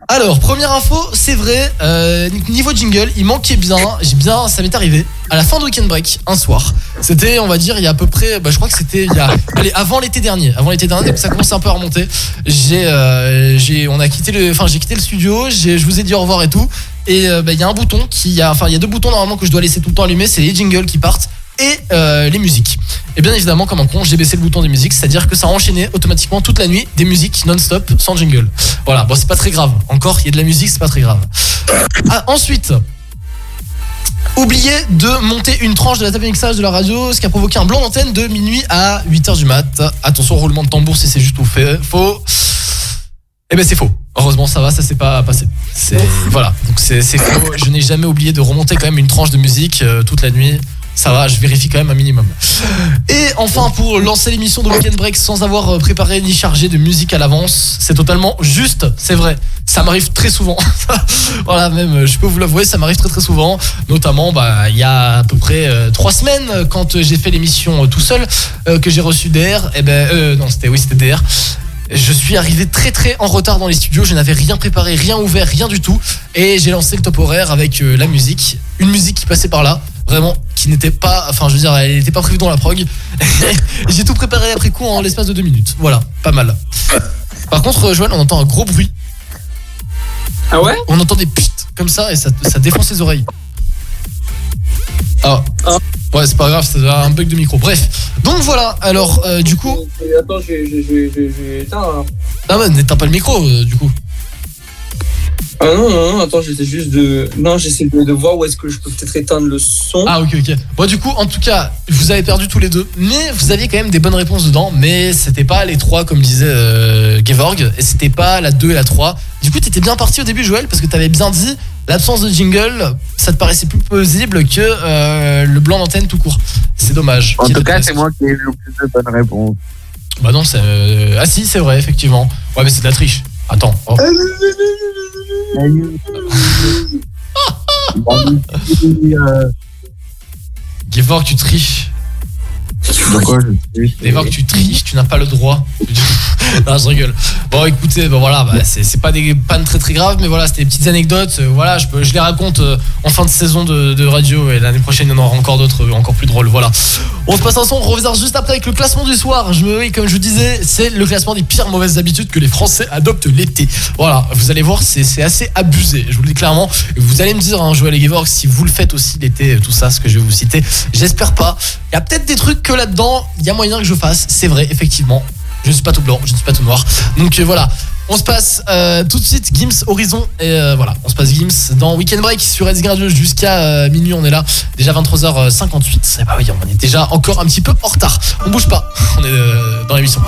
Alors, première info, c'est vrai, euh, niveau jingle, il manquait bien, j'ai bien, ça m'est arrivé, à la fin de Weekend Break, un soir. C'était, on va dire, il y a à peu près, bah, je crois que c'était allez, avant l'été dernier, avant l'été dernier, ça commence un peu à remonter. J'ai, euh, j'ai, on a quitté le, enfin, j'ai quitté le studio, je vous ai dit au revoir et tout, et euh, bah, il y a un bouton qui, enfin, il y a deux boutons normalement que je dois laisser tout le temps allumés, c'est les jingles qui partent et euh, les musiques. Et bien évidemment, comme un con, j'ai baissé le bouton des musiques, c'est-à-dire que ça a enchaîné automatiquement toute la nuit des musiques non-stop sans jingle. Voilà, bon, c'est pas très grave. Encore, il y a de la musique, c'est pas très grave. Ah, ensuite, oublié de monter une tranche de la table mixage de la radio, ce qui a provoqué un blanc d'antenne de minuit à 8h du mat. Attention, roulement de tambour si c'est juste ou fait faux. Eh ben c'est faux. Heureusement ça va, ça s'est pas passé. C'est voilà, donc c'est c'est faux. Je n'ai jamais oublié de remonter quand même une tranche de musique euh, toute la nuit. Ça va, je vérifie quand même un minimum. Et enfin, pour lancer l'émission de Weekend Break sans avoir euh, préparé ni chargé de musique à l'avance, c'est totalement juste, c'est vrai. Ça m'arrive très souvent. <laughs> voilà, même, euh, je peux vous l'avouer, ça m'arrive très très souvent. Notamment, bah, il y a à peu près euh, trois semaines, quand euh, j'ai fait l'émission tout seul, que j'ai reçu DR. Et ben, euh, non, c'était oui, c'était DR. Je suis arrivé très très en retard dans les studios, je n'avais rien préparé, rien ouvert, rien du tout. Et j'ai lancé le top horaire avec la musique, une musique qui passait par là, vraiment, qui n'était pas, enfin je veux dire, elle n'était pas prévue dans la prog. <laughs> j'ai tout préparé après coup en l'espace de deux minutes. Voilà, pas mal. Par contre, euh, Joël, on entend un gros bruit. Ah ouais? On entend des pits comme ça et ça, ça défonce les oreilles. Ah. Ouais, c'est pas grave, c'est un bug de micro. Bref. Donc voilà, alors euh, du coup. Attends, je vais- je vais- je vais- je vais- je vais éteindre, alors. Ah ouais, n'éteins pas le micro euh, du coup. Ah non, non, non, attends, j'essaie juste de. Non, j'essaie de, de voir où est-ce que je peux peut-être éteindre le son. Ah ok ok. Bon du coup en tout cas vous avez perdu tous les deux, mais vous aviez quand même des bonnes réponses dedans, mais c'était pas les trois comme disait euh, Gevorg, et c'était pas la 2 et la 3. Du coup t'étais bien parti au début Joël parce que t'avais bien dit l'absence de jingle, ça te paraissait plus plausible que euh, le blanc d'antenne tout court. C'est dommage. En tout cas, c'est moi qui ai eu le plus de bonnes réponses. Bah non, c'est. euh, Ah si, c'est vrai, effectivement. Ouais, mais c'est de la triche. Attends. oh. <laughs> Tu triches. Pourquoi je triche Gevor, tu triches, tu n'as pas le droit. <laughs> non, je rigole. Bon, écoutez, bah voilà, bah, c'est c'est pas des pannes très très graves, mais voilà, c'était des petites anecdotes. euh, voilà, je, peux, je les raconte euh, en fin de saison de, de radio et l'année prochaine, il y en aura encore d'autres, euh, encore plus drôles. Voilà. On se passe un son, on revient juste après avec le classement du soir. Je me, oui, comme je vous disais, c'est le classement des pires mauvaises habitudes que les Français adoptent l'été. Voilà, vous allez voir, c'est c'est assez abusé. Je vous le dis clairement. Et Vous allez me dire, hein, Joël et Gevorg, si vous le faites aussi l'été, tout ça, ce que je vais vous citer. J'espère pas. Il y a peut-être des trucs que là-dedans, il y a moyen que je fasse. C'est vrai, effectivement. Je ne suis pas tout blanc, je ne suis pas tout noir. Donc euh, voilà. On se passe euh, tout de suite Gims Horizon et euh, voilà, on se passe Gims dans Weekend Break sur Radio jusqu'à minuit, on est là déjà 23h58. Et bah oui, on est déjà encore un petit peu en retard. On bouge pas. <laughs> On est dans l'émission.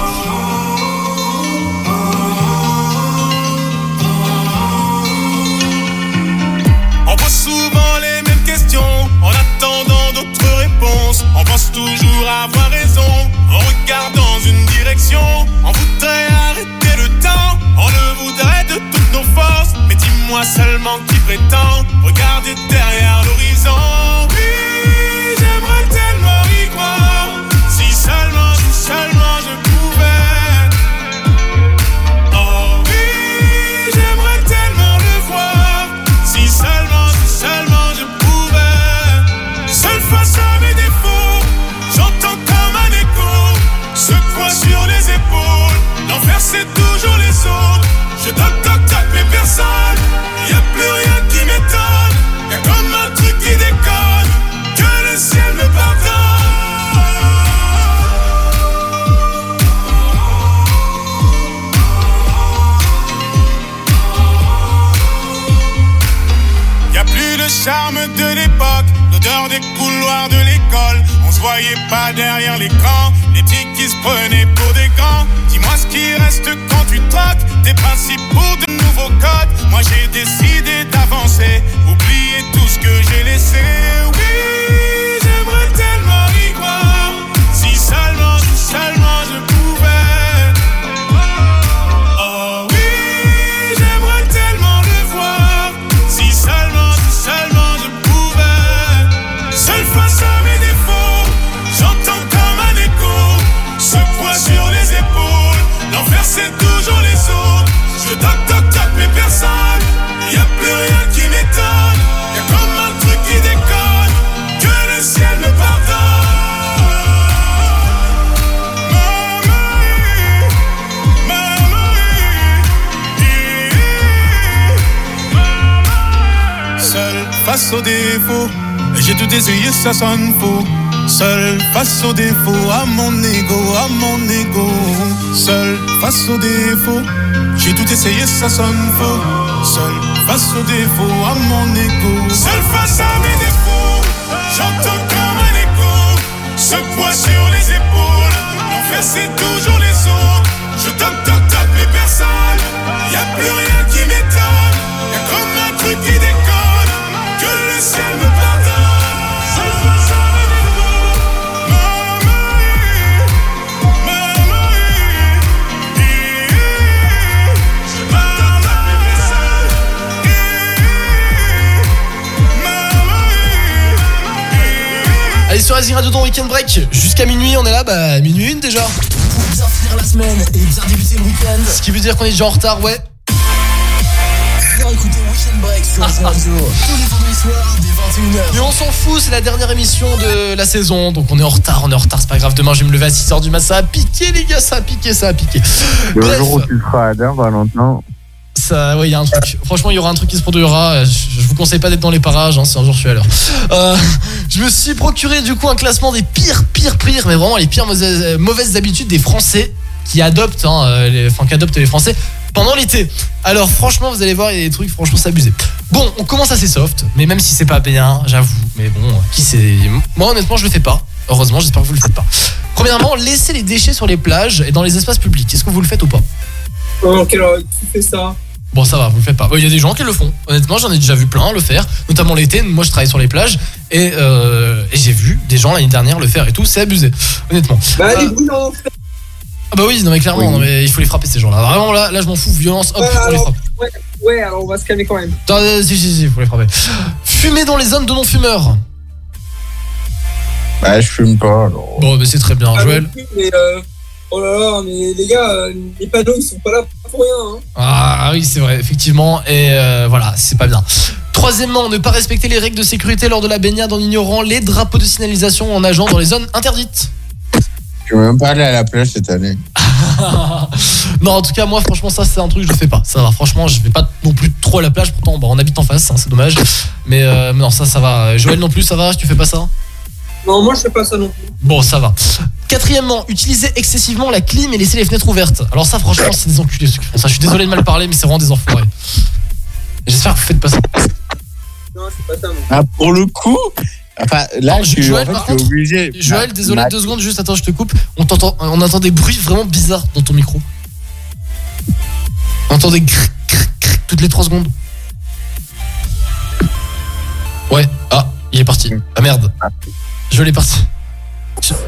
On pense toujours avoir raison en regardant dans une direction. On voudrait arrêter le temps, on le voudrait de toutes nos forces. Mais dis-moi seulement qui prétend regarder derrière l'horizon. Oui, autres. Voyait pas derrière l'écran, les petits qui se prenaient pour des grands. Dis-moi ce qui reste quand tu troques tes principes pour de nouveaux codes. Moi j'ai décidé d'avancer, oublier tout ce que j'ai laissé. Oui, face j'ai tout essayé, ça sonne faux. Seul face aux défauts, à mon ego, à mon ego. Seul face aux défauts, j'ai tout essayé, ça sonne faux. Seul face aux défauts, à mon ego. Seul face à mes défauts, j'entends comme un écho. Ce poids sur les épaules, l'enfer c'est toujours les autres. Je toque, mais personne. Y a plus rien qui m'étonne. Y a comme un truc qui. Sur Azir Radio dans Weekend Break jusqu'à minuit, on est là, bah minuit une déjà. Pour bien finir la semaine et bien débuter le week-end. Ce qui veut dire qu'on est déjà en retard, ouais. Viens écouter Weekend Break sur Azir Radio tous les vendredis soirs dès 21h. Mais on s'en fout, c'est la dernière émission de la saison, donc on est en retard, on est en retard, c'est pas grave. Demain je vais me lever à 6h du matin, ça a piqué les gars, ça a piqué, ça a piqué. Le Bref, jour où tu seras à l'heure, Valentin. Ouais, il y a un truc. Franchement, il y aura un truc qui se produira. Je, je vous conseille pas d'être dans les parages, hein, si un jour je suis à l'heure. Euh, je me suis procuré du coup un classement des pires, pires, pires, mais vraiment les pires mauvaises, mauvaises habitudes des Français qui adoptent, hein, euh, les, enfin qui adoptent les Français pendant l'été. Alors franchement, vous allez voir, il y a des trucs, franchement, abusé. Bon, on commence assez soft, mais même si c'est pas bien, j'avoue. Mais bon, qui c'est Moi, honnêtement, je le fais pas. Heureusement, j'espère que vous le faites pas. Premièrement, laissez les déchets sur les plages et dans les espaces publics. Est-ce que vous le faites ou pas? Oh, quel horreur, qui fait ça? Bon, ça va, vous le faites pas. Il y a des gens qui le font. Honnêtement, j'en ai déjà vu plein le faire, notamment l'été. Moi, je travaille sur les plages et, euh, et j'ai vu des gens l'année dernière le faire et tout. C'est abusé, honnêtement. Bah, Euh, les ah bah oui, non mais clairement, non mais il faut les frapper ces gens-là. Vraiment là, là je m'en fous, violence, hop, Ouais, on les alors, frappe. ouais, ouais, alors on va se calmer quand même. Attends, euh, si, si, si, il faut les frapper. Fumer dans les zones de non-fumeurs. Bah, je fume pas, alors. Bon, bah c'est très bien, Joël. non mais euh, oh là là, mais les gars, euh, les panneaux ils sont pas là pour rien. Hein. Ah oui, c'est vrai, effectivement. Et euh, voilà, c'est pas bien. Troisièmement, ne pas respecter les règles de sécurité lors de la baignade en ignorant les drapeaux de signalisation en nageant dans les zones interdites. Je suis même pas allé à la plage cette année. <laughs> non, en tout cas, moi, franchement, ça, c'est un truc que je fais pas. Ça va, franchement, je vais pas non plus trop à la plage. Pourtant, bah, on habite en face, hein, c'est dommage. Mais euh, non, ça, ça va. Joël non plus, ça va Tu fais pas ça? Non, moi je fais pas ça non plus. Bon, ça va. Quatrièmement, utiliser excessivement la clim et laisser les fenêtres ouvertes. Alors ça, franchement, c'est des enculés ceux qui font ça. Je suis désolé de mal parler, mais c'est vraiment des enfoirés. J'espère que vous faites pas ça. Non, fais pas ça, moi. Ah, pour le coup, enfin, là, Non, je suis, Joël, en fait, par je suis contre, obligé. Joël, Ma- désolé, ma- deux secondes, juste attends, je te coupe. On, t'entend, on entend des bruits vraiment bizarres dans ton micro. On entend des cric, cric, cric toutes les trois secondes. Ouais, ah, il est parti. Ah merde. Je l'ai parti.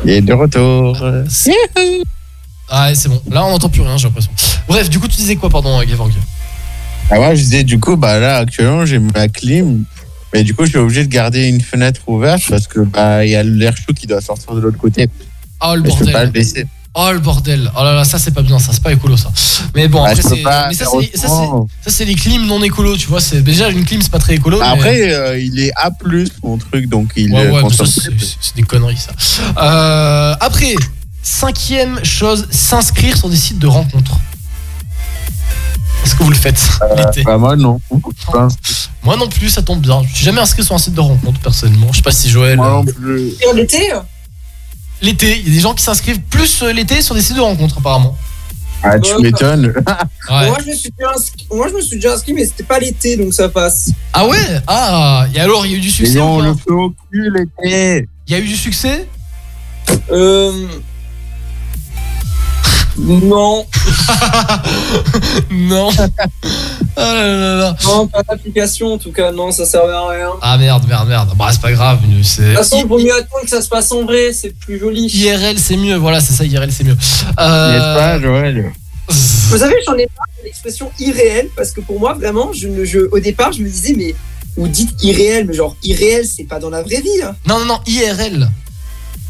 Il est de retour. Ah ouais, c'est bon. Là, on n'entend plus rien, j'ai l'impression. Bref, du coup, tu disais quoi, pardon, Gavorg Ah ouais, je disais, du coup, bah là, actuellement, j'ai ma clim. Mais du coup, je suis obligé de garder une fenêtre ouverte parce que bah il y a l'air chaud qui doit sortir de l'autre côté. Oh le Mais je peux pas le bordel. baisser. Oh le bordel. Oh là là, ça c'est pas bien, ça c'est pas écolo ça. Mais bon, Bah, après c'est. pas Mais ça c'est, ça les clims non écolo, tu vois. C'est déjà une clim c'est pas très écolo. mais- Après, euh, il est A, mon truc, donc il Ouais, euh, ouais, c'est, des conneries ça. Euh, après, cinquième chose, s'inscrire sur des sites de rencontres. Est-ce que vous le faites l'été Bah, moi, non. Enfin, Moi non plus, ça tombe bien. Je suis jamais inscrit sur un site de rencontre personnellement. Je sais pas si Joël. Moi euh, non plus. Et en été L'été, il y a des gens qui s'inscrivent plus euh, l'été sur des sites de rencontres apparemment. Ah, tu m'étonnes. <laughs> Ouais. moi, je me suis déjà inscrit, moi je me suis déjà inscrit, mais c'était pas l'été donc ça passe. Ah ouais? Ah Et alors, il y a eu du succès gens, ou on pas? le fait au cul l'été. Il y a eu du succès? Euh. Non. <laughs> non. Ah là là là. Non, pas d'application en tout cas, non, ça servait à rien. Ah merde, merde, merde. Bah, c'est pas grave. De C'est... toute façon, il vaut mieux attendre que ça se passe en vrai, c'est plus joli. IRL, c'est mieux. Voilà, c'est ça, IRL, c'est mieux. Euh, N'est-ce pas, Joël Vous savez, j'en ai marre de l'expression irréel parce que pour moi, vraiment, je, ne- je, au départ, je me disais, mais vous dites irréel, mais genre irréel, c'est pas dans la vraie vie. hein. Non, non, non, IRL.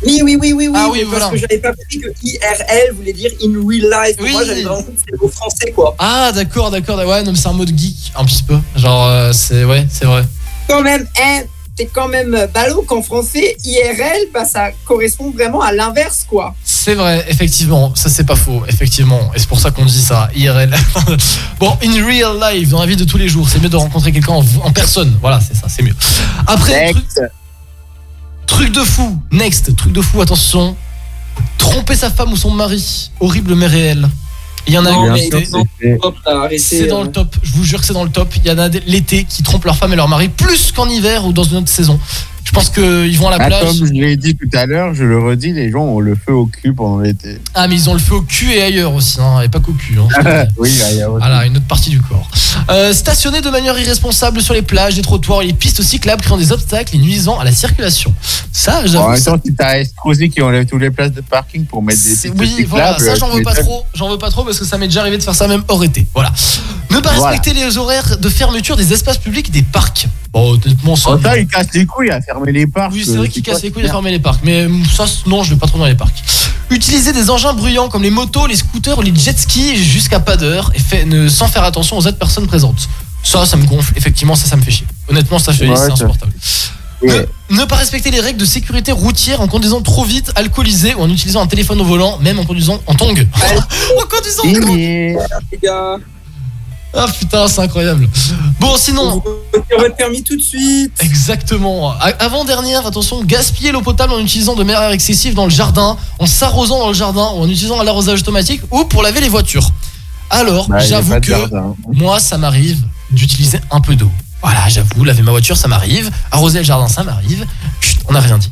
Oui, oui, oui, oui, oui. Ah oui, parce voilà. que j'avais pas compris que IRL voulait dire in real life. Oui. moi, j'avais vraiment compris que c'était au français, quoi. Ah, d'accord, d'accord. Ouais, non, mais c'est un mode geek, un petit peu. Genre, euh, c'est. Ouais, c'est vrai. Quand même, hein, t'es quand même ballot qu'en français, IRL, bah, ça correspond vraiment à l'inverse, quoi. C'est vrai, effectivement. Ça, c'est pas faux, effectivement. Et c'est pour ça qu'on dit ça, IRL. <laughs> bon, in real life, dans la vie de tous les jours, c'est mieux de rencontrer quelqu'un en, en personne. Voilà, c'est ça, c'est mieux. Après, truc, truc de fou. Next, truc de fou, attention. Tromper sa femme ou son mari. Horrible mais réel. Il y en a C'est dans le top, je vous jure que c'est dans le top. Il y en a l'été qui trompent leur femme et leur mari plus qu'en hiver ou dans une autre saison. Je pense qu'ils vont à la Ah, plage. comme je l'ai dit tout à l'heure, je le redis, les gens ont le feu au cul pendant l'été. Ah, mais ils ont le feu au cul et ailleurs aussi, hein, et pas qu'au cul. hein. oui, il y a aussi. Voilà, une autre partie du corps. Euh, stationner de manière irresponsable sur les plages, les trottoirs et les pistes cyclables créant des obstacles et nuisant à la circulation. Ça, En j'avoue. même ça- temps, si t'as Estrosi qui enlève toutes les places de parking pour mettre des pistes Oui, cyclables, voilà, ça j'en tu veux pas trop, j'en veux pas trop parce que ça m'est déjà arrivé de faire ça même hors été. Voilà. Ne pas Voilà. respecter les horaires de fermeture des espaces publics et des parcs. Bon, honnêtement, ça. En ça, il casse les couilles à fermer les parcs. Oui, c'est vrai qu'il quoi, casse les couilles à c'est fermer les parcs. Mais hum, ça, non, je vais pas trop dans les parcs. Utiliser des engins bruyants comme les motos, les scooters ou les jet skis jusqu'à pas d'heure et fait, ne, sans faire attention aux autres personnes présentes. Ça, ça me gonfle. Effectivement, ça, ça me fait chier. Honnêtement, ça, Ouais, c'est insupportable. Ouais. Ne pas respecter les règles de sécurité routière en conduisant trop vite, alcoolisé ou en utilisant un téléphone au volant, même en conduisant en tongue. <laughs> en conduisant en tongue Ah putain, c'est incroyable. Bon, sinon. on votre permis tout de suite. Exactement. Avant-dernière, attention, gaspiller l'eau potable en utilisant de manière excessive dans le jardin, en s'arrosant dans le jardin ou en utilisant l'arrosage automatique ou pour laver les voitures. Alors, Bah, j'avoue que jardin. moi, ça m'arrive d'utiliser un peu d'eau. Voilà, j'avoue, laver ma voiture, ça m'arrive. Arroser le jardin, ça m'arrive. Chut, on n'a rien dit.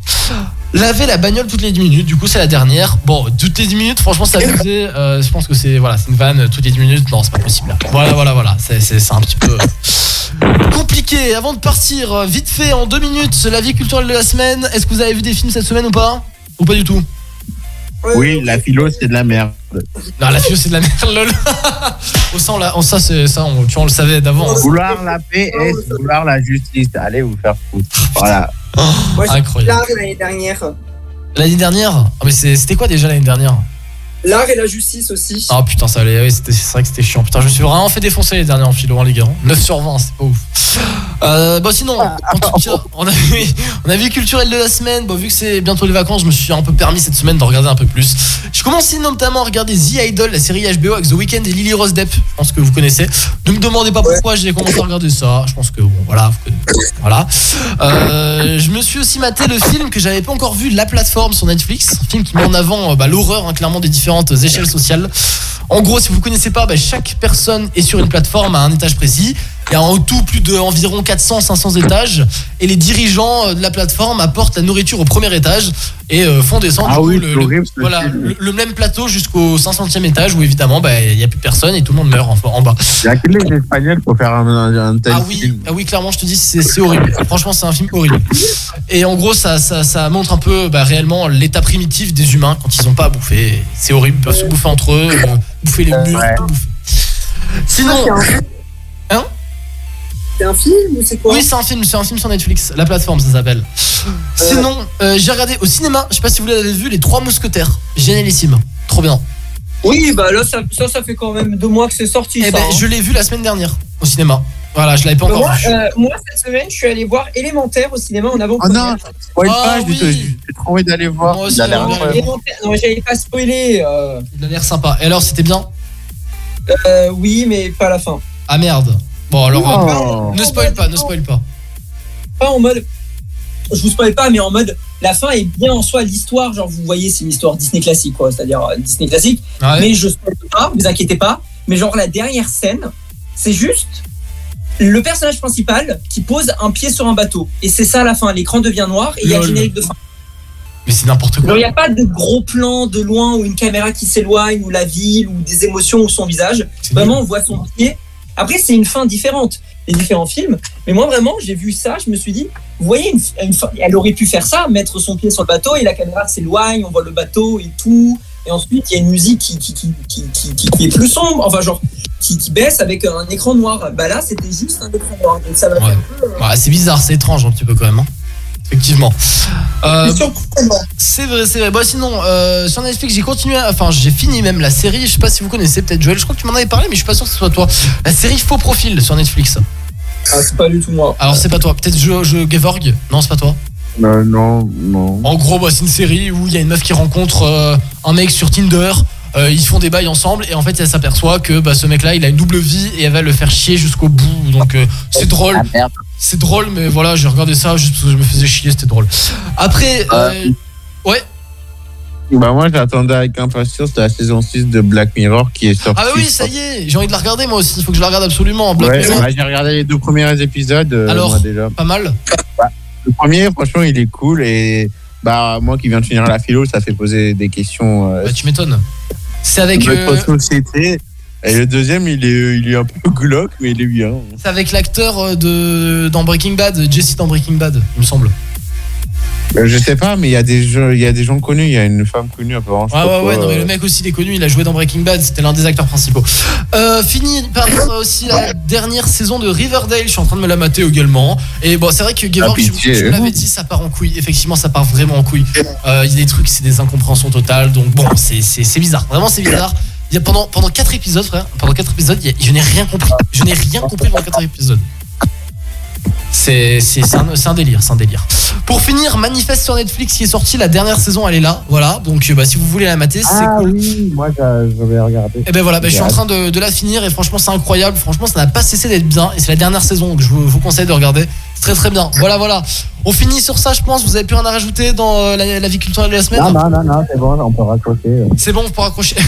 Laver la bagnole toutes les 10 minutes, du coup c'est la dernière. Bon, toutes les 10 minutes, franchement c'est <laughs> abusé. Euh, je pense que c'est voilà, c'est une vanne toutes les 10 minutes. Non, c'est pas possible. Voilà, voilà, voilà. C'est c'est- c'est un petit peu <laughs> compliqué. Avant de partir, euh, vite fait en deux minutes, la vie culturelle de la semaine. Est-ce que vous avez vu des films cette semaine ou pas? Ou pas du tout? Oui, la philo, c'est de la merde. Non, la philo c'est de la merde, <laughs> lol. Au sang, là, en ça, c'est ça, on, tu on le savait d'avant. Vouloir la paix et vouloir la justice? Allez vous faire foutre. Voilà. Moi, j'ai Incroyable. l'année dernière. L'année dernière? Ah, mais c'était quoi déjà l'année dernière? L'art et la justice aussi. Ah putain, ça allait, oui, c'est vrai que c'était chiant. Putain, je me suis vraiment fait défoncer les derniers en philo en Ligue 1. 9 sur 20, c'est pas ouf. Euh, bon, sinon, en tout cas, on a vu, on a vu culturel de la semaine. Bon, vu que c'est bientôt les vacances, je me suis un peu permis cette semaine de regarder un peu plus. Je commençais notamment à regarder The Idol, la série HBO avec The Weeknd et Lily Rose Depp. Je pense que vous connaissez. Ne me demandez pas pourquoi j'ai commencé à regarder ça. Je pense que, bon, voilà. Voilà. Euh, je me suis aussi maté le film que j'avais pas encore vu, La Plateforme sur Netflix. Un film qui met en avant euh, bah, l'horreur, hein, clairement, des échelles sociales. En gros, si vous connaissez pas, bah, chaque personne est sur une plateforme à un étage précis. Il y a en tout plus de environ 400-500 étages. Et les dirigeants euh, de la plateforme apportent la nourriture au premier étage et euh, font descendre Ah du coup, oui, le, voilà, même plateau jusqu'au 500e étage où évidemment bah, il n'y a plus personne et tout le monde meurt en, en bas. Il y a que les Espagnols pour faire un, un, un tel Ah oui, film. ah oui, clairement, je te dis, c'est horrible. Franchement, c'est un film horrible. Et en gros, ça, ça, ça montre un peu bah, réellement l'état primitif des humains quand ils n'ont pas à bouffer. C'est horrible, ils peuvent se bouffer entre eux, euh, bouffer les murs, tout bouffer. Sinon, C'est un film ou c'est quoi Oui, c'est un film, c'est un film sur Netflix, la plateforme, ça s'appelle. Sinon, euh, j'ai regardé au cinéma, je sais pas si vous l'avez vu, Les Trois Mousquetaires. Génialissime, trop bien. Oui, bah là, ça, ça, ça fait quand même deux mois que c'est sorti. Eh ça, ben, hein. je l'ai vu la semaine dernière au cinéma. Voilà, je l'avais pas encore moi, vu. euh, moi, cette semaine, je suis allé voir Élémentaire au cinéma en avant. Oh non, spoil Ah pas, j'ai j'ai trop envie d'aller voir. Moi aussi, non, j'avais pas spoilé. euh, Il a l'air sympa. Et alors, c'était bien? Euh, oui, mais pas à la fin. Ah merde. Bon, alors, Oh. euh, ne spoil pas, ne spoil pas. Pas en mode. Je vous spoil pas, mais en mode. La fin est bien en soi, l'histoire, genre vous voyez, c'est une histoire Disney classique, quoi. C'est-à-dire euh, Disney classique. Ouais. Mais je spoil pas, vous inquiétez pas. Mais genre la dernière scène, c'est juste le personnage principal qui pose un pied sur un bateau. Et c'est ça la fin. L'écran devient noir et il y a le générique de fin. Mais c'est n'importe quoi. Il n'y a pas de gros plans de loin ou une caméra qui s'éloigne ou la ville ou des émotions ou son visage. Vraiment, on voit son pied. Après, c'est une fin différente, les différents films. Mais moi, vraiment, j'ai vu ça, je me suis dit, vous voyez, une, une fin- elle aurait pu faire ça, mettre son pied sur le bateau et la caméra s'éloigne, on voit le bateau et tout. Et ensuite, il y a une musique qui, qui, qui, qui, qui- qui- qui est plus sombre, enfin, genre, qui, qui baisse avec un écran noir. Bah là, c'était juste un écran noir. Donc ça euh, Ouais, c'est bizarre, c'est étrange un petit peu quand même. hein. Effectivement. Euh, c'est vrai, c'est vrai. Bon, sinon, euh, sur Netflix, j'ai continué, à- enfin, j'ai fini même la série. Je sais pas si vous connaissez, peut-être Joël. Je crois que tu m'en avais parlé, mais je suis pas sûr que ce soit toi. La série Faux Profil sur Netflix. Ah, c'est pas du tout moi. Alors, c'est pas toi. Peut-être je, je Gevorg Non, c'est pas toi. Non, non, non. En gros, bah, c'est une série où il y a une meuf qui rencontre euh, un mec sur Tinder. Euh, ils font des bails ensemble et en fait elle s'aperçoit que bah, ce mec là il a une double vie et elle va le faire chier jusqu'au bout donc euh, c'est drôle c'est drôle mais voilà j'ai regardé ça juste parce que je me faisais chier c'était drôle après euh, ouais Bah moi j'attendais avec impatience la saison 6 de Black Mirror qui est sortie. ah bah oui ça y est j'ai envie de la regarder moi aussi il faut que je la regarde absolument Black Ouais, Mirror. bah, j'ai regardé les deux premiers épisodes. Alors, moi, déjà. pas mal Le premier, franchement, il est cool et bah moi qui viens de finir la philo, ça fait poser des questions. euh, bah tu m'étonnes c'est avec sur euh, notre société. Et le deuxième, il est, il est un peu <laughs> glauque, mais il est bien. c'est avec l'acteur euh, de dans Breaking Bad Jesse dans Breaking Bad il me semble Euh, Je sais pas, mais il y a des y a des gens connus. Il y a une femme connue apparemment. je Ouais, ouais, ouais, non, mais euh, le mec aussi, il est connu, il a joué dans Breaking Bad, c'était l'un des acteurs principaux. Euh, fini par euh, aussi la dernière saison de Riverdale, je suis en train de me la mater également. Et bon, c'est vrai que Gevorg, Ah, je, je vous l'avais dit, ça part en couille. Effectivement, ça part vraiment en couille. Euh, Il y a des trucs, c'est des incompréhensions totales, donc bon, c'est- c'est c'est bizarre, vraiment c'est bizarre. Il y a pendant, pendant 4 épisodes, frère, pendant 4 épisodes, a- je n'ai rien compris. Je n'ai rien compris pendant 4 épisodes. C'est un, un délire, c'est un délire. Pour finir, Manifeste sur Netflix qui est sorti, la dernière saison, elle est là, voilà. Donc euh, bah, si vous voulez la mater, c'est Ah cool. oui, moi j'avais regardé. Et ben voilà, bah, je suis en train de, de la finir et franchement c'est incroyable. Franchement ça n'a pas cessé d'être bien et c'est la dernière saison donc je vous, vous conseille de regarder. C'est très très bien. Voilà voilà. On finit sur ça je pense. Vous avez plus rien à rajouter dans euh, la, la vie culturelle de la semaine? Non, non, non, non, c'est bon, on peut raccrocher. C'est bon, on peut raccrocher. <laughs>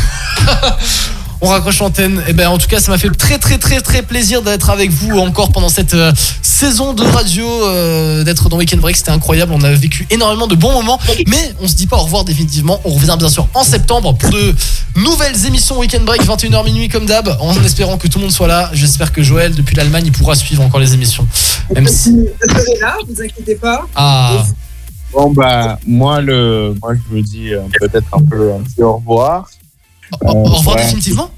On raccroche l'antenne. Et ben en tout cas, ça m'a fait très très très très plaisir d'être avec vous encore pendant cette euh, saison de radio, euh, d'être dans Weekend Break. C'était incroyable. On a vécu énormément de bons moments, mais on se dit pas au revoir définitivement. On revient bien sûr en septembre pour de nouvelles émissions Weekend Break 21h minuit comme d'hab, en espérant que tout le monde soit là. J'espère que Joël depuis l'Allemagne il pourra suivre encore les émissions. Même si Vous serez là, vous inquiétez pas. ah Bon, bah, moi, le, moi je me dis euh, peut-être un peu un petit au revoir. Au, au revoir ouais. définitivement.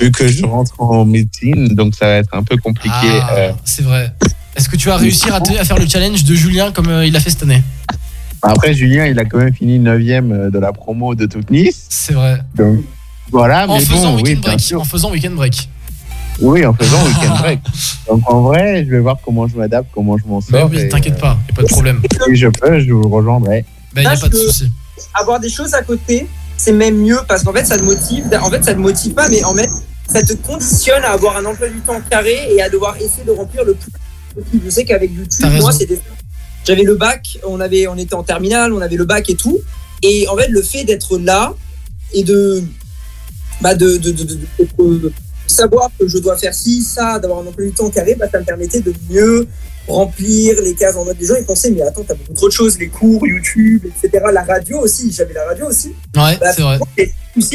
Vu que je rentre en médecine, donc ça va être un peu compliqué. Ah, euh, c'est vrai. Est-ce que tu vas réussir à, te- à faire le challenge de Julien comme euh, il l'a fait cette année? Après, Julien, il a quand même fini 9ème de la promo de toute Nice. C'est vrai. Donc, voilà, en mais faisant bon, oui, break. En faisant weekend break. Oui, en faisant week-end <laughs> break. Donc en vrai, je vais voir comment je m'adapte, comment je m'en Mais sors. oui, et, t'inquiète pas, y a pas de problème. euh, Si je peux, je vous rejoindrai. Ben y a pas de souci. Avoir des choses à côté, c'est même mieux parce qu'en fait, ça te motive. En fait, ça te motive pas, mais en fait, ça te conditionne à avoir un emploi du temps carré et à devoir essayer de remplir le plus possible. Je sais qu'avec YouTube, moi, c'était. J'avais le bac, on, avait, on était en terminale, on avait le bac et tout. Et en fait, le fait d'être là et de. Bah de, de, de, de- de- de savoir que je dois faire ci, ça, d'avoir un emploi du temps carré, bah, ça me permettait de mieux remplir les cases en mode les gens ils pensaient mais attends t'as beaucoup trop de choses les cours YouTube etc la radio aussi j'avais la radio aussi. Ouais, bah, c'est vrai.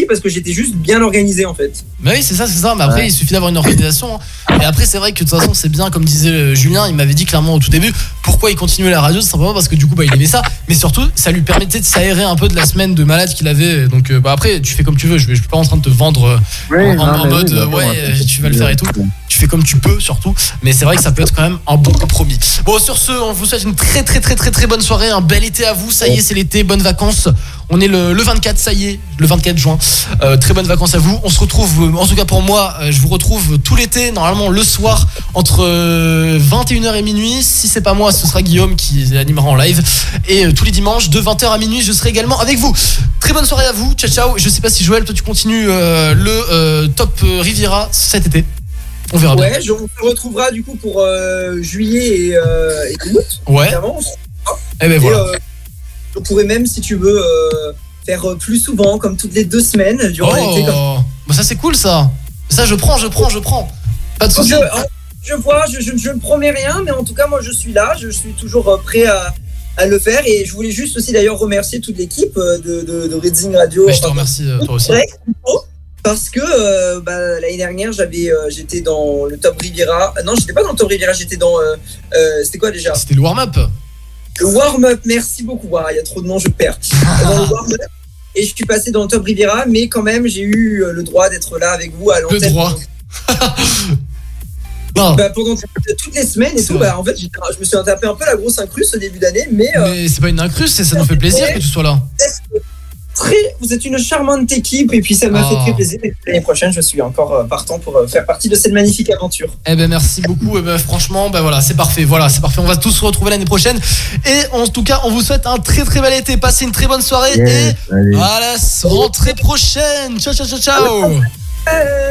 Parce que j'étais juste bien organisé en fait Mais oui, c'est ça, c'est ça. Mais après, Ouais. il suffit d'avoir une organisation. hein. Et après, c'est vrai que de toute façon, c'est bien, comme disait euh, Julien, il m'avait dit clairement au tout début, pourquoi il continuait la radio, c'est simplement parce que du coup, bah, il aimait ça. Mais surtout, ça lui permettait de s'aérer un peu de la semaine de malade qu'il avait. Donc, euh, bah, après, tu fais comme tu veux. Je, je suis pas en train de te vendre euh, en, non, mode, oui, euh, bah, ouais, après, tu vas le faire et tout. Tu fais comme tu peux, surtout. Mais c'est vrai que ça peut être quand même un bon compromis. Bon, sur ce, on vous souhaite une très, très, très, très, très bonne soirée. Un bel été à vous. Ça y est, c'est l'été. Bonnes vacances. On est le, le 24, ça y est, le 24 juin. Euh, très bonnes vacances à vous. On se retrouve, euh, en tout cas pour moi, euh, je vous retrouve tout l'été, normalement le soir, entre euh, 21h et minuit. Si c'est pas moi, ce sera Guillaume qui animera en live. Et tous les dimanches, de 20h à minuit, je serai également avec vous. Très bonne soirée à vous. Ciao, ciao. Je sais pas si Joël, toi, tu continues euh, le euh, top Riviera cet été. On verra bien. ouais je, on se retrouvera du coup pour euh, juillet et, euh, et août Ouais. évidemment, retrouvera. Eh ben Et, voilà. On pourrait même si tu veux euh, faire plus souvent comme toutes les deux semaines durant l'été comme Oh, bah ça c'est cool ça. Ça je prends, je prends, je prends. Pas de Je, soucis. je vois, je, je, je ne promets rien, mais en tout cas, moi, je suis là, je suis toujours euh, prêt à, à le faire. Et je voulais juste aussi d'ailleurs remercier toute l'équipe euh, de, de, de Reading Radio. Mais je te remercie toi aussi. Parce que euh, bah, l'année dernière, j'avais, euh, j'étais dans le Top Riviera. Non, j'étais pas dans le Top Riviera, j'étais dans. euh, c'était quoi déjà? C'était le warm-up. Le warm-up, merci beaucoup. Ah, Il y a trop de noms, je perds. Dans le warm-up. Et je suis passé dans le Top Riviera, mais quand même, j'ai eu euh, le droit d'être là avec vous à l'antenne. droit. <laughs> Bah, pendant toutes les semaines et tout, bah, en fait, je me suis tapé un peu la grosse incruste au début d'année, mais, euh, Mais c'est pas une incruste, ça nous fait plaisir que tu sois là. Très, vous êtes une charmante équipe et puis ça m'a Oh. fait très plaisir. Et l'année prochaine, je suis encore euh, partant pour euh, faire partie de cette magnifique aventure. Eh ben merci beaucoup. Eh ben franchement, ben voilà, c'est parfait. Voilà, c'est parfait. On va tous se retrouver l'année prochaine. Et en tout cas, on vous souhaite un très très bel été. Passez une très bonne soirée Yes, et allez. à la rentrée prochaine. Ciao ciao ciao ciao.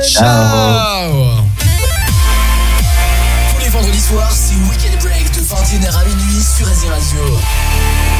Ciao. Tous les vendredis soirs, c'est Weekend Break de 21h à minuit sur Radio.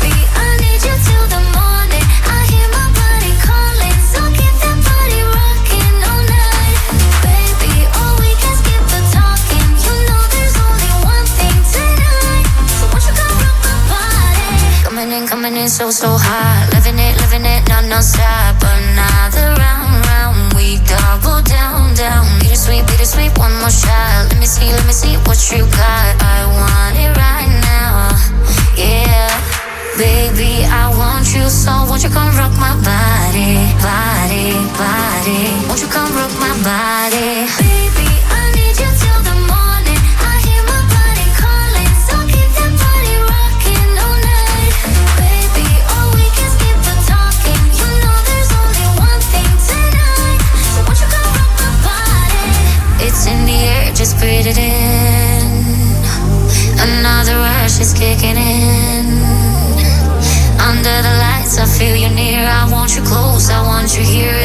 Feeling so, so hot. Living it, living it, non non-stop. Another round, round. We double down, down. Bittersweet, bittersweet, one more shot. Let me see, let me see what you got. I want it right now. Yeah. Baby, I want you so. Won't you come rock my body, body, body? Won't you come rock my body? Baby, it in. Another rush is kicking in. Under the lights, I feel you near. I want you close, I want you here.